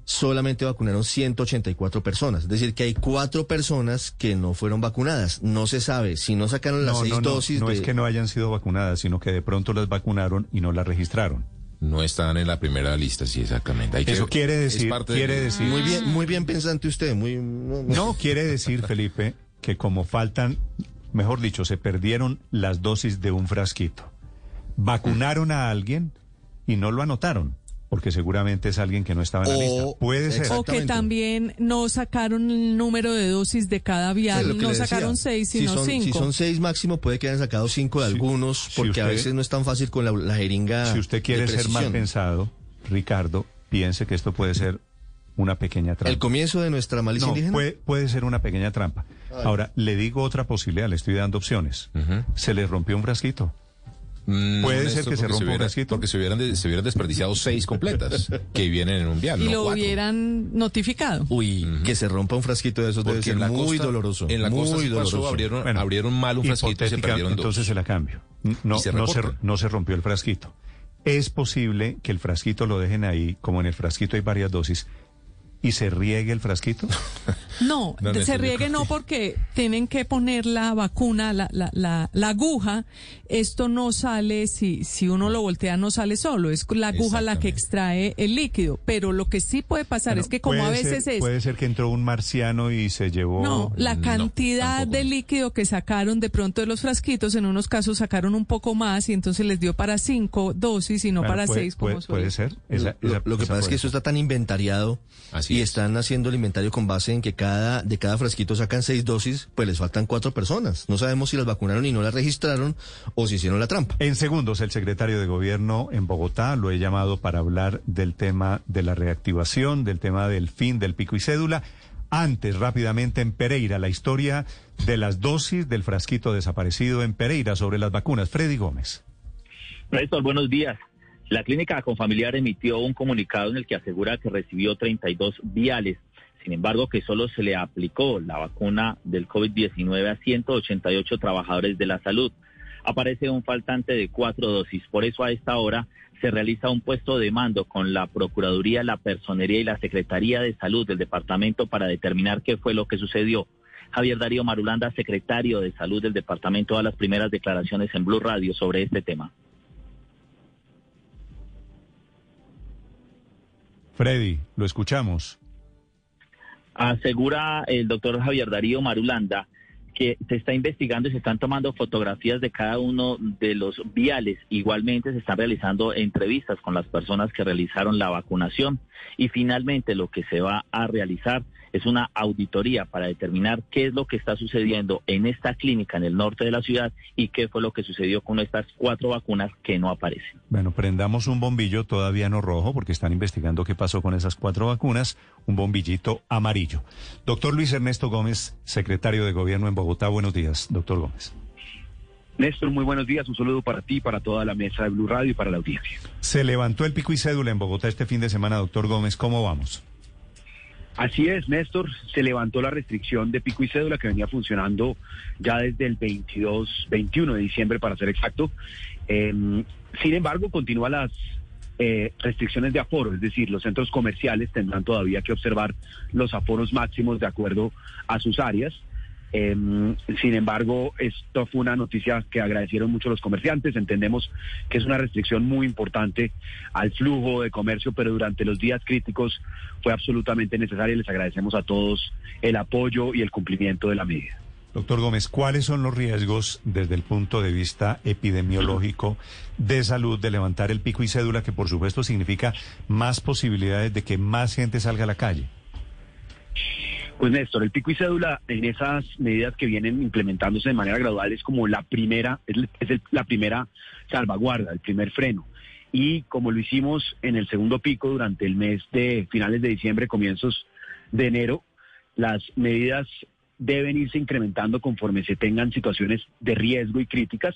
solamente vacunaron 184 personas. Es decir, que hay cuatro personas que no fueron vacunadas. No se sabe si no sacaron las No, seis no, no, dosis. no de- es que no hayan sido vacunadas, sino que de pronto las vacunaron y no las registraron. No están en la primera lista, sí, exactamente. Hay que- Eso quiere es decir, quiere decir. Muy bien, muy bien pensante usted, muy no, no. No, quiere decir, Felipe, que como faltan, mejor dicho, se perdieron las dosis de un frasquito. Vacunaron a alguien y no lo anotaron, porque seguramente es alguien que no estaba en la O- lista. Puede ser. O que también no sacaron el número de dosis de cada vial, Sí, lo que no decía. sacaron seis, si sino son, Si cinco. son seis máximo, puede que hayan sacado cinco de algunos, porque a usted- veces no es tan fácil con la, la jeringa. Si usted quiere de ser mal pensado, Ricardo, piense que esto puede ser una pequeña trampa. El comienzo de nuestra malicia No, indígena. puede, puede ser una pequeña trampa. Ahora, le digo otra posibilidad, le estoy dando opciones. Se le rompió un frasquito. Mm, Puede ser que se rompa un hubiera- frasquito. Porque se hubieran, de- se hubieran desperdiciado seis completas que vienen en un vial, y no lo cuatro. hubieran notificado. Uy, que se rompa un frasquito de esos debe Porque ser en la muy costa- doloroso. en la muy costa sí pasó, doloroso. abrieron- Bueno, abrieron mal un frasquito y se perdieron dos. Entonces se la cambio. No, Y se no, se, reporta. no se rompió el frasquito. Es posible que el frasquito lo dejen ahí, como en el frasquito hay varias dosis, y se riegue el frasquito. No, se riegue no porque tienen que poner la vacuna, la, la, la, la aguja. Esto no sale, si, si uno lo voltea, no sale solo. Es la aguja la que extrae el líquido. Pero lo que sí puede pasar Bueno, es que como a veces ser- es... Puede ser que entró un marciano y se llevó... No, la cantidad de líquido que sacaron de pronto de los frasquitos, en unos casos sacaron un poco más y entonces les dio para cinco dosis y no Bueno, para puede- seis como puede- ser. Lo- Esa- lo, esa- lo que pasa es que esto está tan inventariado y están haciendo el inventario con base en que cada de cada frasquito sacan seis dosis, pues les faltan cuatro personas. No sabemos si las vacunaron y no las registraron o si hicieron la trampa. En segundos, el secretario de Gobierno en Bogotá lo he llamado para hablar del tema de la reactivación, del tema del fin del pico y cédula. Antes, rápidamente, en Pereira, la historia de las dosis del frasquito desaparecido en Pereira sobre las vacunas. Freddy Gómez. Néstor, buenos días. La clínica Confamiliar emitió un comunicado en el que asegura que recibió 32 viales. Sin embargo, que solo se le aplicó la vacuna del COVID-19 a 188 trabajadores de la salud. Aparece un faltante de cuatro dosis. Por eso a esta hora se realiza un puesto de mando con la Procuraduría, la Personería y la Secretaría de Salud del departamento para determinar qué fue lo que sucedió. Javier Darío Marulanda, secretario de Salud del departamento, da las primeras declaraciones en Blue Radio sobre este tema. Freddy, lo escuchamos. Asegura el doctor Javier Darío Marulanda que se está investigando y se están tomando fotografías de cada uno de los viales. Igualmente se están realizando entrevistas con las personas que realizaron la vacunación. Y finalmente lo que se va a realizar es una auditoría para determinar qué es lo que está sucediendo en esta clínica en el norte de la ciudad y qué fue lo que sucedió con estas cuatro vacunas que no aparecen. Bueno, prendamos un bombillo todavía no rojo porque están investigando qué pasó con esas cuatro vacunas, un bombillito amarillo. Doctor Luis Ernesto Gómez, secretario de Gobierno en Bogotá, buenos días, doctor Gómez. Néstor, muy buenos días. Un saludo para ti, para toda la mesa de Blue Radio y para la audiencia. Se levantó el pico y cédula en Bogotá este fin de semana, doctor Gómez, ¿cómo vamos? Así es, Néstor. Se levantó la restricción de pico y cédula que venía funcionando ya desde el 22, 21 de diciembre, para ser exacto. Eh, sin embargo, continúan las eh, restricciones de aforo, es decir, los centros comerciales tendrán todavía que observar los aforos máximos de acuerdo a sus áreas. Eh, sin embargo, esto fue una noticia que agradecieron mucho los comerciantes. Entendemos que es una restricción muy importante al flujo de comercio, pero durante los días críticos fue absolutamente necesaria y les agradecemos a todos el apoyo y el cumplimiento de la medida. Doctor Gómez, ¿cuáles son los riesgos desde el punto de vista epidemiológico de salud de levantar el pico y cédula, que por supuesto significa más posibilidades de que más gente salga a la calle? Pues Néstor, el pico y cédula en esas medidas que vienen implementándose de manera gradual es como la primera, es, la primera salvaguarda, el primer freno. Y como lo hicimos en el segundo pico durante el mes de finales de diciembre, comienzos de enero, las medidas deben irse incrementando conforme se tengan situaciones de riesgo y críticas,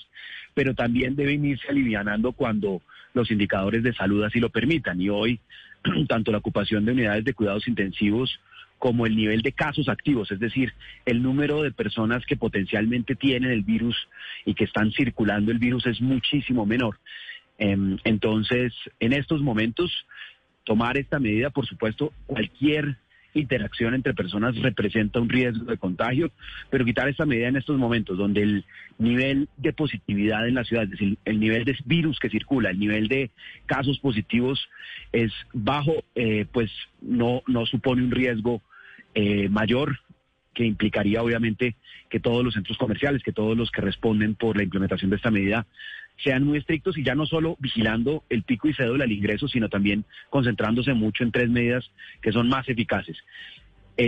pero también deben irse alivianando cuando los indicadores de salud así lo permitan. Y hoy, tanto la ocupación de unidades de cuidados intensivos como el nivel de casos activos, es decir, el número de personas que potencialmente tienen el virus y que están circulando el virus es muchísimo menor. Em, entonces, en estos momentos, tomar esta medida, por supuesto, cualquier interacción entre personas representa un riesgo de contagio, pero quitar esta medida en estos momentos donde el nivel de positividad en la ciudad, es decir, el nivel de virus que circula, el nivel de casos positivos es bajo, eh, pues no, no supone un riesgo eh, mayor que implicaría obviamente que todos los centros comerciales, que todos los que responden por la implementación de esta medida sean muy estrictos y ya no solo vigilando el pico y cédula del ingreso, sino también concentrándose mucho en tres medidas que son más eficaces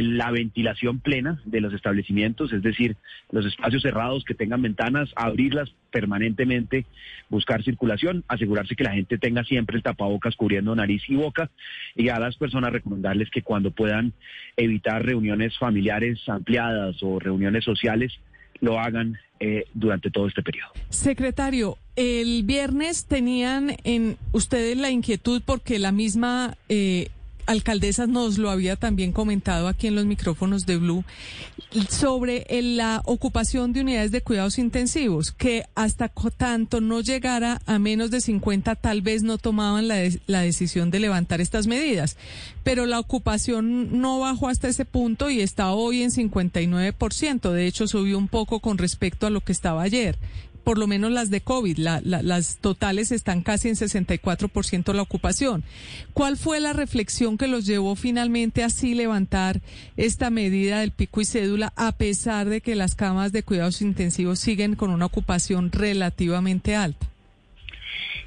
la ventilación plena de los establecimientos, es decir, los espacios cerrados que tengan ventanas, abrirlas permanentemente, buscar circulación, asegurarse que la gente tenga siempre el tapabocas cubriendo nariz y boca y a las personas recomendarles que cuando puedan evitar reuniones familiares ampliadas o reuniones sociales, lo hagan eh, durante todo este periodo. Secretario, el viernes tenían en ustedes la inquietud porque la misma eh, alcaldesa nos lo había también comentado aquí en los micrófonos de Blue sobre la ocupación de unidades de cuidados intensivos, que hasta tanto no llegara a menos de 50 tal vez no tomaban la, la decisión de levantar estas medidas, pero la ocupación no bajó hasta ese punto y está hoy en 59%, de hecho subió un poco con respecto a lo que estaba ayer por lo menos las de COVID, las totales están casi en 64% la ocupación. ¿Cuál fue la reflexión que los llevó finalmente así levantar esta medida del pico y cédula a pesar de que las camas de cuidados intensivos siguen con una ocupación relativamente alta?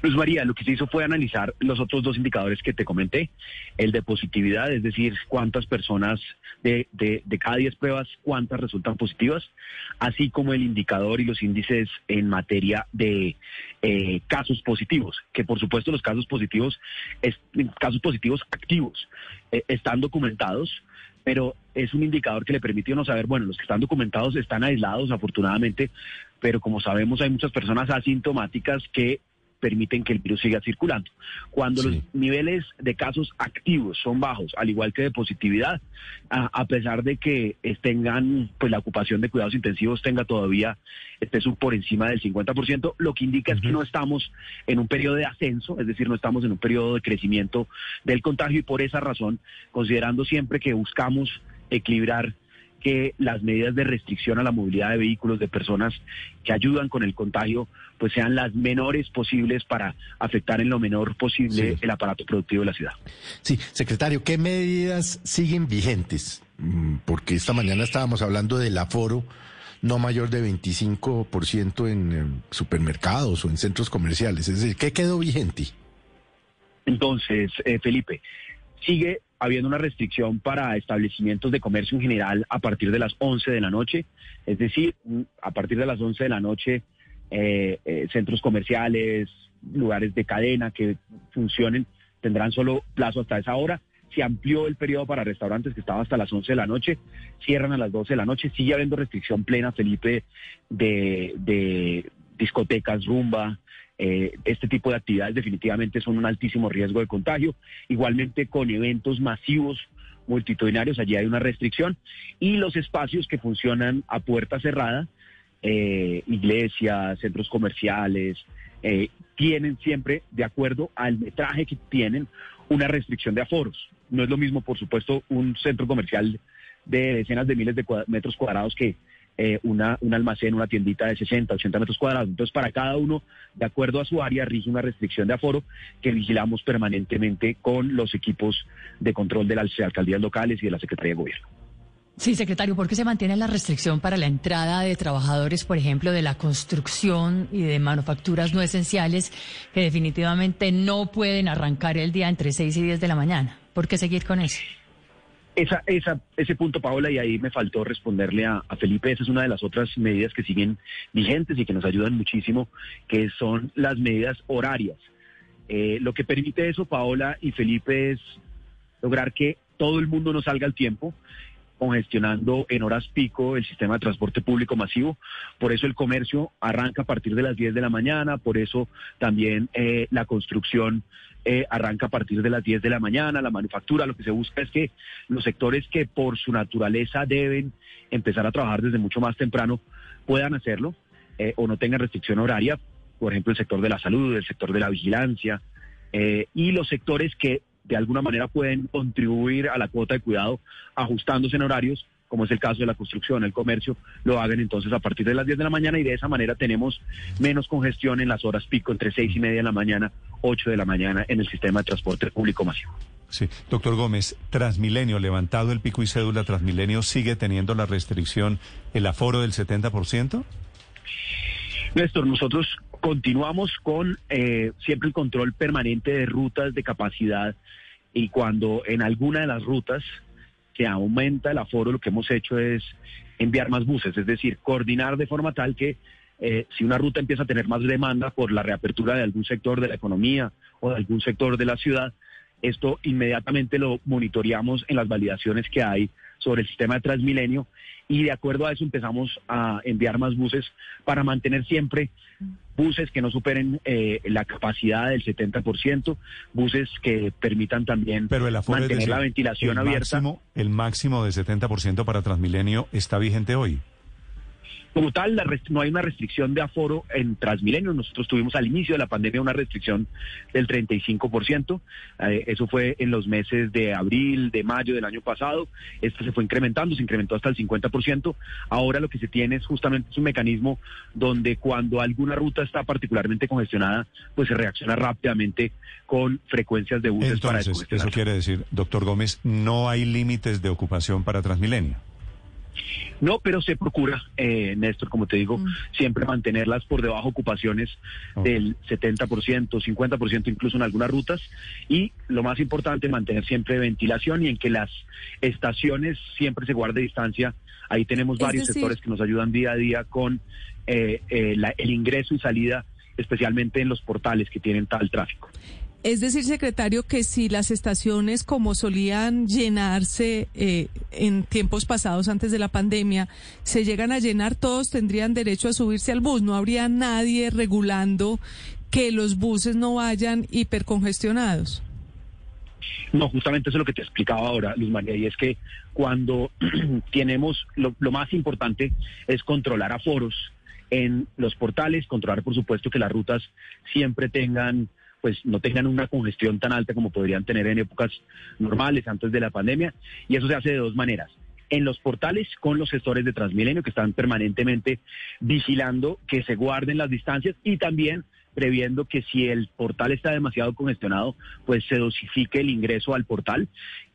Luz María, lo que se hizo fue analizar los otros dos indicadores que te comenté, el de positividad, es decir, cuántas personas de, de, cada 10 pruebas, cuántas resultan positivas, así como el indicador y los índices en materia de eh, casos positivos, que por supuesto los casos positivos, es, casos positivos activos, eh, están documentados, pero es un indicador que le permite uno saber, bueno, los que están documentados están aislados afortunadamente, pero como sabemos hay muchas personas asintomáticas que permiten que el virus siga circulando. Cuando los niveles de casos activos son bajos, al igual que de positividad, a, pesar de que tengan, pues la ocupación de cuidados intensivos tenga todavía, esté por encima del 50%, lo que indica es que no estamos en un periodo de ascenso, es decir, no estamos en un periodo de crecimiento del contagio y por esa razón, considerando siempre que buscamos equilibrar que las medidas de restricción a la movilidad de vehículos de personas que ayudan con el contagio pues sean las menores posibles para afectar en lo menor posible el aparato productivo de la ciudad. Sí, secretario, ¿qué medidas siguen vigentes? Mm, porque esta mañana estábamos hablando del aforo no mayor de 25% en eh, supermercados o en centros comerciales. Es decir, ¿qué quedó vigente? Entonces, eh, Felipe, sigue habiendo una restricción para establecimientos de comercio en general a partir de las 11 de la noche, es decir, a partir de las 11 de la noche, eh, eh, centros comerciales, lugares de cadena que funcionen tendrán solo plazo hasta esa hora. Se amplió el periodo para restaurantes que estaba hasta las 11 de la noche, cierran a las 12 de la noche, sigue habiendo restricción plena, Felipe, de, de discotecas, rumba, eh, este tipo de actividades definitivamente son un altísimo riesgo de contagio. Igualmente con eventos masivos multitudinarios, allí hay una restricción. Y los espacios que funcionan a puerta cerrada, eh, iglesias, centros comerciales, eh, tienen siempre, de acuerdo al metraje que tienen, una restricción de aforos. No es lo mismo, por supuesto, un centro comercial de decenas de miles de metros cuadrados que eh, una, un almacén, una tiendita de 60, 80 metros cuadrados. Entonces, para cada uno, de acuerdo a su área, rige una restricción de aforo que vigilamos permanentemente con los equipos de control de las alcaldías locales y de la Secretaría de Gobierno. Sí, secretario, ¿por qué se mantiene la restricción para la entrada de trabajadores, por ejemplo, de la construcción y de manufacturas no esenciales que definitivamente no pueden arrancar el día entre 6 y 10 de la mañana? ¿Por qué seguir con eso? Esa, esa, ese punto, Paola, y ahí me faltó responderle a, Felipe, esa es una de las otras medidas que siguen vigentes y que nos ayudan muchísimo, que son las medidas horarias. Eh, lo que permite eso, Paola y Felipe, es lograr que todo el mundo no salga al tiempo, congestionando en horas pico el sistema de transporte público masivo. Por eso el comercio arranca a partir de las 10 de la mañana, por eso también eh, la construcción eh, arranca a partir de las 10 de la mañana, la manufactura. Lo que se busca es que los sectores que por su naturaleza deben empezar a trabajar desde mucho más temprano puedan hacerlo eh, o no tengan restricción horaria, por ejemplo el sector de la salud, el sector de la vigilancia y los sectores que de alguna manera pueden contribuir a la cuota de cuidado ajustándose en horarios, como es el caso de la construcción, el comercio, lo hagan entonces a partir de las 10 de la mañana y de esa manera tenemos menos congestión en las horas pico entre 6 y media de la mañana, 8 de la mañana en el sistema de transporte público masivo. Sí, doctor Gómez, Transmilenio, levantado el pico y cédula, Transmilenio sigue teniendo la restricción, el aforo del 70%? Néstor, nosotros continuamos con eh, siempre el control permanente de rutas de capacidad y cuando en alguna de las rutas se aumenta el aforo, lo que hemos hecho es enviar más buses, es decir, coordinar de forma tal que eh, si una ruta empieza a tener más demanda por la reapertura de algún sector de la economía o de algún sector de la ciudad, esto inmediatamente lo monitoreamos en las validaciones que hay sobre el sistema de Transmilenio y de acuerdo a eso empezamos a enviar más buses para mantener siempre buses que no superen eh, la capacidad del 70%, buses que permitan también Pero el mantener la ventilación el abierta. Máximo, el máximo de 70% para Transmilenio está vigente hoy. Como tal, la no hay una restricción de aforo en Transmilenio. Nosotros tuvimos al inicio de la pandemia una restricción del 35%. Eh, eso fue en los meses de abril, de mayo del año pasado. Esto se fue incrementando, se incrementó hasta el 50%. Ahora lo que se tiene es justamente un mecanismo donde cuando alguna ruta está particularmente congestionada, pues se reacciona rápidamente con frecuencias de buses para Entonces, eso quiere decir, doctor Gómez, no hay límites de ocupación para Transmilenio. No, pero se procura, eh, Néstor, como te digo, siempre mantenerlas por debajo de ocupaciones del 70%, 50% incluso en algunas rutas. Y lo más importante, mantener siempre ventilación y en que las estaciones siempre se guarde distancia. Ahí tenemos varios sectores que nos ayudan día a día con eh, eh, la- el ingreso y salida, especialmente en los portales que tienen tal tráfico. Es decir, secretario, que si las estaciones como solían llenarse eh, en tiempos pasados antes de la pandemia, se llegan a llenar, todos tendrían derecho a subirse al bus. No habría nadie regulando que los buses no vayan hipercongestionados. No, justamente eso es lo que te explicaba ahora, Luz María, y es que cuando tenemos, lo, lo más importante es controlar aforos en los portales, controlar, por supuesto, que las rutas siempre tengan pues no tengan una congestión tan alta como podrían tener en épocas normales antes de la pandemia y eso se hace de dos maneras. En los portales con los gestores de Transmilenio que están permanentemente vigilando que se guarden las distancias y también previendo que si el portal está demasiado congestionado, pues se dosifique el ingreso al portal.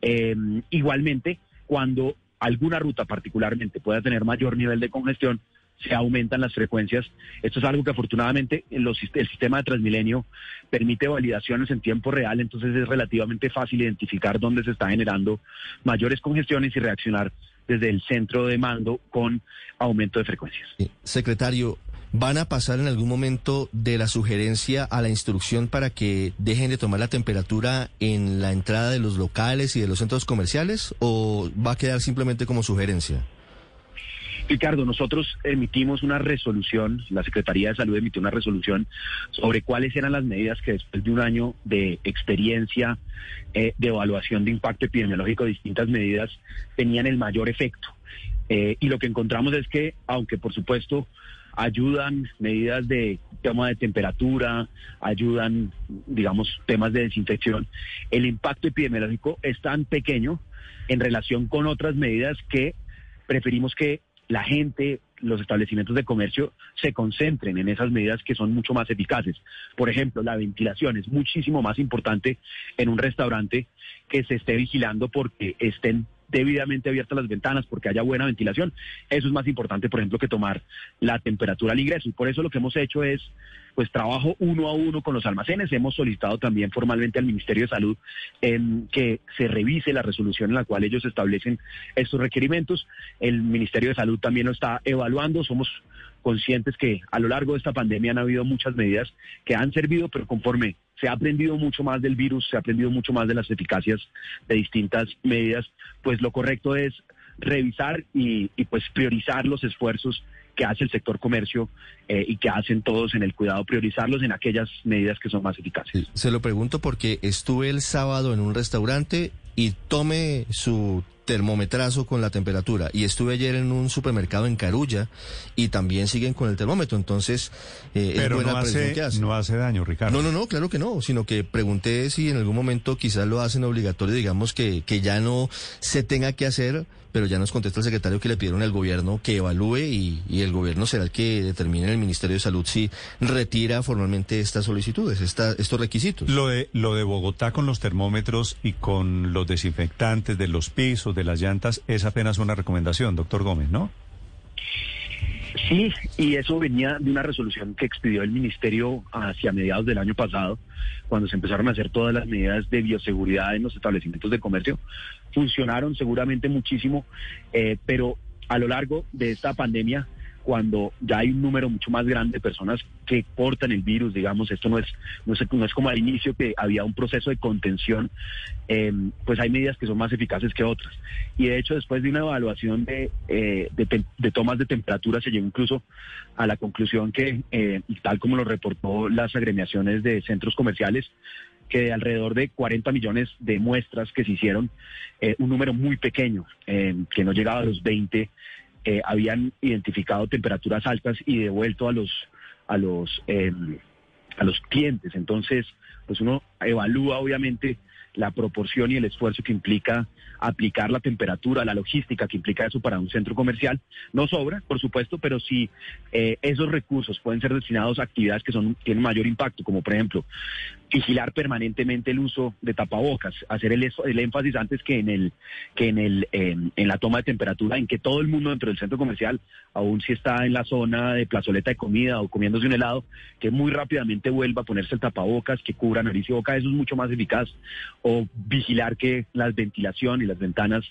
Eh, igualmente, cuando alguna ruta particularmente pueda tener mayor nivel de congestión, se aumentan las frecuencias. Esto es algo que afortunadamente en los, el sistema de Transmilenio permite validaciones en tiempo real, entonces es relativamente fácil identificar dónde se está generando mayores congestiones y reaccionar desde el centro de mando con aumento de frecuencias. Secretario, ¿van a pasar en algún momento de la sugerencia a la instrucción para que dejen de tomar la temperatura en la entrada de los locales y de los centros comerciales o va a quedar simplemente como sugerencia? Ricardo, nosotros emitimos una resolución, la Secretaría de Salud emitió una resolución sobre cuáles eran las medidas que después de un año de experiencia, eh, de evaluación de impacto epidemiológico, distintas medidas tenían el mayor efecto. Eh, y lo que encontramos es que, aunque por supuesto ayudan medidas de toma de temperatura, ayudan, digamos, temas de desinfección, el impacto epidemiológico es tan pequeño en relación con otras medidas que preferimos que la gente, los establecimientos de comercio se concentren en esas medidas que son mucho más eficaces. Por ejemplo, la ventilación es muchísimo más importante en un restaurante que se esté vigilando porque estén debidamente abiertas las ventanas, porque haya buena ventilación. Eso es más importante, por ejemplo, que tomar la temperatura al ingreso. Y por eso lo que hemos hecho es pues trabajo uno a uno con los almacenes. Hemos solicitado también formalmente al Ministerio de Salud em, que se revise la resolución en la cual ellos establecen estos requerimientos. El Ministerio de Salud también lo está evaluando. Somos conscientes que a lo largo de esta pandemia han habido muchas medidas que han servido, pero conforme se ha aprendido mucho más del virus, se ha aprendido mucho más de las eficacias de distintas medidas, pues lo correcto es revisar y, pues priorizar los esfuerzos que hace el sector comercio eh, y que hacen todos en el cuidado, priorizarlos en aquellas medidas que son más eficaces. Se lo pregunto porque estuve el sábado en un restaurante y tome su termometrazo con la temperatura. Y estuve ayer en un supermercado en Carulla y también siguen con el termómetro. Entonces, eh, Pero no, hace, no hace daño, Ricardo. No, no, no, claro que no. Sino que pregunté si en algún momento quizás lo hacen obligatorio, digamos que, que ya no se tenga que hacer pero ya nos contesta el secretario que le pidieron al gobierno que evalúe y, el gobierno será el que determine en el Ministerio de Salud si retira formalmente estas solicitudes, estos requisitos. Lo de, lo de Bogotá con los termómetros y con los desinfectantes de los pisos, de las llantas, es apenas una recomendación, doctor Gómez, ¿no? Sí, y eso venía de una resolución que expidió el Ministerio hacia mediados del año pasado, cuando se empezaron a hacer todas las medidas de bioseguridad en los establecimientos de comercio. Funcionaron seguramente muchísimo, eh, pero a lo largo de esta pandemia cuando ya hay un número mucho más grande de personas que portan el virus, digamos, esto no es, no es, no es como al inicio que había un proceso de contención, em, pues hay medidas que son más eficaces que otras. Y de hecho, después de una evaluación de, eh, de, tomas de temperatura, se llegó incluso a la conclusión que, eh, tal como lo reportó las agremiaciones de centros comerciales, que de alrededor de 40 millones de muestras que se hicieron, eh, un número muy pequeño, em, que no llegaba a los 20 eh, habían identificado temperaturas altas y devuelto a los a los em, a los clientes. Entonces, pues uno evalúa obviamente la proporción y el esfuerzo que implica aplicar la temperatura, la logística que implica eso para un centro comercial. No sobra, por supuesto, pero si eh, esos recursos pueden ser destinados a actividades que son, tienen mayor impacto, como por ejemplo vigilar permanentemente el uso de tapabocas, hacer el, el énfasis antes que en el que en el en la toma de temperatura, en que todo el mundo dentro del centro comercial, aun si está en la zona de plazoleta de comida o comiéndose un helado, que muy rápidamente vuelva a ponerse el tapabocas, que cubra nariz y boca, eso es mucho más eficaz. O vigilar que la ventilación y las ventanas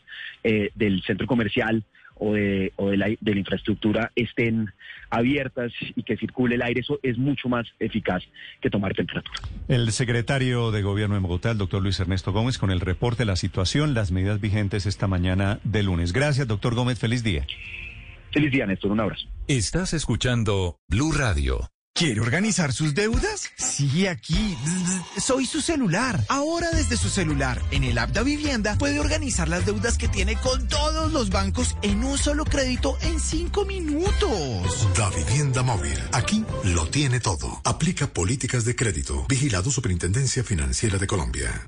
eh, del centro comercial o de, o de, la, de la infraestructura estén abiertas y que circule el aire, eso es mucho más eficaz que tomar temperatura. El secretario de Gobierno de Bogotá, el doctor Luis Ernesto Gómez, con el reporte de la situación, las medidas vigentes esta mañana de lunes. Gracias, doctor Gómez, feliz día. Feliz día, Néstor, un abrazo. Estás escuchando Blue Radio. ¿Quiere organizar sus deudas? Sí, aquí. Soy su celular. Ahora desde su celular, en el app de Vivienda, puede organizar las deudas que tiene con todos los bancos en un solo crédito en cinco minutos. Da Vivienda Móvil. Aquí lo tiene todo. Aplica políticas de crédito. Vigilado Superintendencia Financiera de Colombia.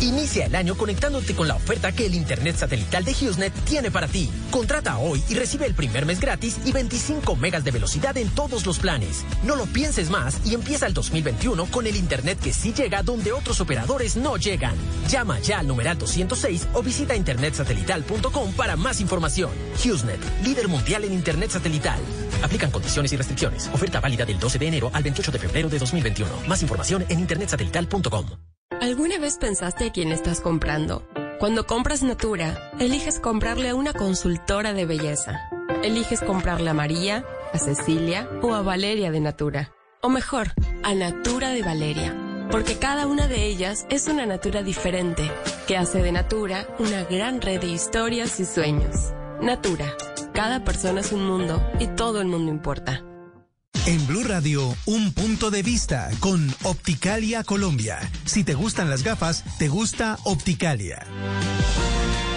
Inicia el año conectándote con la oferta que el Internet satelital de HughesNet tiene para ti. Contrata hoy y recibe el primer mes gratis y 25 megas de velocidad en todos los planes. No lo pienses más y empieza el 2021 con el Internet que sí llega donde otros operadores no llegan. Llama ya al numeral 206 o visita internetsatelital.com para más información. HughesNet, líder mundial en Internet satelital. Aplican condiciones y restricciones. Oferta válida del 12 de enero al 28 de febrero de 2021. Más información en internetsatelital.com. ¿Alguna vez pensaste a quién estás comprando? Cuando compras Natura, eliges comprarle a una consultora de belleza. Eliges comprarle a María, a Cecilia o a Valeria de Natura. O mejor, a Natura de Valeria. Porque cada una de ellas es una Natura diferente, que hace de Natura una gran red de historias y sueños. Natura. Cada persona es un mundo y todo el mundo importa. En Blue Radio, un punto de vista con Opticalia Colombia. Si te gustan las gafas, te gusta Opticalia.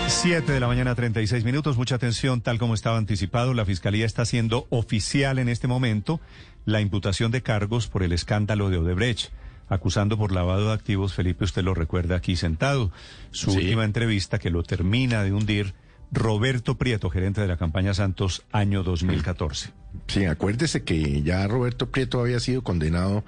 7 de la mañana, 36 minutos. Mucha atención, tal como estaba anticipado, la Fiscalía está haciendo oficial en este momento la imputación de cargos por el escándalo de Odebrecht, acusando por lavado de activos, Felipe, usted lo recuerda aquí sentado, su última entrevista que lo termina de hundir Roberto Prieto, gerente de la campaña Santos, año 2014. Sí, acuérdese que ya Roberto Prieto había sido condenado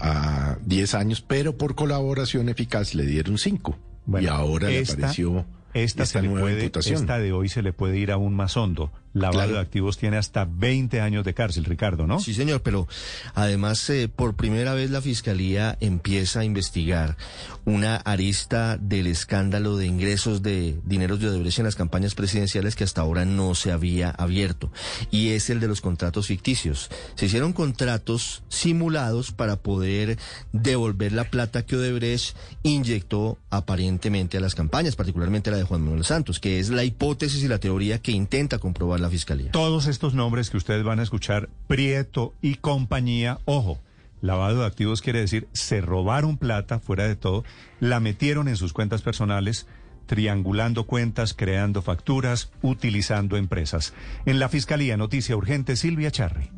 a 10 años, pero por colaboración eficaz le dieron 5. y ahora le apareció esta, nueva puede, imputación. esta de hoy se le puede ir aún más hondo. Lavado Claro. de activos tiene hasta 20 años de cárcel, Ricardo, ¿no? Sí, señor, pero además eh, por primera vez la Fiscalía empieza a investigar una arista del escándalo de ingresos de dineros de Odebrecht en las campañas presidenciales que hasta ahora no se había abierto, y es el de los contratos ficticios. Se hicieron contratos simulados para poder devolver la plata que Odebrecht inyectó aparentemente a las campañas, particularmente la de Juan Manuel Santos, que es la hipótesis y la teoría que intenta comprobar la Fiscalía. Todos estos nombres que ustedes van a escuchar, Prieto y compañía, ojo, lavado de activos quiere decir se robaron plata, fuera de todo, la metieron en sus cuentas personales, triangulando cuentas, creando facturas, utilizando empresas. En la Fiscalía, noticia urgente, Silvia Charri.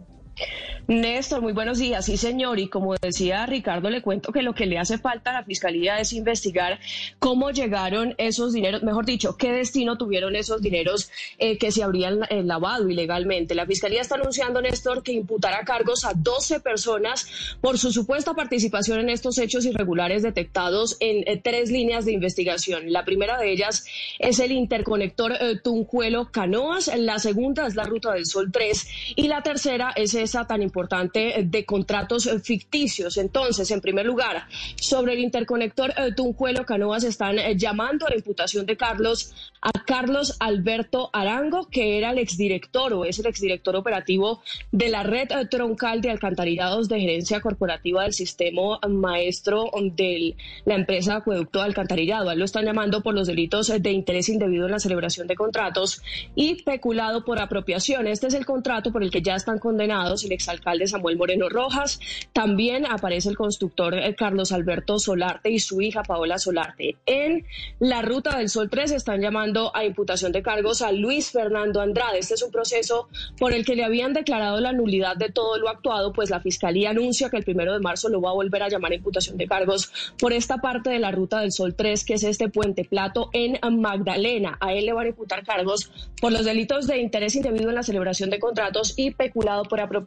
Néstor, muy buenos días. Sí, señor. Y como decía Ricardo, le cuento que lo que le hace falta a la Fiscalía es investigar cómo llegaron esos dineros, mejor dicho, qué destino tuvieron esos dineros eh, que se habrían eh, lavado ilegalmente. La Fiscalía está anunciando, Néstor, que imputará cargos a 12 personas por su supuesta participación en estos hechos irregulares detectados en eh, tres líneas de investigación. La primera de ellas es el interconector Tunjuelo-Canoas, la segunda es la Ruta del Sol 3 y la tercera es esa tan importante de contratos eh, ficticios. Entonces, en primer lugar, sobre el interconector eh, Tunjuelo-Canoas están eh, llamando a la imputación de Carlos a Carlos Alberto Arango, que era el exdirector o es el exdirector operativo de la red eh, troncal de alcantarillados de gerencia corporativa del sistema maestro de la empresa Acueducto Alcantarillado. A él lo están llamando por los delitos de interés indebido en la celebración de contratos y peculado por apropiación. Este es el contrato por el que ya están condenados el exalcalde Samuel Moreno Rojas. También aparece el constructor eh, Carlos Alberto Solarte y su hija Paola Solarte. En la Ruta del Sol 3 están llamando a imputación de cargos a Luis Fernando Andrade. Este es un proceso por el que le habían declarado la nulidad de todo lo actuado, pues la Fiscalía anuncia que el primero de marzo lo va a volver a llamar a imputación de cargos por esta parte de la Ruta del Sol 3, que es este puente plato en Magdalena. A él le van a imputar cargos por los delitos de interés indebido en la celebración de contratos y peculado por apropiación.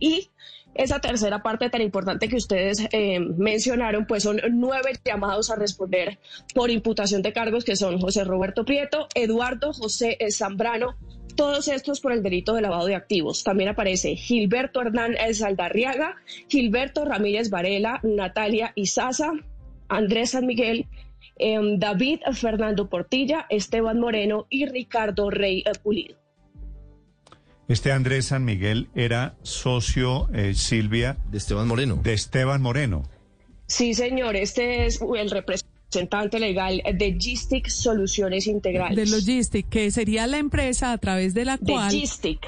Y esa tercera parte tan importante que ustedes eh, mencionaron, pues son nueve llamados a responder por imputación de cargos que son José Roberto Prieto, Eduardo José Zambrano, todos estos por el delito de lavado de activos. También aparece Gilberto Hernán Saldarriaga, Gilberto Ramírez Varela, Natalia Izaza, Andrés San Miguel, eh, David Fernando Portilla, Esteban Moreno y Ricardo Rey eh, Pulido. Este Andrés San Miguel era socio, eh, Silvia. De Esteban Moreno. De Esteban Moreno. Sí, señor, este es el representante legal de Gistic Soluciones Integrales. De Logistic, que sería la empresa a través de la cual... De Gistic.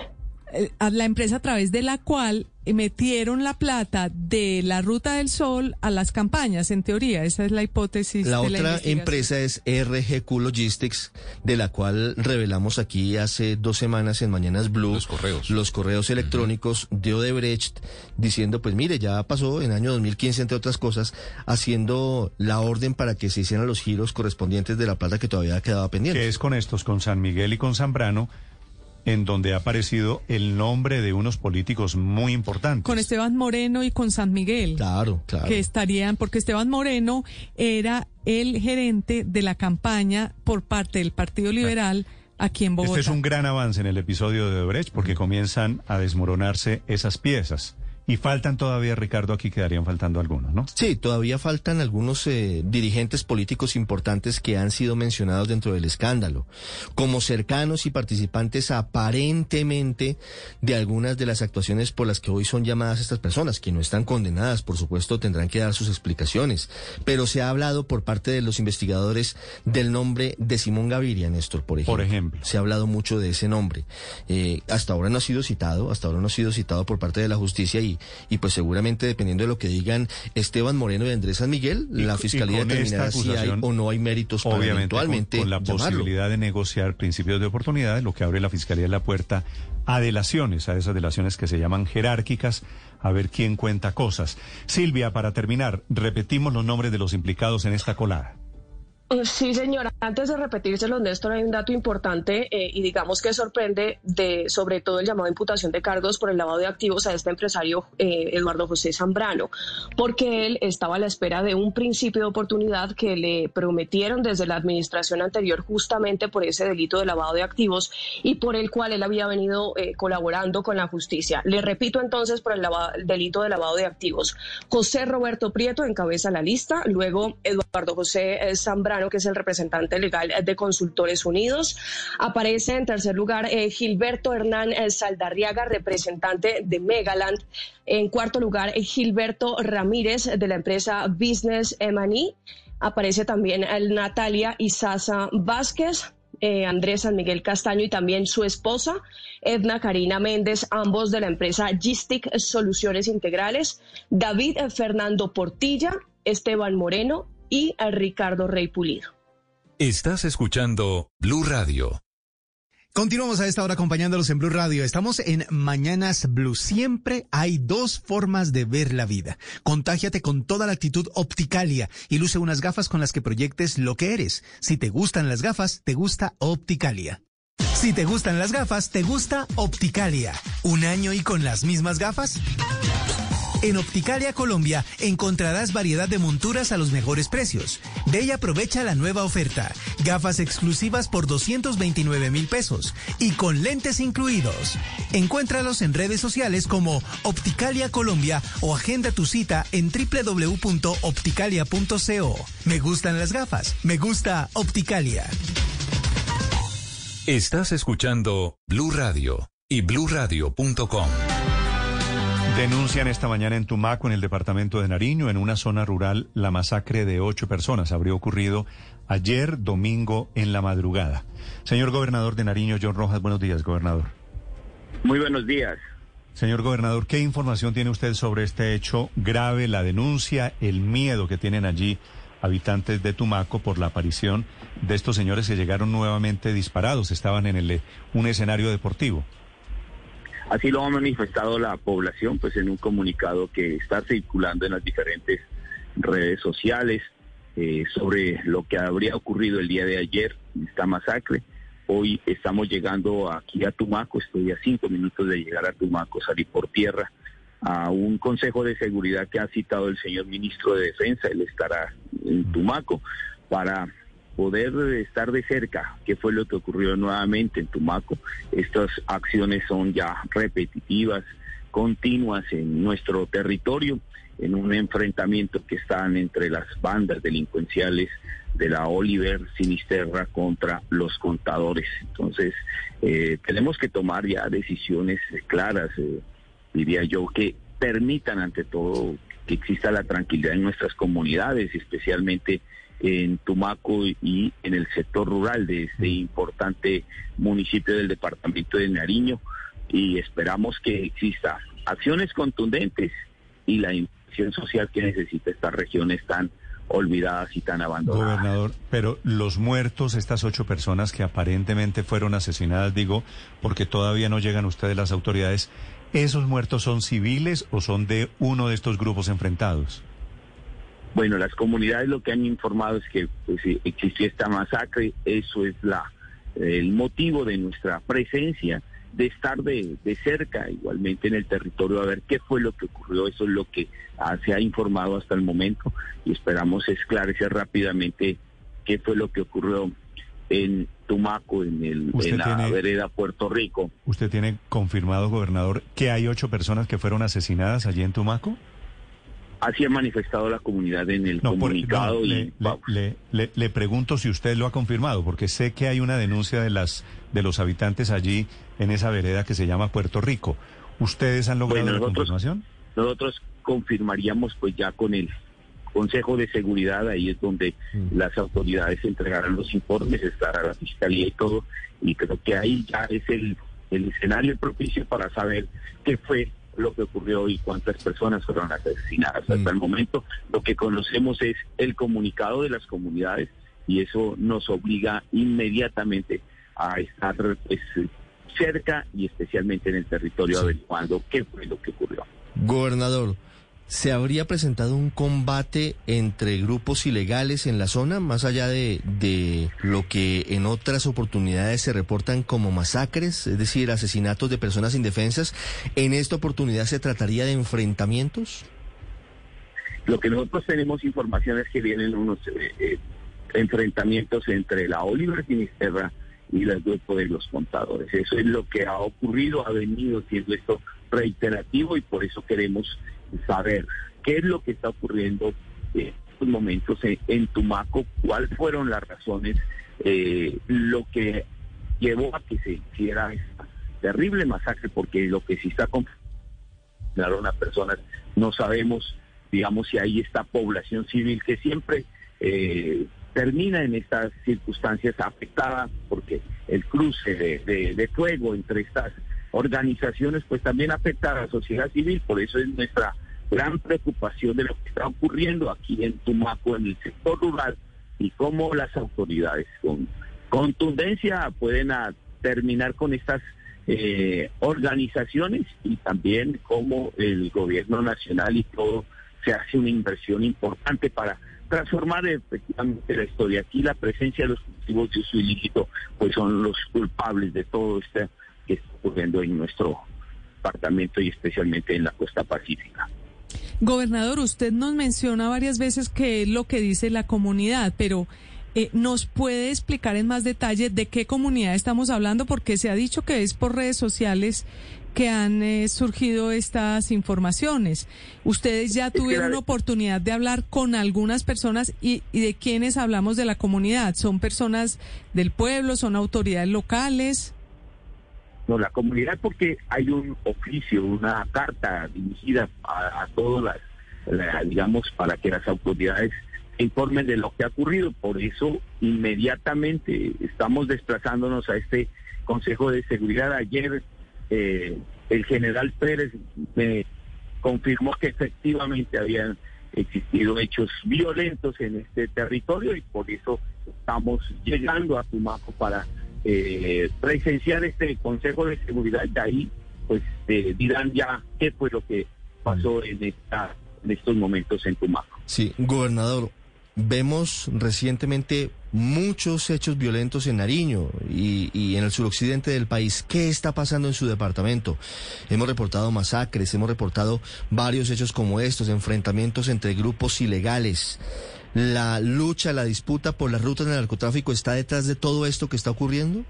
Eh, a la empresa a través de la cual metieron la plata de la Ruta del Sol a las campañas, en teoría. Esa es la hipótesis. La de otra empresa es RGQ Logistics, de la cual revelamos aquí hace dos semanas en Mañanas Blue los correos, los correos electrónicos de Odebrecht diciendo, pues mire, ya pasó en año 2015, entre otras cosas, haciendo la orden para que se hicieran los giros correspondientes de la plata que todavía quedaba pendiente. Que es con estos, con San Miguel y con Zambrano, en donde ha aparecido el nombre de unos políticos muy importantes. Con Esteban Moreno y con San Miguel. Claro, claro. Que estarían, porque Esteban Moreno era el gerente de la campaña por parte del Partido Liberal aquí en Bogotá. Este es un gran avance en el episodio de Odebrecht porque comienzan a desmoronarse esas piezas. Y faltan todavía, Ricardo, aquí quedarían faltando algunos, ¿no? Sí, todavía faltan algunos eh, dirigentes políticos importantes que han sido mencionados dentro del escándalo, como cercanos y participantes aparentemente de algunas de las actuaciones por las que hoy son llamadas estas personas, que no están condenadas, por supuesto, tendrán que dar sus explicaciones. Pero se ha hablado por parte de los investigadores del nombre de Simón Gaviria, Néstor, por ejemplo. Por ejemplo. Se ha hablado mucho de ese nombre. Eh, hasta ahora no ha sido citado, hasta ahora no ha sido citado por parte de la justicia y, y pues seguramente dependiendo de lo que digan Esteban Moreno y Andrés San Miguel, Y- la fiscalía determinará si hay o no hay méritos para Obviamente, con- eventualmente con, la llamarlo. posibilidad de negociar principios de oportunidad, lo que abre la Fiscalía es la puerta a delaciones, a esas delaciones que se llaman jerárquicas, a ver quién cuenta cosas. Silvia, para terminar, repetimos los nombres de los implicados en esta colada. Sí, señora. Antes de repetírselo, Néstor, hay un dato importante eh, y digamos que sorprende de sobre todo el llamado imputación de cargos por el lavado de activos a este empresario eh, Eduardo José Zambrano, porque él estaba a la espera de un principio de oportunidad que le prometieron desde la administración anterior justamente por ese delito de lavado de activos y por el cual él había venido eh, colaborando con la justicia. Le repito entonces por el, el delito de lavado de activos. José Roberto Prieto encabeza la lista, luego Eduardo José Zambrano, que es el representante legal de Consultores Unidos. Aparece en tercer lugar eh, Gilberto Hernán eh, Saldarriaga, representante de Megaland. En cuarto lugar, eh, Gilberto Ramírez de la empresa Business M&E. Aparece también Natalia Isaza Vázquez. Andrés San Miguel Castaño y también su esposa, Edna Karina Méndez, ambos de la empresa Gistic Soluciones Integrales, David Fernando Portilla, Esteban Moreno y Ricardo Rey Pulido. Estás escuchando Blue Radio. Continuamos a esta hora acompañándolos en Blue Radio. Estamos en Mañanas Blue. Siempre hay dos formas de ver la vida. Contágiate con toda la actitud Opticalia y luce unas gafas con las que proyectes lo que eres. Si te gustan las gafas, te gusta Opticalia. Si te gustan las gafas, te gusta Opticalia. ¿Un año y con las mismas gafas? En Opticalia Colombia encontrarás variedad de monturas a los mejores precios. De ella aprovecha la nueva oferta. Gafas exclusivas por 229 mil pesos y con lentes incluidos. Encuéntralos en redes sociales como Opticalia Colombia o agenda tu cita en www.opticalia.co. Me gustan las gafas. Me gusta Opticalia. Estás escuchando Blue Radio y bluradio.com. Denuncian esta mañana en Tumaco, en el departamento de Nariño, en una zona rural, la masacre de ocho personas. Habría ocurrido ayer, domingo, en la madrugada. Señor gobernador de Nariño, John Rojas, buenos días, gobernador. Muy buenos días. Señor gobernador, ¿qué información tiene usted sobre este hecho grave, la denuncia, el miedo que tienen allí habitantes de Tumaco por la aparición de estos señores que llegaron nuevamente disparados? Estaban en el, un escenario deportivo. Así lo ha manifestado la población, pues en un comunicado que está circulando en las diferentes redes sociales eh, sobre lo que habría ocurrido el día de ayer, esta masacre. Hoy estamos llegando aquí a Tumaco, estoy a cinco minutos de llegar a Tumaco, salí por tierra a un consejo de seguridad que ha citado el señor ministro de Defensa, él estará en Tumaco, para poder estar de cerca qué fue lo que ocurrió nuevamente en Tumaco. Estas acciones son ya repetitivas, continuas en nuestro territorio, en un enfrentamiento que están entre las bandas delincuenciales de la Oliver Sinisterra contra los contadores. Entonces, eh, tenemos que tomar ya decisiones claras, eh, diría yo, que permitan ante todo que exista la tranquilidad en nuestras comunidades, especialmente en Tumaco y en el sector rural de este importante municipio del departamento de Nariño y esperamos que exista acciones contundentes y la inversión social que necesita estas regiones tan olvidadas y tan abandonadas. Gobernador, pero los muertos, estas ocho personas que aparentemente fueron asesinadas, digo, porque todavía no llegan ustedes las autoridades, ¿esos muertos son civiles o son de uno de estos grupos enfrentados? Bueno, las comunidades lo que han informado es que pues, existió esta masacre, eso es la el motivo de nuestra presencia, de estar de, cerca igualmente en el territorio a ver qué fue lo que ocurrió, eso es lo que ah, se ha informado hasta el momento y esperamos esclarecer rápidamente qué fue lo que ocurrió en Tumaco, en, el, en la vereda Puerto Rico. ¿Usted tiene confirmado, gobernador, que hay ocho personas que fueron asesinadas allí en Tumaco? Así ha manifestado la comunidad en el comunicado. y le, le, pregunto si usted lo ha confirmado, porque sé que hay una denuncia de las de los habitantes allí en esa vereda que se llama Puerto Rico. ¿Ustedes han logrado la confirmación? Nosotros confirmaríamos pues ya con el Consejo de Seguridad, ahí es donde mm. las autoridades entregarán los informes, estará la Fiscalía y todo, y creo que ahí ya es el, el escenario propicio para saber qué fue lo que ocurrió y cuántas personas fueron asesinadas. Hasta el mm. momento lo que conocemos es el comunicado de las comunidades y eso nos obliga inmediatamente a estar pues, cerca y especialmente en el territorio averiguando qué fue lo que ocurrió. Gobernador, ¿Se habría presentado un combate entre grupos ilegales en la zona, más allá de, de, lo que en otras oportunidades se reportan como masacres, es decir, asesinatos de personas indefensas? ¿En esta oportunidad se trataría de enfrentamientos? Lo que nosotros tenemos información es que vienen unos eh, eh, enfrentamientos entre la Oliver Sinisterra y el grupo de los contadores. Eso es lo que ha ocurrido, ha venido siendo esto reiterativo y por eso queremos saber qué es lo que está ocurriendo en estos momentos en, Tumaco, cuáles fueron las razones, eh, lo que llevó a que se hiciera esta terrible masacre, porque lo que sí está confirmando a personas, no sabemos, digamos, si hay esta población civil que siempre eh, termina en estas circunstancias afectada, porque el cruce de, de fuego entre estas organizaciones pues también afecta a la sociedad civil, por eso es nuestra gran preocupación de lo que está ocurriendo aquí en Tumaco, en el sector rural, y cómo las autoridades con contundencia pueden terminar con estas eh, organizaciones y también cómo el gobierno nacional y todo se hace una inversión importante para transformar efectivamente la historia. Aquí la presencia de los cultivos de uso ilícito pues son los culpables de todo esto que está ocurriendo en nuestro departamento y especialmente en la costa pacífica. Gobernador, usted nos menciona varias veces qué es lo que dice la comunidad, pero eh, ¿nos puede explicar en más detalle de qué comunidad estamos hablando? Porque se ha dicho que es por redes sociales que han eh, surgido estas informaciones. Ustedes ya tuvieron oportunidad de hablar con algunas personas y, y de quiénes hablamos de la comunidad. ¿Son personas del pueblo? ¿Son autoridades locales? No, la comunidad porque hay un oficio, una carta dirigida a, todas las, digamos, para que las autoridades informen de lo que ha ocurrido. Por eso, inmediatamente estamos desplazándonos a este Consejo de Seguridad. Ayer eh, el general Pérez me confirmó que efectivamente habían existido hechos violentos en este territorio y por eso estamos llegando a Tumaco para eh, presenciar este Consejo de Seguridad. De ahí, pues eh, dirán ya qué fue lo que pasó en, esta, en estos momentos en Tumaco. Sí, gobernador. Vemos recientemente muchos hechos violentos en Nariño y, y, en el suroccidente del país. ¿Qué está pasando en su departamento? Hemos reportado masacres, hemos reportado varios hechos como estos, enfrentamientos entre grupos ilegales la lucha, la disputa por las rutas del narcotráfico está detrás de todo esto que está ocurriendo?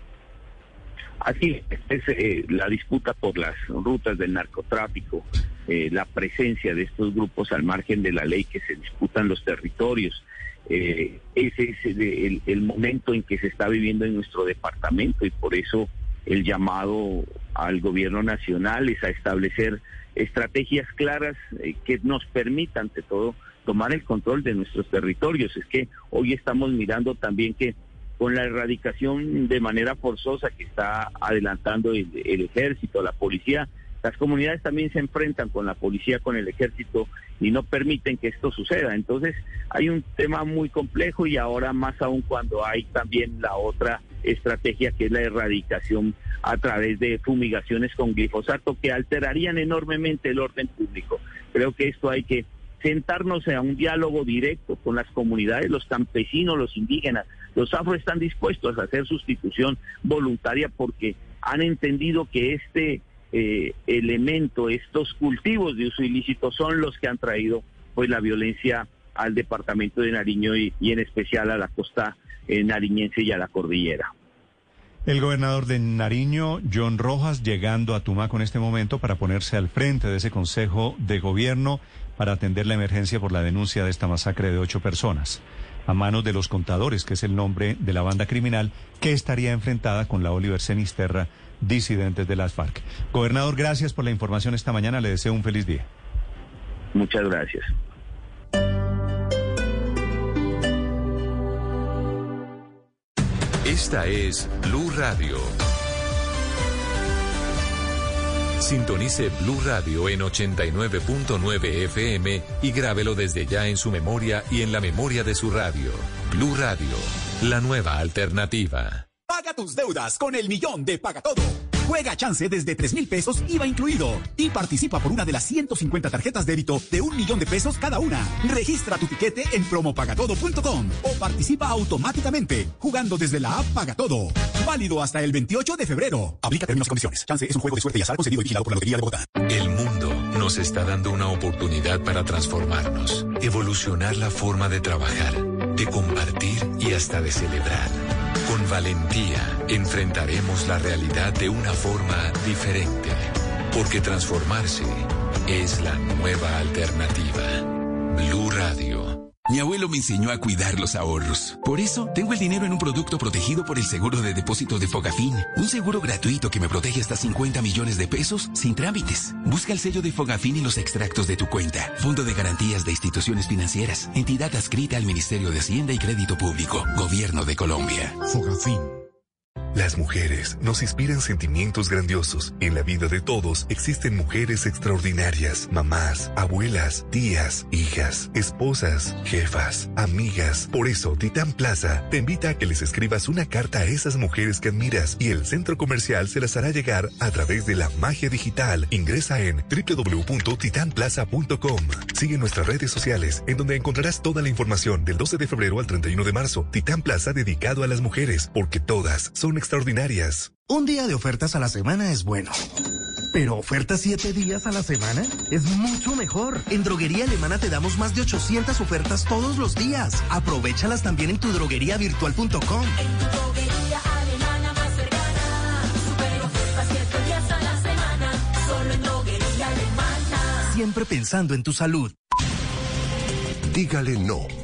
Así es, eh, la disputa por las rutas del narcotráfico, eh, la presencia de estos grupos al margen de la ley que se disputan los territorios. Eh, ese es el, el, momento en que se está viviendo en nuestro departamento y por eso el llamado al gobierno nacional es a establecer estrategias claras que nos permitan, ante todo, tomar el control de nuestros territorios. Es que hoy estamos mirando también que con la erradicación de manera forzosa que está adelantando el, ejército, la policía, las comunidades también se enfrentan con la policía, con el ejército y no permiten que esto suceda. Entonces hay un tema muy complejo y ahora más aún cuando hay también la otra estrategia que es la erradicación a través de fumigaciones con glifosato que alterarían enormemente el orden público. Creo que esto hay que sentarnos a un diálogo directo con las comunidades, los campesinos, los indígenas. Los afro están dispuestos a hacer sustitución voluntaria porque han entendido que este eh, elemento, estos cultivos de uso ilícito son los que han traído pues la violencia al departamento de Nariño y, en especial a la costa eh, nariñense y a la cordillera. El gobernador de Nariño, John Rojas, llegando a Tumaco en este momento para ponerse al frente de ese consejo de gobierno para atender la emergencia por la denuncia de esta masacre de ocho personas a manos de los contadores, que es el nombre de la banda criminal que estaría enfrentada con la Oliver Senisterra, disidentes de las FARC. Gobernador, gracias por la información esta mañana. Le deseo un feliz día. Muchas gracias. Esta es Blue Radio. Sintonice Blue Radio en 89.9 FM y grábelo desde ya en su memoria y en la memoria de su radio. Blue Radio, la nueva alternativa. Paga tus deudas con el millón de Paga Todo. Juega chance desde 3 mil pesos IVA incluido y participa por una de las 150 tarjetas débito de un millón de pesos cada una. Registra tu tiquete en promopagatodo.com o participa automáticamente jugando desde la app Pagatodo. Válido hasta el 28 de febrero. Aplica términos y condiciones. Chance es un juego de suerte y azar concedido y vigilado por la Lotería de Bogotá. El mundo nos está dando una oportunidad para transformarnos, evolucionar la forma de trabajar, de compartir y hasta de celebrar. Con valentía enfrentaremos la realidad de una forma diferente, porque transformarse es la nueva alternativa. Blue Radio. Mi abuelo me enseñó a cuidar los ahorros. Por eso, tengo el dinero en un producto protegido por el seguro de depósito de Fogafín. Un seguro gratuito que me protege hasta 50 millones de pesos sin trámites. Busca el sello de Fogafín y los extractos de tu cuenta. Fondo de Garantías de Instituciones Financieras. Entidad adscrita al Ministerio de Hacienda y Crédito Público. Gobierno de Colombia. Fogafín. Las mujeres nos inspiran sentimientos grandiosos. En la vida de todos existen mujeres extraordinarias, mamás, abuelas, tías, hijas, esposas, jefas, amigas. Por eso, Titán Plaza te invita a que les escribas una carta a esas mujeres que admiras y el centro comercial se las hará llegar a través de la magia digital. Ingresa en www.titanplaza.com. Sigue nuestras redes sociales en donde encontrarás toda la información del 12 de febrero al 31 de marzo. Titán Plaza dedicado a las mujeres, porque todas son extraordinarias. Un día de ofertas a la semana es bueno. Pero ofertas siete días a la semana es mucho mejor. En Droguería Alemana te damos más de 800 ofertas todos los días. Aprovechalas también en tu drogueriavirtual.com. En tu droguería alemana más cercana. Super ofertas siete días a la semana. Solo en droguería alemana. Siempre pensando en tu salud. Dígale no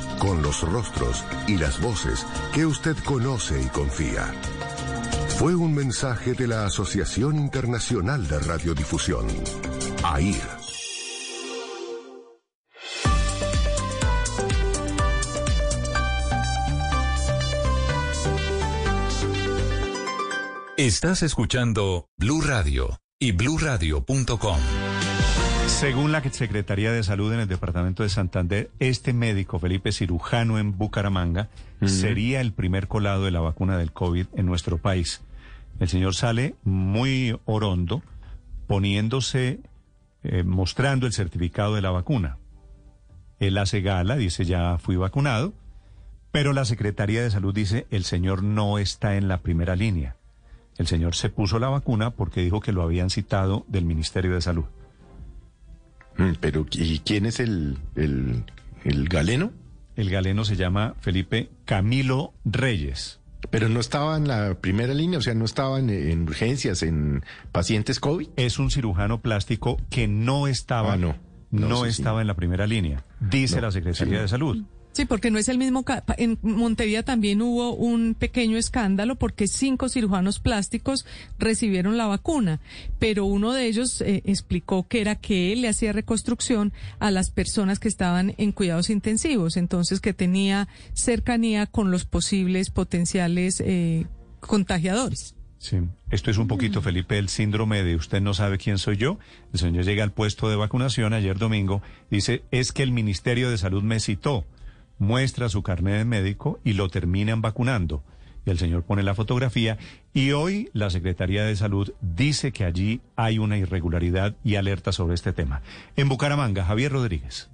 con los rostros y las voces que usted conoce y confía. Fue un mensaje de la Asociación Internacional de Radiodifusión, AIR. Estás escuchando Blue Radio y bluradio.com. Según la Secretaría de Salud en el Departamento de Santander, este médico, Felipe Cirujano en Bucaramanga, sería el primer colado de la vacuna del COVID en nuestro país. El señor sale muy orondo, poniéndose, eh, mostrando el certificado de la vacuna. Él hace gala, dice ya fui vacunado, pero la Secretaría de Salud dice el señor no está en la primera línea. El señor se puso la vacuna porque dijo que lo habían citado del Ministerio de Salud. Mm, Pero, ¿y quién es el, el, el galeno? El galeno se llama Felipe Camilo Reyes. Pero no estaba en la primera línea, o sea, no estaba en, en urgencias, en pacientes COVID. Es un cirujano plástico que no estaba, Ah, no. no, No, sí, sí. estaba en la primera línea, dice No, la Secretaría sí. de Salud. Sí, porque no es el mismo. En Montería también hubo un pequeño escándalo porque cinco cirujanos plásticos recibieron la vacuna, pero uno de ellos eh, explicó que era que él le hacía reconstrucción a las personas que estaban en cuidados intensivos, entonces que tenía cercanía con los posibles potenciales eh, contagiadores. Sí. Esto es un poquito, Felipe, el síndrome de usted no sabe quién soy yo. El señor llega al puesto de vacunación ayer domingo, dice, es que el Ministerio de Salud me citó, muestra su carnet de médico y lo terminan vacunando. Y el señor pone la fotografía y hoy la Secretaría de Salud dice que allí hay una irregularidad y alerta sobre este tema. En Bucaramanga, Javier Rodríguez.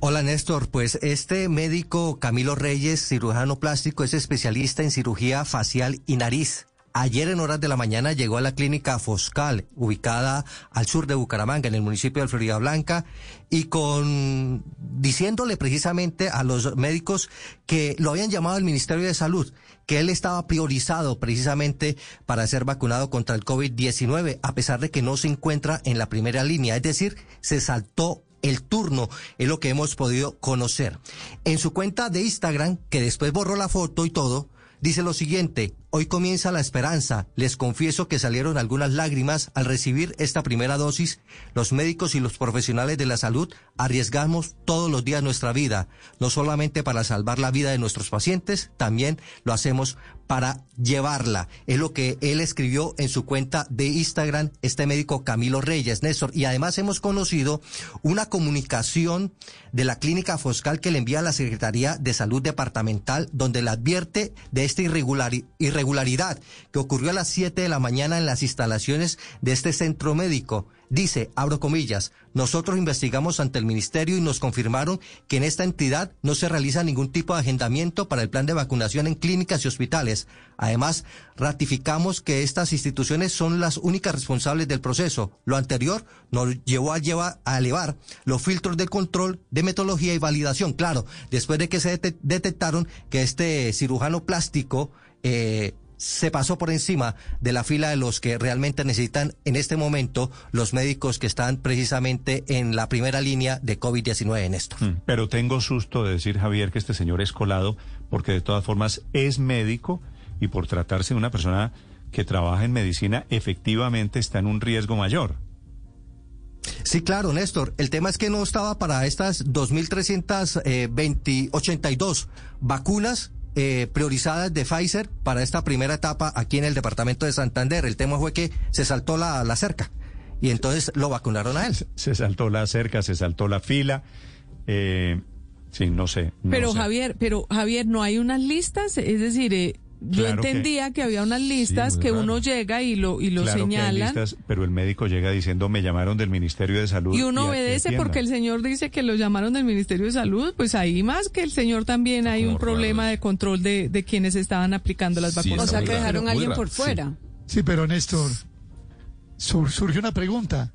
Hola Néstor, pues este médico Camilo Reyes, cirujano plástico, es especialista en cirugía facial y nariz. Ayer en horas de la mañana llegó a la clínica Foscal, ubicada al sur de Bucaramanga, en el municipio de Florida Blanca, y con diciéndole precisamente a los médicos que lo habían llamado al Ministerio de Salud, que él estaba priorizado precisamente para ser vacunado contra el COVID-19, a pesar de que no se encuentra en la primera línea, es decir, se saltó el turno, es lo que hemos podido conocer. En su cuenta de Instagram, que después borró la foto y todo, dice lo siguiente, hoy comienza la esperanza. Les confieso que salieron algunas lágrimas al recibir esta primera dosis. Los médicos y los profesionales de la salud arriesgamos todos los días nuestra vida, no solamente para salvar la vida de nuestros pacientes, también lo hacemos para llevarla. Es lo que él escribió en su cuenta de Instagram, este médico Camilo Reyes, Néstor. Y además hemos conocido una comunicación de la clínica Foscal que le envía a la Secretaría de Salud Departamental, donde le advierte de esta irregulari- irregularidad que ocurrió a las 7 de la mañana en las instalaciones de este centro médico. Dice, abro comillas, nosotros investigamos ante el ministerio y nos confirmaron que en esta entidad no se realiza ningún tipo de agendamiento para el plan de vacunación en clínicas y hospitales. Además, ratificamos que estas instituciones son las únicas responsables del proceso. Lo anterior nos llevó a, llevar, a elevar los filtros de control, de metodología y validación. Claro, después de que se dete- detectaron que este cirujano plástico eh, se pasó por encima de la fila de los que realmente necesitan en este momento los médicos que están precisamente en la primera línea de COVID-19, Néstor. Mm, Pero tengo susto de decir, Javier, que este señor es colado, porque de todas formas es médico y por tratarse de una persona que trabaja en medicina, efectivamente está en un riesgo mayor. Sí, claro, Néstor. El tema es que no estaba para estas 2.382 vacunas eh, priorizadas de Pfizer para esta primera etapa aquí en el departamento de Santander. El tema fue que se saltó la, la cerca y entonces lo vacunaron a él. Se saltó la cerca, se saltó la fila. Eh, sí, no sé. no Pero sé. Javier, pero Javier, ¿no hay unas listas? Es decir, eh, yo Claro entendía que, había unas listas que raro. uno llega y lo, y lo Claro listas, pero el médico llega diciendo, me llamaron del Ministerio de Salud. Y uno obedece atiendan". porque el señor dice que lo llamaron del Ministerio de Salud, pues ahí más que el señor también hay un problema de control de, de quienes estaban aplicando las vacunas. o sea, que dejaron a alguien por fuera. Sí, pero Néstor, sur- surge una pregunta.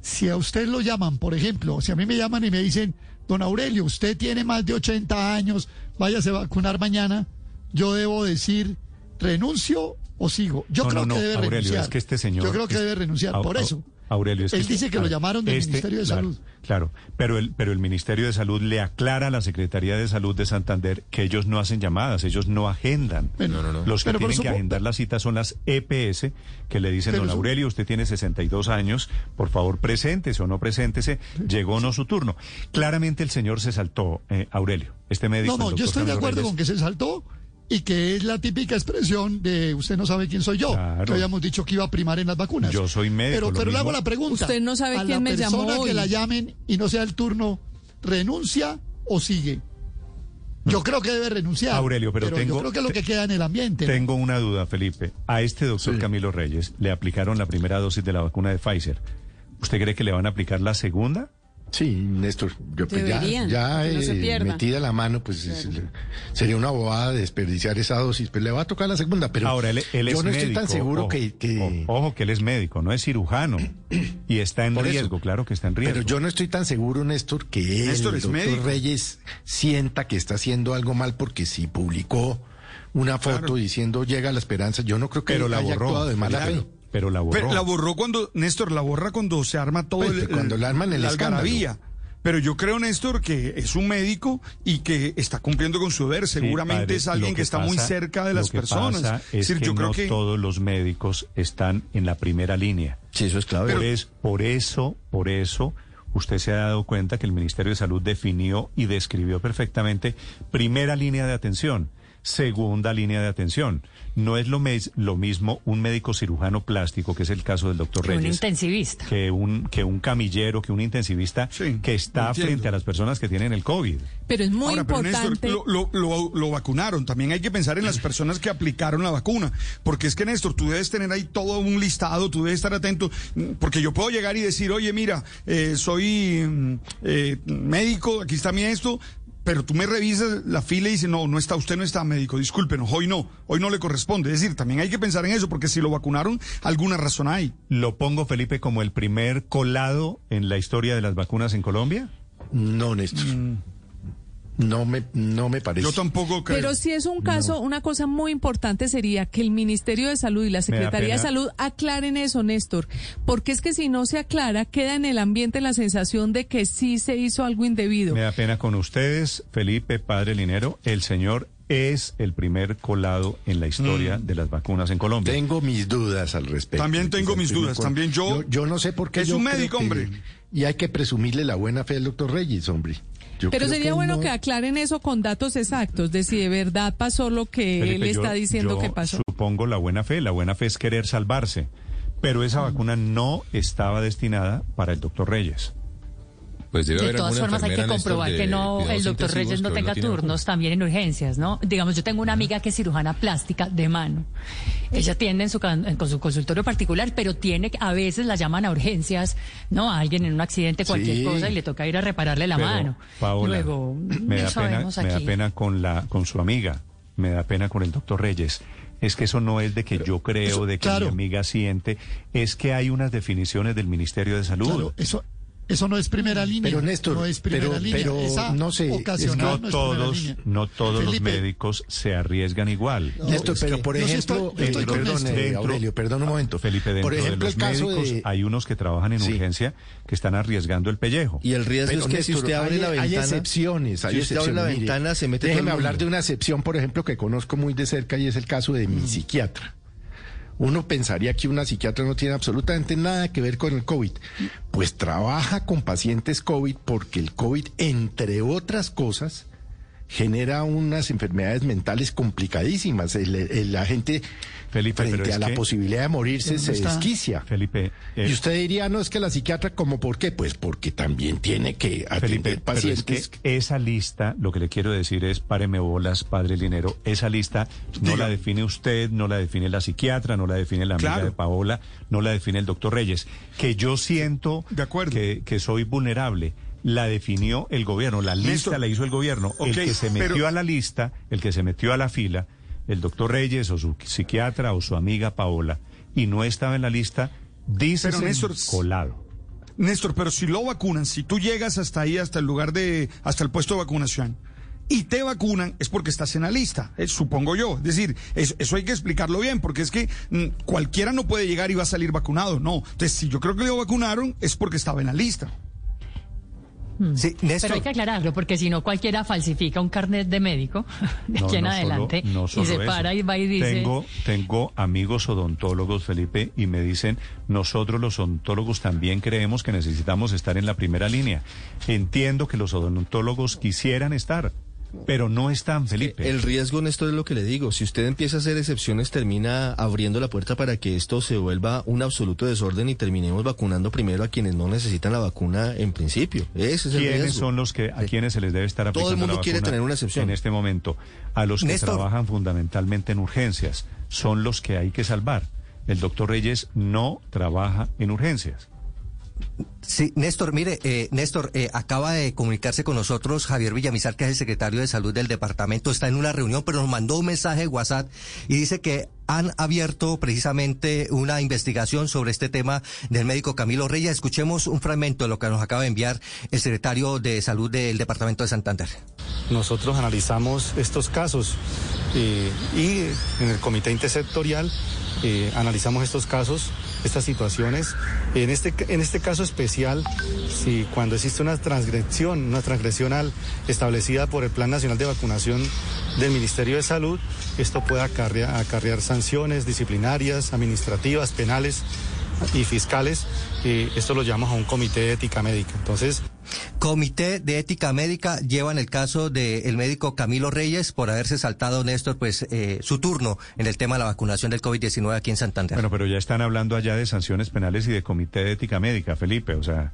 Si a usted lo llaman, por ejemplo, si a mí me llaman y me dicen, don Aurelio, usted tiene más de 80 años, váyase a vacunar mañana, yo debo decir, renuncio o sigo. Yo No, creo no, que debe Aurelio, renunciar. es que este señor... Yo creo que es- debe renunciar, por eso. Aurelio, es Él que dice este- que lo a llamaron del Ministerio de claro, Salud. Claro, pero el, pero el Ministerio de Salud le aclara a la Secretaría de Salud de Santander que ellos no hacen llamadas, ellos no agendan. Bueno, no, no, no. Los que Pero tienen que agendar la cita son las EPS, que le dicen, Pero don Aurelio, usted tiene 62 años, por favor, preséntese o no preséntese, llegó o no su turno. Claramente el señor se saltó, eh, Aurelio, este médico. No, no, yo estoy de acuerdo Reyes. con que se saltó y que es la típica expresión de usted no sabe quién soy yo. Claro. Que habíamos dicho que iba a primar en las vacunas. Yo soy médico, Pero, pero le hago la pregunta. Usted no sabe a quién la me llamó persona que la llamen y no sea el turno, ¿renuncia o sigue? Yo creo que debe renunciar. Aurelio, pero tengo- yo creo que es lo que queda en el ambiente. ¿no? Tengo una duda, Felipe. A este doctor Camilo Reyes le aplicaron la primera dosis de la vacuna de Pfizer. ¿Usted cree que le van a aplicar la segunda? Sí, Néstor, yo pues ya, ya no eh, metida la mano, pues es- sería una bobada desperdiciar esa dosis, pero le va a tocar la segunda, pero Ahora, él, él yo es no médico. estoy tan seguro ojo, que, Ojo, que él es médico, no es cirujano. y está en Por eso. riesgo, claro que está en riesgo. Pero yo no estoy tan seguro, Néstor, que él, Néstor el es doctor médico. Reyes, sienta que está haciendo algo mal porque si publicó una foto Claro. diciendo llega la esperanza, yo no creo que Pero él la haya borró, actuado de mala claro. fe. Pero la borró. Pero la borró cuando, Néstor, la borra cuando se arma todo Pues, el, cuando le arman el la algarabía. Pero yo creo, Néstor, que es un médico y que está cumpliendo con su deber. Sí, Seguramente padre, es alguien que, está muy cerca de lo las que personas. pasa Es, decir, que yo creo no que todos los médicos están en la primera línea. Sí, eso es clave. Por, es- por eso, por eso, usted se ha dado cuenta que el Ministerio de Salud definió y describió perfectamente primera línea de atención, segunda línea de atención. No es lo, mes- lo mismo un médico cirujano plástico, que es el caso del doctor Que un Reyes, intensivista. que un, que un camillero, que un intensivista que está frente a las personas que tienen el COVID. Pero es muy Ahora, pero importante. Néstor, lo, lo- lo- lo vacunaron. También hay que pensar en las personas que aplicaron la vacuna. Porque es que, Néstor, tú debes tener ahí todo un listado, tú debes estar atento. Porque yo puedo llegar y decir, oye, mira, eh, soy mm, eh, médico, aquí está mi esto. Pero tú me revisas la fila y dices, no, no está, usted no está médico, discúlpenos, hoy no, hoy no le corresponde. Es decir, también hay que pensar en eso, porque si lo vacunaron, alguna razón hay. ¿Lo pongo, Felipe, como el primer colado en la historia de las vacunas en Colombia? No, Néstor. No me, no me parece. Yo tampoco creo. Pero si es un caso, una cosa muy importante sería que el Ministerio de Salud y la Secretaría de. Salud aclaren eso, Néstor. Porque es que si no se aclara, queda en el ambiente la sensación de que sí se hizo algo indebido. Me da pena con ustedes, Felipe, padre Linero. El señor es el primer colado en la historia de las vacunas en Colombia. Tengo mis dudas al respecto. También tengo mis dudas, col- también yo- yo. no sé por qué. Es yo un médico, que- hombre. Y hay que presumirle la buena fe al doctor Reyes, hombre. Yo Pero sería que bueno no- que aclaren eso con datos exactos, de si de verdad pasó lo que Felipe, él está yo- diciendo yo que pasó. Supongo la buena fe. La buena fe es querer salvarse. Pero esa vacuna no estaba destinada para el doctor Reyes. Pues debe De haber todas formas, hay que comprobar que no el doctor Reyes no tenga turnos también en urgencias, ¿no? Digamos, yo tengo una amiga que es cirujana plástica de mano. Ella tiene en su, con su consultorio particular, pero tiene, a veces la llaman a urgencias, ¿no? A alguien en un accidente, cualquier Sí. cosa, y le toca ir a repararle la Pero, mano. Paola, Luego, me da pena, sabemos me da aquí. pena con la con su amiga, me da pena con el doctor Reyes. Es que eso no es de que yo creo, eso- de que claro. mi amiga siente, es que hay unas definiciones del Ministerio de Salud. Claro, eso, eso no es primera línea. Pero, Néstor, no es primera pero- línea. pero Esa no sé, es que ocasional no no todos, no todos los médicos se arriesgan igual. Néstor, es pero por ejemplo, estoy- estoy eh, perdón, Néstor. Dentro- Aurelio, perdón un momento. Felipe, dentro por ejemplo, de los el caso médicos de... hay unos que trabajan en Sí. urgencia que están arriesgando el pellejo. Y el riesgo Pero, es que si Néstor, usted abre hay, la hay ventana... excepciones. Hay si usted abre la excepciones. Mire, ventana, se mete todo el Déjeme hablar de una excepción, por ejemplo, que conozco muy de cerca y es el caso de mi psiquiatra. Uno pensaría que una psiquiatra no tiene absolutamente nada que ver con el COVID. Pues trabaja con pacientes COVID porque el COVID, entre otras cosas, genera unas enfermedades mentales complicadísimas. El, el- la gente Felipe, frente a la que- posibilidad de morirse ¿Dónde se está? desquicia. Felipe, eh, Y usted diría, no, es que la psiquiatra, ¿como por qué? Pues porque también tiene que atender Felipe, pero es pacientes. que esa lista, lo que le quiero decir es, páreme bolas, padre Linero, esa lista no Diga. la define usted, no la define la psiquiatra, no la define la amiga Claro. de Paola, no la define el doctor Reyes. Que yo siento De acuerdo. Que, que soy vulnerable. La definió el gobierno, la lista la hizo el gobierno. el que se metió pero- a la lista, el que se metió a la fila, el doctor Reyes o su psiquiatra o su amiga Paola, y no estaba en la lista, dice Néstor, colado. Néstor, pero si lo vacunan, si tú llegas hasta ahí, hasta el lugar de, hasta el puesto de vacunación, y te vacunan, es porque estás en la lista, eh, supongo yo. Es decir, es- eso hay que explicarlo bien, porque es que mm, cualquiera no puede llegar y va a salir vacunado, no. Entonces, si yo creo que lo vacunaron, es porque estaba en la lista. Sí, Pero hay que aclararlo, porque si no cualquiera falsifica un carnet de médico de aquí en no adelante solo- no y se eso. para y va y dice... Tengo, tengo amigos odontólogos, Felipe, y me dicen, nosotros los odontólogos también creemos que necesitamos estar en la primera línea. Entiendo que los odontólogos quisieran estar, pero no están, Felipe. El riesgo, Néstor, es lo que le digo. Si usted empieza a hacer excepciones, termina abriendo la puerta para que esto se vuelva un absoluto desorden y terminemos vacunando primero a quienes no necesitan la vacuna en principio. Ese es el ¿Quiénes riesgo. son los que a quienes se les debe estar Todo el aplicando la mundo quiere tener una excepción. en este momento? A los que Néstor. trabajan fundamentalmente en urgencias son los que hay que salvar. El doctor Reyes no trabaja en urgencias. Sí, Néstor, mire, eh, Néstor, eh, acaba de comunicarse con nosotros Javier Villamizar, que es el secretario de Salud del departamento, está en una reunión, pero nos mandó un mensaje de WhatsApp y dice que han abierto precisamente una investigación sobre este tema del médico Camilo Reyes. Escuchemos un fragmento de lo que nos acaba de enviar el secretario de Salud del departamento de Santander. Nosotros analizamos estos casos eh, y en el comité intersectorial analizamos estos casos, estas situaciones. En este, en este caso especial, si cuando existe una transgresión, una transgresión al- establecida por el Plan Nacional de Vacunación del Ministerio de Salud, esto puede acarrear, sanciones disciplinarias, administrativas, penales y fiscales. Eh, esto lo llamamos a un comité de ética médica. Entonces, Comité de Ética Médica lleva en el caso del médico Camilo Reyes por haberse saltado, Néstor, pues eh, su turno en el tema de la vacunación del COVID-19 aquí en Santander. Bueno, pero ya están hablando allá de sanciones penales y de comité de ética médica, Felipe. O sea,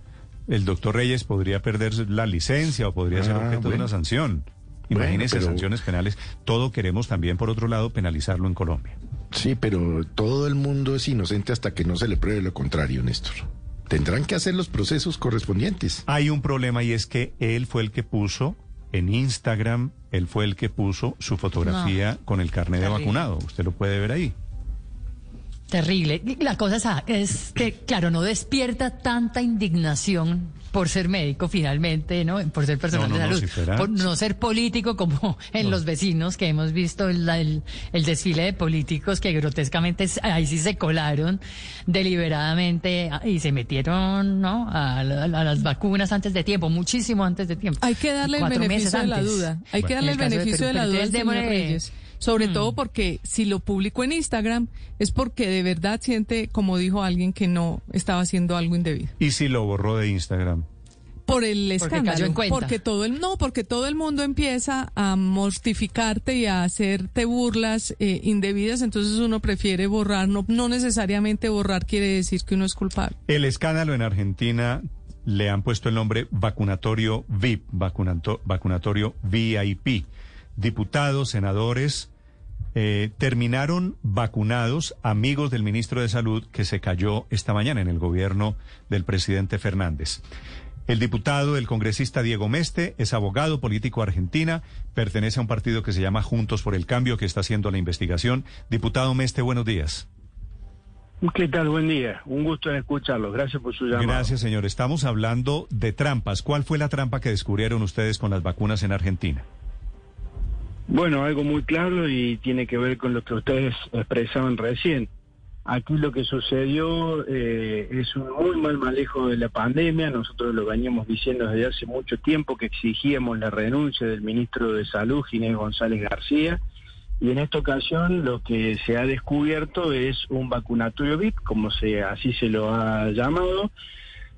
el doctor Reyes podría perder la licencia o podría ser Ah, objeto de una sanción. Bueno, pero- sanciones penales. Todo queremos también, por otro lado, penalizarlo en Colombia. Sí, pero todo el mundo es inocente hasta que no se le pruebe lo contrario, Néstor. Tendrán que hacer los procesos correspondientes. Hay un problema y es que él fue el que puso en Instagram, él fue el que puso su fotografía con el carnet de vacunado. Usted lo puede ver ahí. Terrible. La cosa es, es que, claro, no despierta tanta indignación por ser médico finalmente, ¿no? Por ser personal No, no, de no, salud, si fuera- por no ser político como en los vecinos que hemos visto el, el- el desfile de políticos que grotescamente ahí sí se colaron deliberadamente y se metieron, ¿no? A, la- a las vacunas antes de tiempo, muchísimo antes de tiempo. Hay que darle el beneficio de la duda. Hay que darle el de beneficio de, Perú, la pero duda Sobre Mm. todo porque si lo publicó en Instagram es porque de verdad siente, como dijo alguien, que no estaba haciendo algo indebido. ¿Y si lo borró de Instagram? Por el Porque escándalo. cayó en cuenta. Porque todo el no, porque todo el mundo empieza a mortificarte y a hacerte burlas eh, indebidas, entonces uno prefiere borrar, no, no necesariamente borrar quiere decir que uno es culpable. El escándalo en Argentina le han puesto el nombre vacunatorio VIP, vacunato- vacunatorio VIP. Diputados, senadores eh, terminaron vacunados amigos del ministro de Salud que se cayó esta mañana en el gobierno del presidente Fernández. El diputado, el congresista Diego Meste, es abogado político argentina, pertenece a un partido que se llama Juntos por el Cambio, que está haciendo la investigación. Diputado Meste, buenos días. ¿Qué tal? Buen día. Un gusto en escucharlos. Gracias por su llamada. Gracias, señor. Estamos hablando de trampas. ¿Cuál fue la trampa que descubrieron ustedes con las vacunas en Argentina? Bueno, algo muy claro y tiene que ver con lo que ustedes expresaban recién. Aquí lo que sucedió eh, es un muy mal manejo de la pandemia. Nosotros lo veníamos diciendo desde hace mucho tiempo que exigíamos la renuncia del ministro de Salud, Ginés González García. Y en esta ocasión lo que se ha descubierto es un vacunatorio VIP, como se así se lo ha llamado,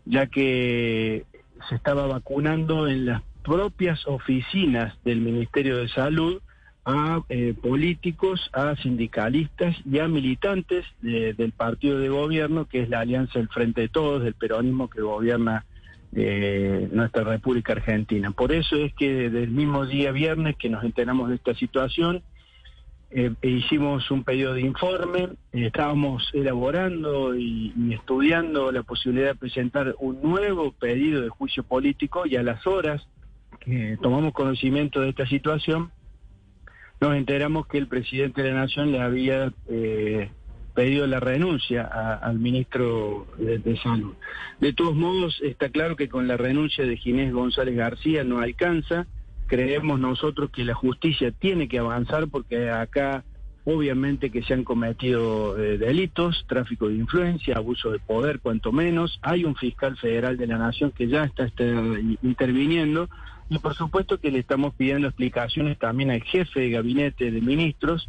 ya que se estaba vacunando en las propias oficinas del Ministerio de Salud a eh, políticos, a sindicalistas y a militantes de- del partido de gobierno, que es la Alianza del Frente de Todos, del peronismo que gobierna eh, nuestra República Argentina. Por eso es que desde el mismo día viernes que nos enteramos de esta situación, eh, hicimos un pedido de informe, eh, estábamos elaborando y estudiando la posibilidad de presentar un nuevo pedido de juicio político y a las horas que tomamos conocimiento de esta situación, nos enteramos que el presidente de la Nación le había eh, pedido la renuncia a- al ministro de, de Salud. De todos modos, está claro que con la renuncia de Ginés González García no alcanza. Creemos nosotros que la justicia tiene que avanzar porque acá obviamente que se han cometido eh, delitos, tráfico de influencia, abuso de poder, cuanto menos. Hay un fiscal federal de la Nación que ya está interviniendo y por supuesto que le estamos pidiendo explicaciones también al jefe de gabinete de ministros,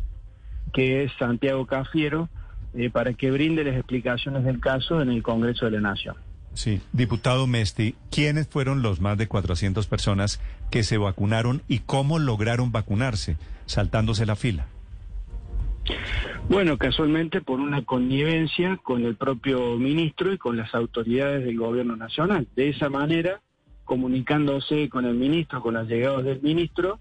que es Santiago Cafiero, eh, para que brinde las explicaciones del caso en el Congreso de la Nación. Sí, diputado Mesti, ¿quiénes fueron los más de 400 personas que se vacunaron y cómo lograron vacunarse, saltándose la fila? Bueno, casualmente por una connivencia con el propio ministro y con las autoridades del gobierno nacional. De esa manera, comunicándose con el ministro, con los llegados del ministro,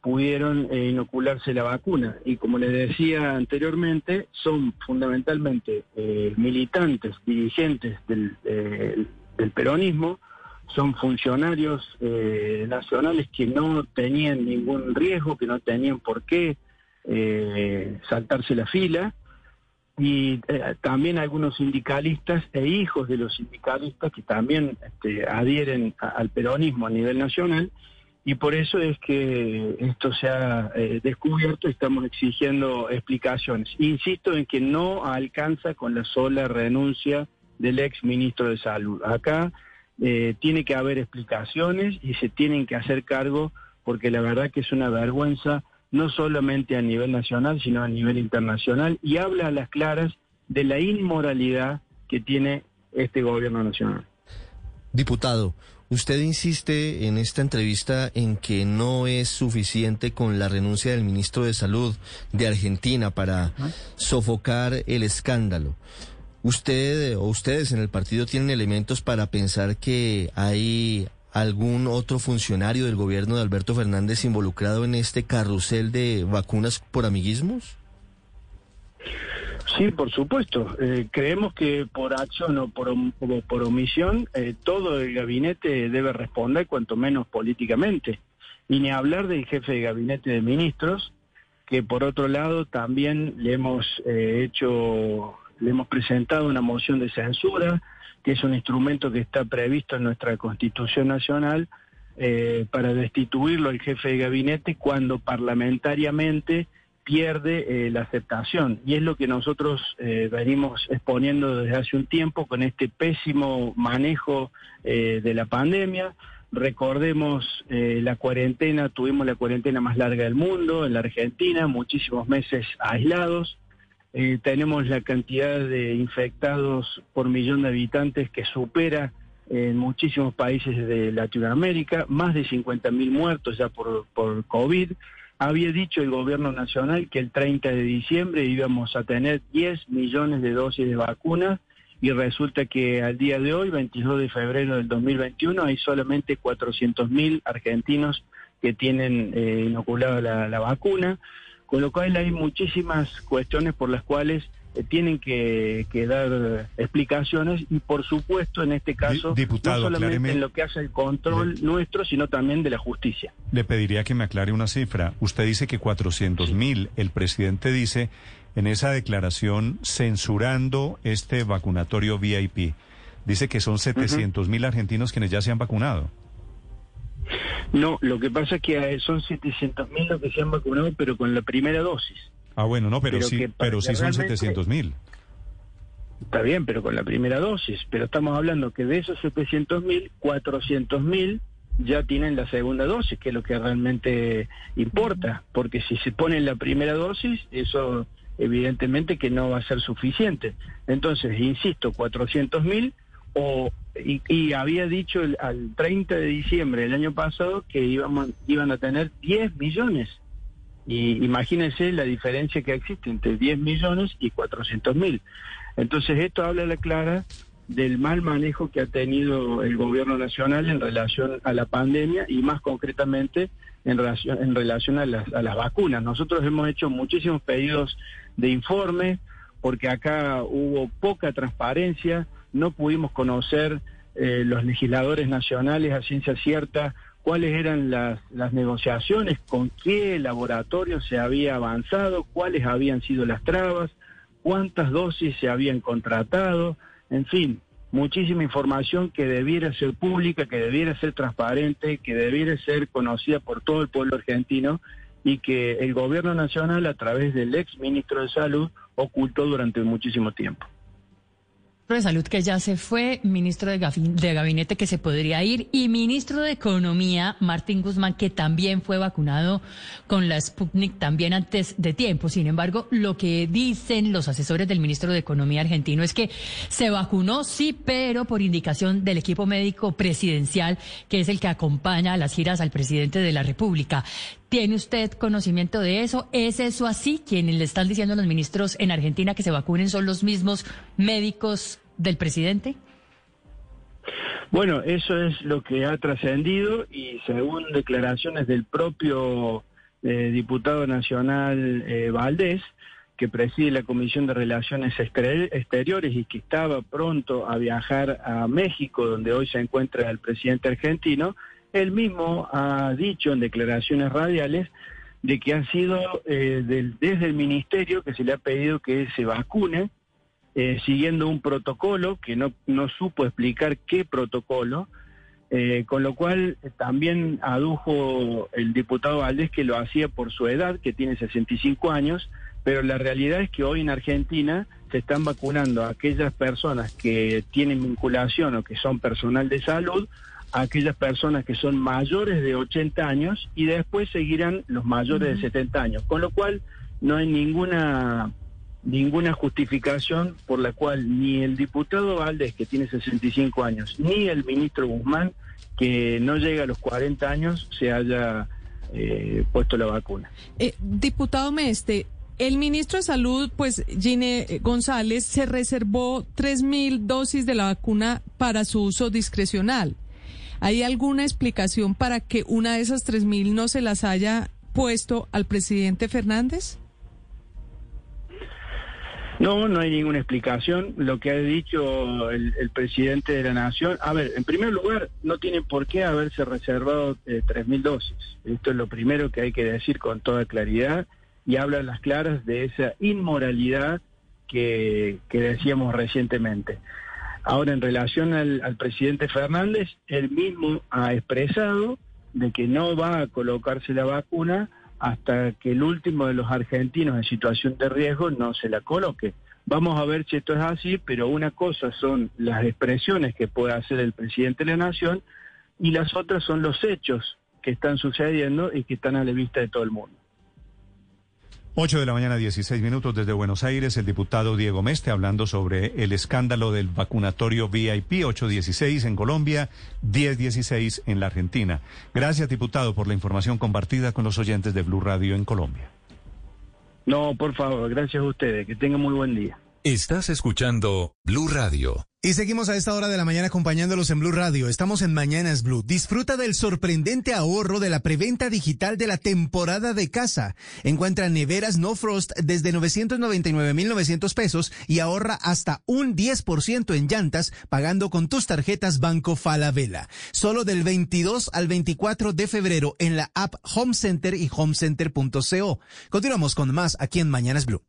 pudieron eh, inocularse la vacuna. Y como les decía anteriormente, son fundamentalmente eh, militantes, dirigentes del, eh, del peronismo, son funcionarios nacionales que no tenían ningún riesgo, que no tenían por qué saltarse la fila y eh, también algunos sindicalistas e hijos de los sindicalistas que también este, adhieren a- al peronismo a nivel nacional y por eso es que esto se ha eh, descubierto y estamos exigiendo explicaciones. Insisto en que no alcanza con la sola renuncia del ex ministro de Salud. Acá eh, tiene que haber explicaciones y se tienen que hacer cargo porque la verdad que es una vergüenza no solamente a nivel nacional, sino a nivel internacional, y habla a las claras de la inmoralidad que tiene este gobierno nacional. Diputado, usted insiste en esta entrevista en que no es suficiente con la renuncia del ministro de Salud de Argentina para sofocar el escándalo. ¿Usted o ustedes en el partido tienen elementos para pensar que hay algún otro funcionario del gobierno de Alberto Fernández involucrado en este carrusel de vacunas por amiguismos? Sí, por supuesto. Eh, creemos que por acción o por, o por omisión, eh, todo el gabinete debe responder, cuanto menos políticamente. Y ni hablar del jefe de gabinete de ministros, que por otro lado también le hemos eh, hecho le hemos presentado una moción de censura, que es un instrumento que está previsto en nuestra Constitución Nacional eh, para destituirlo al jefe de gabinete cuando parlamentariamente pierde eh, la aceptación. Y es lo que nosotros eh, venimos exponiendo desde hace un tiempo con este pésimo manejo de la pandemia. Recordemos la cuarentena, tuvimos la cuarentena más larga del mundo en la Argentina, muchísimos meses aislados. Eh, tenemos la cantidad de infectados por millón de habitantes que supera en muchísimos países de Latinoamérica, más de 50 mil muertos ya por, por COVID. Había dicho el gobierno nacional que el 30 de diciembre íbamos a tener 10 millones de dosis de vacunas y resulta que al día de hoy, 22 de febrero del 2021, hay solamente 400 mil argentinos que tienen eh, inoculada la, la vacuna, con lo cual hay muchísimas cuestiones por las cuales eh, tienen que, que dar explicaciones y por supuesto en este caso diputado, no solamente acláreme. en lo que hace el control nuestro, sino también de la justicia. Le pediría que me aclare una cifra. Usted dice que 400 mil. El presidente dice en esa declaración censurando este vacunatorio VIP. Dice que son 700 mil argentinos quienes ya se han vacunado. No, lo que pasa es que eh, son 700 mil los que se han vacunado, pero con la primera dosis. Ah, bueno, no, pero, Pero sí, pero sí son realmente- 700 mil. Está bien, pero con la primera dosis. Pero estamos hablando que de esos 700 mil, 400 mil ya tienen la segunda dosis, que es lo que realmente importa. Porque si se pone la primera dosis, eso evidentemente que no va a ser suficiente. Entonces, insisto, 400 mil o y, y había dicho el- al 30 de diciembre del año pasado que íbamos, iban a tener 10 millones. Y imagínense la diferencia que existe entre 10 millones y 400 mil. Entonces esto habla a la clara del mal manejo que ha tenido el gobierno nacional en relación a la pandemia y más concretamente en relación, en relación a, las, a las vacunas. Nosotros hemos hecho muchísimos pedidos de informe porque acá hubo poca transparencia, no pudimos conocer eh, los legisladores nacionales a ciencia cierta cuáles eran las, las negociaciones, con qué laboratorio se había avanzado, cuáles habían sido las trabas, cuántas dosis se habían contratado, en fin, muchísima información que debiera ser pública, que debiera ser transparente, que debiera ser conocida por todo el pueblo argentino y que el gobierno nacional a través del ex ministro de Salud ocultó durante muchísimo tiempo. De Salud que ya se fue, ministro de, de Gabinete que se podría ir y ministro de Economía, Martín Guzmán, que también fue vacunado con la Sputnik también antes de tiempo. Sin embargo, lo que dicen los asesores del ministro de Economía argentino es que se vacunó, sí, pero por indicación del equipo médico presidencial, que es el que acompaña a las giras al presidente de la República. ¿Tiene usted conocimiento de eso? ¿Es eso así? Quienes le están diciendo a los ministros en Argentina que se vacunen son los mismos médicos del presidente. Bueno, eso es lo que ha trascendido y según declaraciones del propio eh, diputado nacional eh, Valdés, que preside la Comisión de Relaciones Exter- Exteriores y que estaba pronto a viajar a México, donde hoy se encuentra el presidente argentino, él mismo ha dicho en declaraciones radiales de que ha sido eh, desde el ministerio que se le ha pedido que se vacune, eh, siguiendo un protocolo que no, no supo explicar qué protocolo, eh, con lo cual también adujo el diputado Valdés que lo hacía por su edad, que tiene 65 años, pero la realidad es que hoy en Argentina se están vacunando a aquellas personas que tienen vinculación o que son personal de salud, a aquellas personas que son mayores de 80 años y después seguirán los mayores de 70 años, con lo cual no hay ninguna ninguna justificación por la cual ni el diputado Valdés, que tiene 65 años, ni el ministro Guzmán, que no llega a los 40 años, se haya eh, puesto la vacuna. Eh, diputado Meste, el ministro de Salud, pues Gine González, se reservó 3.000 dosis de la vacuna para su uso discrecional. ¿Hay alguna explicación para que una de esas 3.000 no se las haya puesto al presidente Fernández? No, no hay ninguna explicación. Lo que ha dicho el, el presidente de la Nación, a ver, en primer lugar, no tiene por qué haberse reservado eh, 3.000 dosis. Esto es lo primero que hay que decir con toda claridad y habla a las claras de esa inmoralidad que decíamos recientemente. Ahora, en relación al, presidente Fernández, él mismo ha expresado de que no va a colocarse la vacuna hasta que el último de los argentinos en situación de riesgo no se la coloque. Vamos a ver si esto es así, pero una cosa son las expresiones que puede hacer el presidente de la Nación y las otras son los hechos que están sucediendo y que están a la vista de todo el mundo. 8 de la mañana, 16 minutos desde Buenos Aires, el diputado Diego Meste hablando sobre el escándalo del vacunatorio VIP 816 en Colombia, 1016 en la Argentina. Gracias, diputado, por la información compartida con los oyentes de Blue Radio en Colombia. No, por favor, gracias a ustedes. Que tengan muy buen día. Estás escuchando Blue Radio. Y seguimos a esta hora de la mañana acompañándolos en Blue Radio. Estamos en Mañanas Blue. Disfruta del sorprendente ahorro de la preventa digital de la temporada de casa. Encuentra neveras No Frost desde 999.900 pesos y ahorra hasta un 10% en llantas pagando con tus tarjetas Banco Falabella. Solo del 22 al 24 de febrero en la app Home Center y homecenter.co. Continuamos con más aquí en Mañanas Blue.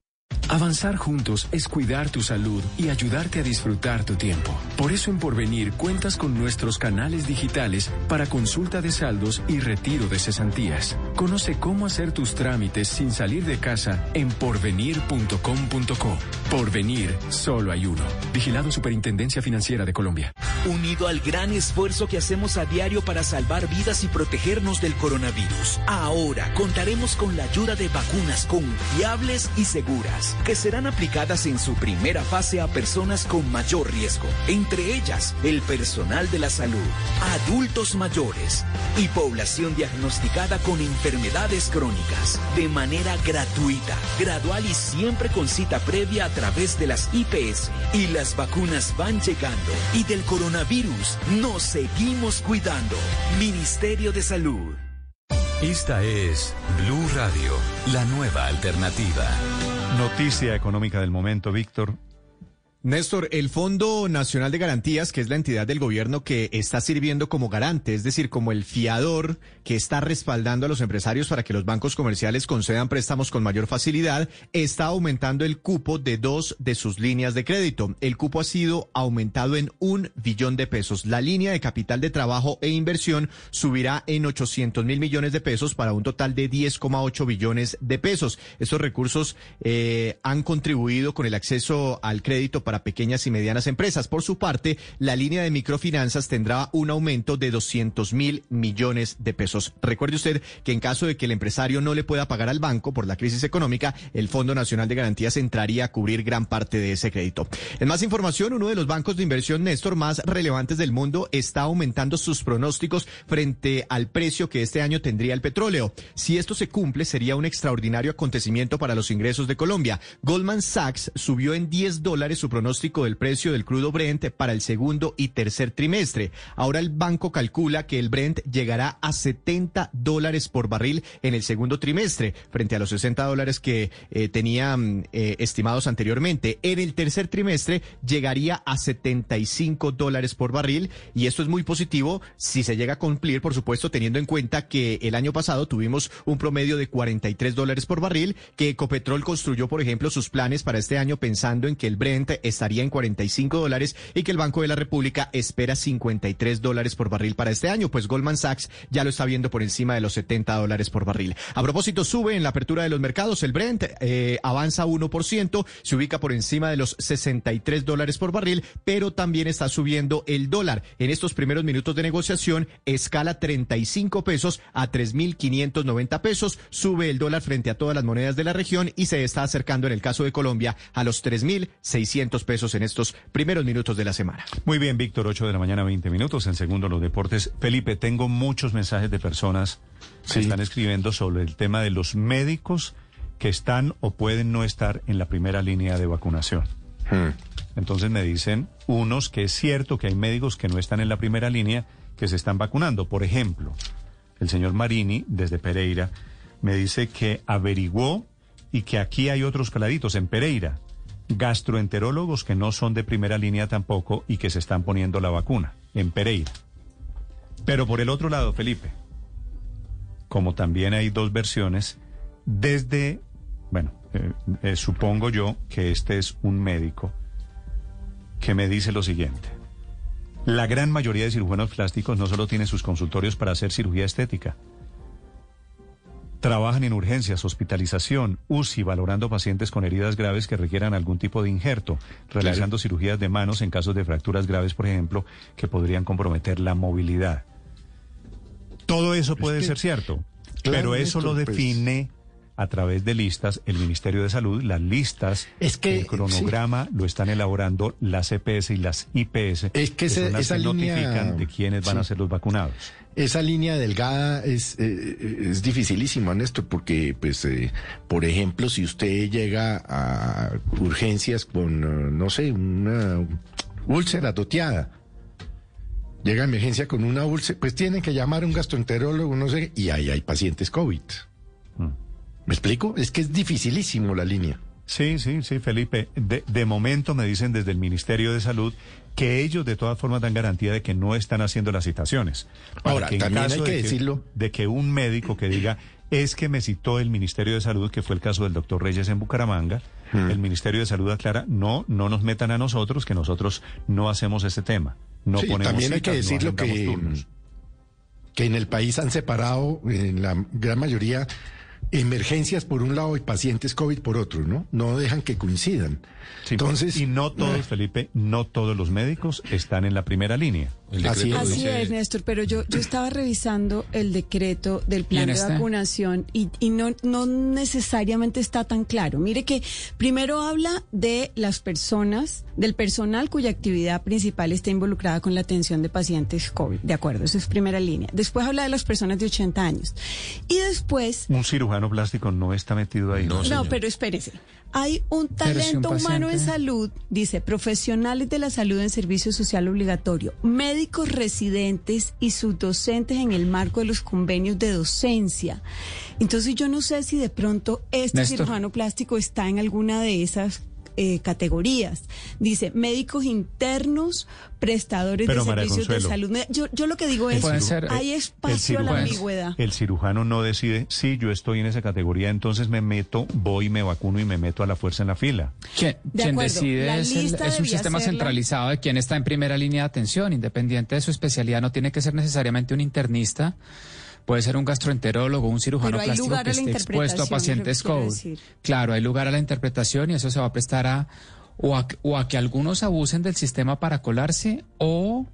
Avanzar juntos es cuidar tu salud y ayudarte a disfrutar tu tiempo. Por eso en Porvenir cuentas con nuestros canales digitales para consulta de saldos y retiro de cesantías. Conoce cómo hacer tus trámites sin salir de casa en porvenir.com.co. Porvenir, solo hay uno. Vigilado Superintendencia Financiera de Colombia. Unido al gran esfuerzo que hacemos a diario para salvar vidas y protegernos del coronavirus, ahora contaremos con la ayuda de vacunas confiables y seguras que serán aplicadas en su primera fase a personas con mayor riesgo, entre ellas el personal de la salud, adultos mayores y población diagnosticada con enfermedades crónicas, de manera gratuita, gradual y siempre con cita previa a través de las IPS. Y las vacunas van llegando y del coronavirus nos seguimos cuidando. Ministerio de Salud. Esta es Blue Radio, la nueva alternativa. Noticia económica del momento, Víctor. Néstor, el Fondo Nacional de Garantías, que es la entidad del gobierno que está sirviendo como garante, es decir, como el fiador que está respaldando a los empresarios para que los bancos comerciales concedan préstamos con mayor facilidad, está aumentando el cupo de dos de sus líneas de crédito. El cupo ha sido aumentado en un billón de pesos. La línea de capital de trabajo e inversión subirá en 800 mil millones de pesos para un total de 10,8 billones de pesos. Estos recursos eh, han contribuido con el acceso al crédito para pequeñas y medianas empresas. Por su parte, la línea de microfinanzas tendrá un aumento de 200 mil millones de pesos. Recuerde usted que en caso de que el empresario no le pueda pagar al banco por la crisis económica, el Fondo Nacional de Garantías entraría a cubrir gran parte de ese crédito. En más información, uno de los bancos de inversión Néstor más relevantes del mundo está aumentando sus pronósticos frente al precio que este año tendría el petróleo. Si esto se cumple, sería un extraordinario acontecimiento para los ingresos de Colombia. Goldman Sachs subió en 10 dólares su pronóstico del precio del crudo Brent para el segundo y tercer trimestre. Ahora el banco calcula que el Brent llegará a 70 dólares por barril en el segundo trimestre, frente a los 60 dólares que eh, tenían eh, estimados anteriormente. En el tercer trimestre llegaría a 75 dólares por barril y esto es muy positivo si se llega a cumplir, por supuesto, teniendo en cuenta que el año pasado tuvimos un promedio de 43 dólares por barril, que Ecopetrol construyó, por ejemplo, sus planes para este año pensando en que el Brent estaría en 45 dólares y que el Banco de la República espera 53 dólares por barril para este año, pues Goldman Sachs ya lo está viendo por encima de los 70 dólares por barril. A propósito, sube en la apertura de los mercados el Brent, eh, avanza 1%, se ubica por encima de los 63 dólares por barril, pero también está subiendo el dólar. En estos primeros minutos de negociación, escala 35 pesos a 3.590 pesos, sube el dólar frente a todas las monedas de la región y se está acercando en el caso de Colombia a los 3.600 pesos en estos primeros minutos de la semana. Muy bien, Víctor, 8 de la mañana, 20 minutos. En segundo, los deportes. Felipe, tengo muchos mensajes de personas que están escribiendo sobre el tema de los médicos que están o pueden no estar en la primera línea de vacunación. Entonces me dicen unos que es cierto que hay médicos que no están en la primera línea que se están vacunando. Por ejemplo, el señor Marini, desde Pereira, me dice que averiguó y que aquí hay otros caladitos en Pereira gastroenterólogos que no son de primera línea tampoco y que se están poniendo la vacuna en Pereira. Pero por el otro lado, Felipe, como también hay dos versiones, desde, bueno, eh, eh, supongo yo que este es un médico que me dice lo siguiente. La gran mayoría de cirujanos plásticos no solo tienen sus consultorios para hacer cirugía estética. Trabajan en urgencias, hospitalización, UCI, valorando pacientes con heridas graves que requieran algún tipo de injerto, realizando cirugías de manos en casos de fracturas graves, por ejemplo, que podrían comprometer la movilidad. Todo eso puede que- ser cierto, Claro, pero eso lo pues- define a través de listas el Ministerio de Salud. Las listas, Es que, el cronograma lo están elaborando las EPS y las IPS. Es que ese- son las esa que línea- notifican de quiénes van a ser los vacunados. Esa línea delgada es, eh, es dificilísima, Néstor, porque, pues, eh, por ejemplo, si usted llega a urgencias con, eh, no sé, una úlcera toteada, llega a emergencia con una úlcera, pues tiene que llamar a un gastroenterólogo, no sé, y ahí hay pacientes COVID. ¿Me explico? Es que es dificilísimo la línea. Sí, sí, sí, Felipe. De, de momento me dicen desde el Ministerio de Salud que ellos de todas formas dan garantía de que no están haciendo las citaciones. Ahora, que en también caso hay que de decirlo. De que un médico que diga, es que me citó el Ministerio de Salud, que fue el caso del doctor Reyes en Bucaramanga, Hmm. el Ministerio de Salud aclara, no, no nos metan a nosotros, que nosotros no hacemos ese tema. No Sí, ponemos también hay que citas, decirlo que, turnos. que en el país han separado en la gran mayoría emergencias por un lado y pacientes COVID por otro, ¿no? No dejan que coincidan. Entonces, y no todos, Felipe, no todos los médicos están en la primera línea. Así es. Así es, Néstor, pero yo, yo estaba revisando el decreto del plan ¿Y en de vacunación y, y no, no necesariamente está tan claro. Mire que primero habla de las personas, del personal cuya actividad principal está involucrada con la atención de pacientes COVID. De acuerdo, eso es primera línea. Después habla de las personas de 80 años. Y después Un cirujano plástico no está metido ahí. no, pero espérese. Hay un talento humano en salud, dice, profesionales de la salud en servicio social obligatorio, médicos residentes y subdocentes en el marco de los convenios de docencia. Entonces yo no sé si de pronto este Néstor. cirujano plástico está en alguna de esas eh, categorías. Dice, médicos internos, prestadores Pero, de María servicios de salud. Yo, yo lo que digo es, ser, hay eh, espacio a la ambigüedad. El cirujano no decide, si yo estoy en esa categoría, entonces me meto, voy, me vacuno y me meto a la fuerza en la fila. Quien, De quien acuerdo, decide la es, el- es un sistema centralizado de quién está en primera línea de atención, independiente de su especialidad, no tiene que ser necesariamente un internista. Puede ser un gastroenterólogo, un cirujano plástico que esté expuesto a pacientes COVID. Claro, hay lugar a la interpretación y eso se va a prestar a o, a o a que algunos abusen del sistema para colarse o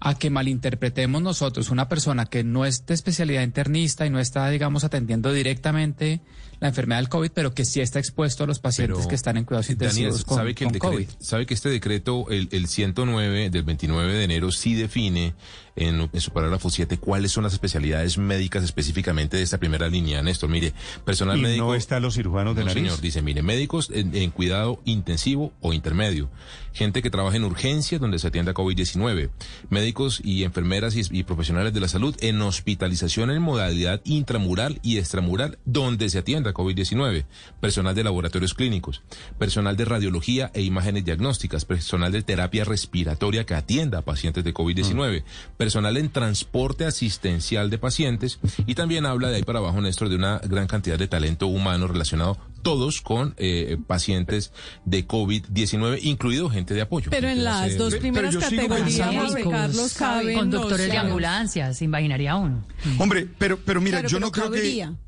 a que malinterpretemos nosotros una persona que no es de especialidad internista y no está, digamos, atendiendo directamente la enfermedad del COVID, pero que sí está expuesto a los pacientes Pero, que están en cuidados Daniel, intensivos con, sabe que, el con COVID. sabe que este decreto, el, el 109 del 29 de enero, sí define en, en su parágrafo 7 cuáles son las especialidades médicas específicamente de esta primera línea. Néstor, mire, personal Y médico. no están los cirujanos de No, nariz. señor, dice, mire, médicos en, en cuidado intensivo o intermedio, gente que trabaja en urgencias donde se atiende a COVID-19, médicos y enfermeras y, y profesionales de la salud en hospitalización en modalidad intramural y extramural donde se atiende a COVID-19, personal de laboratorios clínicos, personal de radiología e imágenes diagnósticas, personal de terapia respiratoria que atienda a pacientes de COVID-19, personal en transporte asistencial de pacientes y también habla de ahí para abajo, Néstor, de una gran cantidad de talento humano relacionado todos con eh, pacientes de COVID-19, incluido gente de apoyo. Pero en las dos primeras categorías, Carlos, caben Conductores de ambulancias, se imaginaría uno. Hombre, pero, pero mira, Claro, yo pero no creo que...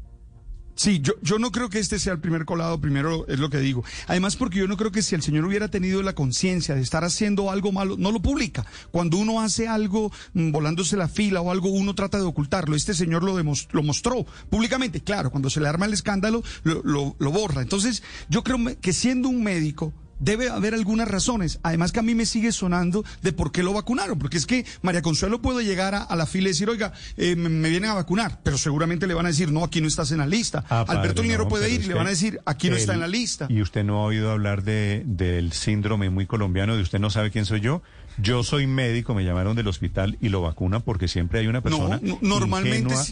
Sí, yo, yo no creo que este sea el primer colado, primero es lo que digo. Además, porque yo no creo que si el señor hubiera tenido la conciencia de estar haciendo algo malo, no lo publica. Cuando uno hace algo mm, volándose la fila o algo, uno trata de ocultarlo. Este señor lo, demos- lo mostró públicamente. Claro, cuando se le arma el escándalo, lo, lo- lo borra. Entonces, yo creo que siendo un médico, Debe haber algunas razones. Además que a mí me sigue sonando de por qué lo vacunaron. Porque es que María Consuelo puede llegar a, a la fila y decir, oiga, eh, me, me vienen a vacunar. Pero seguramente le van a decir, no, aquí no estás en la lista. Ah, Alberto Linero no, puede ir y le van a decir, aquí no está en la lista. Y usted no ha oído hablar de, del síndrome muy colombiano de usted no sabe quién soy yo. Yo soy médico, me llamaron del hospital y lo vacunan porque siempre hay una persona no, normalmente ingenua,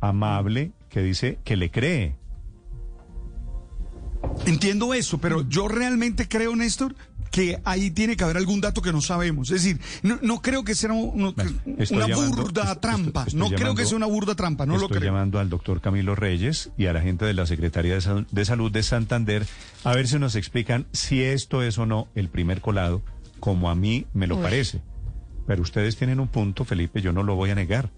amable que dice que le cree. Entiendo eso, pero yo realmente creo, Néstor, que ahí tiene que haber algún dato que no sabemos. Es decir, no, no creo que sea una, burda trampa. no creo que sea una burda trampa, no lo creo. Estoy llamando al doctor Camilo Reyes y a la gente de la Secretaría de, Salud de Santander a ver si nos explican si esto es o no el primer colado, como a mí me lo parece. Pero ustedes tienen un punto, Felipe, yo no lo voy a negar.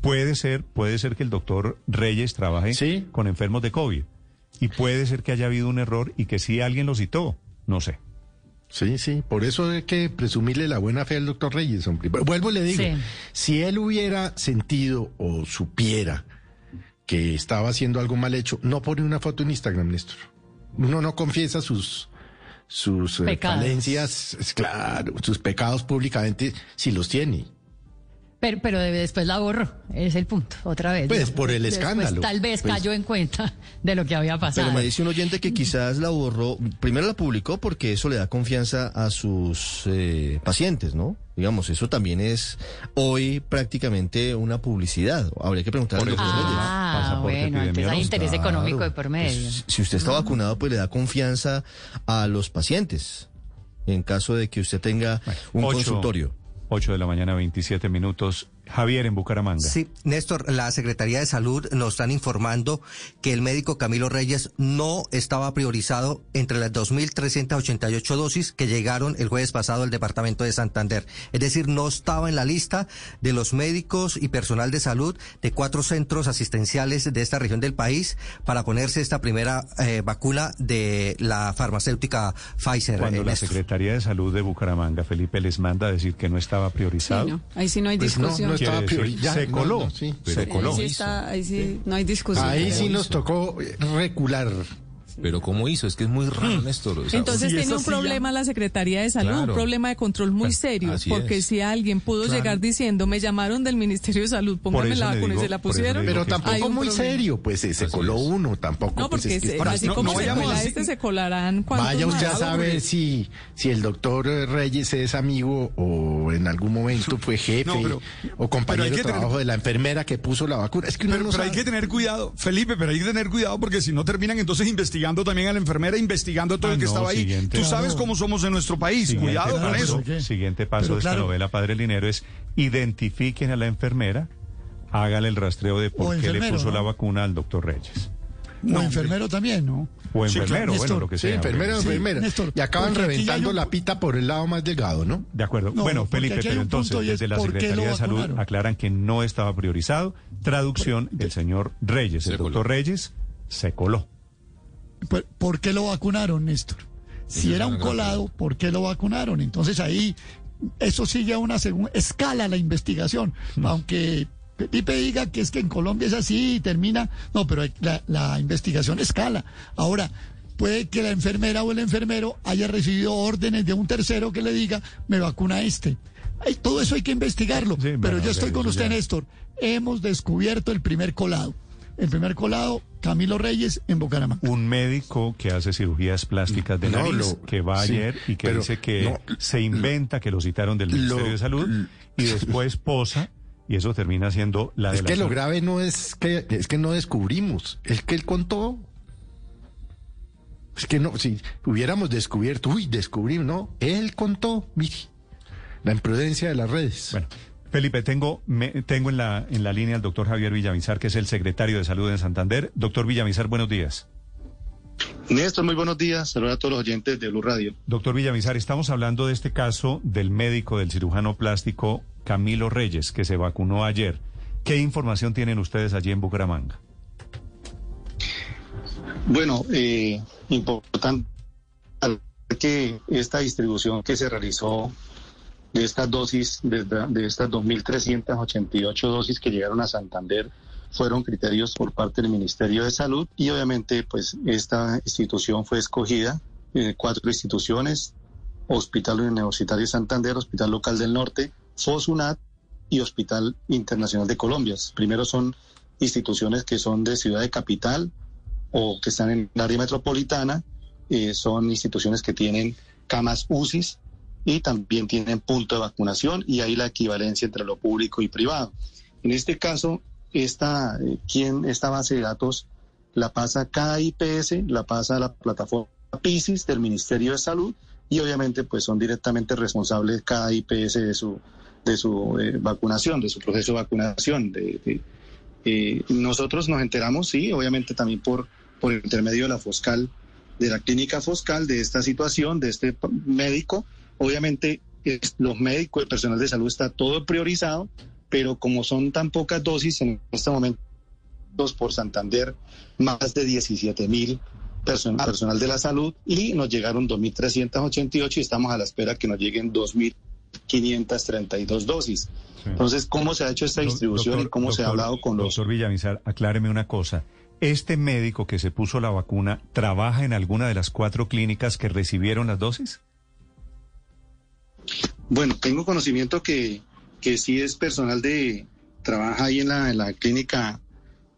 Puede ser, puede ser que el doctor Reyes trabaje con enfermos de COVID. Y puede ser que haya habido un error y que sí alguien lo citó. No sé. Sí, sí, por eso hay que presumirle la buena fe al doctor Reyes. Vuelvo y le digo, si él hubiera sentido o supiera que estaba haciendo algo mal hecho, no pone una foto en Instagram, Néstor. Uno no confiesa sus sus eh, falencias, claro, sus pecados públicamente si los tiene. Pero, pero después la borró, es el punto, otra vez. Pues por el escándalo. tal vez pues. cayó en cuenta de lo que había pasado. Pero me dice un oyente que quizás la borró, primero la publicó porque eso le da confianza a sus eh, pacientes, ¿no? Digamos, eso también es hoy prácticamente una publicidad. Habría que preguntarle a Ah, bueno, entonces hay interés económico de por medio. Pues, si usted está vacunado, pues le da confianza a los pacientes en caso de que usted tenga un consultorio. 8 de la mañana, 27 minutos. Javier en Bucaramanga. Sí, Néstor, la Secretaría de Salud nos están informando que el médico Camilo Reyes no estaba priorizado entre las 2.388 dosis que llegaron el jueves pasado al departamento de Santander. Es decir, no estaba en la lista de los médicos y personal de salud de cuatro centros asistenciales de esta región del país para ponerse esta primera eh, vacuna de la farmacéutica Pfizer. Cuando eh, la Secretaría de Salud de Bucaramanga, Felipe, les manda a decir que no estaba priorizado. Ahí sí no hay pues discusión se coló. Se coló. Ahí sí, no hay discusión. Ahí sí nos tocó recular. Pero ¿cómo hizo? Es que es muy raro, hmm. Néstor. Entonces tiene un problema la Secretaría de Salud, un problema de control muy serio, porque si alguien pudo llegar diciendo, me llamaron del Ministerio de Salud, póngame la vacuna y se la pusieron. Pero tampoco muy serio, pues se coló uno, tampoco. No, pues, porque así como se cola este, se colarán cuando Vaya usted a saber si, si el doctor Reyes es amigo o en algún momento fue jefe o compañero de trabajo de la enfermera que puso la vacuna. Es que pero, hay que tener cuidado, Felipe, pero hay que tener cuidado porque si no terminan entonces investigando investigando también a la enfermera, investigando todo el ah, que estaba ahí. Tú sabes cómo somos en nuestro país, cuidado con eso. Siguiente paso de esta novela Padre Linero es identifiquen a la enfermera, hágale el rastreo de por qué le puso la vacuna al doctor Reyes. o enfermero también, ¿no? O enfermero, bueno, lo que sea. Sí, enfermero o enfermera. y acaban reventando la pita por el lado más delgado, ¿no? De acuerdo. bueno, Felipe, pero entonces desde la Secretaría de Salud aclaran que no estaba priorizado. Traducción, el señor Reyes, el doctor Reyes, se coló. ¿Por qué lo vacunaron, Néstor? Si era un colado, ¿por qué lo vacunaron? Entonces ahí eso sigue a una segunda escala la investigación, mm. aunque Pipe diga que es que en Colombia es así y termina, no, pero la, la investigación escala. Ahora, puede que la enfermera o el enfermero haya recibido órdenes de un tercero que le diga, me vacuna este. todo eso hay que investigarlo, pero yo estoy con usted, Néstor. Hemos descubierto el primer colado. El primer colado, Camilo Reyes, en Bucaramanga. Un médico que hace cirugías plásticas de nariz, que va ayer y que dice que se inventa que lo citaron del Ministerio de Salud y después posa y eso termina siendo la Es que lo grave no es que es que no descubrimos, es que él contó. Es que no, si hubiéramos descubierto, uy, descubrimos, no, él contó, mire, la imprudencia de las redes. Bueno, Felipe, tengo, tengo en, la, en la línea al doctor Javier Villamizar, que es el secretario de Salud en Santander. Doctor Villamizar, buenos días. Néstor, muy buenos días. Saludos a todos los oyentes de Blue Radio. Doctor Villamizar, estamos hablando de este caso del médico, del cirujano plástico Camilo Reyes, que se vacunó ayer. ¿Qué información tienen ustedes allí en Bucaramanga? Bueno, eh, importante que esta distribución que se realizó de estas dosis, de, de estas 2.388 dosis que llegaron a Santander, fueron criterios por parte del Ministerio de Salud y obviamente pues esta institución fue escogida, eh, cuatro instituciones, Hospital Universitario de Santander, Hospital Local del Norte, FOSUNAT y Hospital Internacional de Colombia. Primero son instituciones que son de ciudad de capital o que están en el área metropolitana, eh, son instituciones que tienen camas UCIs y también tienen punto de vacunación y hay la equivalencia entre lo público y privado. En este caso, esta, eh, quien, esta base de datos la pasa cada IPS, la pasa a la plataforma PISIS del Ministerio de Salud y obviamente pues son directamente responsables cada IPS de su de su eh, vacunación, de su proceso de vacunación. De, eh, nosotros nos enteramos, sí, obviamente también por, por intermedio de la Foscal, de la clínica Foscal, de esta situación, de este médico. Obviamente los médicos, el personal de salud está todo priorizado, pero como son tan pocas dosis en este momento por Santander, más de 17 mil personal, personal de la salud y nos llegaron 2.388 y estamos a la espera que nos lleguen 2.532 dosis. Entonces, ¿cómo se ha hecho esta distribución y cómo se ha hablado con los... Doctor Villamizar, acláreme una cosa. ¿Este médico que se puso la vacuna trabaja en alguna de las cuatro clínicas que recibieron las dosis? Bueno, tengo conocimiento que, que sí es personal de... Trabaja ahí en la, la clínica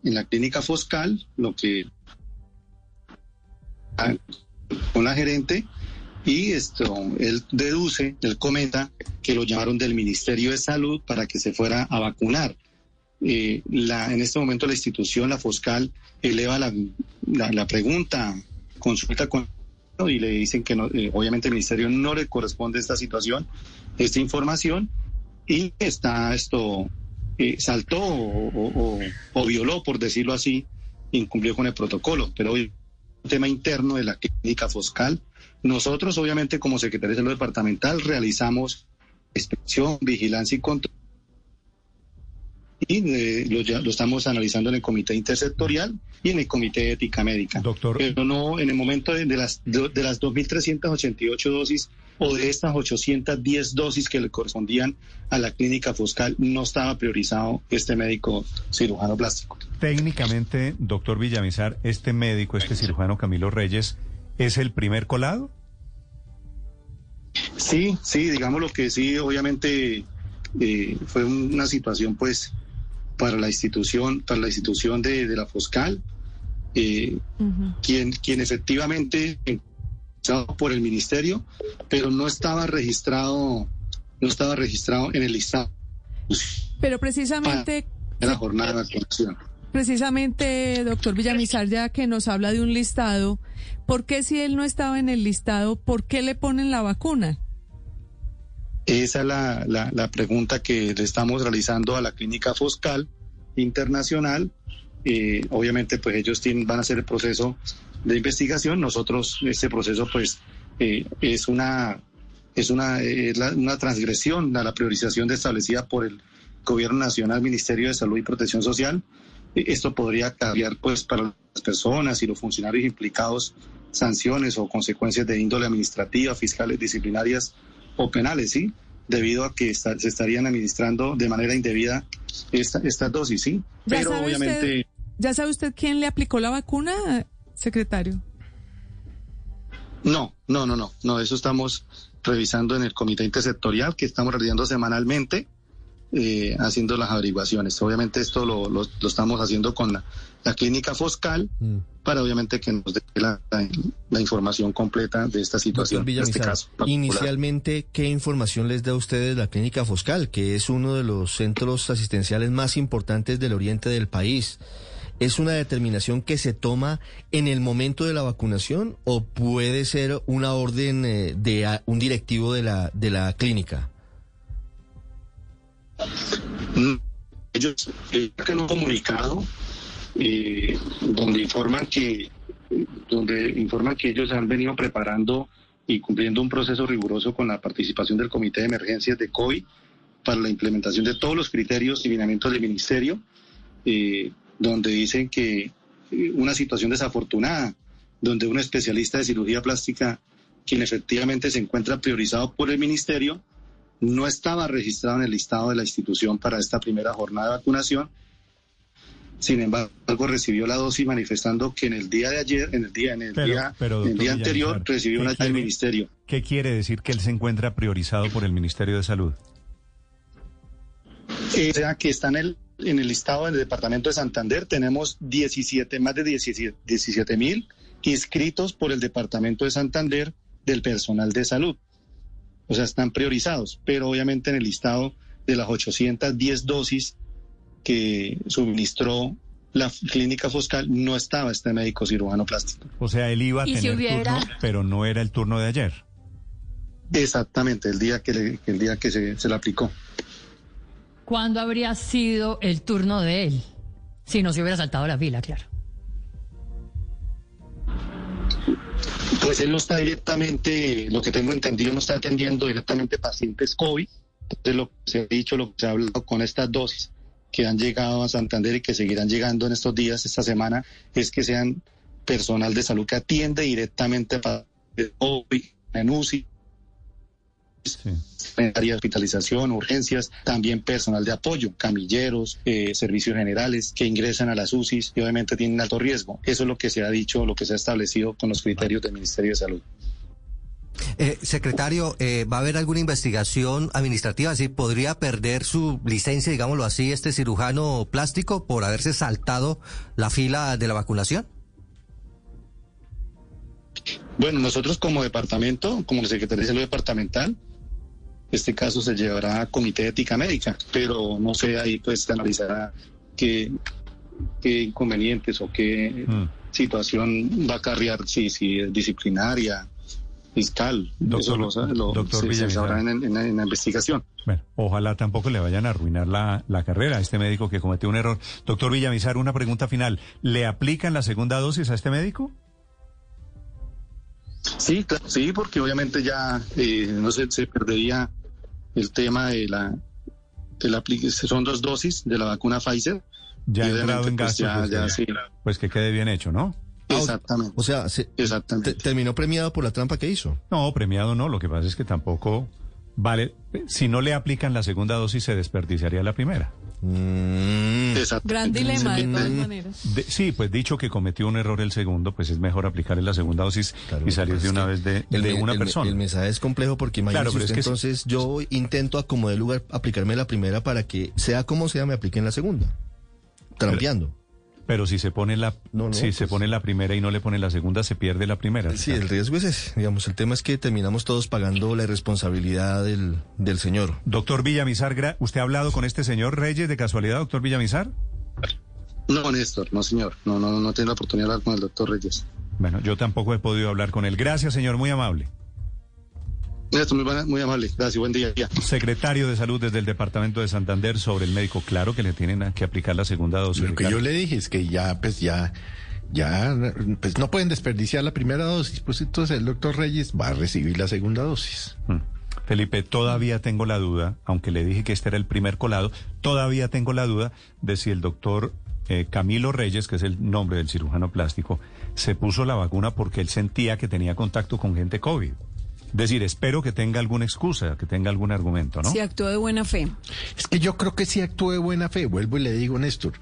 en la clínica Foscal, lo que con la gerente y esto él deduce, él comenta que lo llamaron del Ministerio de Salud para que se fuera a vacunar. Eh, la, en este momento la institución, la Foscal, eleva la, la, pregunta, consulta con y le dicen que no, eh, obviamente el ministerio no le corresponde esta situación, esta información y está esto eh, saltó o, violó, por decirlo así, incumplió con el protocolo. Pero hoy un tema interno de la clínica Foscal. Nosotros, obviamente, como Secretaría de Salud Departamental, realizamos inspección, vigilancia y control. Y eh, lo, lo, estamos analizando en el comité intersectorial y en el comité de ética médica. Doctor. Pero no, en el momento de, de las, de, de las 2.388 dosis o de estas 810 dosis que le correspondían a la clínica Foscal, no estaba priorizado este médico cirujano plástico. Técnicamente, doctor Villamizar, este médico, este cirujano Camilo Reyes, ¿es el primer colado? Sí, sí, digamos lo que sí, obviamente eh, fue una situación pues para la institución, para la institución de, la Foscal, eh, quien, quien efectivamente por el ministerio, pero no estaba registrado, no estaba registrado en el listado. Pero precisamente en la jornada de vacunación. Precisamente, doctor Villamizar, ya que nos habla de un listado, ¿por qué si él no estaba en el listado, por qué le ponen la vacuna? Esa es la, la, pregunta que le estamos realizando a la clínica Foscal Internacional. Eh, obviamente, pues ellos van a hacer el proceso de investigación. Nosotros, este proceso, pues, eh, es una es una, una transgresión a la priorización establecida por el Gobierno Nacional, Ministerio de Salud y Protección Social. Eh, esto podría cambiar, pues, para las personas y los funcionarios implicados sanciones o consecuencias de índole administrativa, fiscales, disciplinarias o penales, ¿sí? Debido a que se estarían administrando de manera indebida esta, estas dosis, ¿sí? Pero obviamente... ¿Ya sabe usted quién le aplicó la vacuna? secretario? No, no, no, no, no, eso estamos revisando en el comité intersectorial que estamos realizando semanalmente, eh, haciendo las averiguaciones. Obviamente esto lo, lo, estamos haciendo con la, clínica Foscal mm. para obviamente que nos dé la, información completa de esta situación, de este caso. Inicialmente, ¿qué información les da a ustedes la clínica Foscal, que es uno de los centros asistenciales más importantes del oriente del país? ¿Es una determinación que se toma en el momento de la vacunación o puede ser una orden eh, de un directivo de la, de la clínica? Mm, ellos han un comunicado eh, donde informan que donde informan que ellos han venido preparando y cumpliendo un proceso riguroso con la participación del Comité de Emergencias de COVID para la implementación de todos los criterios y lineamientos del Ministerio. Eh, donde dicen que eh, una situación desafortunada, donde un especialista de cirugía plástica, quien efectivamente se encuentra priorizado por el ministerio, no estaba registrado en el listado de la institución para esta primera jornada de vacunación. Sin embargo, recibió la dosis manifestando que en el día de ayer, en el día, en el día, el día anterior, recibió una del ministerio. ¿Qué quiere decir que él se encuentra priorizado por el Ministerio de Salud? Eh, o sea, que está en el en el listado del departamento de Santander tenemos 17, más de 17 mil inscritos por el departamento de Santander del personal de salud. O sea, están priorizados, pero obviamente en el listado de las 810 dosis que suministró la clínica Foscal no estaba este médico cirujano plástico. O sea, él iba a tener turno, pero no era el turno de ayer. Exactamente, el día que, le- el día que se, se le aplicó. ¿Cuándo habría sido el turno de él? Si no se hubiera saltado la fila, claro. Pues él no está directamente, lo que tengo entendido, no está atendiendo directamente pacientes COVID. Entonces, lo que se ha dicho, lo que se ha hablado con estas dosis que han llegado a Santander y que seguirán llegando en estos días, esta semana, es que sean personal de salud que atiende directamente a en UCI, en área de hospitalización, urgencias, también personal de apoyo, camilleros, eh, servicios generales que ingresan a las UCIs y obviamente tienen alto riesgo. Eso es lo que se ha dicho, lo que se ha establecido con los criterios del Ministerio de Salud. Eh, secretario, eh, ¿va a haber alguna investigación administrativa? ¿Sí podría perder su licencia, digámoslo así, este cirujano plástico por haberse saltado la fila de la vacunación? Bueno, nosotros como departamento, como la Secretaría de Salud Departamental, este caso se llevará a Comité de Ética Médica, pero no sé, ahí pues se analizará qué, qué inconvenientes o qué Mm. situación va a acarrear, si, si es disciplinaria, fiscal. Eso lo, lo- doctor se- se en, en- en la investigación. Bueno, ojalá tampoco le vayan a arruinar la, la carrera a este médico que cometió un error. Doctor Villamizar, una pregunta final. ¿Le aplican la segunda dosis a este médico? Sí, claro, sí, porque obviamente ya eh, no se, se perdería el tema de la, de la son dos dosis de la vacuna Pfizer. Ya entrado en pues, gastos. ya- ya sí. pues que quede bien hecho, ¿no? Exactamente. O sea, se- te- terminó premiado por la trampa que hizo. No, premiado no. Lo que pasa es que tampoco vale. Si no le aplican la segunda dosis, se desperdiciaría la primera. Gran dilema, de todas maneras. De- sí, pues dicho que cometió un error el segundo, pues es mejor aplicarle la segunda dosis y salir de una vez de, El, de una el persona. el mensaje es complejo porque imagínese Claro, pero es usted, que sí. entonces yo intento a como de lugar aplicarme la primera para que sea como sea me apliquen la segunda. Trampeando. Pero si se pone la, No, no, si se pues- pone la primera y no le pone la segunda, se pierde la primera. Sí, el riesgo es ese. Digamos, el tema es que terminamos todos pagando la irresponsabilidad del, del señor. Doctor Villamizar, ¿usted ha hablado con este señor Reyes de casualidad, doctor Villamizar? No, Néstor, no, señor. No, no, no tiene la oportunidad de hablar con el doctor Reyes. Bueno, yo tampoco he podido hablar con él. Gracias, señor, muy amable. Muy, muy amable. Gracias, buen día. Secretario de Salud desde el Departamento de Santander sobre el médico. Claro que le tienen que aplicar la segunda dosis. Lo que Ricardo. yo le dije es que ya, pues ya, ya, pues no pueden desperdiciar la primera dosis, pues entonces el doctor Reyes va a recibir la segunda dosis. Mm. Felipe, todavía tengo la duda, aunque le dije que este era el primer colado, todavía tengo la duda de si el doctor eh, Camilo Reyes, que es el nombre del cirujano plástico, se puso la vacuna porque él sentía que tenía contacto con gente COVID. Es decir, espero que tenga alguna excusa, que tenga algún argumento, ¿no? Si actuó de buena fe. Es que yo creo que sí actuó de buena fe. Vuelvo y le digo, Néstor,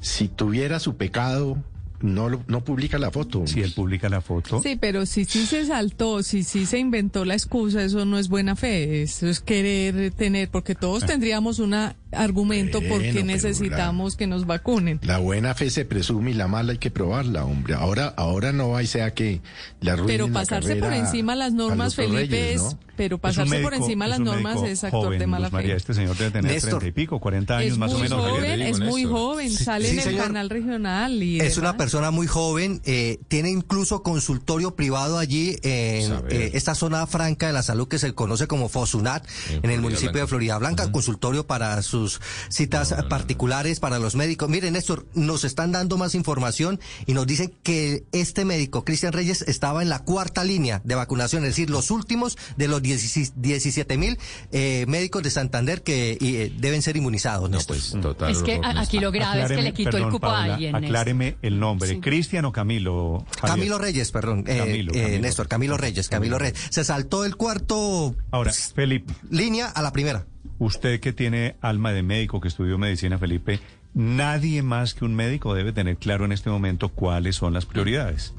si tuviera su pecado, no, lo- no publica la foto. Si él publica la foto. Sí, pero si sí se saltó, si sí se inventó la excusa, eso no es buena fe, eso es querer tener, porque todos tendríamos un argumento por Bueno, qué pero necesitamos que nos vacunen. La buena fe se presume y la mala hay que probarla, hombre. Ahora, ahora no hay sea que la Pero la pasarse por encima las normas, Felipe, Reyes, es, pero pasarse por médico- encima las normas es actor joven, de mala Luz María, fe. este señor debe tener Néstor. treinta y pico, 40 años Es más o muy menos. joven, es muy Néstor. joven, Sí, sale sí, en el señor. canal regional y Es una persona muy joven, eh, tiene incluso consultorio privado allí en eh, esta zona franca de la salud que se conoce como Fosunat, en, el municipio Blanca. de Florida Blanca, consultorio para sus citas particulares para los médicos. Miren, Néstor, nos están dando más información y nos dicen que este médico, Cristian Reyes, estaba en la cuarta línea de vacunación, es decir, los últimos de los 17 mil eh, médicos de Santander que eh, deben ser inmunizados. Néstor. Pues total. Es que a- aquí lo grave es que le quitó el cupo a Paola, alguien. Néstor. Acláreme el nombre, Sí. ¿Cristian o Camilo? Javier? Camilo Reyes, perdón, eh, Camilo, eh, Camilo. Néstor, Camilo Reyes, Camilo Reyes. Se saltó el cuarto Ahora, Felipe, línea a la primera. Usted que tiene alma de médico, que estudió medicina, Felipe, nadie más que un médico debe tener claro en este momento cuáles son las prioridades.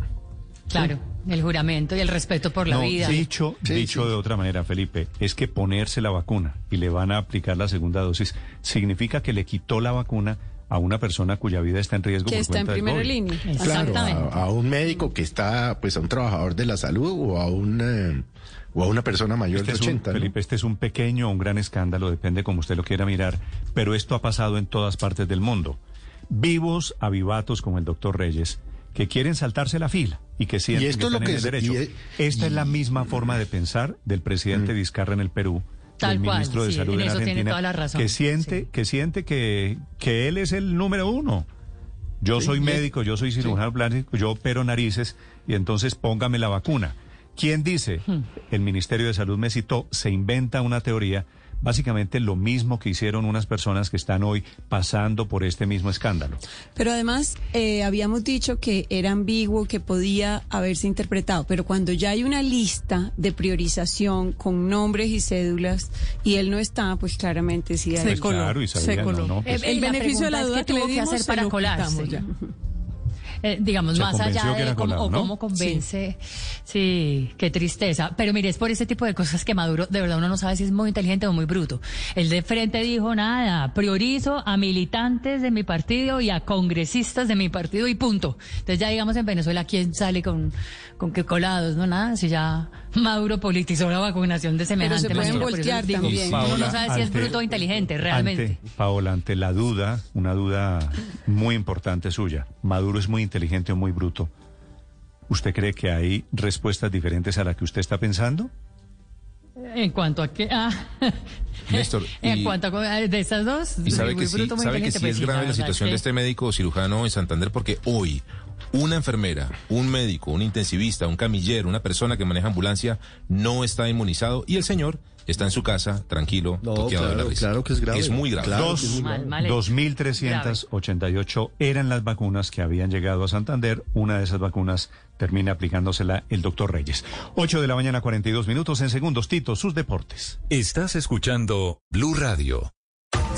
Claro, el juramento y el respeto por la No, vida. dicho, Sí, dicho sí. de otra manera, Felipe, es que ponerse la vacuna y le van a aplicar la segunda dosis significa que le quitó la vacuna a una persona cuya vida está en riesgo Que por está en primera COVID. línea. Claro, Exactamente. a, a un médico que está, pues a un trabajador de la salud o a un, eh, o a una persona mayor Este de es un- 80. ¿no? Felipe, este es un pequeño o un gran escándalo, depende como usted lo quiera mirar, pero esto ha pasado en todas partes del mundo. Vivos avivatos como el doctor Reyes, que quieren saltarse la fila y que sienten esto que es lo en que el derecho. y es- Esta es la misma forma de pensar del presidente Vizcarra en el Perú. Tal del cual, ministro de sí, Salud en en, eso tiene Argentina, toda la razón, que siente, que siente que, que él es el número uno. Yo Sí, soy y- médico, yo soy cirujano plástico, yo opero narices y entonces póngame la vacuna. ¿Quién dice? Hmm. El Ministerio de Salud me citó, se inventa una teoría, básicamente lo mismo que hicieron unas personas que están hoy pasando por este mismo escándalo. Pero además eh, habíamos dicho que era ambiguo, que podía haberse interpretado, pero cuando ya hay una lista de priorización con nombres y cédulas y él no está, pues claramente sí hay. Pues claro, y sabían, no, no, pues- El La beneficio de la duda es que qué le tuvo que dimos hacer se para colarse. ya. Eh, digamos, Se más allá de cómo, colado, o ¿no? cómo convence. Sí. qué tristeza. Pero mire, es por ese tipo de cosas que Maduro, de verdad, uno no sabe si es muy inteligente o muy bruto. El de frente dijo nada, priorizo a militantes de mi partido y a congresistas de mi partido y punto. Entonces ya digamos en Venezuela, ¿quién sale con, con qué colados? No, nada, si ya Maduro politizó la vacunación de semejante se pueden manera. Por eso voltear digo, también. Uno no sabe si es bruto o inteligente, realmente. Ante, Paola, ante la duda, una duda muy importante suya, ¿Maduro es muy inteligente o muy bruto? ¿Usted cree que hay respuestas diferentes a la que usted está pensando? En cuanto a qué, ah, Néstor, en y- cuanto a de estas dos, Y sabe muy que sí, bruto, muy sabe que inteligente, sí pues es grave la situación de este médico cirujano en Santander porque hoy una enfermera, un médico, un intensivista, un camillero, una persona que maneja ambulancia no está inmunizado y el señor está en su casa tranquilo, toqueado de la claro, risa. claro que es grave. Es muy grave. Claro Dos- que es muy Mal, mal hecho. 2.388 eran las vacunas que habían llegado a Santander. Una de esas vacunas termina aplicándosela el doctor Reyes. 8 de la mañana, 42 minutos en segundos. Tito, sus deportes. Estás escuchando Blue Radio.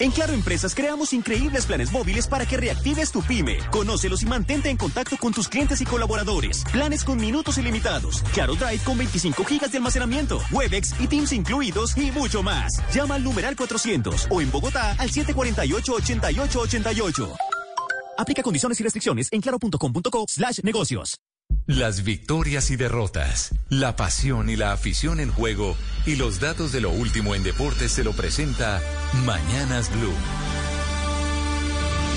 En Claro Empresas creamos increíbles planes móviles para que reactives tu pyme. Conócelos y mantente en contacto con tus clientes y colaboradores. Planes con minutos ilimitados. Claro Drive con 25 gigas de almacenamiento. Webex y Teams incluidos y mucho más. Llama al numeral 400 o en Bogotá al 748-8888. Aplica condiciones y restricciones en claro.com.co slash negocios. Las victorias y derrotas, la pasión y la afición en juego y los datos de lo último en deportes se lo presenta Mañanas Blue.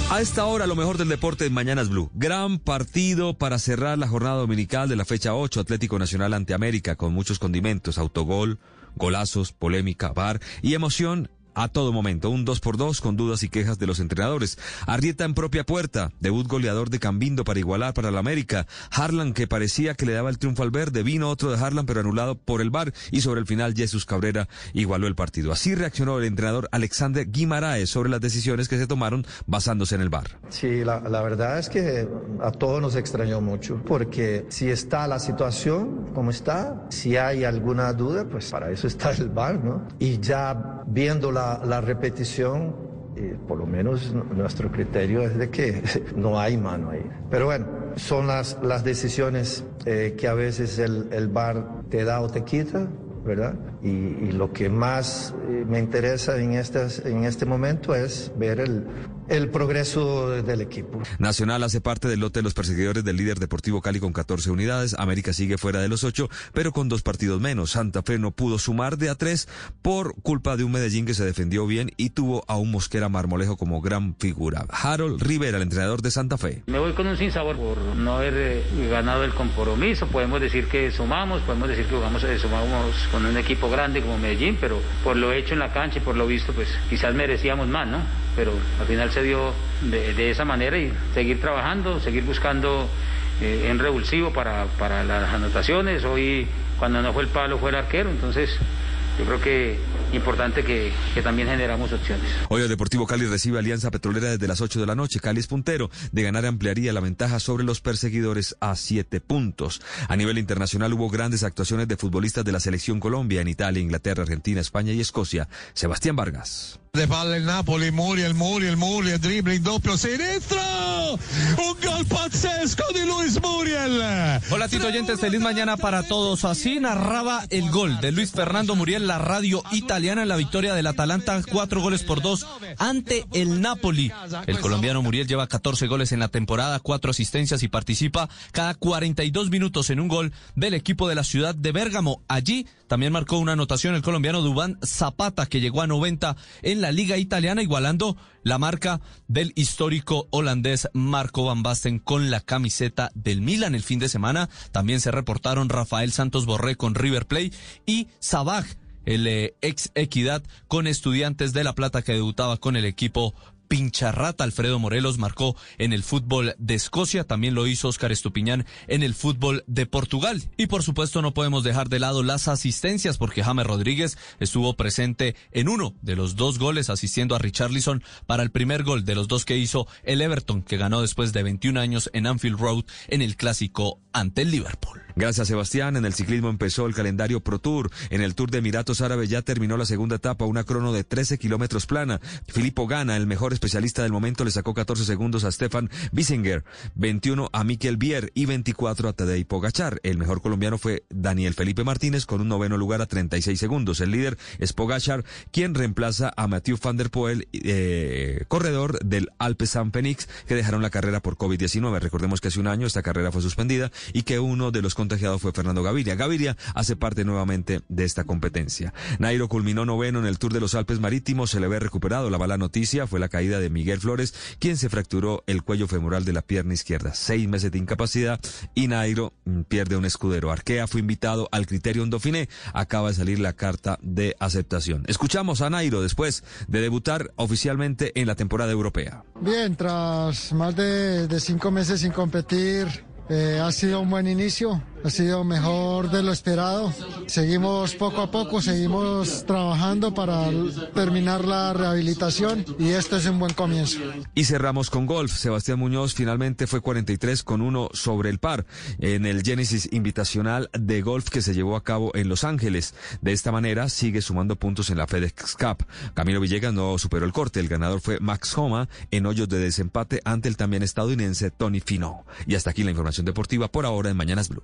A esta hora, lo mejor del deporte en Mañanas Blue. Gran partido para cerrar la jornada dominical de la fecha 8, Atlético Nacional ante América, con muchos condimentos, autogol, golazos, polémica, bar y emoción a todo momento. Un 2 por 2 con dudas y quejas de los entrenadores. Arrieta en propia puerta. Debut goleador de Cambindo para igualar para la América. Harlan que parecía que le daba el triunfo al verde. Vino otro de Harlan pero anulado por el VAR. Y sobre el final Jesús Cabrera igualó el partido. Así reaccionó el entrenador Alexander Guimaraes sobre las decisiones que se tomaron basándose en el VAR. Sí, la, la verdad es que a todos nos extrañó mucho, porque si está la situación como está, si hay alguna duda, pues para eso está el VAR, ¿no? Y ya viendo la, la repetición, eh, por lo menos nuestro criterio es de que no hay mano ahí. Pero bueno, son las, las decisiones eh, que a veces el, el VAR te da o te quita, ¿verdad? Y, y lo que más eh, me interesa en, estas, en este momento es ver el, el progreso del equipo. Nacional hace parte del lote de los perseguidores del líder Deportivo Cali con 14 unidades. América sigue fuera de los 8, pero con dos partidos menos. Santa Fe no pudo sumar de a 3 por culpa de un Medellín que se defendió bien y tuvo a un Mosquera Marmolejo como gran figura. Harold Rivera, el entrenador de Santa Fe. Me voy con un sinsabor por no haber eh, ganado el compromiso. Podemos decir que sumamos, podemos decir que jugamos, eh, sumamos con un equipo grande como Medellín, pero por lo hecho en la cancha y por lo visto, pues quizás merecíamos más, ¿no? Pero al final se dio de, de esa manera y seguir trabajando, seguir buscando eh, en revulsivo para, para las anotaciones. Hoy, cuando no fue el palo, fue el arquero, entonces yo creo que importante que, que también generamos opciones. Hoy el Deportivo Cali recibe Alianza Petrolera desde las 8 de la noche. Cali es puntero. De ganar ampliaría la ventaja sobre los perseguidores a 7 puntos. A nivel internacional hubo grandes actuaciones de futbolistas de la selección Colombia en Italia, Inglaterra, Argentina, España y Escocia. Sebastián Vargas. De palla il Napoli, Muriel, Muriel, Muriel, dribbling doppio sinistro. Un gol pazzesco di Luis Muriel. Hola Tito Oyentes, feliz mañana para todos. Así narraba el gol de Luis Fernando Muriel, la radio italiana en la victoria del Atalanta, cuatro goles por dos ante el Napoli. El colombiano Muriel lleva 14 goles en la temporada, cuatro asistencias y participa cada 42 minutos en un gol del equipo de la ciudad de Bérgamo. Allí también marcó una anotación el colombiano Dubán Zapata, que llegó a 90 en la liga italiana, igualando la marca del histórico holandés Marco Van Basten con la camiseta del Milan el fin de semana. También se reportaron Rafael Santos Borré con River Plate y Sabaj, el eh, ex Equidad con Estudiantes de La Plata que debutaba con el equipo pincharrata. Alfredo Morelos marcó en el fútbol de Escocia, también lo hizo Oscar Estupiñán en el fútbol de Portugal. Y por supuesto no podemos dejar de lado las asistencias porque James Rodríguez estuvo presente en uno de los dos goles asistiendo a Richarlison para el primer gol de los dos que hizo el Everton que ganó después de 21 años en Anfield Road en el clásico ante el Liverpool. Gracias, Sebastián. En el ciclismo empezó el calendario Pro Tour. En el Tour de Emiratos Árabes ya terminó la segunda etapa, una crono de 13 kilómetros plana. Filippo Gana, el mejor especialista del momento, le sacó 14 segundos a Stefan Bissinger, 21 a Mikel Bier y 24 a Tadej Pogachar. El mejor colombiano fue Daniel Felipe Martínez con un noveno lugar a 36 segundos. El líder es Pogachar, quien reemplaza a Mathieu van der Poel, eh, corredor del Alpe San Fenix, que dejaron la carrera por COVID-19. Recordemos que hace un año esta carrera fue suspendida y que uno de los contagiado fue Fernando Gaviria. Gaviria hace parte nuevamente de esta competencia. Nairo culminó noveno en el Tour de los Alpes Marítimos, se le ve recuperado. La mala noticia fue la caída de Miguel Flores, quien se fracturó el cuello femoral de la pierna izquierda. Seis meses de incapacidad y Nairo mm, pierde un escudero. Arkea fue invitado al criterio Dauphiné. Acaba de salir la carta de aceptación. Escuchamos a Nairo después de debutar oficialmente en la temporada europea. Bien, tras más de, de cinco meses sin competir, eh, ha sido un buen inicio, ha sido mejor de lo esperado. Seguimos poco a poco, seguimos trabajando para terminar la rehabilitación y esto es un buen comienzo. Y cerramos con golf. Sebastián Muñoz finalmente fue 43 con uno sobre el par en el Genesis Invitacional de Golf que se llevó a cabo en Los Ángeles. De esta manera sigue sumando puntos en la FedEx Cup. Camilo Villegas no superó el corte. El ganador fue Max Homa en hoyos de desempate ante el también estadounidense Tony Fino. Y hasta aquí la información deportiva por ahora en Mañanas Blue.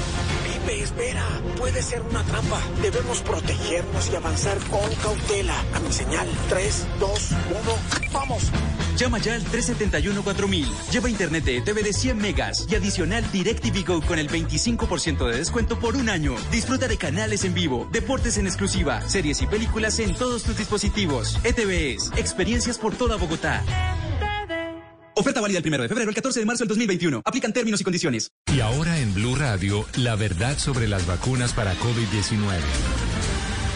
Espera. Puede ser una trampa. Debemos protegernos y avanzar con cautela. A mi señal. 3, 2, 1. ¡Vamos! Llama ya al 371-4000. Lleva internet de ETV de 100 megas y adicional DirecTV Go con el 25% de descuento por un año. Disfruta de canales en vivo, deportes en exclusiva, series y películas en todos tus dispositivos. ETVs, experiencias por toda Bogotá. Oferta válida el 1 de febrero al 14 de marzo del 2021. Aplican términos y condiciones. Y ahora en Blue Radio, la verdad sobre las vacunas para COVID-19.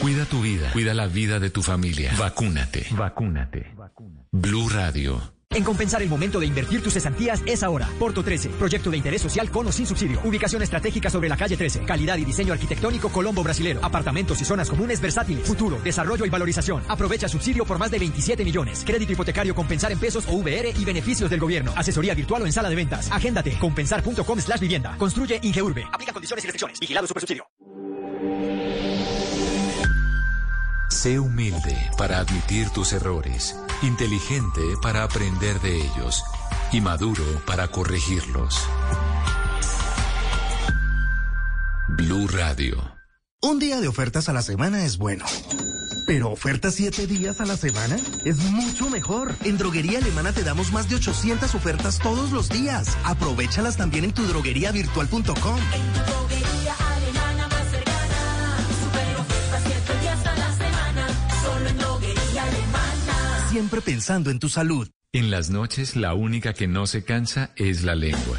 Cuida tu vida, cuida la vida de tu familia. Vacúnate. Vacúnate. Blue Radio. En Compensar el momento de invertir tus cesantías es ahora. Porto 13, proyecto de interés social con o sin subsidio. Ubicación estratégica sobre la calle 13. Calidad y diseño arquitectónico Colombo Brasilero. Apartamentos y zonas comunes versátiles. Futuro, desarrollo y valorización. Aprovecha subsidio por más de 27 millones. Crédito hipotecario Compensar en pesos o VR y beneficios del gobierno. Asesoría virtual o en sala de ventas. Agéndate. Compensar.com slash vivienda. Construye Ingeurbe. Aplica condiciones y restricciones. Vigilado subsidio. Sé humilde para admitir tus errores, inteligente para aprender de ellos y maduro para corregirlos. Blue Radio. Un día de ofertas a la semana es bueno. Pero ofertas siete días a la semana es mucho mejor. En Droguería Alemana te damos más de 800 ofertas todos los días. Aprovechalas también en tu drogueriavirtual.com. siempre pensando en tu salud. En las noches la única que no se cansa es la lengua.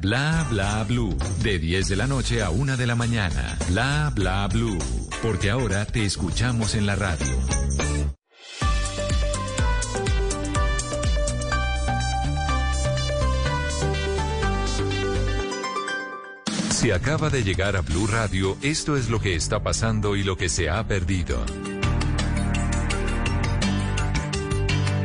Bla bla blue. De 10 de la noche a 1 de la mañana. Bla bla blue. Porque ahora te escuchamos en la radio. Si acaba de llegar a Blue Radio, esto es lo que está pasando y lo que se ha perdido.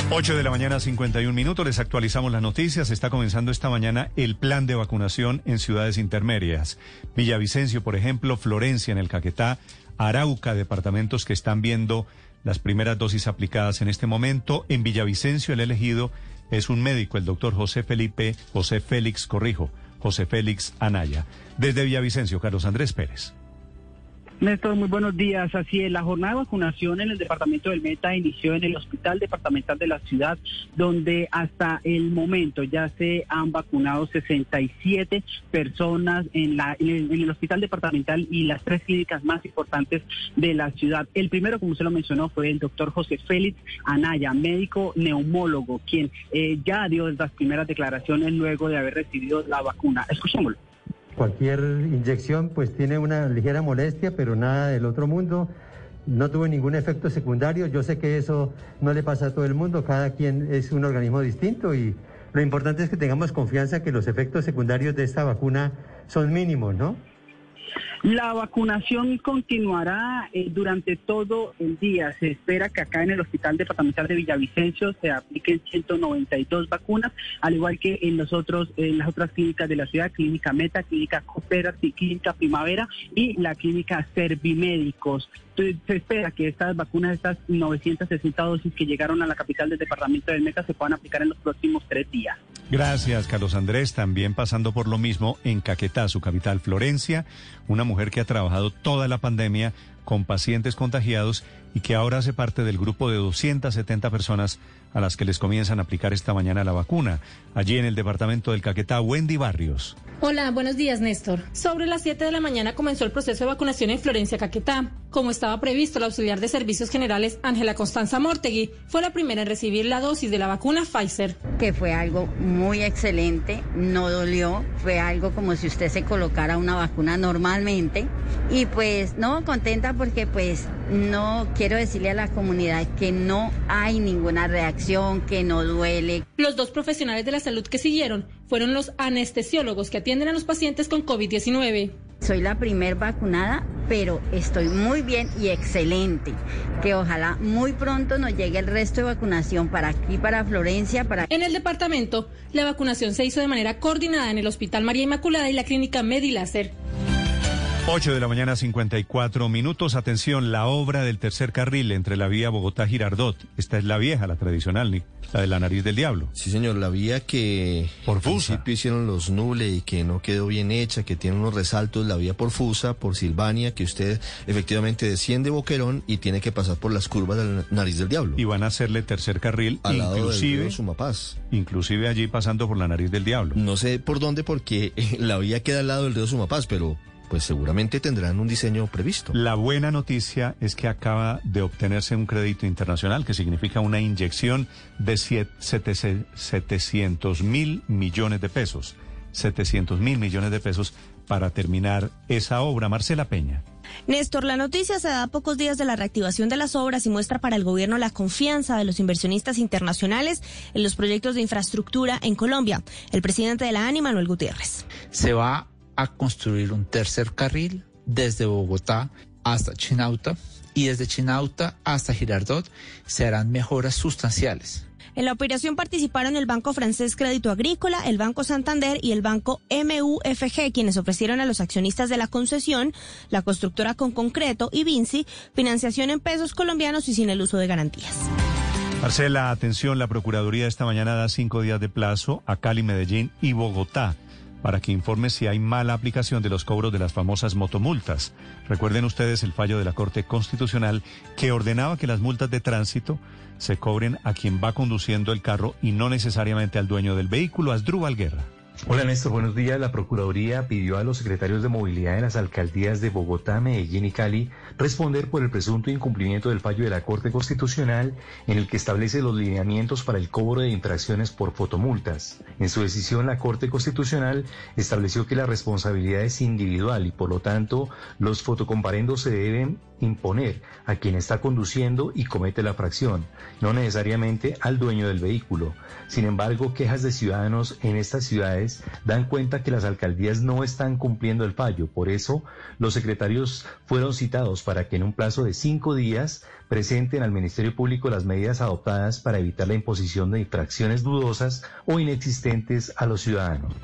8 de la mañana, 51 minutos. Les actualizamos las noticias. Está comenzando esta mañana el plan de vacunación en ciudades intermedias. Villavicencio, por ejemplo, Florencia en el Caquetá, Arauca, departamentos que están viendo las primeras dosis aplicadas en este momento. En Villavicencio, el elegido es un médico, el doctor José Felipe, José Félix, corrijo, José Félix Anaya. Desde Villavicencio, Carlos Andrés Pérez. Néstor, muy buenos días. Así es, la jornada de vacunación en el departamento del Meta inició en el Hospital Departamental de la ciudad, donde hasta el momento ya se han vacunado 67 personas en, la, en, el, Hospital Departamental y las tres clínicas más importantes de la ciudad. El primero, como se lo mencionó, fue el doctor José Félix Anaya, médico neumólogo, quien eh, ya dio las primeras declaraciones luego de haber recibido la vacuna. Escuchémoslo. Cualquier inyección pues tiene una ligera molestia, pero nada del otro mundo. No tuve ningún efecto secundario. Yo sé que eso no le pasa a todo el mundo. Cada quien es un organismo distinto y lo importante es que tengamos confianza que los efectos secundarios de esta vacuna son mínimos, ¿no? La vacunación continuará eh, durante todo el día. Se espera que acá en el Hospital Departamental de Villavicencio se apliquen 192 vacunas, al igual que en los otros, en las otras clínicas de la ciudad, Clínica Meta, Clínica Coopera, Clínica Primavera y la Clínica Servimédicos. Se espera que estas vacunas, estas 960 dosis que llegaron a la capital del departamento del Meta, se puedan aplicar en los próximos tres días. Gracias, Carlos Andrés. También pasando por lo mismo en Caquetá, su capital, Florencia, una mujer que ha trabajado toda la pandemia con pacientes contagiados y que ahora hace parte del grupo de 270 personas a las que les comienzan a aplicar esta mañana la vacuna. Allí en el departamento del Caquetá, Wendy Barrios. Hola, buenos días, Néstor. Sobre las 7 de la mañana comenzó el proceso de vacunación en Florencia, Caquetá. Como estaba previsto, la auxiliar de Servicios Generales, Ángela Constanza Mortegui, fue la primera en recibir la dosis de la vacuna Pfizer. Que fue algo muy excelente, no dolió, fue algo como si usted se colocara una vacuna normalmente. Y pues, no, contenta porque pues no quiero decirle a la comunidad que no hay ninguna reacción, que no duele. Los dos profesionales de la salud que siguieron fueron los anestesiólogos que atienden a los pacientes con COVID-19. Soy la primer vacunada, pero estoy muy bien y excelente. Que ojalá muy pronto nos llegue el resto de vacunación para aquí, para Florencia, para... En el departamento, la vacunación se hizo de manera coordinada en el Hospital María Inmaculada y la Clínica Mediláser. 8 de la mañana, 54 minutos. Atención, la obra del tercer carril entre la vía Bogotá-Girardot. Esta es la vieja, la tradicional, la de la nariz del diablo. Sí, señor, la vía que por principio hicieron los Nule y que no quedó bien hecha, que tiene unos resaltos, la vía por Fusa, por Silvania, que usted efectivamente desciende Boquerón y tiene que pasar por las curvas de la nariz del diablo. Y van a hacerle tercer carril, Al lado inclusive, río Sumapaz. inclusive allí pasando por la nariz del diablo. No sé por dónde, porque la vía queda al lado del río Sumapaz, pero pues seguramente tendrán un diseño previsto. La buena noticia es que acaba de obtenerse un crédito internacional que significa una inyección de 700 mil millones de pesos. 700 mil millones de pesos para terminar esa obra. Marcela Peña. Néstor, la noticia se da a pocos días de la reactivación de las obras y muestra para el gobierno la confianza de los inversionistas internacionales en los proyectos de infraestructura en Colombia. El presidente de la ANI, Manuel Gutiérrez. Se va a construir un tercer carril desde Bogotá hasta Chinauta y desde Chinauta hasta Girardot se harán mejoras sustanciales. En la operación participaron el Banco Francés Crédito Agrícola, el Banco Santander y el Banco MUFG, quienes ofrecieron a los accionistas de la concesión, la constructora con concreto y Vinci, financiación en pesos colombianos y sin el uso de garantías. Marcela, atención, la Procuraduría esta mañana da cinco días de plazo a Cali, Medellín y Bogotá para que informe si hay mala aplicación de los cobros de las famosas motomultas. Recuerden ustedes el fallo de la Corte Constitucional que ordenaba que las multas de tránsito se cobren a quien va conduciendo el carro y no necesariamente al dueño del vehículo, Asdrúbal Guerra. Hola Néstor, buenos días. La Procuraduría pidió a los secretarios de movilidad de las alcaldías de Bogotá, Medellín y Cali responder por el presunto incumplimiento del fallo de la Corte Constitucional en el que establece los lineamientos para el cobro de infracciones por fotomultas. En su decisión, la Corte Constitucional estableció que la responsabilidad es individual y por lo tanto los fotocomparendos se deben imponer a quien está conduciendo y comete la fracción, no necesariamente al dueño del vehículo. Sin embargo, quejas de ciudadanos en estas ciudades dan cuenta que las alcaldías no están cumpliendo el fallo. Por eso, los secretarios fueron citados para que en un plazo de cinco días presenten al Ministerio Público las medidas adoptadas para evitar la imposición de infracciones dudosas o inexistentes a los ciudadanos.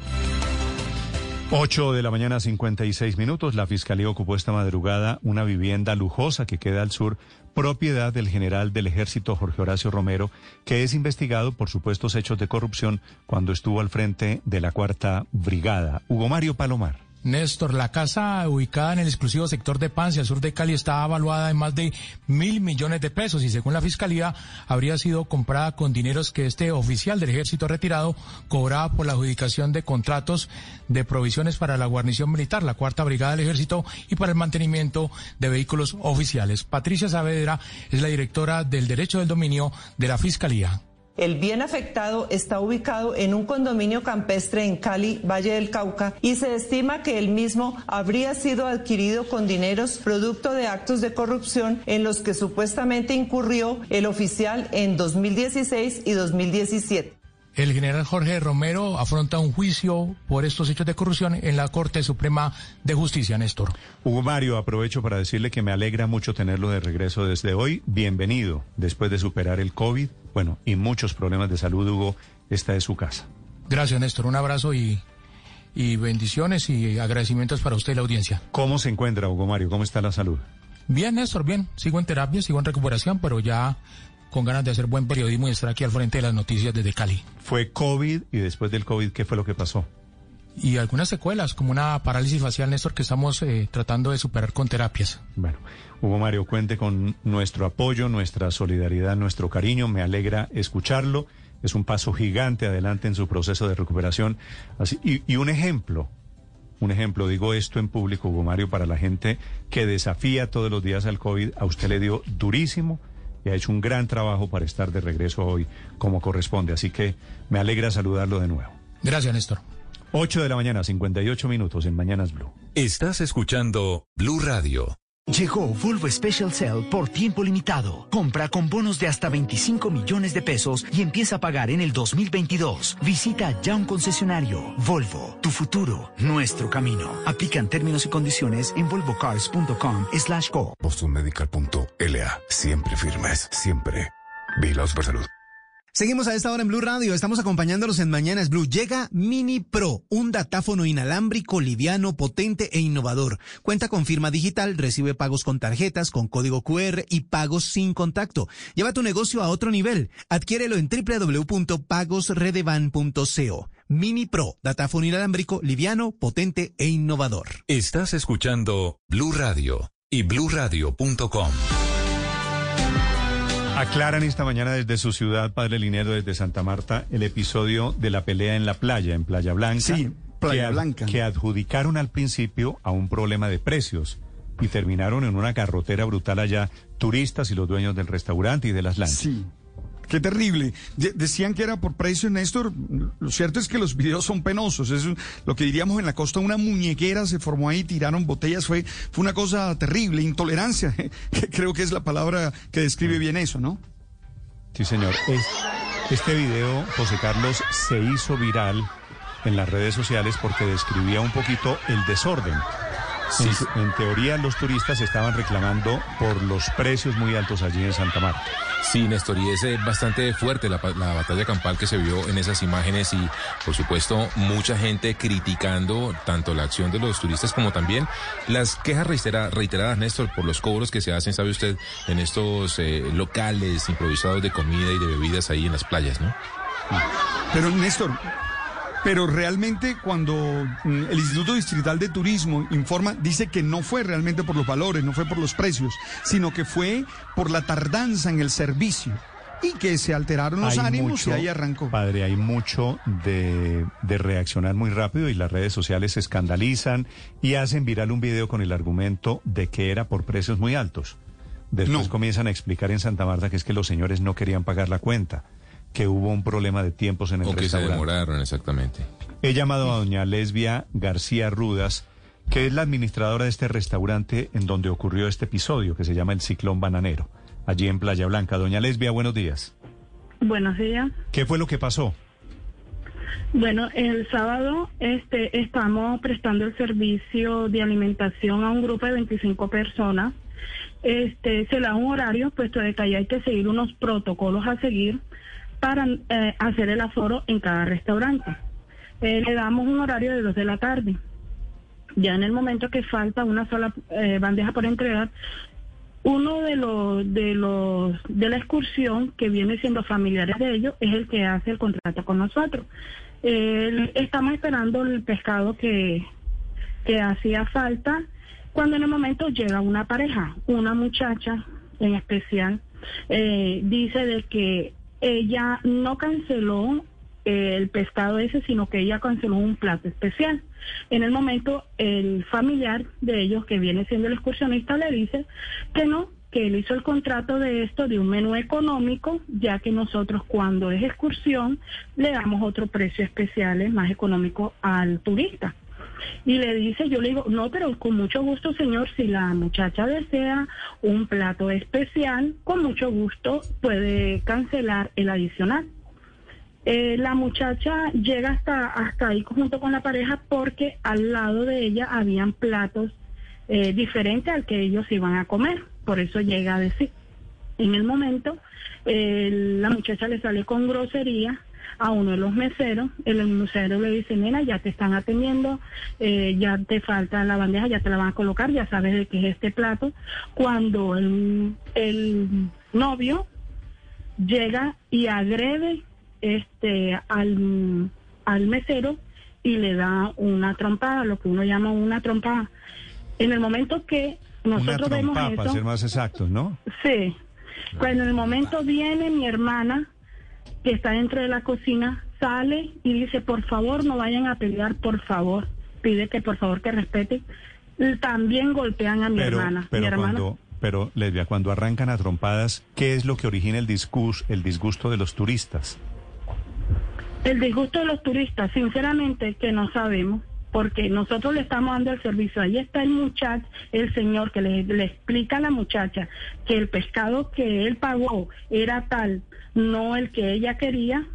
8 de la mañana, 56 minutos. La Fiscalía ocupó esta madrugada una vivienda lujosa que queda al sur, propiedad del general del ejército Jorge Horacio Romero, que es investigado por supuestos hechos de corrupción cuando estuvo al frente de la Cuarta Brigada. Hugo Mario Palomar. Néstor, la casa ubicada en el exclusivo sector de Pancia, al sur de Cali, está evaluada en más de mil millones de pesos y según la fiscalía habría sido comprada con dineros que este oficial del ejército retirado cobraba por la adjudicación de contratos de provisiones para la guarnición militar, la cuarta brigada del ejército y para el mantenimiento de vehículos oficiales. Patricia Saavedra es la directora del derecho del dominio de la fiscalía. El bien afectado está ubicado en un condominio campestre en Cali, Valle del Cauca, y se estima que el mismo habría sido adquirido con dineros producto de actos de corrupción en los que supuestamente incurrió el oficial en 2016 y 2017. El general Jorge Romero afronta un juicio por estos hechos de corrupción en la Corte Suprema de Justicia, Néstor. Hugo Mario, aprovecho para decirle que me alegra mucho tenerlo de regreso desde hoy. Bienvenido. Después de superar el COVID, bueno, y muchos problemas de salud, Hugo, esta es su casa. Gracias, Néstor. Un abrazo y, y bendiciones y agradecimientos para usted y la audiencia. ¿Cómo se encuentra, Hugo Mario? ¿Cómo está la salud? Bien, Néstor, bien. Sigo en terapia, sigo en recuperación, pero ya con ganas de hacer buen periodismo y estar aquí al frente de las noticias desde Cali. ¿Fue COVID y después del COVID qué fue lo que pasó? Y algunas secuelas, como una parálisis facial, Néstor, que estamos eh, tratando de superar con terapias. Bueno, Hugo Mario, cuente con nuestro apoyo, nuestra solidaridad, nuestro cariño. Me alegra escucharlo. Es un paso gigante adelante en su proceso de recuperación. Así, y, y un ejemplo, un ejemplo, digo esto en público, Hugo Mario, para la gente que desafía todos los días al COVID, a usted le dio durísimo y ha hecho un gran trabajo para estar de regreso hoy como corresponde. Así que me alegra saludarlo de nuevo. Gracias, Néstor. 8 de la mañana, 58 minutos en Mañanas Blue. Estás escuchando Blue Radio. Llegó Volvo Special Cell por tiempo limitado. Compra con bonos de hasta 25 millones de pesos y empieza a pagar en el 2022. Visita ya un concesionario. Volvo, tu futuro, nuestro camino. Aplican términos y condiciones en volvocars.com slash go. Bostonmedical.la. Siempre firmes, siempre. Vigilados por salud. Seguimos a esta hora en Blue Radio, estamos acompañándolos en Mañanas Blue. Llega Mini Pro, un datáfono inalámbrico, liviano, potente e innovador. Cuenta con firma digital, recibe pagos con tarjetas, con código QR y pagos sin contacto. Lleva tu negocio a otro nivel. Adquiérelo en www.pagosredevan.co. Mini Pro, datáfono inalámbrico, liviano, potente e innovador. Estás escuchando Blue Radio y bluradio.com. Aclaran esta mañana desde su ciudad, Padre Linero, desde Santa Marta, el episodio de la pelea en la playa, en Playa Blanca. Sí, Playa que, Blanca. Que adjudicaron al principio a un problema de precios y terminaron en una carrotera brutal allá, turistas y los dueños del restaurante y de las lanchas. Sí. Qué terrible. De decían que era por precio, Néstor. Lo cierto es que los videos son penosos. Es lo que diríamos en la costa, una muñequera se formó ahí, tiraron botellas. Fue, fue una cosa terrible. Intolerancia. Creo que es la palabra que describe bien eso, ¿no? Sí, señor. Es, este video, José Carlos, se hizo viral en las redes sociales porque describía un poquito el desorden. En, en teoría, los turistas estaban reclamando por los precios muy altos allí en Santa Marta. Sí, Néstor, y es eh, bastante fuerte la, la batalla campal que se vio en esas imágenes y, por supuesto, mucha gente criticando tanto la acción de los turistas como también las quejas reitera- reiteradas, Néstor, por los cobros que se hacen, sabe usted, en estos eh, locales improvisados de comida y de bebidas ahí en las playas, ¿no? Pero Néstor, pero realmente cuando mm, el Instituto Distrital de Turismo informa, dice que no fue realmente por los valores, no fue por los precios, sino que fue por la tardanza en el servicio y que se alteraron los Hay ánimos mucho, y ahí arrancó. Padre, hay mucho de, de reaccionar muy rápido y las redes sociales se escandalizan y hacen viral un video con el argumento de que era por precios muy altos. Después comienzan a explicar en Santa Marta que es que los señores no querían pagar la cuenta, que hubo un problema de tiempos en el O que se restaurante. demoraron, exactamente. He llamado a doña Lesbia García Rudas, que es la administradora de este restaurante en donde ocurrió este episodio, que se llama el Ciclón Bananero, allí en Playa Blanca. Doña Lesbia, buenos días. Buenos días. ¿Qué fue lo que pasó? Bueno, el sábado este, estamos prestando el servicio de alimentación a un grupo de 25 personas. Este, se le da un horario, puesto de que ahí hay que seguir unos protocolos a seguir para eh, hacer el aforo en cada restaurante. Eh, le damos un horario de 2 de la tarde. Ya en el momento que falta una sola eh, bandeja por entregar, uno de los de los de la excursión que viene siendo familiares de ellos es el que hace el contrato con nosotros. Estamos esperando el pescado que, que hacía falta cuando en el momento llega una pareja, una muchacha en especial, dice de que ella no canceló eh, el pescado ese, sino que ella canceló un plato especial. En el momento, el familiar de ellos, que viene siendo el excursionista, le dice que no, que él hizo el contrato de esto de un menú económico, ya que nosotros cuando es excursión le damos otro precio especial, más económico al turista. Y le dice, yo le digo, no, pero con mucho gusto, señor, si la muchacha desea un plato especial, con mucho gusto puede cancelar el adicional. Eh, la muchacha llega hasta, hasta ahí junto con la pareja porque al lado de ella habían platos eh, diferentes al que ellos iban a comer. Por eso llega a decir. En el momento, eh, la muchacha le sale con grosería a uno de los meseros. El mesero le dice, nena, ya te están atendiendo, eh, ya te falta la bandeja, ya te la van a colocar, ya sabes de qué es este plato. Cuando el, el novio llega y agrede este al, al mesero y le da una trompada, lo que uno llama una trompada. En el momento que nosotros Una vemos trompa, para eso, ser más exactos, ¿no? sí, cuando en el momento viene mi hermana que está dentro de la cocina, sale y dice, por favor, no vayan a pelear, por favor. Pide que por favor que respeten. Y También golpean a mi pero, hermana. pero mi hermana cuando, pero Lesbia, cuando arrancan a trompadas, ¿qué es lo que origina el discus, el disgusto de los turistas? El disgusto de los turistas, sinceramente que no sabemos, porque nosotros le estamos dando el servicio. Ahí está el muchacho, el señor que le, le explica a la muchacha que el pescado que él pagó era tal, no el que ella quería.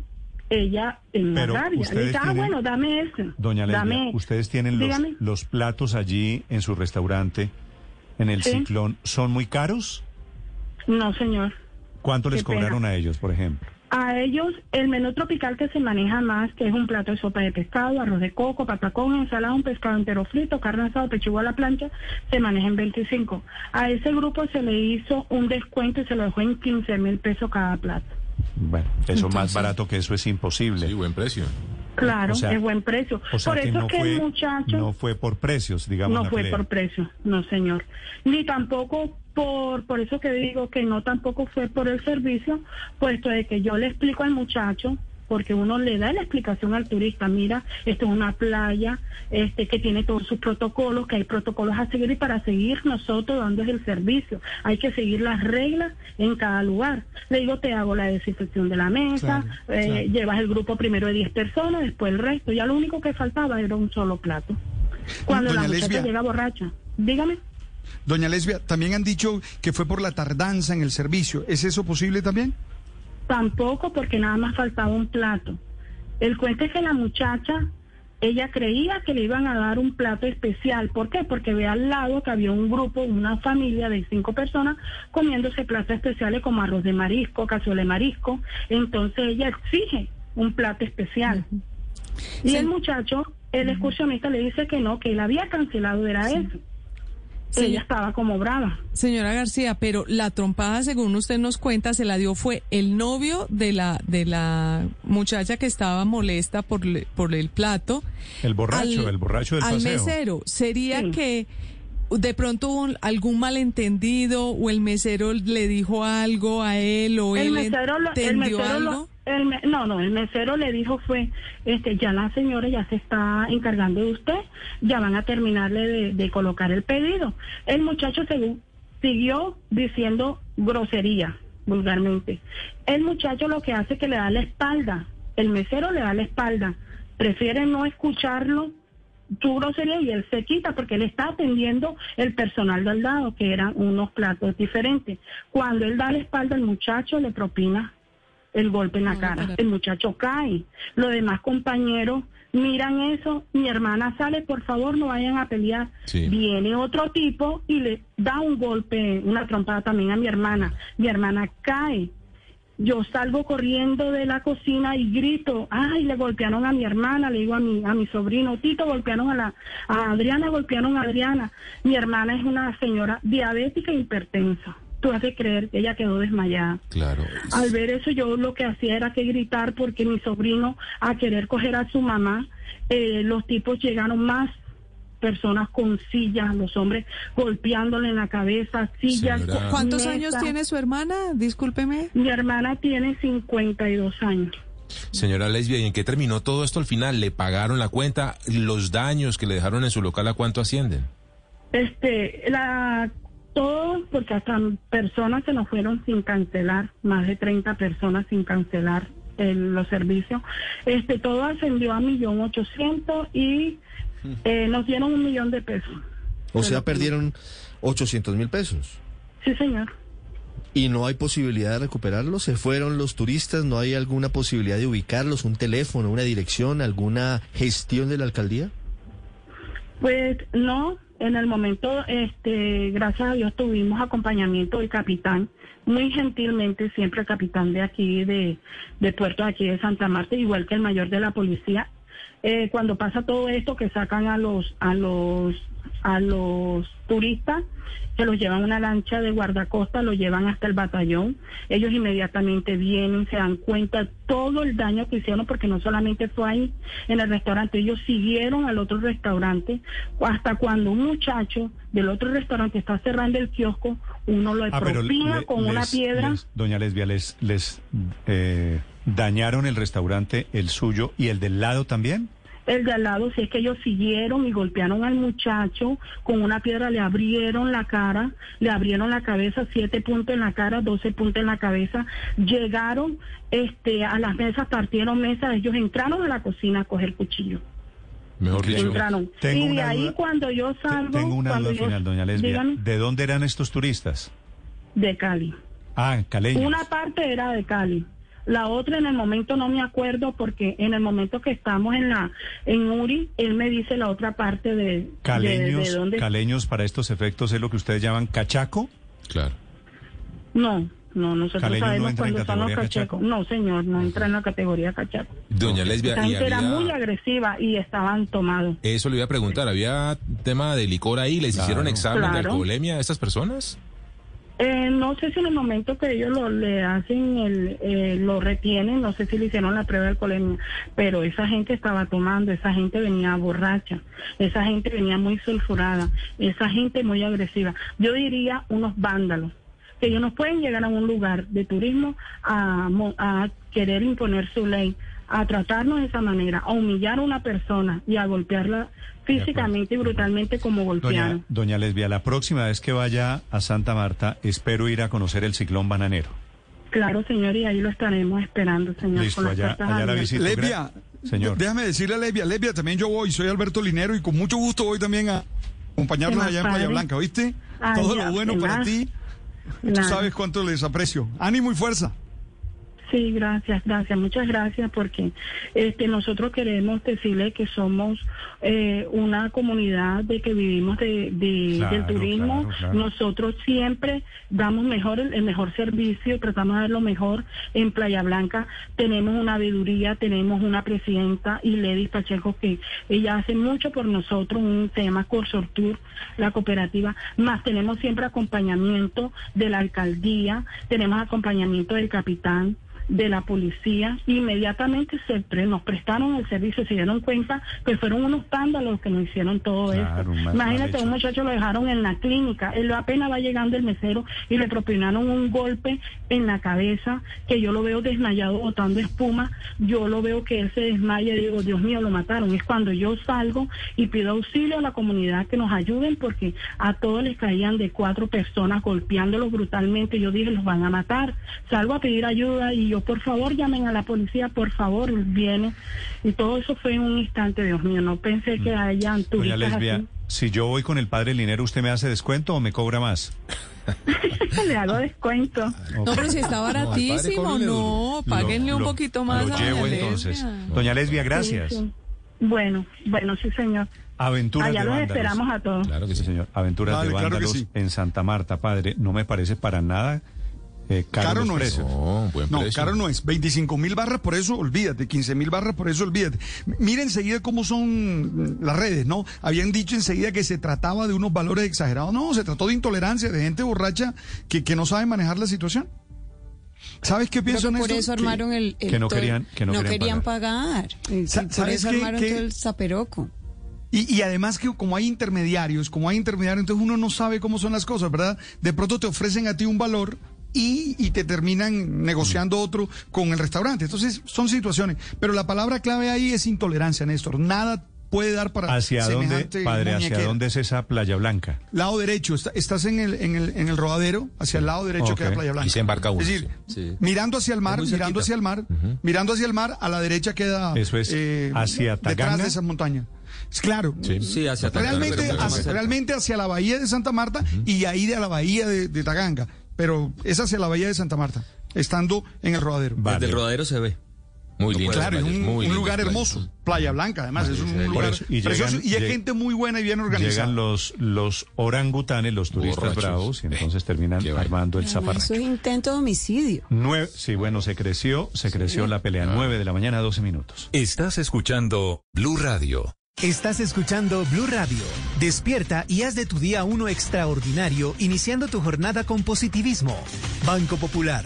Ella en la Pero rabia le ustedes dice, ah, tienen- bueno, dame ese. Doña Lesbia, dame. ustedes tienen los, platos allí en su restaurante, en el Sí. ciclón, ¿son muy caros? No, señor. ¿Cuánto les pena. cobraron a ellos, por ejemplo? A ellos, el menú tropical que se maneja más, que es un plato de sopa de pescado, arroz de coco, patacón, ensalada, un pescado entero frito, carne asada, pechuga a la plancha, se maneja en 25. A ese grupo se le hizo un descuento y se lo dejó en 15 mil pesos cada plato. Bueno, eso más barato que eso es imposible. Sí, buen precio. Claro, O sea- es buen precio. O sea por que eso no es que fue, el muchacho... no fue por precios, digamos. No fue pelea. por precio, no señor. Ni tampoco por, por eso que digo que no tampoco fue por el servicio, puesto de que yo le explico al muchacho, porque uno le da la explicación al turista, mira, esto es una playa, este que tiene todos sus protocolos, que hay protocolos a seguir y para seguir nosotros dando el servicio, hay que seguir las reglas en cada lugar. Le digo, te hago la desinfección de la mesa, Claro, eh, claro. llevas el grupo primero de 10 personas, después el resto, ya lo único que faltaba era un solo plato. Cuando Doña la muchacha Lesbia. llega borracha, dígame. Doña Lesbia, también han dicho que fue por la tardanza en el servicio. ¿Es eso posible también? Tampoco porque nada más faltaba un plato. El cuento es que la muchacha ella creía que le iban a dar un plato especial. ¿Por qué? Porque ve al lado que había un grupo, una familia de cinco personas comiéndose platos especiales como arroz de marisco, cazuela de marisco. Entonces ella exige un plato especial. Y el muchacho, el excursionista, le dice que no, que él había cancelado, era eso. Ella estaba como brava. Señora García, pero la trompada, según usted nos cuenta, se la dio fue el novio de la de la muchacha que estaba molesta por, le- por el plato. El borracho, el borracho del al paseo. mesero. ¿Sería que de pronto hubo algún malentendido o el mesero le dijo algo a él o el él mesero, lo- el entendió mesero lo- algo? No, no, el mesero le dijo fue, este, ya la señora ya se está encargando de usted, ya van a terminarle de, de colocar el pedido. El muchacho siguió diciendo grosería, vulgarmente. El muchacho lo que hace es que le da la espalda, el mesero le da la espalda, prefiere no escucharlo su grosería y él se quita porque él está atendiendo el personal del lado, que eran unos platos diferentes. Cuando él da la espalda, el muchacho le propina el golpe en la cara. El muchacho cae. Los demás compañeros miran eso. Mi hermana sale, por favor, no vayan a pelear. Sí. Viene otro tipo y le da un golpe, una trompada también a mi hermana. Mi hermana cae. Yo salgo corriendo de la cocina y grito, ay, le golpearon a mi hermana, le digo a mi, a mi sobrino, Tito, golpearon a la, a Adriana, golpearon a Adriana. Mi hermana es una señora diabética e hipertensa. Tú has de creer que ella quedó desmayada. Claro. Al ver eso yo lo que hacía era que gritar porque mi sobrino a querer coger a su mamá, eh, los tipos llegaron más personas con sillas, los hombres golpeándole en la cabeza, sillas. ¿Cu- ¿Cuántos años tiene su hermana? Discúlpeme. Mi hermana tiene 52 años. Señora Lesbia, ¿y en qué terminó todo esto al final? ¿Le pagaron la cuenta? ¿Los daños que le dejaron en su local a cuánto ascienden? Este, la, todo, porque hasta personas se nos fueron sin cancelar, más de 30 personas sin cancelar el- los servicios. Este, todo ascendió a millón ochocientos y eh, nos dieron un millón de pesos. O sea, perdieron 800 mil pesos. Sí, señor. ¿Y no hay posibilidad de recuperarlos? ¿Se fueron los turistas? ¿No hay alguna posibilidad de ubicarlos? ¿Un teléfono, una dirección, alguna gestión de la alcaldía? Pues no, en el momento, este, gracias a Dios tuvimos acompañamiento del capitán, muy gentilmente siempre el capitán de aquí, de, puerto de aquí de Santa Marta, igual que el mayor de la policía. Eh, cuando pasa todo esto, que sacan a los, a los, a los turistas, que los llevan a una lancha de guardacosta, los llevan hasta el batallón. Ellos inmediatamente vienen, se dan cuenta todo el daño que hicieron, porque no solamente fue ahí en el restaurante, ellos siguieron al otro restaurante, hasta cuando un muchacho del otro restaurante está cerrando el kiosco, uno lo Ah, pero propina le- con una piedra. les- doña Lesbia, les, les eh, dañaron el restaurante, el suyo y el del lado también. El de al lado, si es que ellos siguieron y golpearon al muchacho con una piedra, le abrieron la cara, le abrieron la cabeza, siete puntos en la cara, doce puntos en la cabeza. Llegaron este, a las mesas, partieron mesas, ellos entraron a la cocina a coger cuchillo. Mejor dicho. Entraron. Tengo y de una ahí duda- cuando yo salgo, Tengo una cuando duda yo- final, doña Lesbia. dígame, ¿De dónde eran estos turistas? de Cali. Ah, caleños. Una parte era de Cali. La otra en el momento no me acuerdo porque en el momento que estamos en la en Uri, él me dice la otra parte de Caleños, de dónde. caleños para estos efectos es lo que ustedes llaman cachaco. Claro. No, no, nosotros Caleño no sabemos en cuándo son los cachacos. No, señor, no entra en la categoría cachaco. Doña Lesbia, y gente era había- muy agresiva y estaban tomados. Eso le iba a preguntar, ¿había tema de licor ahí? ¿Les hicieron Claro. examen de alcoholemia a estas personas? Eh, no sé si en el momento que ellos lo, le hacen, el, eh, lo retienen, no sé si le hicieron la prueba de alcoholemia, pero esa gente estaba tomando, esa gente venía borracha, esa gente venía muy sulfurada, esa gente muy agresiva. Yo diría unos vándalos, que ellos no pueden llegar a un lugar de turismo a, a querer imponer su ley, a tratarnos de esa manera, a humillar a una persona y a golpearla físicamente y brutalmente como Doña, golpearon. doña Lesbia, la próxima vez que vaya a Santa Marta, espero ir a conocer el ciclón bananero. Claro, señor, y ahí lo estaremos esperando, señor. Listo, con las allá- allá la visito. Lesbia, Señor. déjame decirle a Lesbia, Lesbia, también yo voy, soy Alberto Linero y con mucho gusto voy también a acompañarlos ¿Qué más, allá en Playa? Blanca, ¿oíste? Ay, Todo ya, lo bueno ¿qué para más? ti. Tú sabes cuánto les aprecio. Ánimo y fuerza. Sí, gracias, gracias, muchas gracias porque este nosotros queremos decirle que somos eh, una comunidad de que vivimos de, de- Claro, del turismo. claro, claro. Nosotros siempre damos mejor el, el mejor servicio, tratamos de dar lo mejor en Playa Blanca. Tenemos una veeduría, tenemos una presidenta y Lady Pacheco que ella hace mucho por nosotros, un tema Corsor Tour, la cooperativa, más tenemos siempre acompañamiento de la alcaldía, tenemos acompañamiento del capitán de la policía, inmediatamente se pre- nos prestaron el servicio, se dieron cuenta que fueron unos pándalos los que nos hicieron todo Claro, esto. Imagínate, un muchacho lo dejaron en la clínica, él apenas va llegando el mesero y le propinaron un golpe en la cabeza, que yo lo veo desmayado botando espuma, yo lo veo que él se desmaya y digo, Dios mío, lo mataron. Es cuando yo salgo y pido auxilio a la comunidad que nos ayuden porque a todos les caían de cuatro personas golpeándolos brutalmente. Yo dije, los van a matar. Salgo a pedir ayuda y yo, por favor, llamen a la policía, por favor, viene. Y todo eso fue en un instante, Dios mío, no pensé que hayan Doña turistas Lesbia, así. si yo voy con el padre Linero, ¿usted me hace descuento o me cobra más? Le hago descuento. No, pero si está baratísimo, no, páguenle un poquito más Lo a llevo Doña entonces. Lesbia. Doña Lesbia, gracias. Sí, sí. Bueno, bueno, sí, señor. Aventuras Allá de los vándalos. esperamos a todos. Claro que sí, señor. Aventuras de claro vándalos sí. en Santa Marta, padre. No me parece para nada eh, caro, no es. precios. No, caro no es. 25 mil barras, por eso olvídate. 15 mil barras, por eso olvídate. Mira enseguida cómo son las redes, ¿no? Habían dicho enseguida que se trataba de unos valores exagerados. No, se trató de intolerancia, de gente borracha que, que no sabe manejar la situación. ¿Sabes qué pienso, que por eso Que- armaron el, el que no querían- que no querían pagar. Sa- Por ¿sabes eso qué- armaron todo el zaperoco. Y, y además que como hay intermediarios, como hay intermediarios, entonces uno no sabe cómo son las cosas, ¿verdad? De pronto te ofrecen a ti un valor y, y te terminan negociando otro con el restaurante. Entonces son situaciones. Pero la palabra clave ahí es intolerancia, Néstor. Nada puede dar para ¿Hacia dónde, semejante padre, hacia dónde es esa Playa Blanca? Lado derecho, está- estás en el, en el, en el rodadero, hacia el lado derecho Ok. queda Playa Blanca. Y se embarca uno, Es decir, sí. Mirando hacia el mar, mirando hacia el mar, mirando hacia el mar, a la derecha queda eh, Eso es hacia detrás Taganga. de esa montaña. Es Claro, Sí, hacia Taganga, realmente, hacia, realmente hacia la bahía de Santa Marta y ahí de a la bahía de, de Taganga, pero es hacia la bahía de Santa Marta, estando en el rodadero. Desde el rodadero se ve. Muy lindo. Claro, es un, muy un lindas lugar hermoso, Playa Blanca, además, es un lugar eso, y precioso y lleg- gente muy buena y bien organizada. Llegan los, los orangutanes, los turistas Borrachos. bravos, y entonces terminan armando el Además, zafarrancho. Eso es intento de homicidio. Nueve, sí, bueno, se creció, se creció la pelea. Nueve de la mañana, 12 minutos. Estás escuchando Blue Radio. Estás escuchando Blue Radio. Despierta y haz de tu día uno extraordinario, iniciando tu jornada con positivismo. Banco Popular.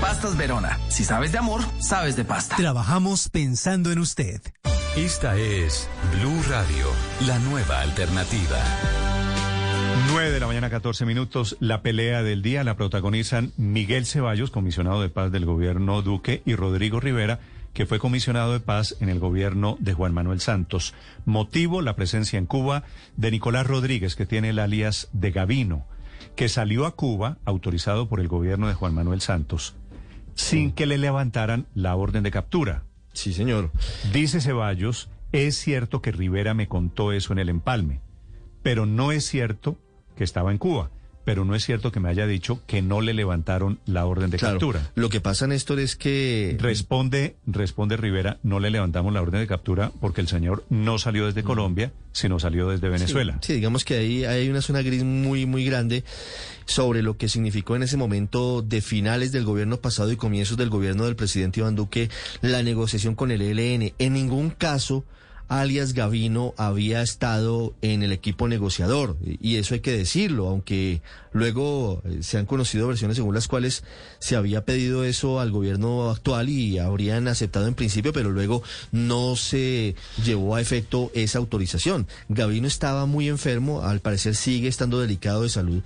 Pastas Verona. Si sabes de amor, sabes de pasta. Trabajamos pensando en usted. Esta es Blue Radio, la nueva alternativa. 9 de la mañana, 14 minutos. La pelea del día la protagonizan Miguel Ceballos, comisionado de paz del gobierno Duque, y Rodrigo Rivera, que fue comisionado de paz en el gobierno de Juan Manuel Santos. Motivo, la presencia en Cuba de Nicolás Rodríguez, que tiene el alias de Gavino, que salió a Cuba autorizado por el gobierno de Juan Manuel Santos, sin que le levantaran la orden de captura. Sí, señor. Dice Ceballos, es cierto que Rivera me contó eso en el empalme, pero no es cierto que estaba en Cuba. pero no es cierto que me haya dicho que no le levantaron la orden de Claro, captura. Lo que pasa, Néstor, es que... Responde, responde Rivera, no le levantamos la orden de captura porque el señor no salió desde Colombia, sino salió desde Venezuela. Sí, sí, digamos que ahí hay una zona gris muy, muy grande sobre lo que significó en ese momento de finales del gobierno pasado y comienzos del gobierno del presidente Iván Duque la negociación con el ELN. En ningún caso alias Gavino había estado en el equipo negociador y eso hay que decirlo, aunque luego eh, se han conocido versiones según las cuales se había pedido eso al gobierno actual y habrían aceptado en principio, pero luego no se llevó a efecto esa autorización. Gavino estaba muy enfermo, al parecer sigue estando delicado de salud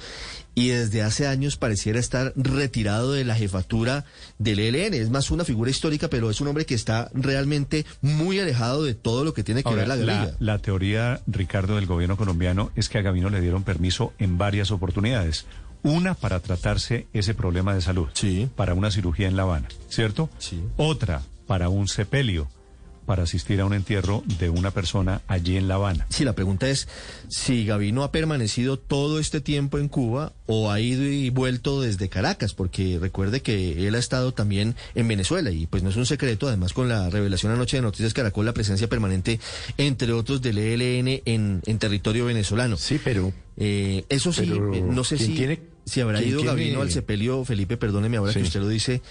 y desde hace años pareciera estar retirado de la jefatura del ELN. Es más una figura histórica, pero es un hombre que está realmente muy alejado de todo lo que tiene que Ahora, ver la guerrilla. la teoría, Ricardo, del gobierno colombiano es que a Gavino le dieron permiso en varias oportunidades. Una para tratarse ese problema de salud, para una cirugía en La Habana, ¿cierto? Otra para un sepelio, para asistir a un entierro de una persona allí en La Habana. Sí, la pregunta es si Gavino ha permanecido todo este tiempo en Cuba o ha ido y vuelto desde Caracas, porque recuerde que él ha estado también en Venezuela y pues no es un secreto, además con la revelación anoche de Noticias Caracol, la presencia permanente, entre otros, del ELN en, en territorio venezolano. Sí, pero... eso sí, pero eh, no sé ¿quién si, tiene- si habrá ido tiene- Gavino al sepelio, Felipe, perdóneme ahora Sí. que usted lo dice,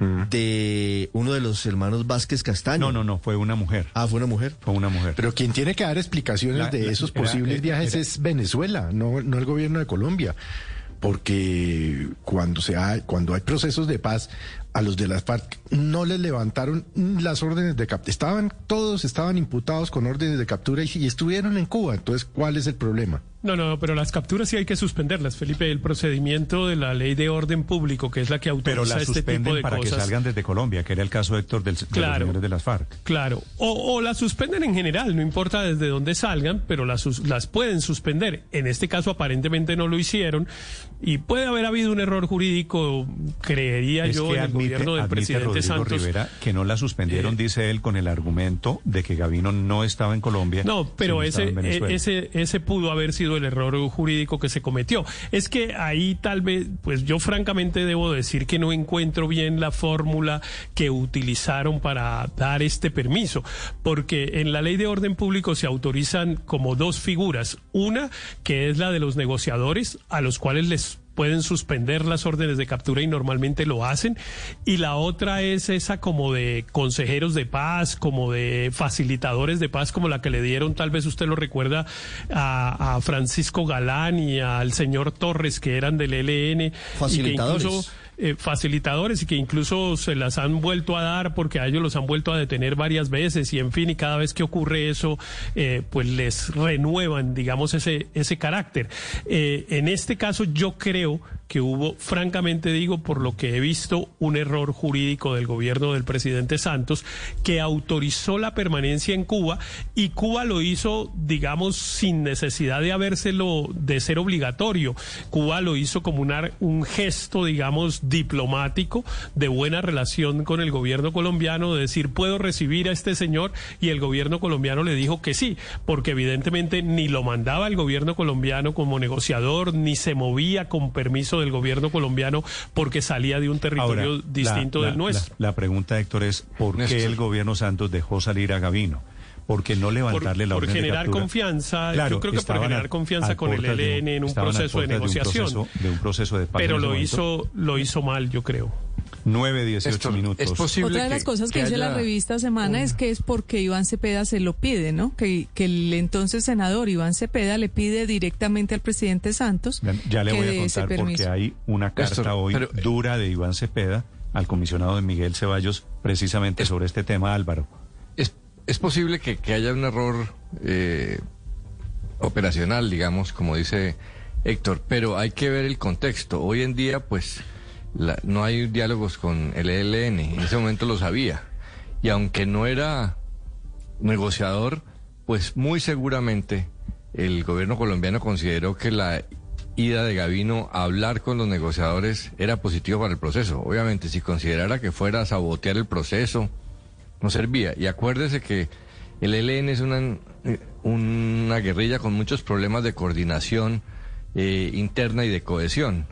de uno de los hermanos Vázquez Castaño. No, no, no, fue una mujer. Ah, fue una mujer. Fue una mujer. Pero quien tiene que dar explicaciones La- de la- esos era- posibles era- viajes era- es Venezuela, no, no el gobierno de Colombia. Porque cuando, se ha- cuando hay procesos de paz, a los de las FARC no les levantaron las órdenes de captura. Estaban, todos estaban imputados con órdenes de captura y, y estuvieron en Cuba. Entonces, ¿cuál es el problema? No, no, pero las capturas sí hay que suspenderlas, Felipe. El procedimiento de la ley de orden público, que es la que autoriza Pero la este tipo suspenden de para que salgan desde Colombia, que era el caso Héctor del, de los Claro. señores de las FARC. Claro, o, o las suspenden en general, no importa desde dónde salgan, pero las, las pueden suspender. En este caso aparentemente no lo hicieron y puede haber habido un error jurídico, creería Es yo, que en el admite, gobierno del presidente Rodrigo Santos. Eh, Rivera que no la suspendieron, dice él, con el argumento de que Gavino no estaba en Colombia. No, pero ese, e- ese, ese pudo haber sido el error jurídico que se cometió. Es que ahí tal vez, pues yo francamente debo decir que no encuentro bien la fórmula que utilizaron para dar este permiso, porque en la ley de orden público se autorizan como dos figuras. Una, que es la de los negociadores, a los cuales les pueden suspender las órdenes de captura y normalmente lo hacen. Y la otra es esa como de consejeros de paz, como de facilitadores de paz, como la que le dieron, tal vez usted lo recuerda, a, a Francisco Galán y al señor Torres, que eran del. Y que Facilitadores. incluso eh, facilitadores y que incluso se las han vuelto a dar porque a ellos los han vuelto a detener varias veces y en fin y cada vez que ocurre eso eh, pues les renuevan digamos ese ese carácter. Eh, en este caso yo creo que hubo francamente digo por lo que he visto un error jurídico del gobierno del presidente Santos que autorizó la permanencia en Cuba y Cuba lo hizo digamos sin necesidad de habérselo de ser obligatorio. Cuba lo hizo como una- un gesto digamos diplomático de buena relación con el gobierno colombiano de decir puedo recibir a este señor y el gobierno colombiano le dijo que sí porque evidentemente ni lo mandaba el gobierno colombiano como negociador ni se movía con permiso del gobierno colombiano porque salía de un territorio Ahora, distinto la, del la- nuestro. La, la pregunta, Héctor, es ¿por Néstor. qué el gobierno Santos dejó salir a Gavino? ¿Por qué no levantarle por, la por orden de generar confianza, Claro, yo creo que por generar confianza con el ELN en un proceso de un negociación. proceso- de un proceso de paz pero lo hizo, lo hizo mal, yo creo. 9, 18 minutos. Otra de las cosas que, dice la revista Semana es que es porque Iván Cepeda se lo pide, ¿no? Que, que el entonces senador Iván Cepeda le pide directamente al presidente Santos Ya, ya le que voy a dé ese contar porque hay una carta hoy pero- dura de Iván Cepeda al comisionado de Miguel Ceballos precisamente sobre este tema, Álvaro. Es, posible que, que haya un error eh, operacional, digamos, como dice Héctor, pero hay que ver el contexto. Hoy en día, pues, la- no hay diálogos con el ELN, en ese momento lo sabía. Y aunque no era negociador, pues muy seguramente el gobierno colombiano consideró que la ida de Gavino a hablar con los negociadores era positivo para el proceso. Obviamente, si considerara que fuera a sabotear el proceso, no servía. Y acuérdese que el ELN es una, una guerrilla con muchos problemas de coordinación eh, interna y de cohesión.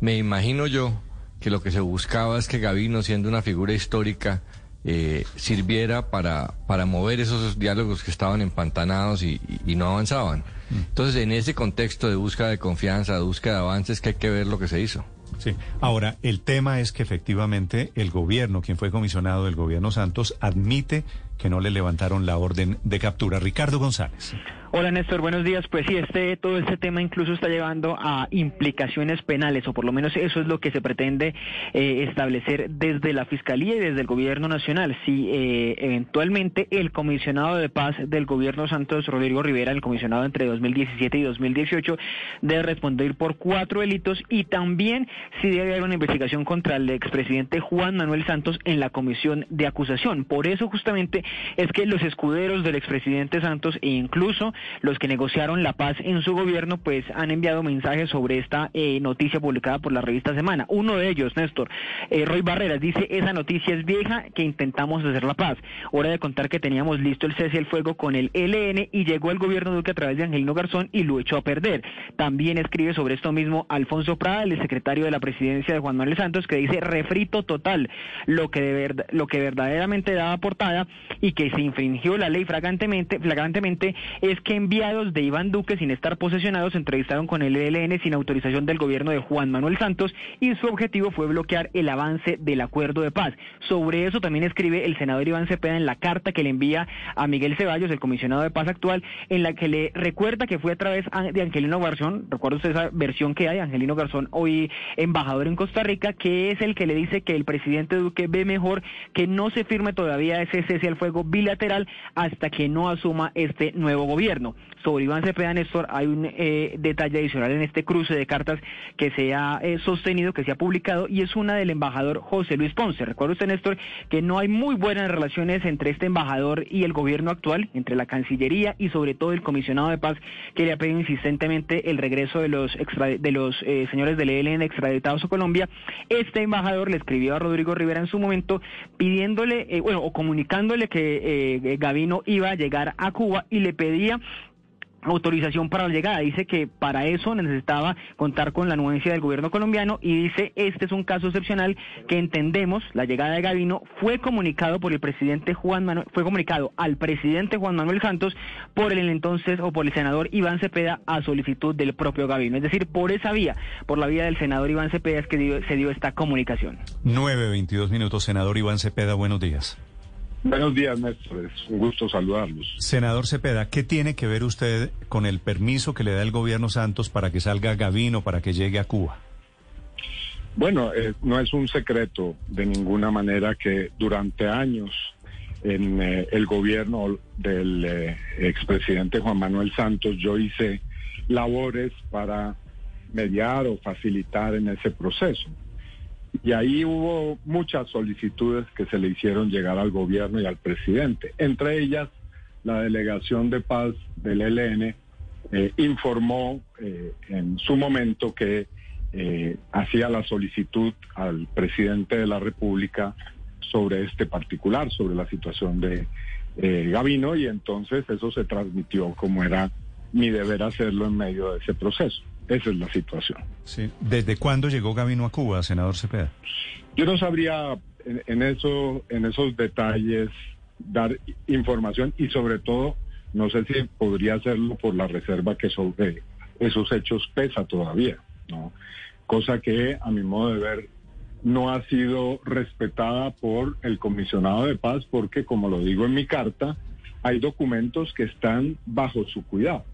Me imagino yo que lo que se buscaba es que Gavino, siendo una figura histórica, eh, sirviera para, para mover esos diálogos que estaban empantanados y, y- y no avanzaban. Entonces, en ese contexto de búsqueda de confianza, de búsqueda de avances, que hay que ver lo que se hizo. Sí. Ahora, el tema es que efectivamente el gobierno, quien fue comisionado del gobierno Santos, admite que no le levantaron la orden de captura. Ricardo González. Hola Néstor, buenos días. Pues sí, este todo este tema incluso está llevando a implicaciones penales, o por lo menos eso es lo que se pretende eh, establecer desde la Fiscalía y desde el Gobierno Nacional. Si eh, eventualmente el comisionado de paz del Gobierno Santos, Rodrigo Rivera, el comisionado entre 2017 y 2018, debe responder por cuatro delitos y también si debe haber una investigación contra el expresidente Juan Manuel Santos en la comisión de acusación. Por eso justamente es que los escuderos del expresidente Santos e incluso los que negociaron la paz en su gobierno pues han enviado mensajes sobre esta eh, noticia publicada por la revista Semana. Uno de ellos, Néstor, eh, Roy Barreras, dice esa noticia es vieja que intentamos hacer la paz. Hora de contar que teníamos listo el cese al fuego con el ELN y llegó el gobierno Duque a través de Angelino Garzón y lo echó a perder. También escribe sobre esto mismo Alfonso Prada, el secretario de la presidencia de Juan Manuel Santos, que dice refrito total, lo que de verdad, lo que verdaderamente daba portada y que se infringió la ley flagrantemente, flagrantemente es que enviados de Iván Duque sin estar posesionados se entrevistaron con el ELN sin autorización del gobierno de Juan Manuel Santos y su objetivo fue bloquear el avance del acuerdo de paz. Sobre eso también escribe el senador Iván Cepeda en la carta que le envía a Miguel Ceballos, el comisionado de paz actual, en la que le recuerda que fue a través de Angelino Garzón, recuerda usted esa versión que hay, Angelino Garzón hoy embajador en Costa Rica, que es el que le dice que el presidente Duque ve mejor que no se firme todavía ese cese al fuego bilateral hasta que no asuma este nuevo gobierno. Sobre Iván Cepeda Néstor hay un eh, detalle adicional en este cruce de cartas que se ha eh, sostenido, que se ha publicado y es una del embajador José Luis Ponce. Recuerda usted Néstor que no hay muy buenas relaciones entre este embajador y el gobierno actual, entre la Cancillería y sobre todo el comisionado de paz que le ha pedido insistentemente el regreso de los extra- de los eh, señores del ELN extraditados a Colombia. Este embajador le escribió a Rodrigo Rivera en su momento pidiéndole, eh, bueno, o comunicándole que eh, Gavino iba a llegar a Cuba y le pedía autorización para la llegada. Dice que para eso necesitaba contar con la anuencia del gobierno colombiano y dice este es un caso excepcional que entendemos la llegada de Gavino fue comunicado por el presidente Juan Manuel fue comunicado al presidente Juan Manuel Santos por el entonces o por el senador Iván Cepeda a solicitud del propio Gavino. Es decir, por esa vía, por la vía del senador Iván Cepeda es que se dio esta comunicación. 9.22 minutos, senador Iván Cepeda, buenos días. Buenos días, Néstor. Es un gusto saludarlos. Senador Cepeda, ¿qué tiene que ver usted con el permiso que le da el gobierno Santos para que salga Gavino, para que llegue a Cuba? Bueno, eh, no es un secreto de ninguna manera que durante años en eh, el gobierno del eh, expresidente Juan Manuel Santos yo hice labores para mediar o facilitar en ese proceso. Y ahí hubo muchas solicitudes que se le hicieron llegar al gobierno y al presidente. Entre ellas, la delegación de paz del ELN eh, informó eh, en su momento que eh, hacía la solicitud al presidente de la República sobre este particular, sobre la situación de Gavino, y entonces eso se transmitió como era mi deber hacerlo en medio de ese proceso. Esa es la situación. Sí. ¿Desde cuándo llegó Gavino a Cuba, senador Cepeda? Yo no sabría en, en eso, en esos detalles dar información y sobre todo no sé si podría hacerlo por la reserva que sobre esos hechos pesa todavía, ¿no? Cosa que a mi modo de ver no ha sido respetada por el comisionado de paz porque como lo digo en mi carta, hay documentos que están bajo su cuidado.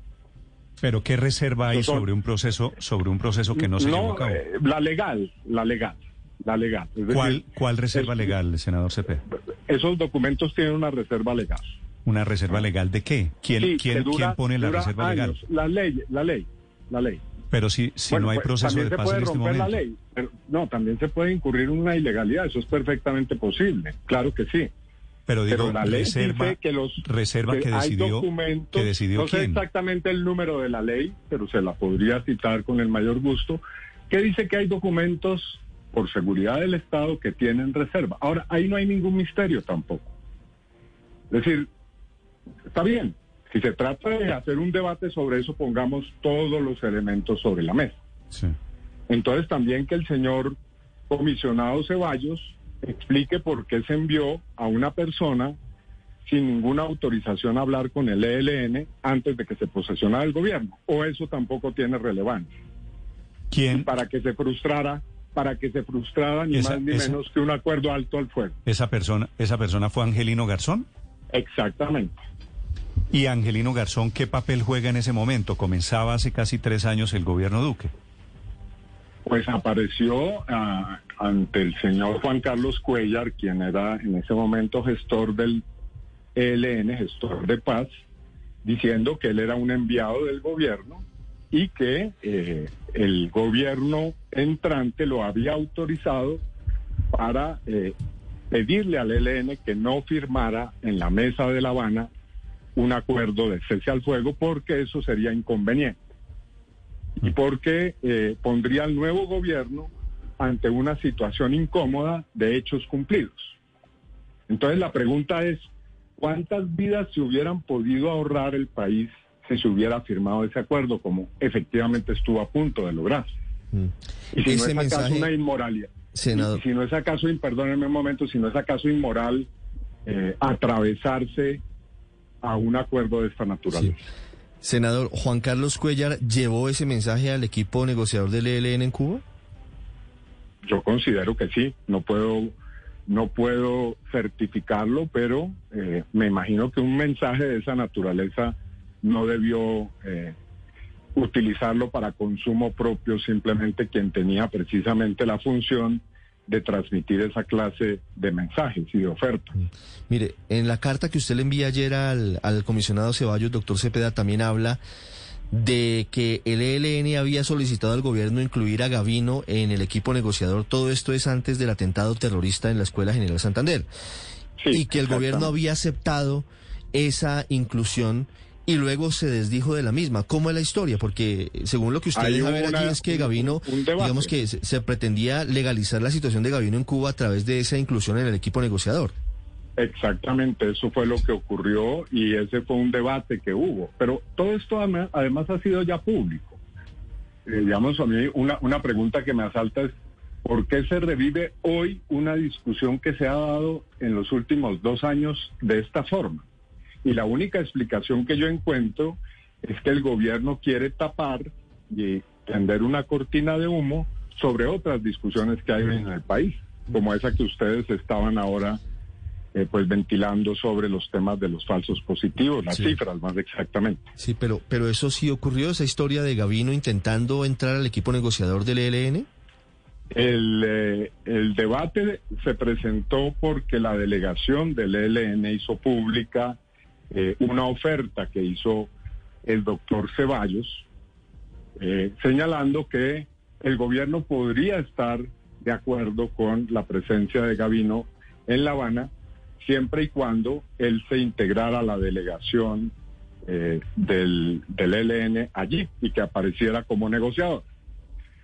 Pero ¿qué reserva hay sobre un proceso, sobre un proceso que no se llevó a cabo? eh, la legal, la legal, la legal. Decir, ¿Cuál, cuál reserva es- legal, senador Cepeda? Esos documentos tienen una reserva legal. ¿Una reserva legal de qué? ¿Quién, Sí, quién, dura- quién pone la reserva legal? La ley, la ley, la ley. Pero si, si Bueno, no hay pues, proceso de se paz puede en este romper momento. la ley. pero- no, también se puede incurrir en una ilegalidad. Eso es perfectamente posible. Claro que sí. Pero digo, la ley reserva, dice que los reserva que, hay decidió, documentos, que decidió no sé quién. exactamente el número de la ley, pero se la podría citar con el mayor gusto, que dice que hay documentos por seguridad del Estado que tienen reserva. Ahora, ahí no hay ningún misterio tampoco. Es decir, está bien. Si se trata de hacer un debate sobre eso, pongamos todos los elementos sobre la mesa. Entonces también que el señor comisionado Ceballos explique por qué se envió a una persona sin ninguna autorización a hablar con el ELN antes de que se posesionara el gobierno. O eso tampoco tiene relevancia. ¿Quién? Para que se frustrara, para que se frustrara ni Esa- más ni esa- menos que un acuerdo alto al fuego. Esa persona, esa persona fue Angelino Garzón. Exactamente. ¿Y Angelino Garzón qué papel juega en ese momento? Comenzaba hace casi tres años el gobierno Duque. Pues apareció ah, ante el señor Juan Carlos Cuellar, quien era en ese momento gestor del ELN, gestor de paz, diciendo que él era un enviado del gobierno y que eh, el gobierno entrante lo había autorizado para eh, pedirle al ELN que no firmara en la mesa de La Habana un acuerdo de cese al fuego porque eso sería inconveniente y porque eh, pondría al nuevo gobierno ante una situación incómoda de hechos cumplidos. Entonces la pregunta es, ¿cuántas vidas se hubieran podido ahorrar el país si se hubiera firmado ese acuerdo, como efectivamente estuvo a punto de lograr? Y si no es acaso mensaje- una inmoralidad, Senador. y si no es acaso, perdónenme un momento, si no es acaso inmoral eh, atravesarse a un acuerdo de esta naturaleza. Senador, Juan Carlos Cuellar llevó ese mensaje al equipo negociador del ELN en Cuba. Yo considero que sí, no puedo, no puedo certificarlo, pero eh, me imagino que un mensaje de esa naturaleza no debió eh, utilizarlo para consumo propio, simplemente quien tenía precisamente la función de transmitir esa clase de mensajes y de ofertas. Mire, en la carta que usted le envía ayer al, al comisionado Ceballos, doctor Cepeda, también habla de que el ELN había solicitado al gobierno incluir a Gavino en el equipo negociador. Todo esto es antes del atentado terrorista en la Escuela General Santander. y que el gobierno había aceptado esa inclusión y luego se desdijo de la misma. ¿Cómo es la historia? Porque eh, según lo que usted Hay deja ver una- aquí es que Gavino, digamos que se, se pretendía legalizar la situación de Gavino en Cuba a través de esa inclusión en el equipo negociador. Exactamente, eso fue lo que ocurrió y ese fue un debate que hubo. Pero todo esto además, además ha sido ya público. Eh, digamos, a mí una, una pregunta que me asalta es, ¿por qué se revive hoy una discusión que se ha dado en los últimos dos años de esta forma? Y la única explicación que yo encuentro es que el gobierno quiere tapar y tender una cortina de humo sobre otras discusiones que hay en el país, como esa que ustedes estaban ahora eh, pues ventilando sobre los temas de los falsos positivos, las Sí. cifras más exactamente. Sí, pero, pero eso sí ocurrió, esa historia de Gavino intentando entrar al equipo negociador del ELN. El, eh, el debate se presentó porque la delegación del ELN hizo pública eh, una oferta que hizo el doctor Ceballos, eh, señalando que el gobierno podría estar de acuerdo con la presencia de Gavino en La Habana, siempre y cuando él se integrara a la delegación eh, del, del ELN allí y que apareciera como negociador.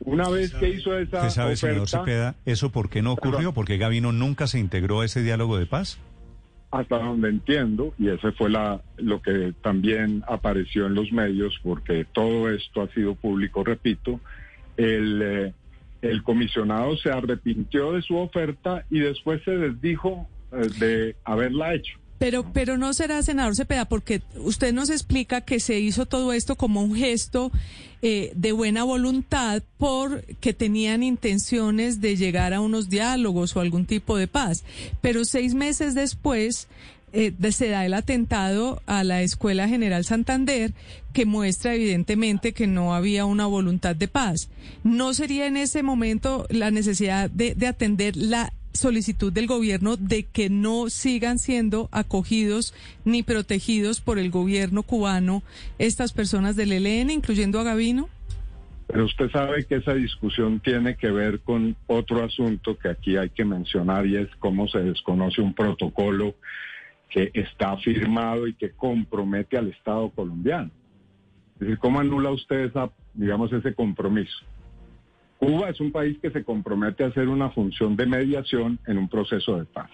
Una vez que hizo esa ¿Usted sabe, oferta, Cepeda, eso por qué no ocurrió? ¿Porque Gavino nunca se integró a ese diálogo de paz? Hasta donde entiendo, y ese fue la, lo que también apareció en los medios, porque todo esto ha sido público, repito, el, eh, el comisionado se arrepintió de su oferta y después se desdijo eh, de haberla hecho. Pero, pero no será, senador Cepeda, porque usted nos explica que se hizo todo esto como un gesto eh, de buena voluntad porque tenían intenciones de llegar a unos diálogos o algún tipo de paz. Pero seis meses después eh, se da el atentado a la Escuela General Santander que muestra evidentemente que no había una voluntad de paz. ¿No sería en ese momento la necesidad de, de atender la solicitud del gobierno de que no sigan siendo acogidos ni protegidos por el gobierno cubano estas personas del ELN, incluyendo a Gavino? Pero usted sabe que esa discusión tiene que ver con otro asunto que aquí hay que mencionar y es cómo se desconoce un protocolo que está firmado y que compromete al Estado colombiano. Es decir, ¿cómo anula usted esa, digamos, ese compromiso? Cuba es un país que se compromete a hacer una función de mediación en un proceso de paz.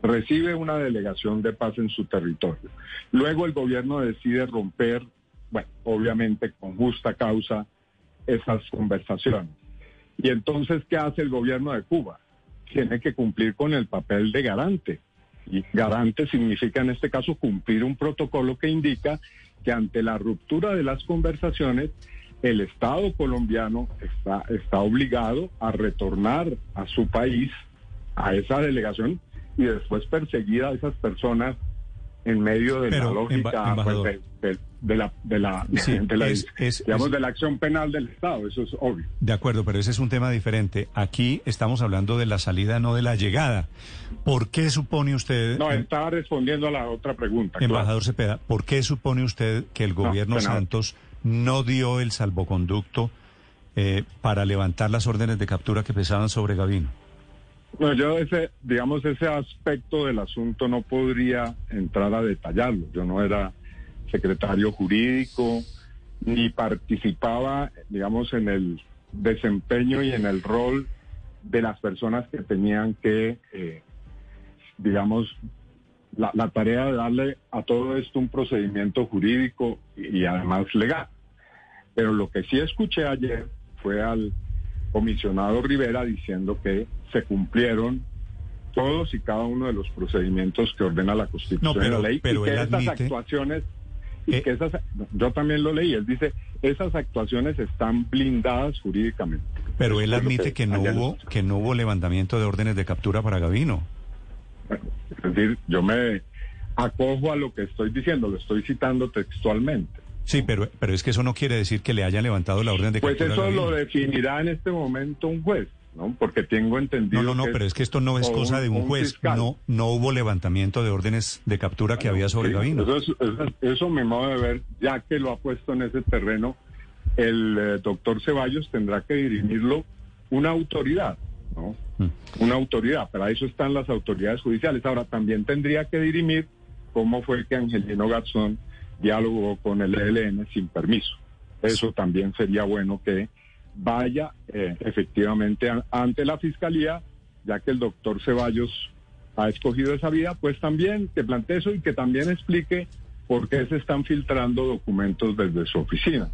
recibe una delegación de paz en su territorio. Luego el gobierno decide romper, bueno, obviamente con justa causa, esas conversaciones. Y entonces, ¿qué hace el gobierno de Cuba? Tiene que cumplir con el papel de garante. Y garante significa en este caso cumplir un protocolo que indica que ante la ruptura de las conversaciones, el Estado colombiano está, está obligado a retornar a su país, a esa delegación, y después perseguir a esas personas en medio de Pero, la lógica pues, de, de- de la, de la, Sí, de la- es- es- digamos, es- de la acción penal del Estado, eso es obvio. De acuerdo, pero ese es un tema diferente. Aquí estamos hablando de la salida, no de la llegada. ¿Por qué supone usted, No, estaba respondiendo a la otra pregunta. claro. embajador Cepeda, por qué supone usted que el gobierno. Santos no dio el salvoconducto eh, para levantar las órdenes de captura que pesaban sobre Gavino? No, yo ese, digamos, ese aspecto del asunto no podría entrar a detallarlo. Yo no era secretario jurídico, ni participaba, digamos, en el desempeño y en el rol de las personas que tenían que, eh, digamos, la, la tarea de darle a todo esto un procedimiento jurídico y, y además legal. Pero lo que sí escuché ayer fue al comisionado Rivera diciendo que se cumplieron todos y cada uno de los procedimientos que ordena la Constitución No, pero- y la ley pero y que él esas admite- Eh, actuaciones y que esas yo también lo leí él dice esas actuaciones están blindadas jurídicamente Pero él admite que no hubo que no hubo levantamiento de órdenes de captura para Gavino. Es decir yo me acojo a lo que estoy diciendo lo estoy citando textualmente Sí, pero, pero es que eso no quiere decir que le hayan levantado la orden de pues captura. a eso lo definirá en este momento un juez no porque tengo entendido No, no, no, pero es que esto no es cosa de un juez. fiscal. No, no hubo levantamiento de órdenes de captura que había sobre Sí, Gavino. Eso, es- eso, es- eso mi modo de ver, ya que lo ha puesto en ese terreno, el eh, doctor Ceballos tendrá que dirimirlo una autoridad, ¿no? Mm. Una autoridad, para eso están las autoridades judiciales. Ahora, también tendría que dirimir cómo fue que Angelino Garzón dialogó con el ELN sin permiso. Eso también sería bueno que vaya eh, efectivamente a- ante la fiscalía, ya que el doctor Ceballos ha escogido esa vía, pues también que plantee eso y que también explique por qué se están filtrando documentos desde su oficina.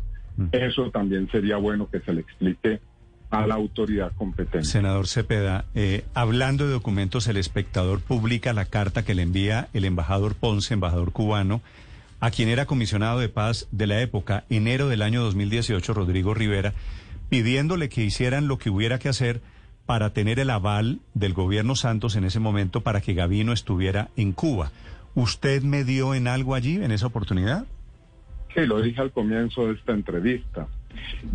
Eso también sería bueno que se le explique a la autoridad competente. Senador Cepeda, eh, hablando de documentos, el espectador publica la carta que le envía el embajador Ponce, embajador cubano, a quien era comisionado de paz de la época, enero del año 2018, Rodrigo Rivera, pidiéndole que hicieran lo que hubiera que hacer para tener el aval del gobierno Santos en ese momento para que Gavino estuviera en Cuba. ¿Usted me dio en algo allí, en esa oportunidad? Sí, lo dije al comienzo de esta entrevista.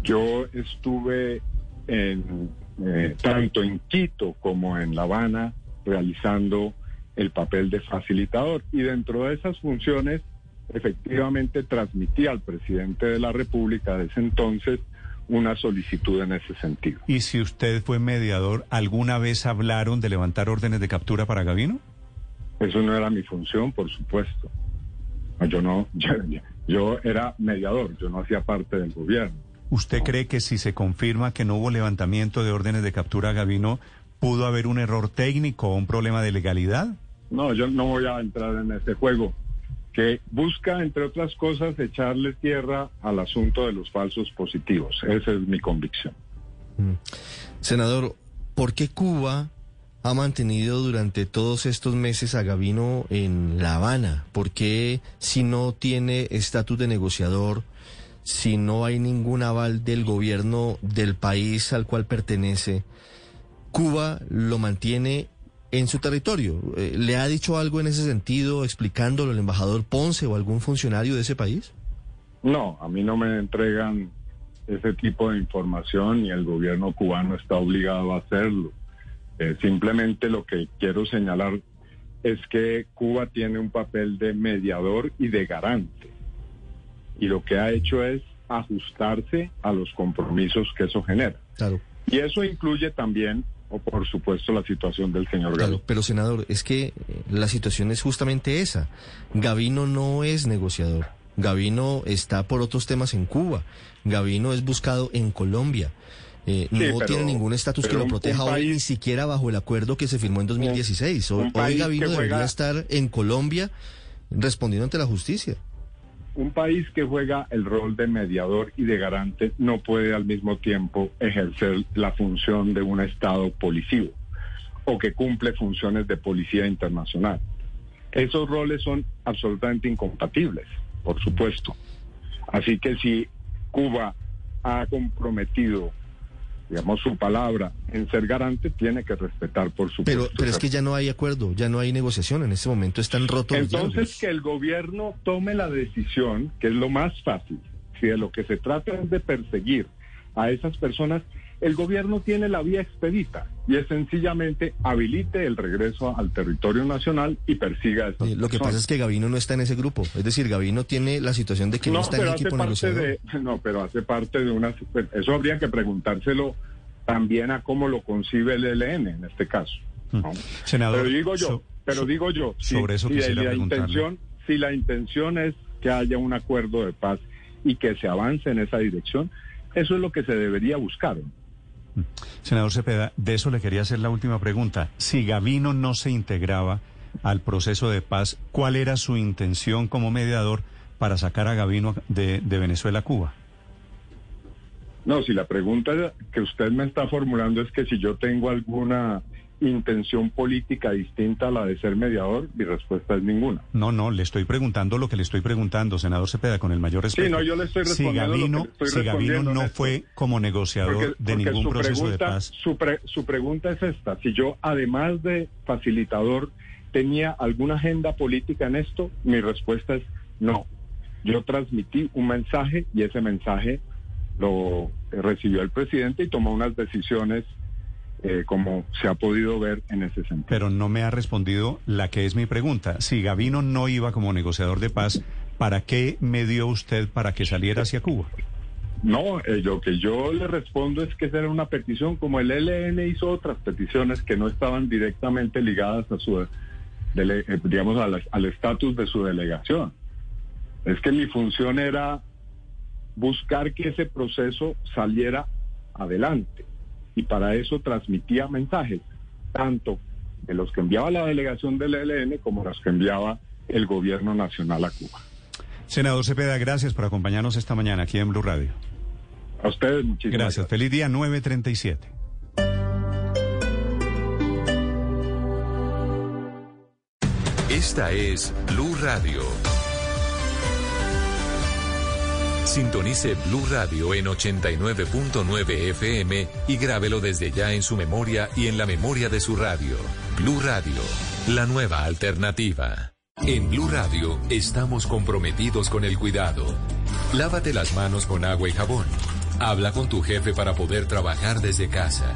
Yo estuve en, eh, tanto en Quito como en La Habana realizando el papel de facilitador y dentro de esas funciones efectivamente transmití al presidente de la República de ese entonces una solicitud en ese sentido. Y si usted fue mediador, ¿alguna vez hablaron de levantar órdenes de captura para Gavino? Eso no era mi función, por supuesto. Yo no, yo, yo era mediador, yo no hacía parte del gobierno. ¿Usted cree que si se confirma que no hubo levantamiento de órdenes de captura a Gavino, pudo haber un error técnico o un problema de legalidad? No, yo no voy a entrar en ese juego que busca, entre otras cosas, echarle tierra al asunto de los falsos positivos. Esa es mi convicción. Senador, ¿por qué Cuba ha mantenido durante todos estos meses a Gavino en La Habana? ¿Por qué si no tiene estatus de negociador, si no hay ningún aval del gobierno del país al cual pertenece, Cuba lo mantiene en su territorio? Eh, ¿Le ha dicho algo en ese sentido, explicándolo el embajador Ponce o algún funcionario de ese país? No, a mí no me entregan ese tipo de información y el gobierno cubano está obligado a hacerlo. Eh, simplemente lo que quiero señalar es que Cuba tiene un papel de mediador y de garante. Y lo que ha hecho es ajustarse a los compromisos que eso genera. Claro. Y eso incluye también, o por supuesto, la situación del señor Galo. Claro, pero senador, es que eh, la situación es justamente esa. Gavino no es negociador. Gavino está por otros temas en Cuba. Gavino es buscado en Colombia. eh, Sí, no pero- tiene ningún estatus que lo un- proteja un hoy, país- ni siquiera bajo el acuerdo que se firmó en 2016. un Hoy país Gavino debería estar en Colombia respondiendo ante la justicia. Un país que juega el rol de mediador y de garante no puede al mismo tiempo ejercer la función de un Estado policivo o que cumple funciones de policía internacional. Esos roles son absolutamente incompatibles, por supuesto. Así que si Cuba ha comprometido, digamos, su palabra en ser garante, tiene que respetar, por supuesto. Pero, pero es que ya no hay acuerdo, ya no hay negociación. En este momento están rotos Entonces, que el gobierno tome la decisión, que es lo más fácil, si de lo que se trata es de perseguir a esas personas, el gobierno tiene la vía expedita y es sencillamente habilite el regreso al territorio nacional y persiga a Eh, Lo que pasa es que Gavino no está en ese grupo. Es decir, Gavino tiene la situación de que no, está en el equipo negociador. de, no, pero hace parte de una, eso habría que preguntárselo también a cómo lo concibe el ELN en este caso. ¿no? Senador, pero digo yo, so- pero digo yo, si, sobre eso si la preguntarle. intención, si la intención es que haya un acuerdo de paz y que se avance en esa dirección, eso es lo que se debería buscar. Senador Cepeda, de eso le quería hacer la última pregunta. Si Gavino no se integraba al proceso de paz, ¿cuál era su intención como mediador para sacar a Gavino de, de Venezuela a Cuba? No, si la pregunta que usted me está formulando es que si yo tengo alguna intención política distinta a la de ser mediador, mi respuesta es ninguna. No, no, le estoy preguntando lo que le estoy preguntando, senador Cepeda, con el mayor respeto. Sí, no, yo le estoy si respondiendo lo que Gavino, estoy si Gavino respondiendo, no fue como negociador Porque- de porque ningún proceso de paz. Su, pre- su pregunta es esta, si yo además de facilitador tenía alguna agenda política en esto, mi respuesta es no. Yo transmití un mensaje y ese mensaje lo recibió el presidente y tomó unas decisiones eh, como se ha podido ver en ese sentido. Pero no me ha respondido la que es mi pregunta. Si Gavino no iba como negociador de paz, ¿para qué me dio usted para que saliera hacia Cuba? No, eh, lo que yo le respondo es que esa era una petición, como el ELN hizo otras peticiones que no estaban directamente ligadas a su, dele- eh, digamos, a la- al estatus de su delegación. Es que mi función era buscar que ese proceso saliera adelante y para eso transmitía mensajes, tanto de los que enviaba la delegación del ELN como los que enviaba el gobierno nacional a Cuba. Senador Cepeda, gracias por acompañarnos esta mañana aquí en Blue Radio. A ustedes muchísimas Gracias. Feliz día 937. Esta es Blue Radio. Sintonice Blue Radio en 89.9 FM y grábelo desde ya en su memoria y en la memoria de su radio. Blue Radio, la nueva alternativa. En Blue Radio estamos comprometidos con el cuidado. Lávate las manos con agua y jabón. Habla con tu jefe para poder trabajar desde casa.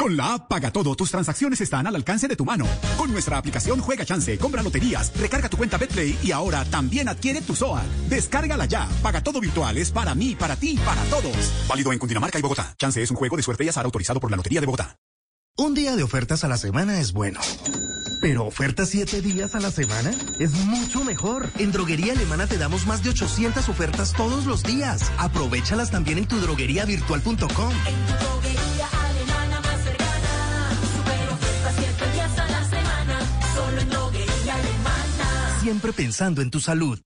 Con la app Paga Todo, tus transacciones están al alcance de tu mano. Con nuestra aplicación Juega Chance, compra loterías, recarga tu cuenta Betplay y ahora también adquiere tu SOAT. Descárgala ya. Paga Todo Virtual es para mí, para ti, para todos. Válido en Cundinamarca y Bogotá. Chance es un juego de suerte y azar autorizado por la Lotería de Bogotá. Un día de ofertas a la semana es bueno. Pero ofertas siete días a la semana es mucho mejor. En Droguería Alemana te damos más de 800 ofertas todos los días. Aprovechalas también en tu drogueriavirtual.com. Siempre pensando en tu salud.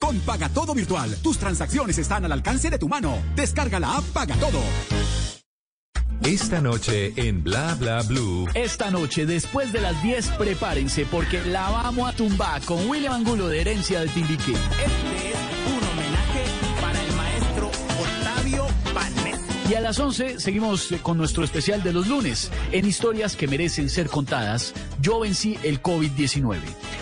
Con Paga Todo Virtual, tus transacciones están al alcance de tu mano. Descarga la app Paga Todo. Esta noche en Bla Bla Blue. Esta noche, después de las 10, prepárense porque la vamos a tumbar con William Angulo de Herencia del Timbiquí. Este Y a las 11 seguimos con nuestro especial de los lunes. En historias que merecen ser contadas, yo vencí el COVID-19.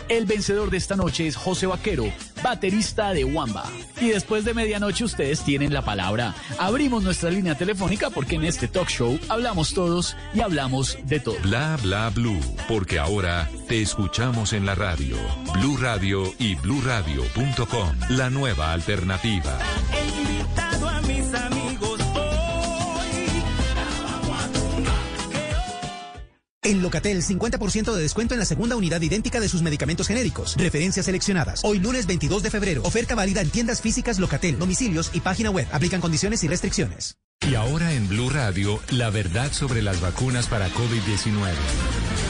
El vencedor de esta noche es José Vaquero, baterista de Wamba. Y después de medianoche ustedes tienen la palabra. Abrimos nuestra línea telefónica porque en este talk show hablamos todos y hablamos de todo. Bla bla blue, porque ahora te escuchamos en la radio. Blue Radio y bluradio.com, la nueva alternativa. En Locatel, 50% de descuento en la segunda unidad idéntica de sus medicamentos genéricos. Referencias seleccionadas. Hoy lunes 22 de febrero. Oferta válida en tiendas físicas Locatel, domicilios y página web. Aplican condiciones y restricciones. Y ahora en Blue Radio, la verdad sobre las vacunas para COVID-19.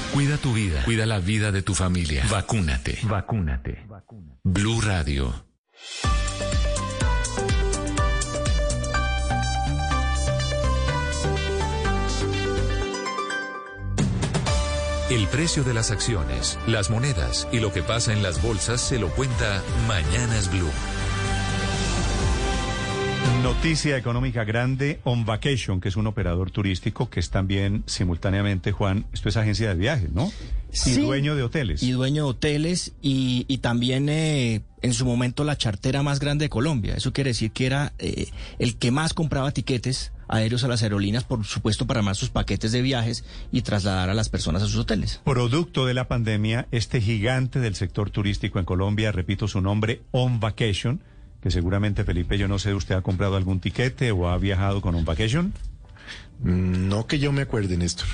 Cuida tu vida, cuida la vida de tu familia. Vacúnate. Vacúnate. Blue Radio. El precio de las acciones, las monedas y lo que pasa en las bolsas se lo cuenta Mañanas Blue. Noticia económica grande, On Vacation, que es un operador turístico que es también simultáneamente, Juan, esto es agencia de viajes, ¿no? Sí. Y dueño de hoteles. Y dueño de hoteles y, y también eh, en su momento la chartera más grande de Colombia. Eso quiere decir que era eh, el que más compraba tiquetes aéreos a las aerolíneas, por supuesto, para armar sus paquetes de viajes y trasladar a las personas a sus hoteles. Producto de la pandemia, este gigante del sector turístico en Colombia, repito su nombre, On Vacation, que seguramente Felipe, yo no sé, ¿usted ha comprado algún tiquete o ha viajado con On Vacation? No que yo me acuerde, Néstor.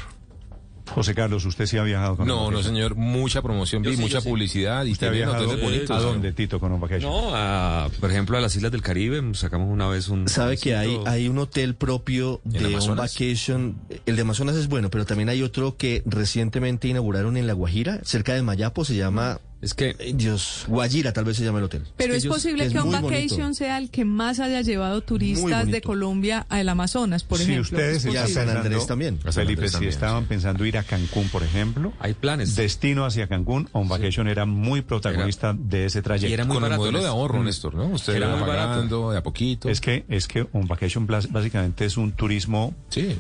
José Carlos, ¿usted sí ha viajado con No, no, señor. Mucha promoción, Yo vi sí, mucha sí. publicidad y ¿Usted ha viajado bonitos. a dónde, Tito, con On Vacation? No, a, por ejemplo, a las islas del Caribe, sacamos una vez un... Sabe que hay, hay un hotel propio ¿En de un vacation. El de Amazonas es bueno, pero también hay otro que recientemente inauguraron en La Guajira, cerca de Mayapo, se llama... Es que... Dios, Guajira tal vez se llama el hotel. Pero es, que posible es que bonito. Vacation sea el que más haya llevado turistas de. Colombia al Amazonas, por si ejemplo. ustedes Es están posible. pensando, Felipe, si estaban pensando ir a Cancún, por ejemplo, hay planes. Destino hacia Cancún, On Vacation era muy protagonista de ese trayecto. Y era muy Con el barato, modelo de ahorro, Néstor, ¿no? Usted Era muy barato. pagando de a poquito. Es que es que On Vacation básicamente es un turismo,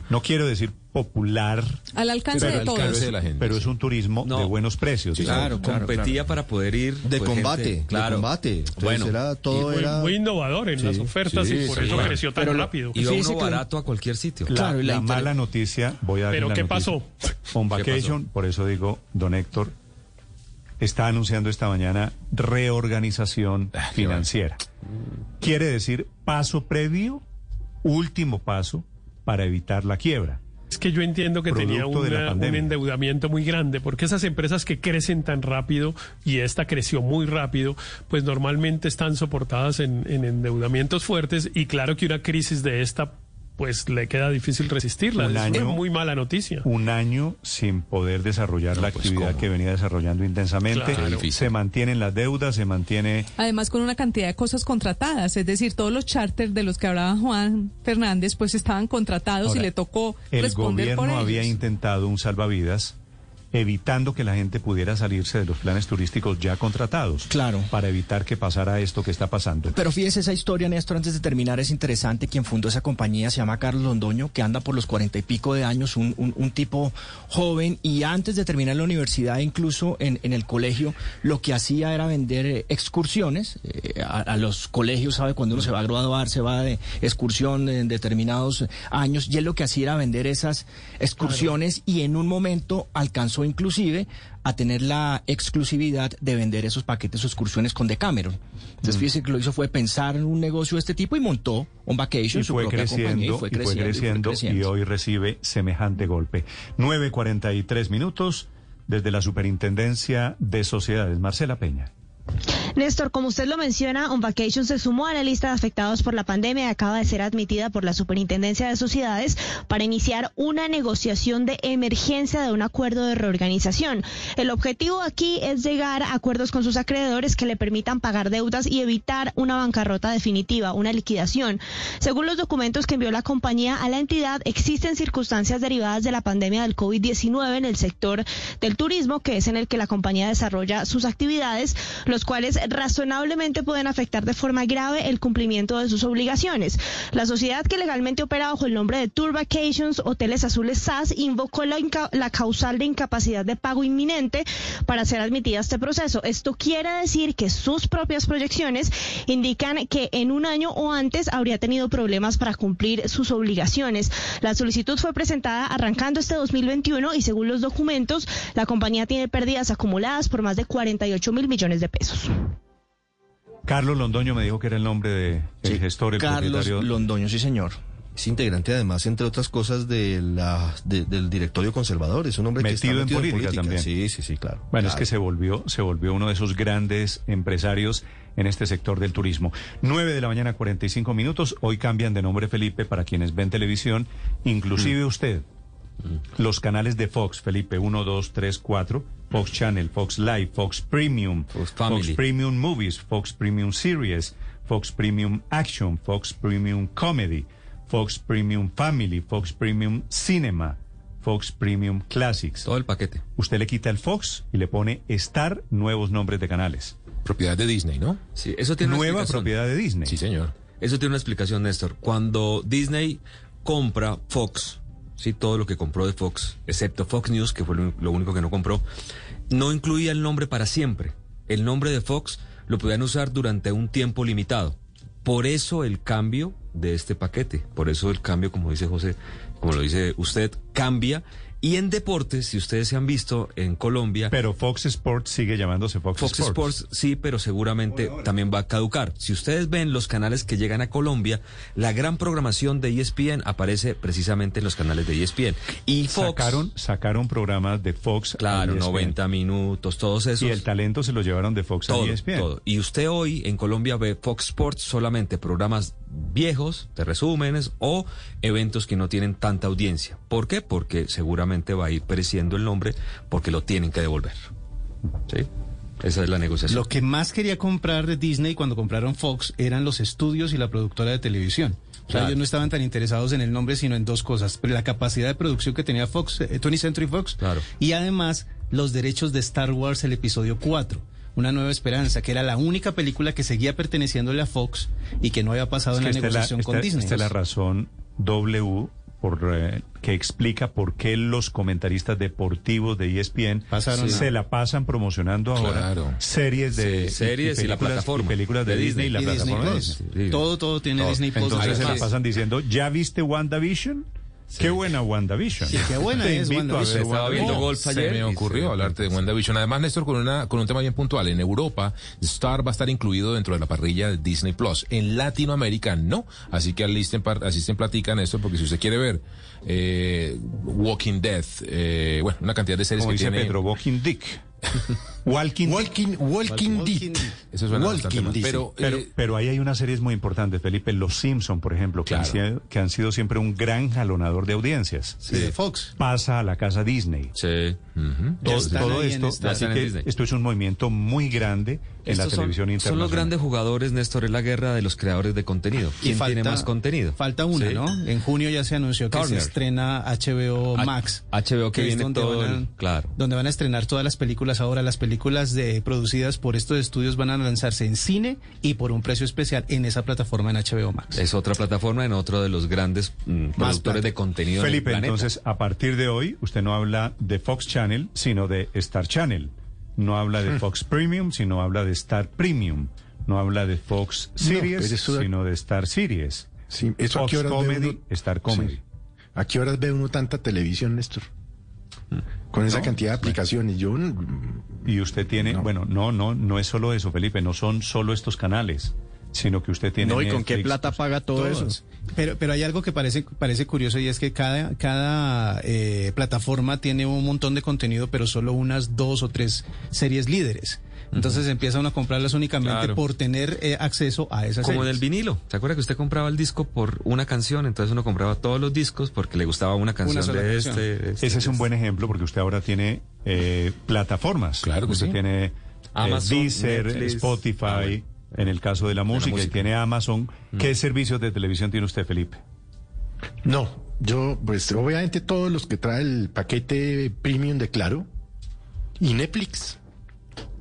no quiero decir popular, Al alcance pero, de todos. pero es un turismo de buenos precios. Sí, digamos. claro, competía para poder ir De pues, combate, gente- de claro. combate. Entonces bueno, era- todo muy, era... muy innovador en Sí, las ofertas sí, y por sí, eso claro. creció tan Pero rápido. Iba uno que- barato a cualquier sitio. La, Claro, y la la inter- mala noticia, voy a darle ¿Pero la qué noticia. pasó? On ¿Qué Vacation, por eso digo, don Héctor, está anunciando esta mañana reorganización financiera. Quiere decir paso previo, último paso para evitar la quiebra. Es que yo entiendo que tenía una- un endeudamiento muy grande, porque esas empresas que crecen tan rápido y esta creció muy rápido, pues normalmente están soportadas en, en endeudamientos fuertes y claro que una crisis de esta, pues le queda difícil resistirla. Un es año- una muy mala noticia. Un año sin poder desarrollar la pues, actividad ¿cómo? que venía desarrollando intensamente. Claro. Se mantienen las deudas, se mantiene Además con una cantidad de cosas contratadas, es decir, todos los charters de los que hablaba Juan Fernández, pues estaban contratados Ahora, y le tocó El responder por gobierno había intentado un salvavidas evitando que la gente pudiera salirse de los planes turísticos ya contratados. Claro. Para evitar que pasara esto que está pasando. Pero fíjese esa historia, Néstor, antes de terminar, es interesante. Quien fundó esa compañía se llama Carlos Londoño, que anda por los cuarenta y pico de años, un, un- un tipo joven, y antes de terminar la universidad, incluso en, en el colegio, lo que hacía era vender eh, excursiones eh, a, a los colegios, ¿sabe? Cuando uno se va a graduar, se va de excursión en determinados años, y él lo que hacía era vender esas excursiones y en un momento alcanzó inclusive a tener la exclusividad de vender esos paquetes o excursiones con Decameron. Entonces, Mm. fíjese que lo hizo fue pensar en un negocio de este tipo y montó On Vacation, Y su fue propia compañía, creciendo, y fue y fue creciendo, y fue creciendo, y creciendo. hoy recibe semejante golpe. 9.43 minutos desde la Superintendencia de Sociedades. Marcela Peña. Néstor, como usted lo menciona, On Vacation se sumó a la lista de afectados por la pandemia y acaba de ser admitida por la Superintendencia de Sociedades para iniciar una negociación de emergencia de un acuerdo de reorganización. El objetivo aquí es llegar a acuerdos con sus acreedores que le permitan pagar deudas y evitar una bancarrota definitiva, una liquidación. Según los documentos que envió la compañía a la entidad, existen circunstancias derivadas de la pandemia del COVID-19 en el sector del turismo, que es en el que la compañía desarrolla sus actividades, cuales razonablemente pueden afectar de forma grave el cumplimiento de sus obligaciones. La sociedad que legalmente opera bajo el nombre de Tour Vacations Hoteles Azules SAS invocó la, la causal de incapacidad de pago inminente para ser admitida a este proceso. Esto quiere decir que sus propias proyecciones indican que en un año o antes habría tenido problemas para cumplir sus obligaciones. La solicitud fue presentada arrancando este 2021 y según los documentos, la compañía tiene pérdidas acumuladas por más de 48 mil millones de pesos. Carlos Londoño me dijo que era el nombre de el gestor, el Carlos propietario. Londoño, sí señor. Es integrante además, entre otras cosas, de la, de- del directorio conservador. Es un hombre que está Metido en metido política también. Sí, sí, sí, claro. Bueno, es que se volvió, se volvió uno de esos grandes empresarios en este sector del turismo. 9 de la mañana, 45 minutos. Hoy cambian de nombre Felipe para quienes ven televisión, inclusive Mm. usted. Los canales de Fox, Felipe, 1, 2, 3, 4, Fox Channel, Fox Live, Fox Premium, Fox, Family. Premium Movies, Fox Premium Series, Fox Premium Action, Fox Premium Comedy, Fox Premium Family, Fox Premium Cinema, Fox Premium Classics. Todo el paquete. Usted le quita el Fox y le pone Star, nuevos nombres de canales. Propiedad de Disney, ¿no? Sí, eso tiene una Nueva explicación. propiedad de Disney. Sí, señor. Eso tiene una explicación, Néstor. Cuando Disney compra Fox, sí, todo lo que compró de Fox, excepto Fox News, que fue lo, único que no compró, no incluía el nombre para siempre. El nombre de Fox lo podían usar durante un tiempo limitado. Por eso el cambio de este paquete, por eso el cambio, como dice José, como lo dice usted, cambia. Y en deportes, si ustedes se han visto en Colombia, Pero Fox Sports sigue llamándose Fox, Fox Sports. sí, pero seguramente también va a caducar. Si ustedes ven los canales que llegan a Colombia, la gran programación de E ESPN aparece precisamente en los canales de E ESPN. Y Fox, Sacaron, sacaron programas de Fox. a claro, ESPN. 90 minutos, todos esos. Y el talento se lo llevaron de Fox todo, a E ESPN. todo. Y usted hoy en Colombia ve Fox Sports solamente programas viejos, de resúmenes o eventos que no tienen tanta audiencia. ¿Por qué? Porque seguramente va a ir pereciendo el nombre porque lo tienen que devolver. ¿Sí? Esa es la negociación. Lo que más quería comprar de Disney cuando compraron Fox eran los estudios y la productora de televisión. O sea, Claro. ellos no estaban tan interesados en el nombre, sino en dos cosas. Pero la capacidad de producción que tenía Fox, eh, 20th Century Fox, Claro. y además los derechos de Star Wars, el episodio 4. Una nueva esperanza, que era la única película que seguía perteneciéndole a Fox y que no había pasado Es en la negociación con Disney. esta es la razón W por eh, que explica por qué los comentaristas deportivos de ESPN Pasaron se a- la pasan promocionando ahora Claro. series de Sí, series y la películas- plataforma películas de, de Disney, y la Y Disney plataforma de. Disney. Sí. Todo, todo tiene Todo. Disney Plus. Entonces se la pasan diciendo, ¿ya viste WandaVision? Qué buena WandaVision. Sí, qué buena Te es invito a WandaVision. ver Estaba viendo golf Se me ocurrió hablarte de WandaVision. Además, Néstor, con, una, con un tema bien puntual. En Europa, Star va a estar incluido dentro de la parrilla de Disney Plus. En Latinoamérica, no. Así que alisten, par- asisten, platican esto, porque si usted quiere ver eh, Walking Dead, eh, bueno, una cantidad de series Como que dice tiene... Pedro, Walking Dick. Walking. Walking, walking, Dead. Eso suena Walking mal. Pero, Pero, eh, pero ahí hay unas series muy importantes, Felipe. Los Simpson, por ejemplo, que, han, sido, que han sido siempre un gran jalonador de audiencias. Y de Fox. Pasa a la casa Disney. Sí. Todo, esto, esta- así que esto es un movimiento muy grande en la Estos son- televisión Son internacional. los grandes jugadores, Néstor, es la guerra de los creadores de contenido. Y ¿Quién falta- tiene más contenido? Falta una, Sí. ¿no? En junio ya se anunció que Turner. se estrena HBO H- Max. HBO que es viene donde todo van a- el- claro. Donde van a estrenar todas las películas ahora. Las películas de, producidas por estos estudios van a lanzarse en cine y por un precio especial en esa plataforma en HBO Max. Es otra plataforma en otro de los grandes mm, productores plata. de contenido. en el Felipe, entonces, a partir de hoy, usted no habla de Fox Channel, sino de Star Channel. No habla Hmm. de Fox Premium, sino habla de Star Premium. No habla de Fox Series, eso- sino de Star Series. Sí, eso a Fox qué horas ve Comedy, uno- Star Comedy. Sí. ¿A qué horas ve uno tanta televisión, Néstor? Con esa No, cantidad de aplicaciones. Yo mm, Y usted tiene, No. bueno, no, no, no es solo eso, Felipe, no son solo estos canales, sino que usted tiene. No, ¿y con qué plata paga todo Todos. eso? Pero, pero hay algo que parece, parece curioso y es que cada, cada eh, plataforma tiene un montón de contenido, pero solo unas dos o tres series líderes. Entonces empieza uno a comprarlas únicamente Claro. por tener eh, acceso a esas Como series. del vinilo. ¿Se acuerda que usted compraba el disco por una canción? Entonces uno compraba todos los discos porque le gustaba una canción sola de canción. este. este, Ese es un este. buen ejemplo porque usted ahora tiene eh, plataformas. Claro que usted sí. tiene eh, Amazon, Deezer, Netflix. Spotify, Ah, bueno. en el caso de la música, y música. tiene Amazon. ¿Qué servicios de televisión tiene usted, Felipe? No, yo, pues obviamente todos los que trae el paquete premium de Claro y Netflix.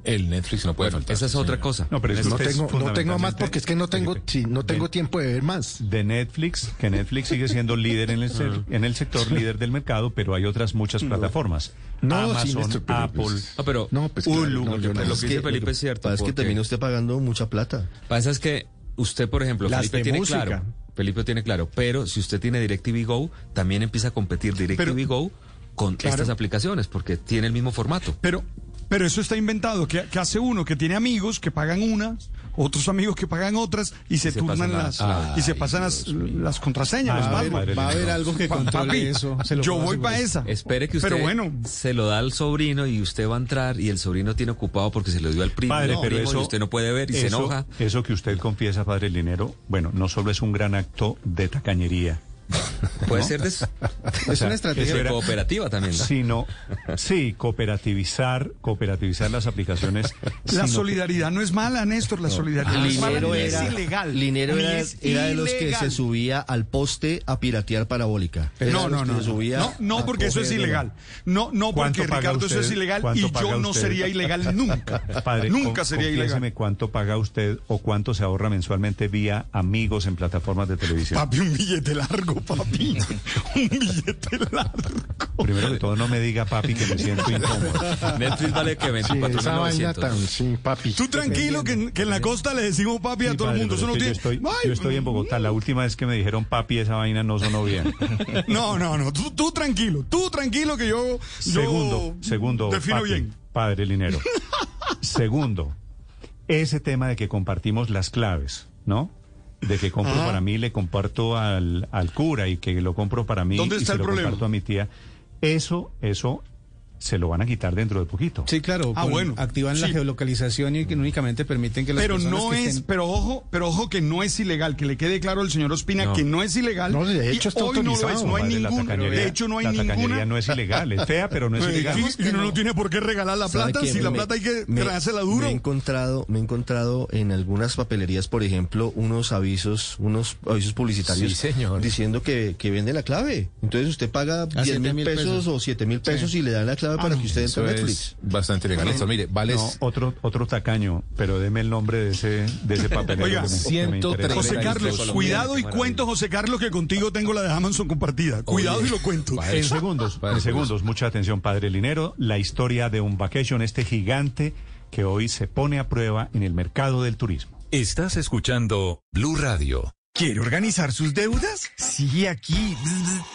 El Netflix no puede faltar. Esa es otra cosa. No, pero es que no es tengo, no tengo más porque es que no tengo, sí, no tengo tiempo de ver más. De Netflix, que Netflix sigue siendo líder en el, ser- en el sector, líder del mercado, pero hay otras muchas plataformas. No, Amazon, Néstor, pero, Apple. pues, No, pero No, pues claro, Hulu, no, lo que- yo no. lo Es que dice que- Felipe es cierto. Pasa que porque- termina usted pagando mucha plata. Pasa es que usted, por ejemplo, Las Felipe tiene música. claro. Felipe tiene claro, pero si usted tiene DirecTV Go, también empieza a competir DirecTV Go con Claro. estas aplicaciones porque tiene el mismo formato. Pero, pero eso está inventado. ¿Qué, qué hace uno? Que tiene amigos que pagan unas, otros amigos que pagan otras y se, se turnan las, y se pasan las, las contraseñas. Va las a haber- passwords. va a haber algo que controle papi, eso, se lo Yo voy para esa. Espere que usted Pero bueno, se lo da al sobrino y usted va a entrar y el sobrino tiene ocupado porque se lo dio al primo, Padre, pero primo, eso, y usted no puede ver y se enoja. Eso que usted confiesa, padre Linero, bueno, no solo es un gran acto de tacañería. Puede ¿no? ser de- O es sea, una estrategia era- cooperativa también, ¿no? Sino, sí, cooperativizar, cooperativizar las aplicaciones. la sino- solidaridad no es mala, Néstor. La solidaridad no es mala era, es ilegal. Linero era, es era de los que ilegal. se subía al poste a piratear parabólica. No, no, no. No, no, porque eso es ilegal. No, no, ¿Cuánto porque Ricardo eso es usted? ilegal ¿Cuánto y yo no usted? sería ilegal nunca. Padre, nunca con- sería ilegal. cuánto paga usted o cuánto se ahorra mensualmente vía amigos en plataformas de televisión. Papi, un billete largo, papi. un billete largo. Primero que todo, no me diga papi que me siento incómodo. Netflix vale que Sí, esa vaina tan, sí, papi. Tú tranquilo que, en- que en la costa le decimos papi a Sí, todo el mundo. Eso no tiene. yo, estoy, yo estoy en Bogotá. La última vez que me dijeron papi, esa vaina no sonó bien. No, no, no. Tú, tú tranquilo. Tú tranquilo que yo. yo Segundo, segundo, Defino papi, bien. padre Linero. Segundo, ese tema de que compartimos las claves, ¿no? De que compro Ajá. para mí, le comparto al, al cura y que lo compro para mí ¿Dónde y está se el lo problema? comparto a mi tía. Eso, eso se lo van a quitar dentro de poquito. Sí, claro. Ah, con- bueno. Activan la geolocalización y que únicamente permiten que las Pero personas no que es, estén- pero ojo, pero ojo que no es ilegal, que le quede claro al señor Ospina No. que no es ilegal. No, de y hecho está hoy no lo es, no hay ningún, de hecho no hay la tacañería ninguna. no es ilegal, es fea, pero no es Eh, ilegal. sí, y uno no tiene por qué regalar la ¿Sabe plata, si la Me- plata hay que me- traérsela Me duro. he encontrado, me he encontrado en algunas papelerías, por ejemplo, unos avisos, unos avisos publicitarios Sí, señor. diciendo que, que vende la clave. Entonces usted paga 10 siete mil pesos. o 7 mil pesos y le dan la clave para que usted entre a Netflix. es bastante legal. Esto, mire, vale No, otro, otro tacaño, pero deme el nombre de ese, de ese papelero. Oiga, que me- que me 130. interesa. José Carlos, cuidado y cuento, José Carlos, que contigo tengo la de Amazon compartida. Cuidado y lo cuento. Padre, En segundos, Padre, en segundos, mucha atención, padre Linero, la historia de un vacation, este gigante que hoy se pone a prueba en el mercado del turismo. Estás escuchando Blue Radio. ¿Quiere organizar sus deudas? Sí, aquí.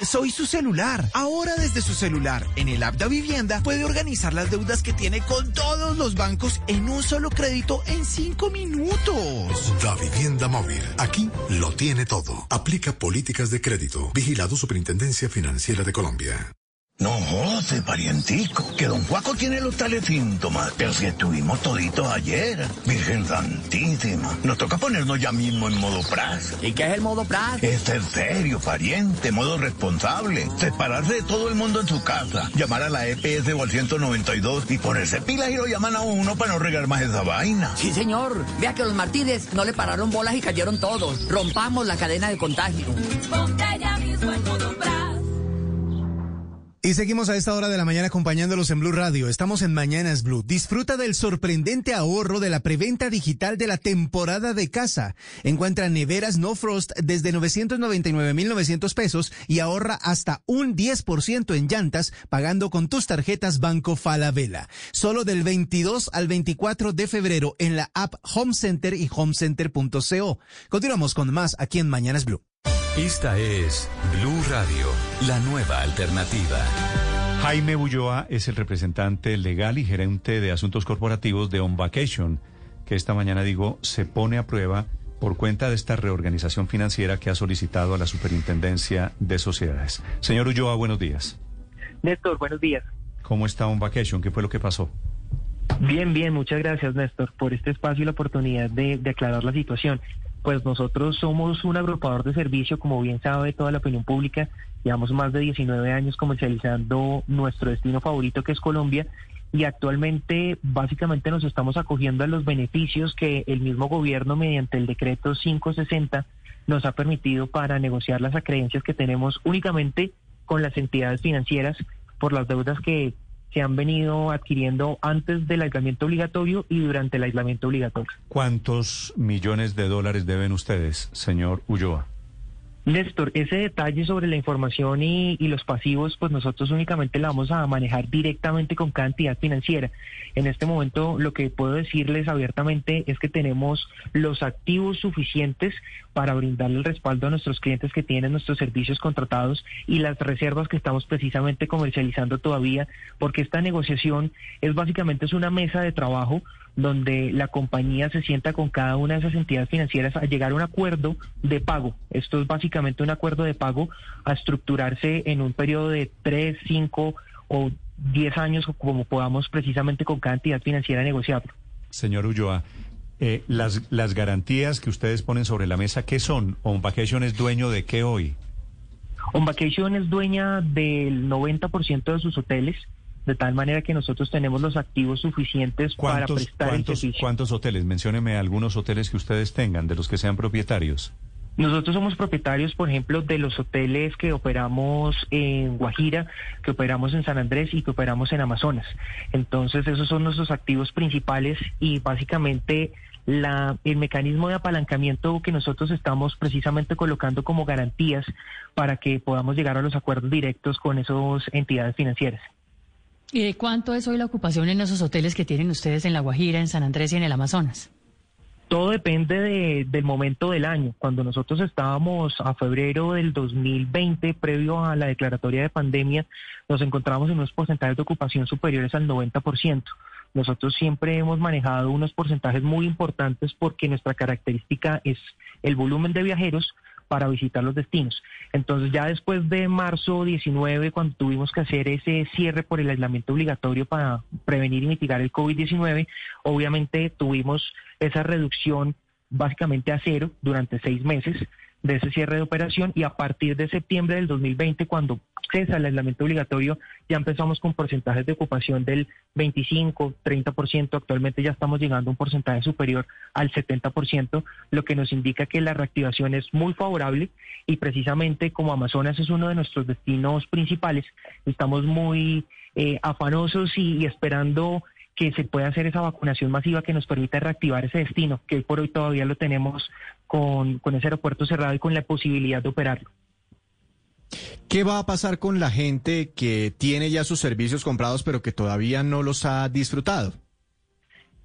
Soy su celular. Ahora desde su celular, en el app de Vivienda, puede organizar las deudas que tiene con todos los bancos en un solo crédito en cinco minutos. Da Vivienda Móvil. Aquí lo tiene todo. Aplica políticas de crédito. Vigilado Superintendencia Financiera de Colombia. No jode, parientico, que don Juaco tiene los tales síntomas, pero si estuvimos toditos ayer. Virgen Santísima, nos toca ponernos ya mismo en modo praz. ¿Y qué es el modo praz? Es ser serio, pariente, modo responsable, separarse de todo el mundo en su casa, llamar a la EPS o al 192 y ponerse pilas y lo llaman a uno para no regar más esa vaina. Sí, señor. Vea que los Martínez no le pararon bolas y cayeron todos. Rompamos la cadena de contagio. Y seguimos a esta hora de la mañana acompañándolos en Blue Radio. Estamos en Mañanas Blue. Disfruta del sorprendente ahorro de la preventa digital de la temporada de casa. Encuentra neveras No Frost desde 999.900 pesos y ahorra hasta un 10% en llantas pagando con tus tarjetas Banco Falabella. Solo del 22 al 24 de febrero en la app Home Center y homecenter.co. Continuamos con más aquí en Mañanas Blue. Esta es Blue Radio, la nueva alternativa. Jaime Ulloa es el representante legal y gerente de asuntos corporativos de On Vacation, que esta mañana, digo, se pone a prueba por cuenta de esta reorganización financiera que ha solicitado a la Superintendencia de Sociedades. Señor Ulloa, buenos días. Néstor, buenos días. ¿Cómo está On Vacation? ¿Qué fue lo que pasó? Bien, bien, muchas gracias Néstor por este espacio y la oportunidad de, de aclarar la situación. Pues nosotros somos un agrupador de servicio, como bien sabe toda la opinión pública, llevamos más de 19 años comercializando nuestro destino favorito que es Colombia y actualmente básicamente nos estamos acogiendo a los beneficios que el mismo gobierno mediante el decreto 560 nos ha permitido para negociar las acreencias que tenemos únicamente con las entidades financieras por las deudas que se han venido adquiriendo antes del aislamiento obligatorio y durante el aislamiento obligatorio. ¿Cuántos millones de dólares deben ustedes, señor Ulloa? Néstor, ese detalle sobre la información y, y, los pasivos, pues nosotros únicamente la vamos a manejar directamente con cada entidad financiera. En este momento lo que puedo decirles abiertamente es que tenemos los activos suficientes para brindarle el respaldo a nuestros clientes que tienen nuestros servicios contratados y las reservas que estamos precisamente comercializando todavía, porque esta negociación es básicamente es una mesa de trabajo donde la compañía se sienta con cada una de esas entidades financieras a llegar a un acuerdo de pago. Esto es básicamente un acuerdo de pago a estructurarse en un periodo de tres, cinco o diez años, como podamos precisamente con cada entidad financiera negociarlo. Señor Ulloa, eh, las, las garantías que ustedes ponen sobre la mesa, ¿qué son? ¿On Vacation es dueño de qué hoy? On Vacation es dueña del 90% de sus hoteles de tal manera que nosotros tenemos los activos suficientes para prestar ¿cuántos, el servicio. ¿Cuántos hoteles? Mencióneme algunos hoteles que ustedes tengan, de los que sean propietarios. Nosotros somos propietarios, por ejemplo, de los hoteles que operamos en Guajira, que operamos en San Andrés y que operamos en Amazonas. Entonces, esos son nuestros activos principales y básicamente la, el mecanismo de apalancamiento que nosotros estamos precisamente colocando como garantías para que podamos llegar a los acuerdos directos con esas entidades financieras. ¿Y de cuánto es hoy la ocupación en esos hoteles que tienen ustedes en La Guajira, en San Andrés y en el Amazonas? Todo depende de, del momento del año. Cuando nosotros estábamos a febrero del 2020, previo a la declaratoria de pandemia, nos encontramos en unos porcentajes de ocupación superiores al 90%. Nosotros siempre hemos manejado unos porcentajes muy importantes porque nuestra característica es el volumen de viajeros para visitar los destinos. Entonces ya después de marzo 19, cuando tuvimos que hacer ese cierre por el aislamiento obligatorio para prevenir y mitigar el COVID-19, obviamente tuvimos esa reducción básicamente a cero durante seis meses de ese cierre de operación y a partir de septiembre del 2020, cuando cesa el aislamiento obligatorio, ya empezamos con porcentajes de ocupación del 25, 30%, actualmente ya estamos llegando a un porcentaje superior al 70%, lo que nos indica que la reactivación es muy favorable y precisamente como Amazonas es uno de nuestros destinos principales, estamos muy eh, afanosos y, y esperando que se pueda hacer esa vacunación masiva que nos permita reactivar ese destino, que hoy por hoy todavía lo tenemos con, con ese aeropuerto cerrado y con la posibilidad de operarlo. ¿Qué va a pasar con la gente que tiene ya sus servicios comprados pero que todavía no los ha disfrutado?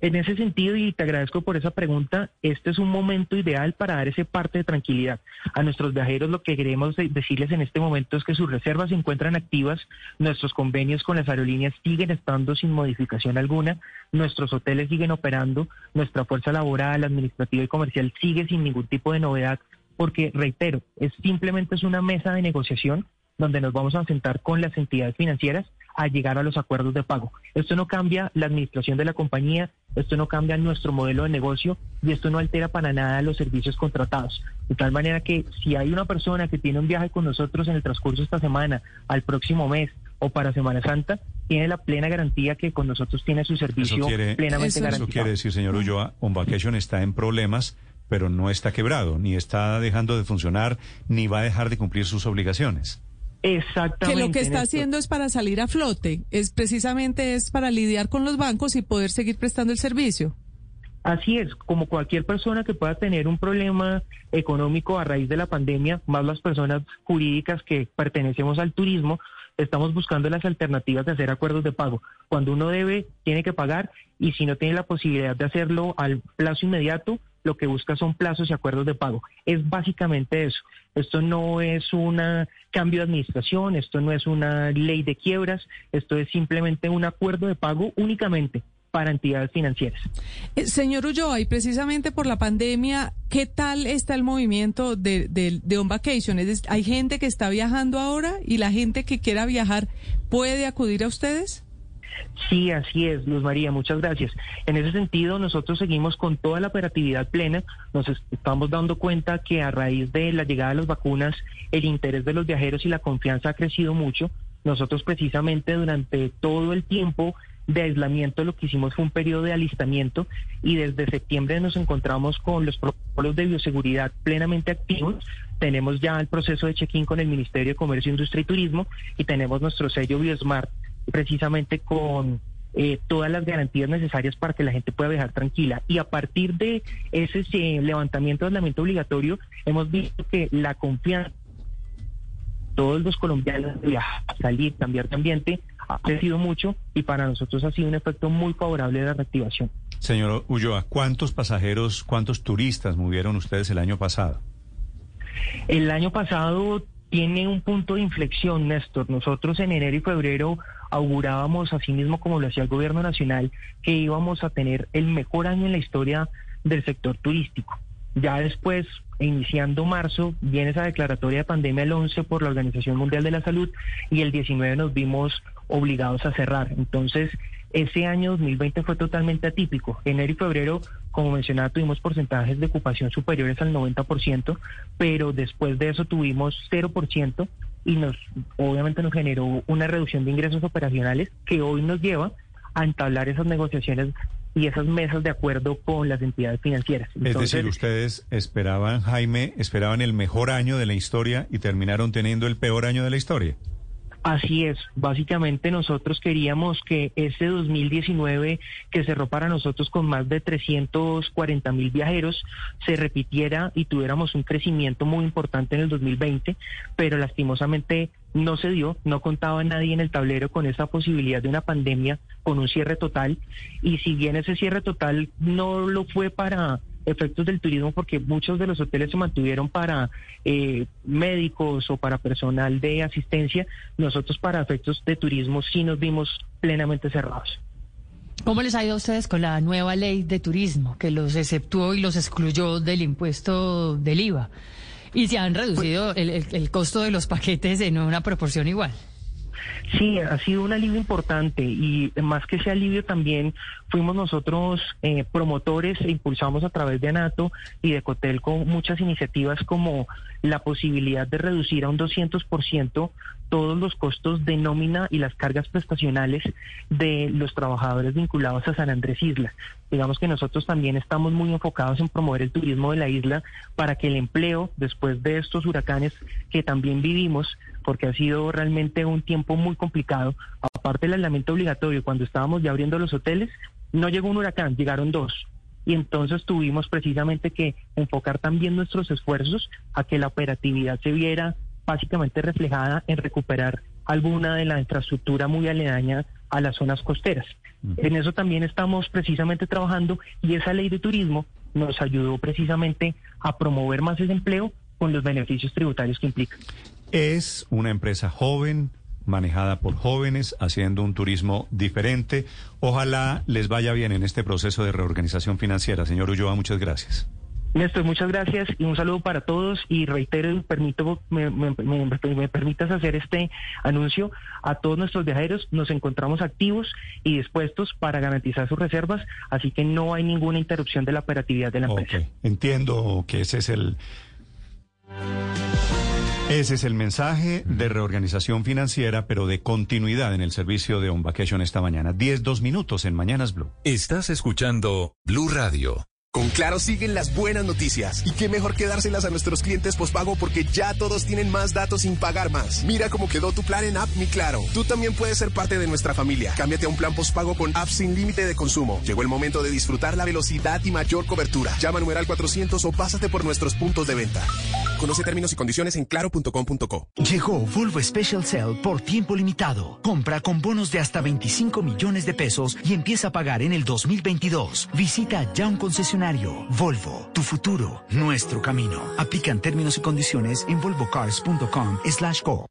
En ese sentido, y te agradezco por esa pregunta, este es un momento ideal para dar ese parte de tranquilidad. A nuestros viajeros lo que queremos decirles en este momento es que sus reservas se encuentran activas, nuestros convenios con las aerolíneas siguen estando sin modificación alguna, nuestros hoteles siguen operando, nuestra fuerza laboral, administrativa y comercial sigue sin ningún tipo de novedad, porque, reitero, es simplemente es una mesa de negociación donde nos vamos a sentar con las entidades financieras a llegar a los acuerdos de pago. Esto no cambia la administración de la compañía, esto no cambia nuestro modelo de negocio y esto no altera para nada los servicios contratados. De tal manera que si hay una persona que tiene un viaje con nosotros en el transcurso de esta semana, al próximo mes o para Semana Santa, tiene la plena garantía que con nosotros tiene su servicio Eso quiere, plenamente eso garantizado. quiere decir, señor Ulloa, On Vacation está en problemas, pero no está quebrado, ni está dejando de funcionar, ni va a dejar de cumplir sus obligaciones. Exactamente. Que lo que está haciendo es para salir a flote, es precisamente es para lidiar con los bancos y poder seguir prestando el servicio. Así es, como cualquier persona que pueda tener un problema económico a raíz de la pandemia, más las personas jurídicas que pertenecemos al turismo, estamos buscando las alternativas de hacer acuerdos de pago. Cuando uno debe, tiene que pagar y si no tiene la posibilidad de hacerlo al plazo inmediato, lo que busca son plazos y acuerdos de pago. Es básicamente eso. Esto no es un cambio de administración, esto no es una ley de quiebras, esto es simplemente un acuerdo de pago únicamente para entidades financieras. Eh, señor Ulloa, y precisamente por la pandemia, ¿qué tal está el movimiento de, de, de On Vacation? ¿Hay gente que está viajando ahora y la gente que quiera viajar puede acudir a ustedes? Sí, así es, Luz María, muchas gracias. En ese sentido, nosotros seguimos con toda la operatividad plena. Nos estamos dando cuenta que a raíz de la llegada de las vacunas, el interés de los viajeros y la confianza ha crecido mucho. Nosotros precisamente durante todo el tiempo de aislamiento lo que hicimos fue un periodo de alistamiento y desde septiembre nos encontramos con los protocolos de bioseguridad plenamente activos. Tenemos ya el proceso de check-in con el Ministerio de Comercio, Industria y Turismo y tenemos nuestro sello BioSmart precisamente con eh, todas las garantías necesarias para que la gente pueda viajar tranquila. Y a partir de ese eh, levantamiento de aislamiento obligatorio, hemos visto que la confianza todos los colombianos de viajar, salir, cambiar de ambiente, ha crecido mucho y para nosotros ha sido un efecto muy favorable de la reactivación. Señor Ulloa, ¿cuántos pasajeros, cuántos turistas movieron ustedes el año pasado? El año pasado tiene un punto de inflexión, Néstor. Nosotros en enero y febrero augurábamos, así mismo como lo hacía el gobierno nacional, que íbamos a tener el mejor año en la historia del sector turístico. Ya después, iniciando marzo, viene esa declaratoria de pandemia el 11 por la Organización Mundial de la Salud y el 19 nos vimos obligados a cerrar. Entonces, ese año 2020 fue totalmente atípico. Enero y febrero, como mencionaba, tuvimos porcentajes de ocupación superiores al 90%, pero después de eso tuvimos 0% y nos obviamente nos generó una reducción de ingresos operacionales que hoy nos lleva a entablar esas negociaciones y esas mesas de acuerdo con las entidades financieras. es decir, ustedes esperaban, Jaime, esperaban el mejor año de la historia y terminaron teniendo el peor año de la historia. Así es, básicamente nosotros queríamos que ese 2019 que cerró para nosotros con más de 340 mil viajeros se repitiera y tuviéramos un crecimiento muy importante en el 2020, pero lastimosamente no se dio, no contaba nadie en el tablero con esa posibilidad de una pandemia, con un cierre total, y si bien ese cierre total no lo fue para efectos del turismo porque muchos de los hoteles se mantuvieron para eh, médicos o para personal de asistencia. Nosotros para efectos de turismo sí nos vimos plenamente cerrados. ¿Cómo les ha ido a ustedes con la nueva ley de turismo que los exceptuó y los excluyó del impuesto del IVA? Y se han reducido el, el costo de los paquetes en una proporción igual. Sí, ha sido un alivio importante y más que ese alivio también fuimos nosotros eh, promotores e impulsamos a través de ANATO y de COTEL con muchas iniciativas como la posibilidad de reducir a un 200% todos los costos de nómina y las cargas prestacionales de los trabajadores vinculados a San Andrés Isla. Digamos que nosotros también estamos muy enfocados en promover el turismo de la isla para que el empleo, después de estos huracanes que también vivimos, porque ha sido realmente un tiempo muy complicado, aparte del aislamiento obligatorio, cuando estábamos ya abriendo los hoteles, no llegó un huracán, llegaron dos y entonces tuvimos precisamente que enfocar también nuestros esfuerzos a que la operatividad se viera básicamente reflejada en recuperar alguna de la infraestructura muy aledaña a las zonas costeras. En eso también estamos precisamente trabajando y esa ley de turismo nos ayudó precisamente a promover más ese empleo con los beneficios tributarios que implica. Es una empresa joven, manejada por jóvenes, haciendo un turismo diferente. Ojalá les vaya bien en este proceso de reorganización financiera. Señor Ulloa, muchas gracias. Néstor, muchas gracias y un saludo para todos y reitero, permito, me, me, permitas hacer este anuncio a todos nuestros viajeros. Nos encontramos activos y dispuestos para garantizar sus reservas, así que no hay ninguna interrupción de la operatividad de la empresa. Entiendo que ese es el... Ese es el mensaje de reorganización financiera, pero de continuidad en el servicio de On Vacation esta mañana. Diez, dos minutos en Mañanas Blue. Estás escuchando Blue Radio. Con Claro siguen las buenas noticias. Y qué mejor que dárselas a nuestros clientes pospago porque ya todos tienen más datos sin pagar más. Mira cómo quedó tu plan en App Mi Claro. Tú también puedes ser parte de nuestra familia. Cámbiate a un plan pospago con apps sin límite de consumo. Llegó el momento de disfrutar la velocidad y mayor cobertura. Llama numeral 400 o pásate por nuestros puntos de venta. Conoce términos y condiciones en claro.com.co. Llegó Volvo Special Cell por tiempo limitado. Compra con bonos de hasta 25 millones de pesos y empieza a pagar en el 2022. Visita ya un concesionario Volvo, tu futuro, nuestro camino. Aplican términos y condiciones en volvocars.com slash go.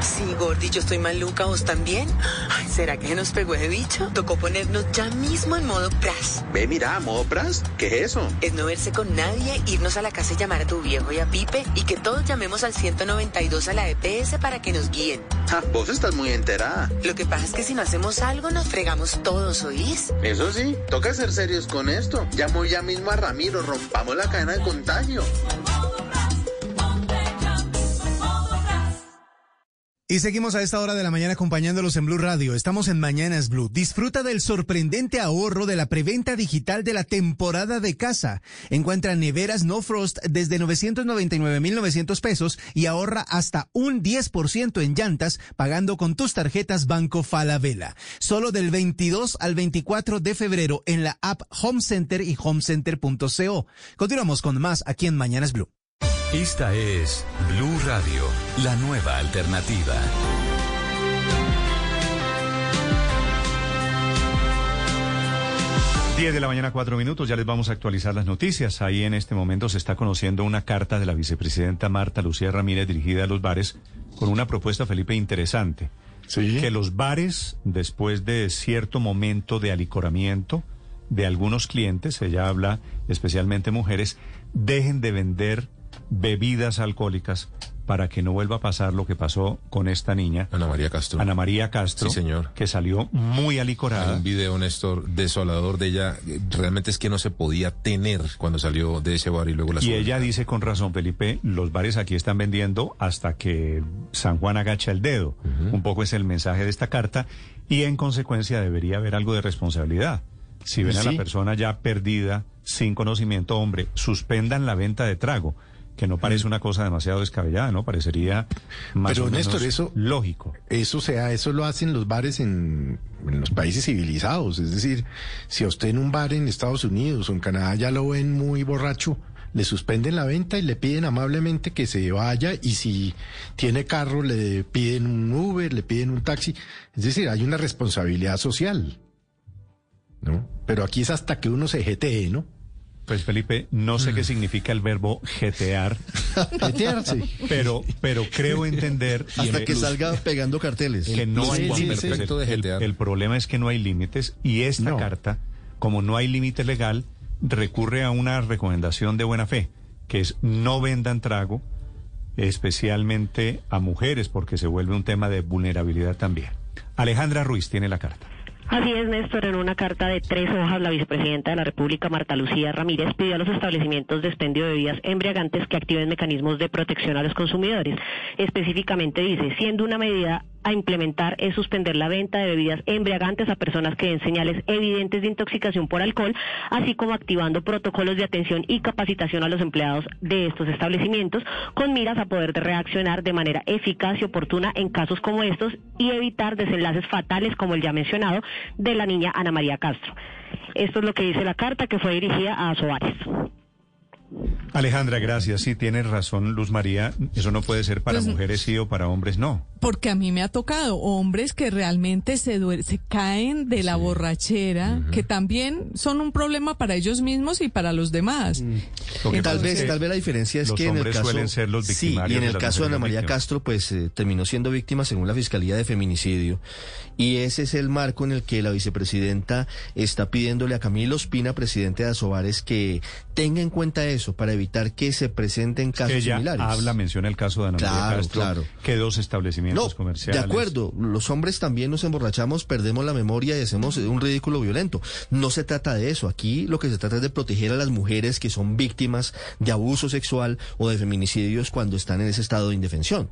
Sí, Gordy, yo estoy maluca, ¿vos también? Ay, ¿Será que se nos pegó ese bicho? Tocó ponernos ya mismo en modo crash. Ve, mira, modo Pras, ¿qué es eso? Es no verse con nadie, irnos a la casa y llamar a tu viejo y a Pipe y que todos llamemos al 192 a la EPS para que nos guíen. Ja, vos estás muy enterada. Lo que pasa es que si no hacemos algo nos fregamos todos, ¿oís? Eso sí, toca ser serios con esto. Llamo ya mismo a Ramiro, rompamos la cadena de contagio. Y seguimos a esta hora de la mañana acompañándolos en Blue Radio. Estamos en Mañanas Blue. Disfruta del sorprendente ahorro de la preventa digital de la temporada de casa. Encuentra neveras No Frost desde 999.900 pesos y ahorra hasta un 10% en llantas pagando con tus tarjetas Banco Falabella. Solo del 22 al 24 de febrero en la app Home Center y homecenter.co. Continuamos con más aquí en Mañanas Blue. Esta es Blue Radio, la nueva alternativa. Diez de la mañana, cuatro minutos, ya les vamos a actualizar las noticias. Ahí en este momento se está conociendo una carta de la vicepresidenta Marta Lucía Ramírez dirigida a los bares con una propuesta, Felipe, interesante. Que los bares, después de cierto momento de alicoramiento de algunos clientes, ella habla especialmente mujeres, dejen de vender bebidas alcohólicas para que no vuelva a pasar lo que pasó con esta niña. Ana María Castro. Ana María Castro. Sí, señor. Que salió muy alicorada. Hay un video, Néstor, desolador de ella. Realmente es que no se podía tener cuando salió de ese bar y luego la Y ella dice con razón, Felipe, los bares aquí están vendiendo hasta que San Juan agacha el dedo. Un poco es el mensaje de esta carta y en consecuencia debería haber algo de responsabilidad. Si ven a la persona ya perdida, sin conocimiento, hombre, suspendan la venta de trago, que no parece una cosa demasiado descabellada, ¿no? Parecería más Pero o menos Néstor, eso lógico. Eso sea, eso lo hacen los bares en, en los países civilizados. Es decir, si a usted en un bar en Estados Unidos o en Canadá ya lo ven muy borracho, le suspenden la venta y le piden amablemente que se vaya y si tiene carro le piden un Uber, le piden un taxi. Es decir, hay una responsabilidad social. ¿No? Pero aquí es hasta que uno se jetee, ¿no? Pues Felipe, no sé qué significa el verbo jetear. Jetearse. Pero, pero creo entender. Hasta que salga pegando carteles. que no hay Sí, sí, límites. sí. El, el- el problema es que no hay límites y esta carta, como no hay límite legal, recurre a una recomendación de buena fe, que es no vendan trago, especialmente a mujeres, porque se vuelve un tema de vulnerabilidad también. Alejandra Ruiz tiene la carta. Así es, Néstor. En una carta de tres hojas, la vicepresidenta de la República, Marta Lucía Ramírez, pidió a los establecimientos de expendio de bebidas embriagantes que activen mecanismos de protección a los consumidores. Específicamente dice, siendo una medida a implementar es suspender la venta de bebidas embriagantes a personas que den señales evidentes de intoxicación por alcohol, así como activando protocolos de atención y capacitación a los empleados de estos establecimientos con miras a poder de reaccionar de manera eficaz y oportuna en casos como estos y evitar desenlaces fatales como el ya mencionado de la niña Ana María Castro. Esto es lo que dice la carta que fue dirigida a Soares. Alejandra, gracias. Sí, tienes razón, Luz María. Eso no puede ser para Pues- mujeres sí o para hombres no. Porque a mí me ha tocado hombres que realmente se, duer- se caen de la borrachera, que también son un problema para ellos mismos y para los demás. Lo que tal vez, tal vez la diferencia es los que en el caso suelen ser los sí, y en de el las caso de Ana María víctimas. Castro, pues eh, terminó siendo víctima según la fiscalía de feminicidio y ese es el marco en el que la vicepresidenta está pidiéndole a Camilo Espina, presidente de Asobares, que tenga en cuenta eso para evitar que se presenten casos Ella similares. habla, menciona el caso de Ana María Claro, Castro, claro. que dos establecimientos No, comerciales. de acuerdo, los hombres también nos emborrachamos, perdemos la memoria y hacemos un ridículo violento. No se trata de eso, aquí lo que se trata es de proteger a las mujeres que son víctimas de abuso sexual o de feminicidios cuando están en ese estado de indefensión.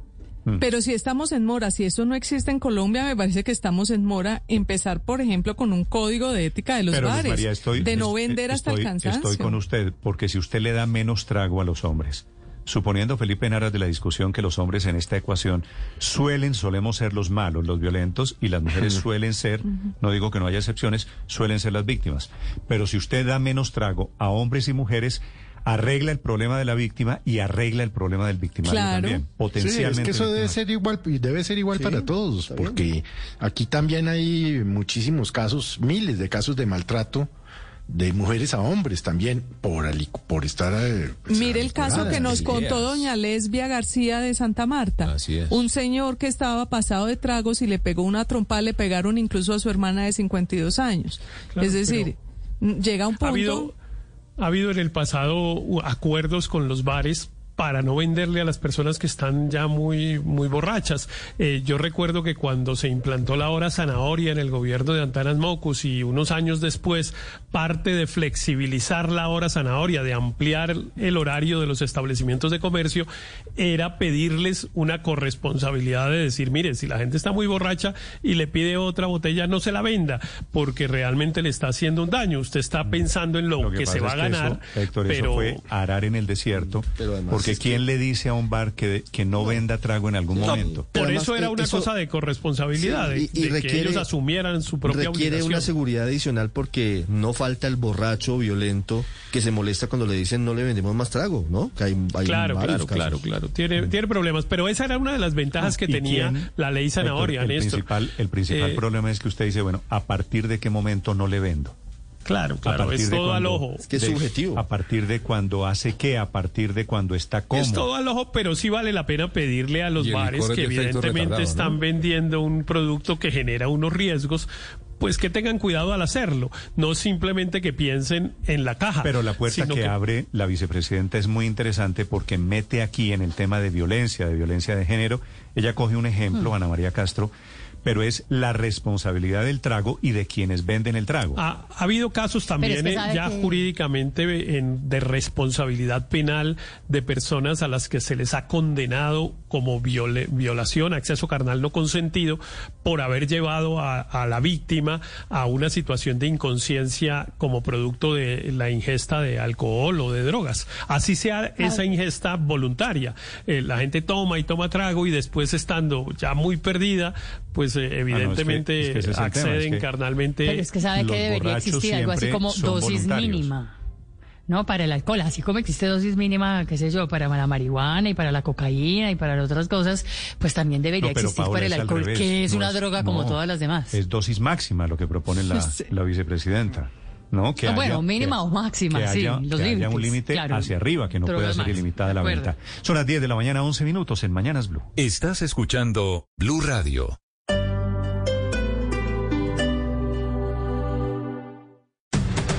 Pero si estamos en mora, si eso no existe en Colombia, me parece que estamos en mora. Empezar, por ejemplo, con un código de ética de los Pero, bares, María, estoy, de no es- vender hasta estoy- el cansancio. Estoy con usted, porque si usted le da menos trago a los hombres, suponiendo, Felipe, en aras de la discusión que los hombres en esta ecuación suelen, solemos ser los malos, los violentos, y las mujeres suelen ser, no digo que no haya excepciones, suelen ser las víctimas. Pero si usted da menos trago a hombres y mujeres, arregla el problema de la víctima y arregla el problema del victimario Claro. también, Sí, potencialmente. es que eso debe ser igual, debe ser igual para todos, porque aquí también hay muchísimos casos, miles de casos de maltrato de mujeres a hombres también por, ali- por estar... eh, pues, Mire el caso que nos contó doña Lesbia García de Santa Marta. Así es. Un señor que estaba pasado de tragos y le pegó una trompa, le pegaron incluso a su hermana de 52 años. Claro, es decir, llega un Ha punto... habido, ha habido en el pasado acuerdos con los bares para no venderle a las personas que están ya muy, muy borrachas. Eh, yo recuerdo que cuando se implantó la hora zanahoria en el gobierno de Antanas Mocus y unos años después, parte de flexibilizar la hora zanahoria, de ampliar el horario de los establecimientos de comercio, era pedirles una corresponsabilidad de decir, mire, si la gente está muy borracha y le pide otra botella, no se la venda, porque realmente le está haciendo un daño. Usted está pensando en lo, Lo que, se va a ganar, eso, Héctor, pero eso fue arar en el desierto. porque es que- ¿quién le dice a un bar que, que no venda trago en algún No, momento? por además, eso era eh, una eso- cosa de corresponsabilidad, de- y- y de, que requiere- ellos asumieran su propia Requiere obligación. una seguridad adicional porque no falta el borracho violento que se molesta cuando le dicen no le vendemos más trago, ¿no? Que hay, hay Claro, claro, claro, claro. Tiene, tiene problemas, pero esa era una de las ventajas que ¿Y tenía quién? la ley zanahoria, el principal, el principal Eh, problema es que usted dice, bueno, ¿a partir de qué momento no le vendo? Claro, A claro, partir es de todo al ojo. de- A partir de cuando hace qué, a partir de cuando está como. Es todo al ojo, pero sí vale la pena pedirle a los bares es que evidentemente están ¿no? vendiendo un producto que genera unos riesgos, pues que tengan cuidado al hacerlo, no simplemente que piensen en la caja. Pero la puerta que, abre la vicepresidenta es muy interesante porque mete aquí en el tema de violencia, de violencia de género. Ella coge un ejemplo, Hmm. Ana María Castro, pero es la responsabilidad del trago y de quienes venden el trago. Ha, ha habido casos también es que eh, ya que- jurídicamente en- de responsabilidad penal de personas a las que se les ha condenado como viole- violación, acceso carnal no consentido, por haber llevado a, a la víctima a una situación de inconsciencia como producto de la ingesta de alcohol o de drogas. Así sea esa ingesta voluntaria. Eh, la gente toma y toma trago y después estando ya muy perdida, pues eh, evidentemente es que es tema, acceden es que- carnalmente. Pero es que sabe que debería existir algo así como dosis mínima. No, para el alcohol, así como existe dosis mínima, qué sé yo, para la marihuana y para la cocaína y para las otras cosas, pues también debería No, existir Paola, para el alcohol, revés. que es No una droga como no, todas las demás. Es dosis máxima lo que propone la, Sí. la vicepresidenta. ¿no? Que Bueno, haya- mínima que- o máxima, que sí, haya, los que haya límites, un límite claro. hacia arriba, que no pueda ser ilimitada la venta. Son las 10 de la mañana, 11 minutos en Mañanas Blue. Estás escuchando Blue Radio.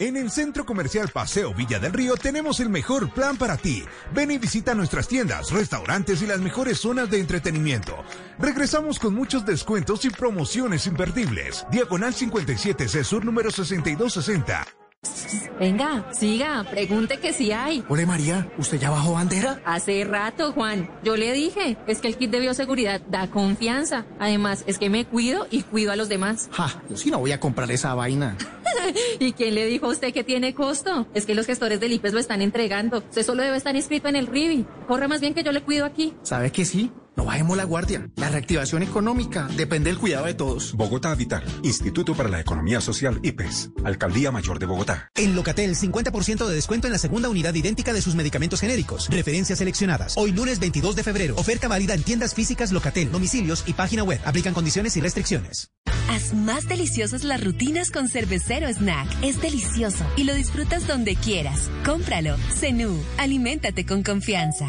En el Centro Comercial Paseo Villa del Río tenemos el mejor plan para ti. Ven y visita nuestras tiendas, restaurantes y las mejores zonas de entretenimiento. Regresamos con muchos descuentos y promociones imperdibles. Diagonal 57 C Sur número 6260. Venga, siga, pregunte que si hay. Hola María, ¿usted ya bajó bandera? Hace rato, Juan. Yo le dije, es que el kit de bioseguridad da confianza. Además, es que me cuido y cuido a los demás. Ja, yo sí no voy a comprar esa vaina. ¿Y quién le dijo a usted que tiene costo? Es que los gestores del IPES lo están entregando. Usted solo debe estar inscrito en el RIBI. Corre más bien que yo le cuido aquí. ¿Sabe que sí? No bajemos la guardia. La reactivación económica depende del cuidado de todos. Bogotá Vital, Instituto para la Economía Social IPES, Alcaldía Mayor de Bogotá. En Locatel, 50% de descuento en la segunda unidad idéntica de sus medicamentos genéricos. Referencias seleccionadas. Hoy lunes 22 de febrero. Oferta válida en tiendas físicas Locatel, domicilios y página web. Aplican condiciones y restricciones. Haz más deliciosas las rutinas con Cervecero Snack. Es delicioso y lo disfrutas donde quieras. Cómpralo. Zenú, aliméntate con confianza.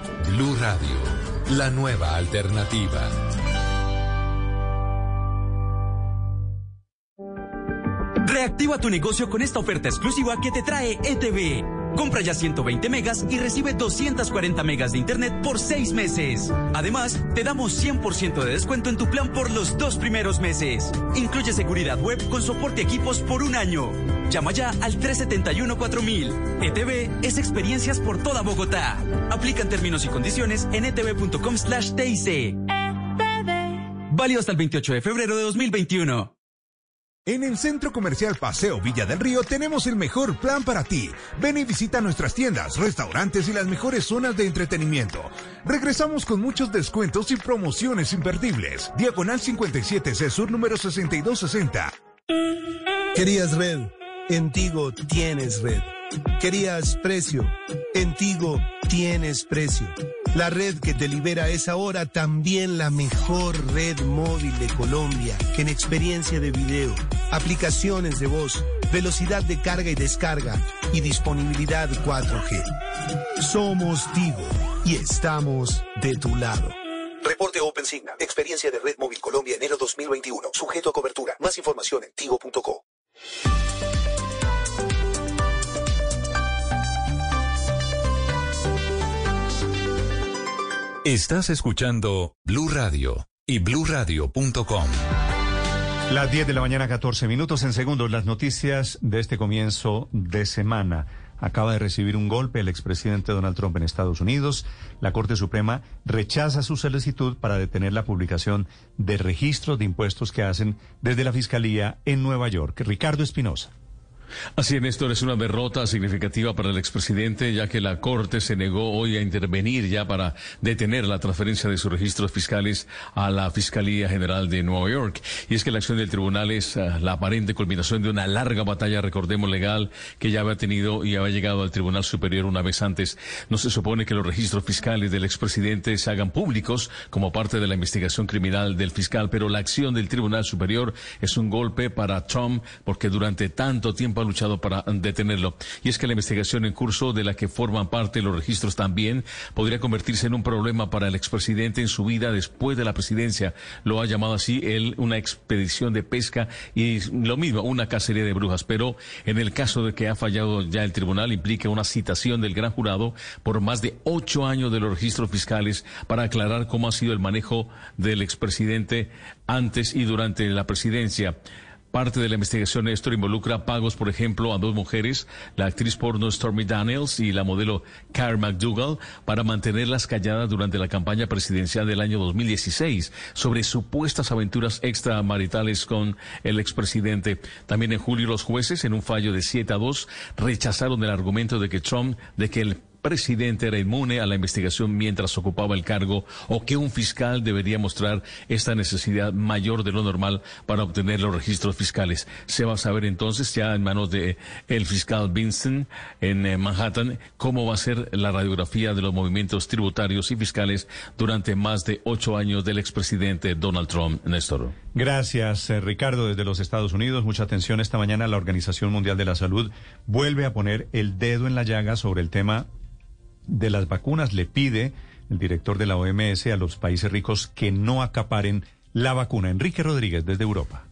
Blue Radio, la nueva alternativa. Reactiva tu negocio con esta oferta exclusiva que te trae ETV. Compra ya 120 megas y recibe 240 megas de internet por seis meses. Además, te damos 100% de descuento en tu plan por los dos primeros meses. Incluye seguridad web con soporte equipos por un año. Llama ya al 371-4000. ETV es experiencias por toda Bogotá. Aplican términos y condiciones en etv.com slash TIC. Válido hasta el 28 de febrero de 2021. En el Centro Comercial Paseo Villa del Río tenemos el mejor plan para ti. Ven y visita nuestras tiendas, restaurantes y las mejores zonas de entretenimiento. Regresamos con muchos descuentos y promociones imperdibles. Diagonal 57 C Sur número 6260. Querías red, en Tigo tienes red. Querías precio, en Tigo tienes precio. La red que te libera es ahora también la mejor red móvil de Colombia, en experiencia de video, aplicaciones de voz, velocidad de carga y descarga y disponibilidad 4G. Somos Tigo y estamos de tu lado. Reporte OpenSignal. Experiencia de Red Móvil Colombia enero 2021. Sujeto a cobertura. Más información en tigo.co. Estás escuchando Blue Radio y bluradio.com. Las 10 de la mañana, 14 minutos en segundos. Las noticias de este comienzo de semana. Acaba de recibir un golpe el expresidente Donald Trump en Estados Unidos. La Corte Suprema rechaza su solicitud para detener la publicación de registros de impuestos que hacen desde la Fiscalía en Nueva York. Ricardo Espinosa. Así es, Néstor, es una derrota significativa para el expresidente, ya que la Corte se negó hoy a intervenir ya para detener la transferencia de sus registros fiscales a la Fiscalía General de Nueva York. Y es que la acción del tribunal es uh, la aparente culminación de una larga batalla, recordemos, legal que ya había tenido y había llegado al Tribunal Superior una vez antes. No se supone que los registros fiscales del expresidente se hagan públicos como parte de la investigación criminal del fiscal, pero la acción del Tribunal Superior es un golpe para Trump porque durante tanto tiempo ha luchado para detenerlo. Y es que la investigación en curso de la que forman parte los registros también podría convertirse en un problema para el expresidente en su vida después de la presidencia. Lo ha llamado así él una expedición de pesca y lo mismo, una cacería de brujas. Pero en el caso de que ha fallado ya el tribunal, implica una citación del gran jurado por más de ocho años de los registros fiscales para aclarar cómo ha sido el manejo del expresidente antes y durante la presidencia. Parte de la investigación, Néstor, involucra pagos, por ejemplo, a dos mujeres, la actriz porno Stormy Daniels y la modelo Karen McDougall, para mantenerlas calladas durante la campaña presidencial del año 2016 sobre supuestas aventuras extramaritales con el expresidente. También en julio los jueces, en un fallo de 7 a 2, rechazaron el argumento de que Trump, de que el presidente era inmune a la investigación mientras ocupaba el cargo o que un fiscal debería mostrar esta necesidad mayor de lo normal para obtener los registros fiscales. Se va a saber entonces ya en manos de el fiscal Vincent en eh, Manhattan cómo va a ser la radiografía de los movimientos tributarios y fiscales durante más de ocho años del expresidente Donald Trump. Néstor. Gracias, eh, Ricardo, desde los Estados Unidos. Mucha atención esta mañana. La Organización Mundial de la Salud vuelve a poner el dedo en la llaga sobre el tema de las vacunas. Le pide el director de la OMS a los países ricos que no acaparen la vacuna. Enrique Rodríguez, desde Europa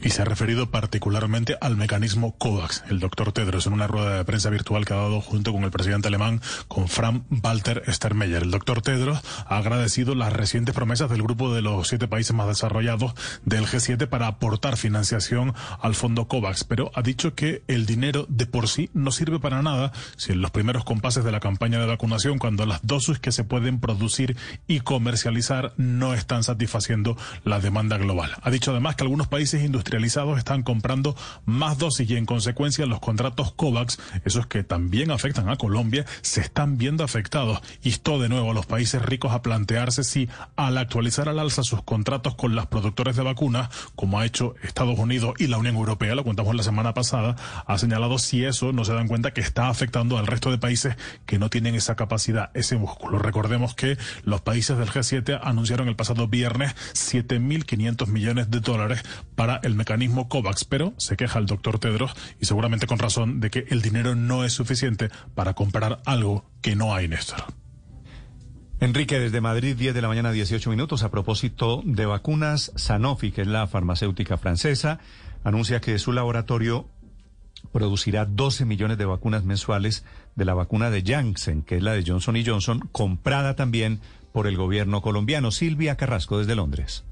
y se ha referido particularmente al mecanismo COVAX. El doctor Tedros en una rueda de prensa virtual que ha dado junto con el presidente alemán, con Frank Walter Steinmeier. El doctor Tedros ha agradecido las recientes promesas del grupo de los siete países más desarrollados del G7 para aportar financiación al fondo COVAX, pero ha dicho que el dinero de por sí no sirve para nada si en los primeros compases de la campaña de vacunación, cuando las dosis que se pueden producir y comercializar no están satisfaciendo la demanda global. Ha dicho además que algunos países industriales industrializados están comprando más dosis y en consecuencia los contratos COVAX, esos que también afectan a Colombia, se están viendo afectados. Instó de nuevo a los países ricos a plantearse si al actualizar al alza sus contratos con las productores de vacunas, como ha hecho Estados Unidos y la Unión Europea, lo contamos la semana pasada, ha señalado si eso no se dan cuenta que está afectando al resto de países que no tienen esa capacidad, ese músculo. Recordemos que los países del G7 anunciaron el pasado viernes 7.500 millones de dólares para el mecanismo COVAX, pero se queja el doctor Tedros y seguramente con razón de que el dinero no es suficiente para comprar algo que no hay, Néstor. Enrique, desde Madrid, 10 de la mañana, 18 minutos, a propósito de vacunas, Sanofi, que es la farmacéutica francesa, anuncia que su laboratorio producirá 12 millones de vacunas mensuales de la vacuna de Janssen, que es la de Johnson Johnson, comprada también por el gobierno colombiano. Silvia Carrasco desde Londres.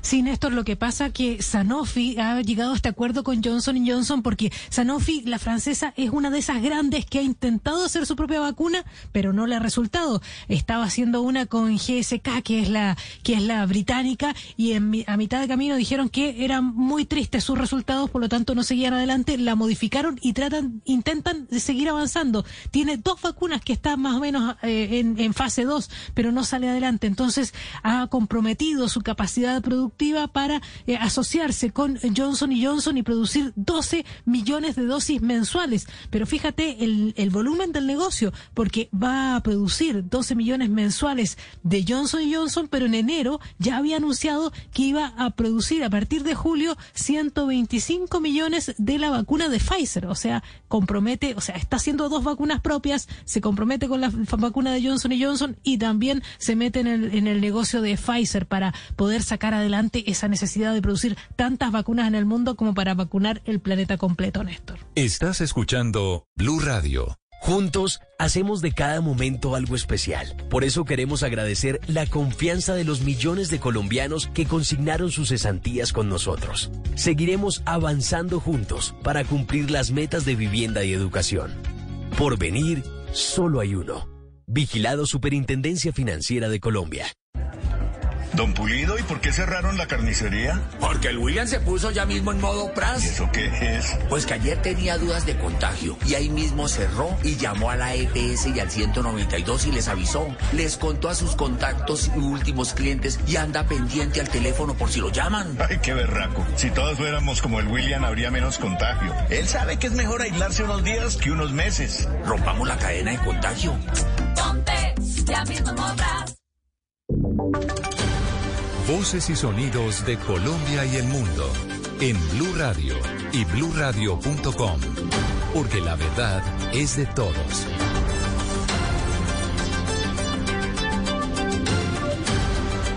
Sí, Néstor, lo que pasa que Sanofi ha llegado a este acuerdo con Johnson Johnson porque Sanofi, la francesa, es una de esas grandes que ha intentado hacer su propia vacuna, pero no le ha resultado. Estaba haciendo una con GSK, que es la que es la británica, y en, a mitad de camino dijeron que eran muy tristes sus resultados, por lo tanto no seguían adelante, la modificaron y tratan intentan seguir avanzando. Tiene dos vacunas que están más o menos eh, en, fase 2, pero no sale adelante. Entonces ha comprometido su capacidad productiva para eh, asociarse con Johnson y Johnson y producir 12 millones de dosis mensuales. Pero fíjate el, el volumen del negocio, porque va a producir 12 millones mensuales de Johnson y Johnson, pero en enero ya había anunciado que iba a producir a partir de julio 125 millones de la vacuna de Pfizer. O sea, compromete, o sea, está haciendo dos vacunas propias, se compromete con la vacuna de Johnson y Johnson y también se mete en el, en el negocio de Pfizer para poder sacar adelante esa necesidad de producir tantas vacunas en el mundo como para vacunar el planeta completo, Néstor. Estás escuchando Blue Radio. Juntos hacemos de cada momento algo especial. Por eso queremos agradecer la confianza de los millones de colombianos que consignaron sus cesantías con nosotros. Seguiremos avanzando juntos para cumplir las metas de vivienda y educación. Por venir, solo hay uno. Vigilado Superintendencia Financiera de Colombia. Don Pulido, ¿y por qué cerraron la carnicería? Porque el William se puso ya mismo en modo pras. ¿Y eso qué es? Pues que ayer tenía dudas de contagio y ahí mismo cerró y llamó a la EPS y al 192 y les avisó. Les contó a sus contactos y últimos clientes y anda pendiente al teléfono por si lo llaman. Ay, qué berraco. Si todos fuéramos como el William, habría menos contagio. Él sabe que es mejor aislarse unos días que unos meses. Rompamos la cadena de contagio. Ponte ya mismo en modo pras. Voces y sonidos de Colombia y el mundo en Blue Radio y bluradio.com, porque la verdad es de todos.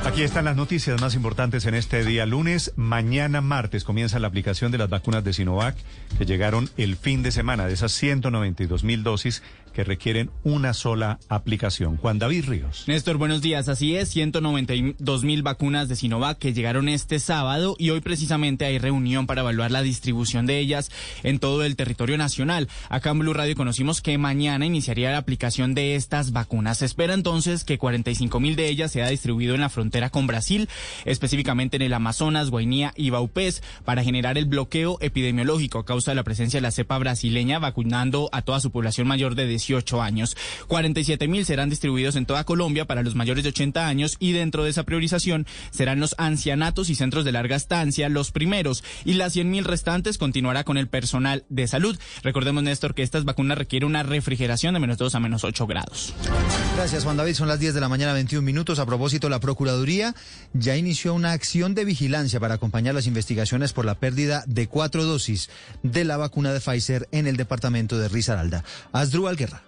Aquí están las noticias más importantes en este día lunes. Mañana martes comienza la aplicación de las vacunas de Sinovac que llegaron el fin de semana de esas 192 mil dosis que requieren una sola aplicación. Juan David Ríos. Néstor, buenos días. Así es, 192 mil vacunas de Sinovac que llegaron este sábado y hoy precisamente hay reunión para evaluar la distribución de ellas en todo el territorio nacional. Acá en Blue Radio conocimos que mañana iniciaría la aplicación de estas vacunas. Se espera entonces que 45 mil de ellas sea distribuido en la frontera con Brasil, específicamente en el Amazonas, Guainía y Baupés, para generar el bloqueo epidemiológico a causa de la presencia de la cepa brasileña, vacunando a toda su población mayor de 18 años. 47 mil serán distribuidos en toda Colombia para los mayores de 80 años y dentro de esa priorización serán los ancianatos y centros de larga estancia los primeros y las 100 mil restantes continuará con el personal de salud. Recordemos, Néstor, que estas vacunas requieren una refrigeración de menos 2 a menos 8 grados. Gracias, Juan David. Son las 10 de la mañana, 21 minutos. A propósito, la Procuraduría ya inició una acción de vigilancia para acompañar las investigaciones por la pérdida de cuatro dosis de la vacuna de Pfizer en el departamento de Risaralda. Asdrúbal Guerra.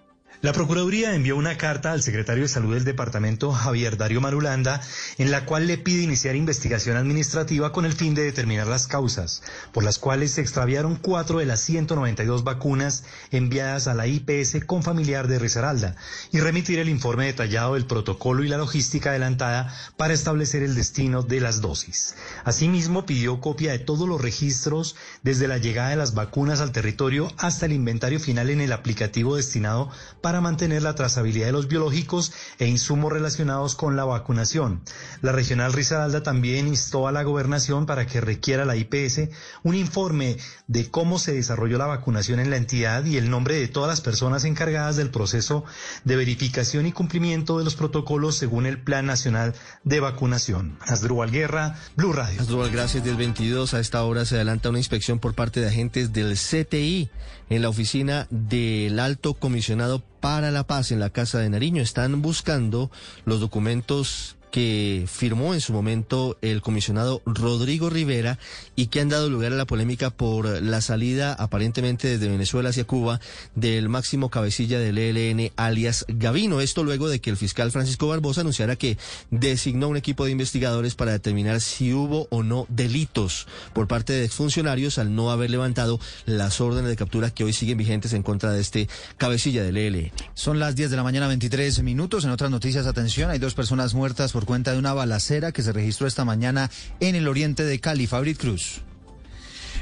La Procuraduría envió una carta al secretario de Salud del departamento, Javier Dario Marulanda, en la cual le pide iniciar investigación administrativa con el fin de determinar las causas por las cuales se extraviaron cuatro de las 192 vacunas enviadas a la IPS con familiar de Risaralda y remitir el informe detallado del protocolo y la logística adelantada para establecer el destino de las dosis. Asimismo, pidió copia de todos los registros desde la llegada de las vacunas al territorio hasta el inventario final en el aplicativo destinado para para mantener la trazabilidad de los biológicos e insumos relacionados con la vacunación. La regional Risaralda también instó a la gobernación para que requiera la IPS un informe de cómo se desarrolló la vacunación en la entidad y el nombre de todas las personas encargadas del proceso de verificación y cumplimiento de los protocolos según el Plan Nacional de Vacunación. Asdrúbal Guerra, Blue Radio. Asdrúbal, gracias. Del 22 a esta hora se adelanta una inspección por parte de agentes del CTI en la oficina del Alto Comisionado para la Paz en la Casa de Nariño. Están buscando los documentos que firmó en su momento el comisionado Rodrigo Rivera y que han dado lugar a la polémica por la salida aparentemente desde Venezuela hacia Cuba del máximo cabecilla del ELN alias Gavino. Esto luego de que el fiscal Francisco Barbosa anunciara que designó un equipo de investigadores para determinar si hubo o no delitos por parte de exfuncionarios al no haber levantado las órdenes de captura que hoy siguen vigentes en contra de este cabecilla del ELN. Son las 10 de la mañana 23 minutos. En otras noticias, atención, hay dos personas muertas por cuenta de una balacera que se registró esta mañana en el oriente de Cali. Fabrit Cruz.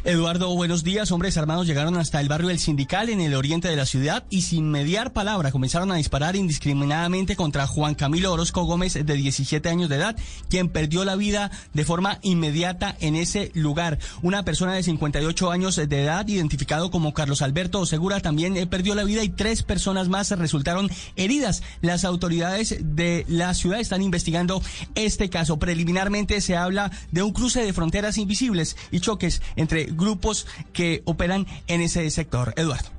Eduardo, buenos días. Hombres armados llegaron hasta el barrio del Sindical en el oriente de la ciudad y sin mediar palabra comenzaron a disparar indiscriminadamente contra Juan Camilo Orozco Gómez de 17 años de edad, quien perdió la vida de forma inmediata en ese lugar. Una persona de 58 años de edad, identificado como Carlos Alberto Segura, también eh, perdió la vida y tres personas más resultaron heridas. Las autoridades de la ciudad están investigando este caso. Preliminarmente se habla de un cruce de fronteras invisibles y choques entre grupos que operan en ese sector. Eduardo.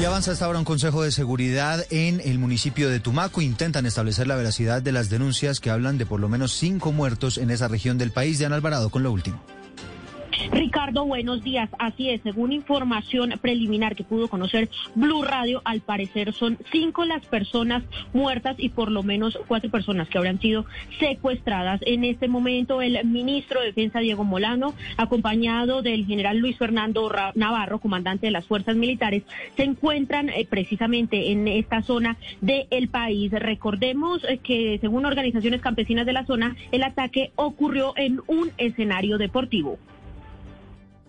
Y avanza hasta ahora un consejo de seguridad en el municipio de Tumaco. Intentan establecer la veracidad de las denuncias que hablan de por lo menos cinco muertos en esa región del país. De Alvarado con lo último. Ricardo, buenos días. Así es, según información preliminar que pudo conocer Blue Radio, al parecer son cinco las personas muertas y por lo menos cuatro personas que habrán sido secuestradas. En este momento, el ministro de Defensa, Diego Molano, acompañado del general Luis Fernando Navarro, comandante de las fuerzas militares, se encuentran eh, precisamente en esta zona del país. Recordemos eh, que, según organizaciones campesinas de la zona, el ataque ocurrió en un escenario deportivo.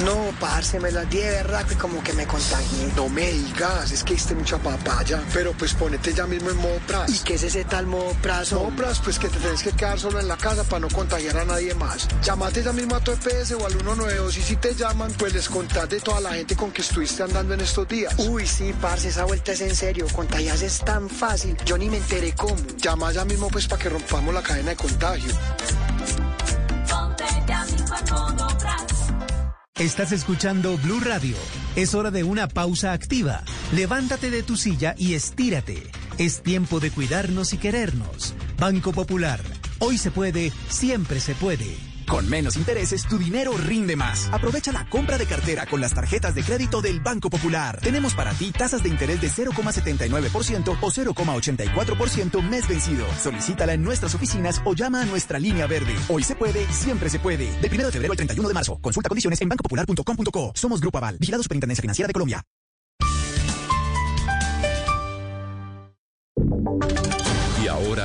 No, parce, me la di de verdad que como que me contagié. No me digas, es que hiciste mucha papaya. Pero pues ponete ya mismo en modo pras. ¿Y qué es ese tal modo pras? Modo pras, pues que te tenés que quedar solo en la casa para no contagiar a nadie más. Llamate ya mismo a tu EPS o al 192 y si te llaman, pues les contás de toda la gente con que estuviste andando en estos días. Uy, sí, parce, esa vuelta es en serio. Contagiarse es tan fácil. Yo ni me enteré cómo. Llama ya mismo pues para que rompamos la cadena de contagio. Estás escuchando Blue Radio. Es hora de una pausa activa. Levántate de tu silla y estírate. Es tiempo de cuidarnos y querernos. Banco Popular. Hoy se puede, siempre se puede. Con menos intereses, tu dinero rinde más. Aprovecha la compra de cartera con las tarjetas de crédito del Banco Popular. Tenemos para ti tasas de interés de 0,79% o 0,84% mes vencido. Solicítala en nuestras oficinas o llama a nuestra línea verde. Hoy se puede, siempre se puede. De 1 de febrero al 31 de marzo. Consulta condiciones en bancopopular.com.co. Somos Grupo Aval, vigilado Superintendencia Financiera de Colombia.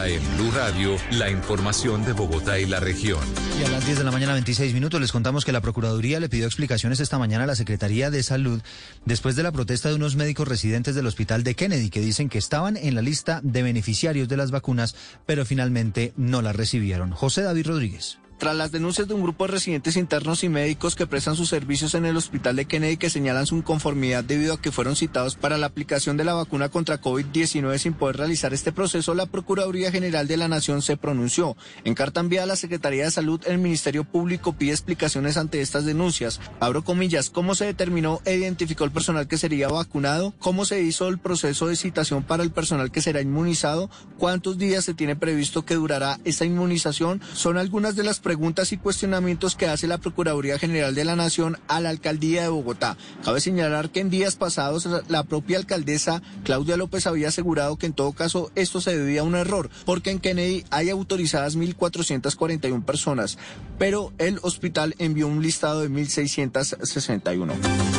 En Blue Radio, la información de Bogotá y la región. Y a las 10 de la mañana, 26 minutos, les contamos que la Procuraduría le pidió explicaciones esta mañana a la Secretaría de Salud después de la protesta de unos médicos residentes del Hospital de Kennedy que dicen que estaban en la lista de beneficiarios de las vacunas, pero finalmente no las recibieron. José David Rodríguez. Tras las denuncias de un grupo de residentes internos y médicos que prestan sus servicios en el hospital de Kennedy que señalan su inconformidad debido a que fueron citados para la aplicación de la vacuna contra COVID-19 sin poder realizar este proceso, la Procuraduría General de la Nación se pronunció. En carta enviada a la Secretaría de Salud, el Ministerio Público pide explicaciones ante estas denuncias. Abro comillas, ¿cómo se determinó e identificó el personal que sería vacunado? ¿Cómo se hizo el proceso de citación para el personal que será inmunizado? ¿Cuántos días se tiene previsto que durará esta inmunización? Son algunas de las preguntas y cuestionamientos que hace la Procuraduría General de la Nación a la Alcaldía de Bogotá. Cabe señalar que en días pasados la propia alcaldesa Claudia López había asegurado que en todo caso esto se debía a un error, porque en Kennedy hay autorizadas 1.441 personas, pero el hospital envió un listado de 1.661.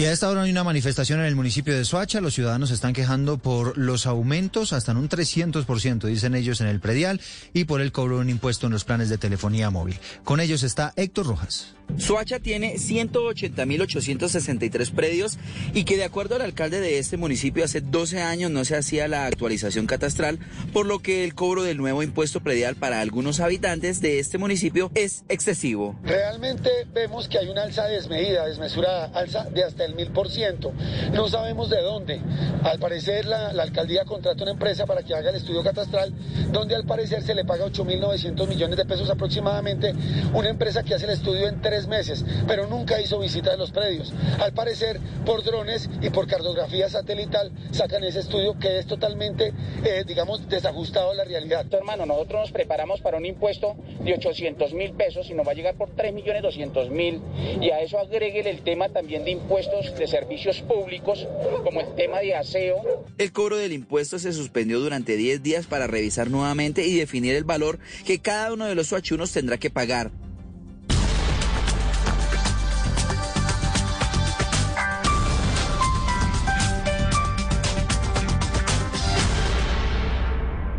Y a esta hora hay una manifestación en el municipio de Soacha. Los ciudadanos están quejando por los aumentos hasta en un 300%, dicen ellos, en el predial y por el cobro de un impuesto en los planes de telefonía móvil. Con ellos está Héctor Rojas. Soacha tiene 180.863 predios y que de acuerdo al alcalde de este municipio hace 12 años no se hacía la actualización catastral, por lo que el cobro del nuevo impuesto predial para algunos habitantes de este municipio es excesivo. Realmente vemos que hay una alza desmedida, desmesurada, alza de hasta el mil por ciento. No sabemos de dónde. Al parecer la, la alcaldía contrata una empresa para que haga el estudio catastral, donde al parecer se le paga 8.900 millones de pesos aproximadamente, una empresa que hace el estudio en tres tres meses, pero nunca hizo visita de los predios. Al parecer, por drones y por cartografía satelital, sacan ese estudio que es totalmente, eh, digamos, desajustado a la realidad. Hermano, nosotros nos preparamos para un impuesto de 800 mil pesos y nos va a llegar por 3 millones 200 mil. Y a eso agregue el tema también de impuestos de servicios públicos, como el tema de aseo. El cobro del impuesto se suspendió durante 10 días para revisar nuevamente y definir el valor que cada uno de los suachunos tendrá que pagar.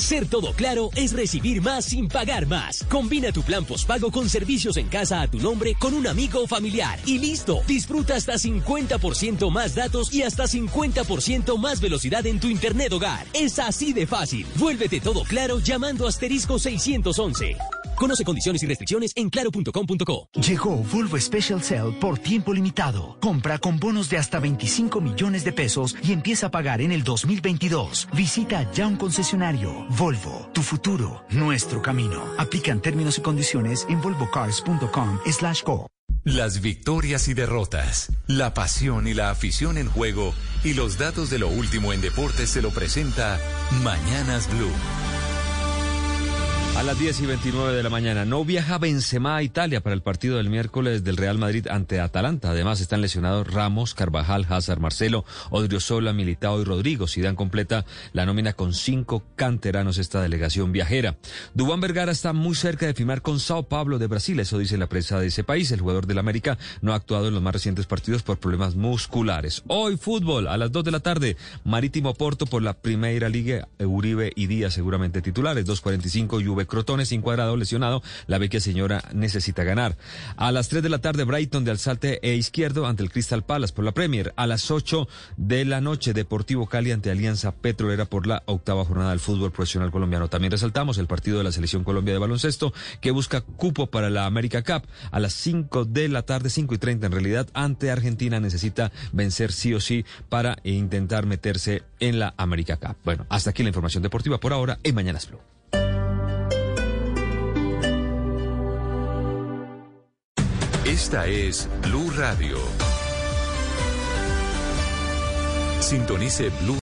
Ser todo claro es recibir más sin pagar más. Combina tu plan postpago con servicios en casa a tu nombre con un amigo o familiar. Y listo, disfruta hasta 50% más datos y hasta 50% más velocidad en tu internet hogar. Es así de fácil. Vuélvete todo claro llamando asterisco 611. Conoce condiciones y restricciones en claro.com.co. Llegó Volvo Special Cell por tiempo limitado. Compra con bonos de hasta 25 millones de pesos y empieza a pagar en el 2022. Visita ya un concesionario. Volvo, tu futuro, nuestro camino. Aplican términos y condiciones en volvocars.com slash co. Las victorias y derrotas, la pasión y la afición en juego y los datos de lo último en deportes se lo presenta Mañanas Blue. A las 10 y 29 de la mañana, no viaja Benzema a Italia para el partido del miércoles del Real Madrid ante Atalanta. Además están lesionados Ramos, Carvajal, Hazard, Marcelo, Odriozola, Militao y Rodrigo. dan completa la nómina con cinco canteranos esta delegación viajera. Dubán Vergara está muy cerca de firmar con Sao Paulo de Brasil. Eso dice la prensa de ese país. El jugador del América no ha actuado en los más recientes partidos por problemas musculares. Hoy fútbol a las 2 de la tarde. Marítimo Porto por la Primera Liga. Uribe y Díaz seguramente titulares. 2.45 Juve Crotones encuadrado, lesionado. La vecchia señora necesita ganar. A las 3 de la tarde, Brighton de Alzate e Izquierdo ante el Crystal Palace por la Premier. A las 8 de la noche, Deportivo Cali ante Alianza Petrolera por la octava jornada del fútbol profesional colombiano. También resaltamos el partido de la Selección Colombia de Baloncesto que busca cupo para la América Cup. A las 5 de la tarde, 5 y 30 en realidad, ante Argentina necesita vencer sí o sí para intentar meterse en la América Cup. Bueno, hasta aquí la información deportiva por ahora en Mañanas Blue. Esta es Blue Radio. Sintonice Blue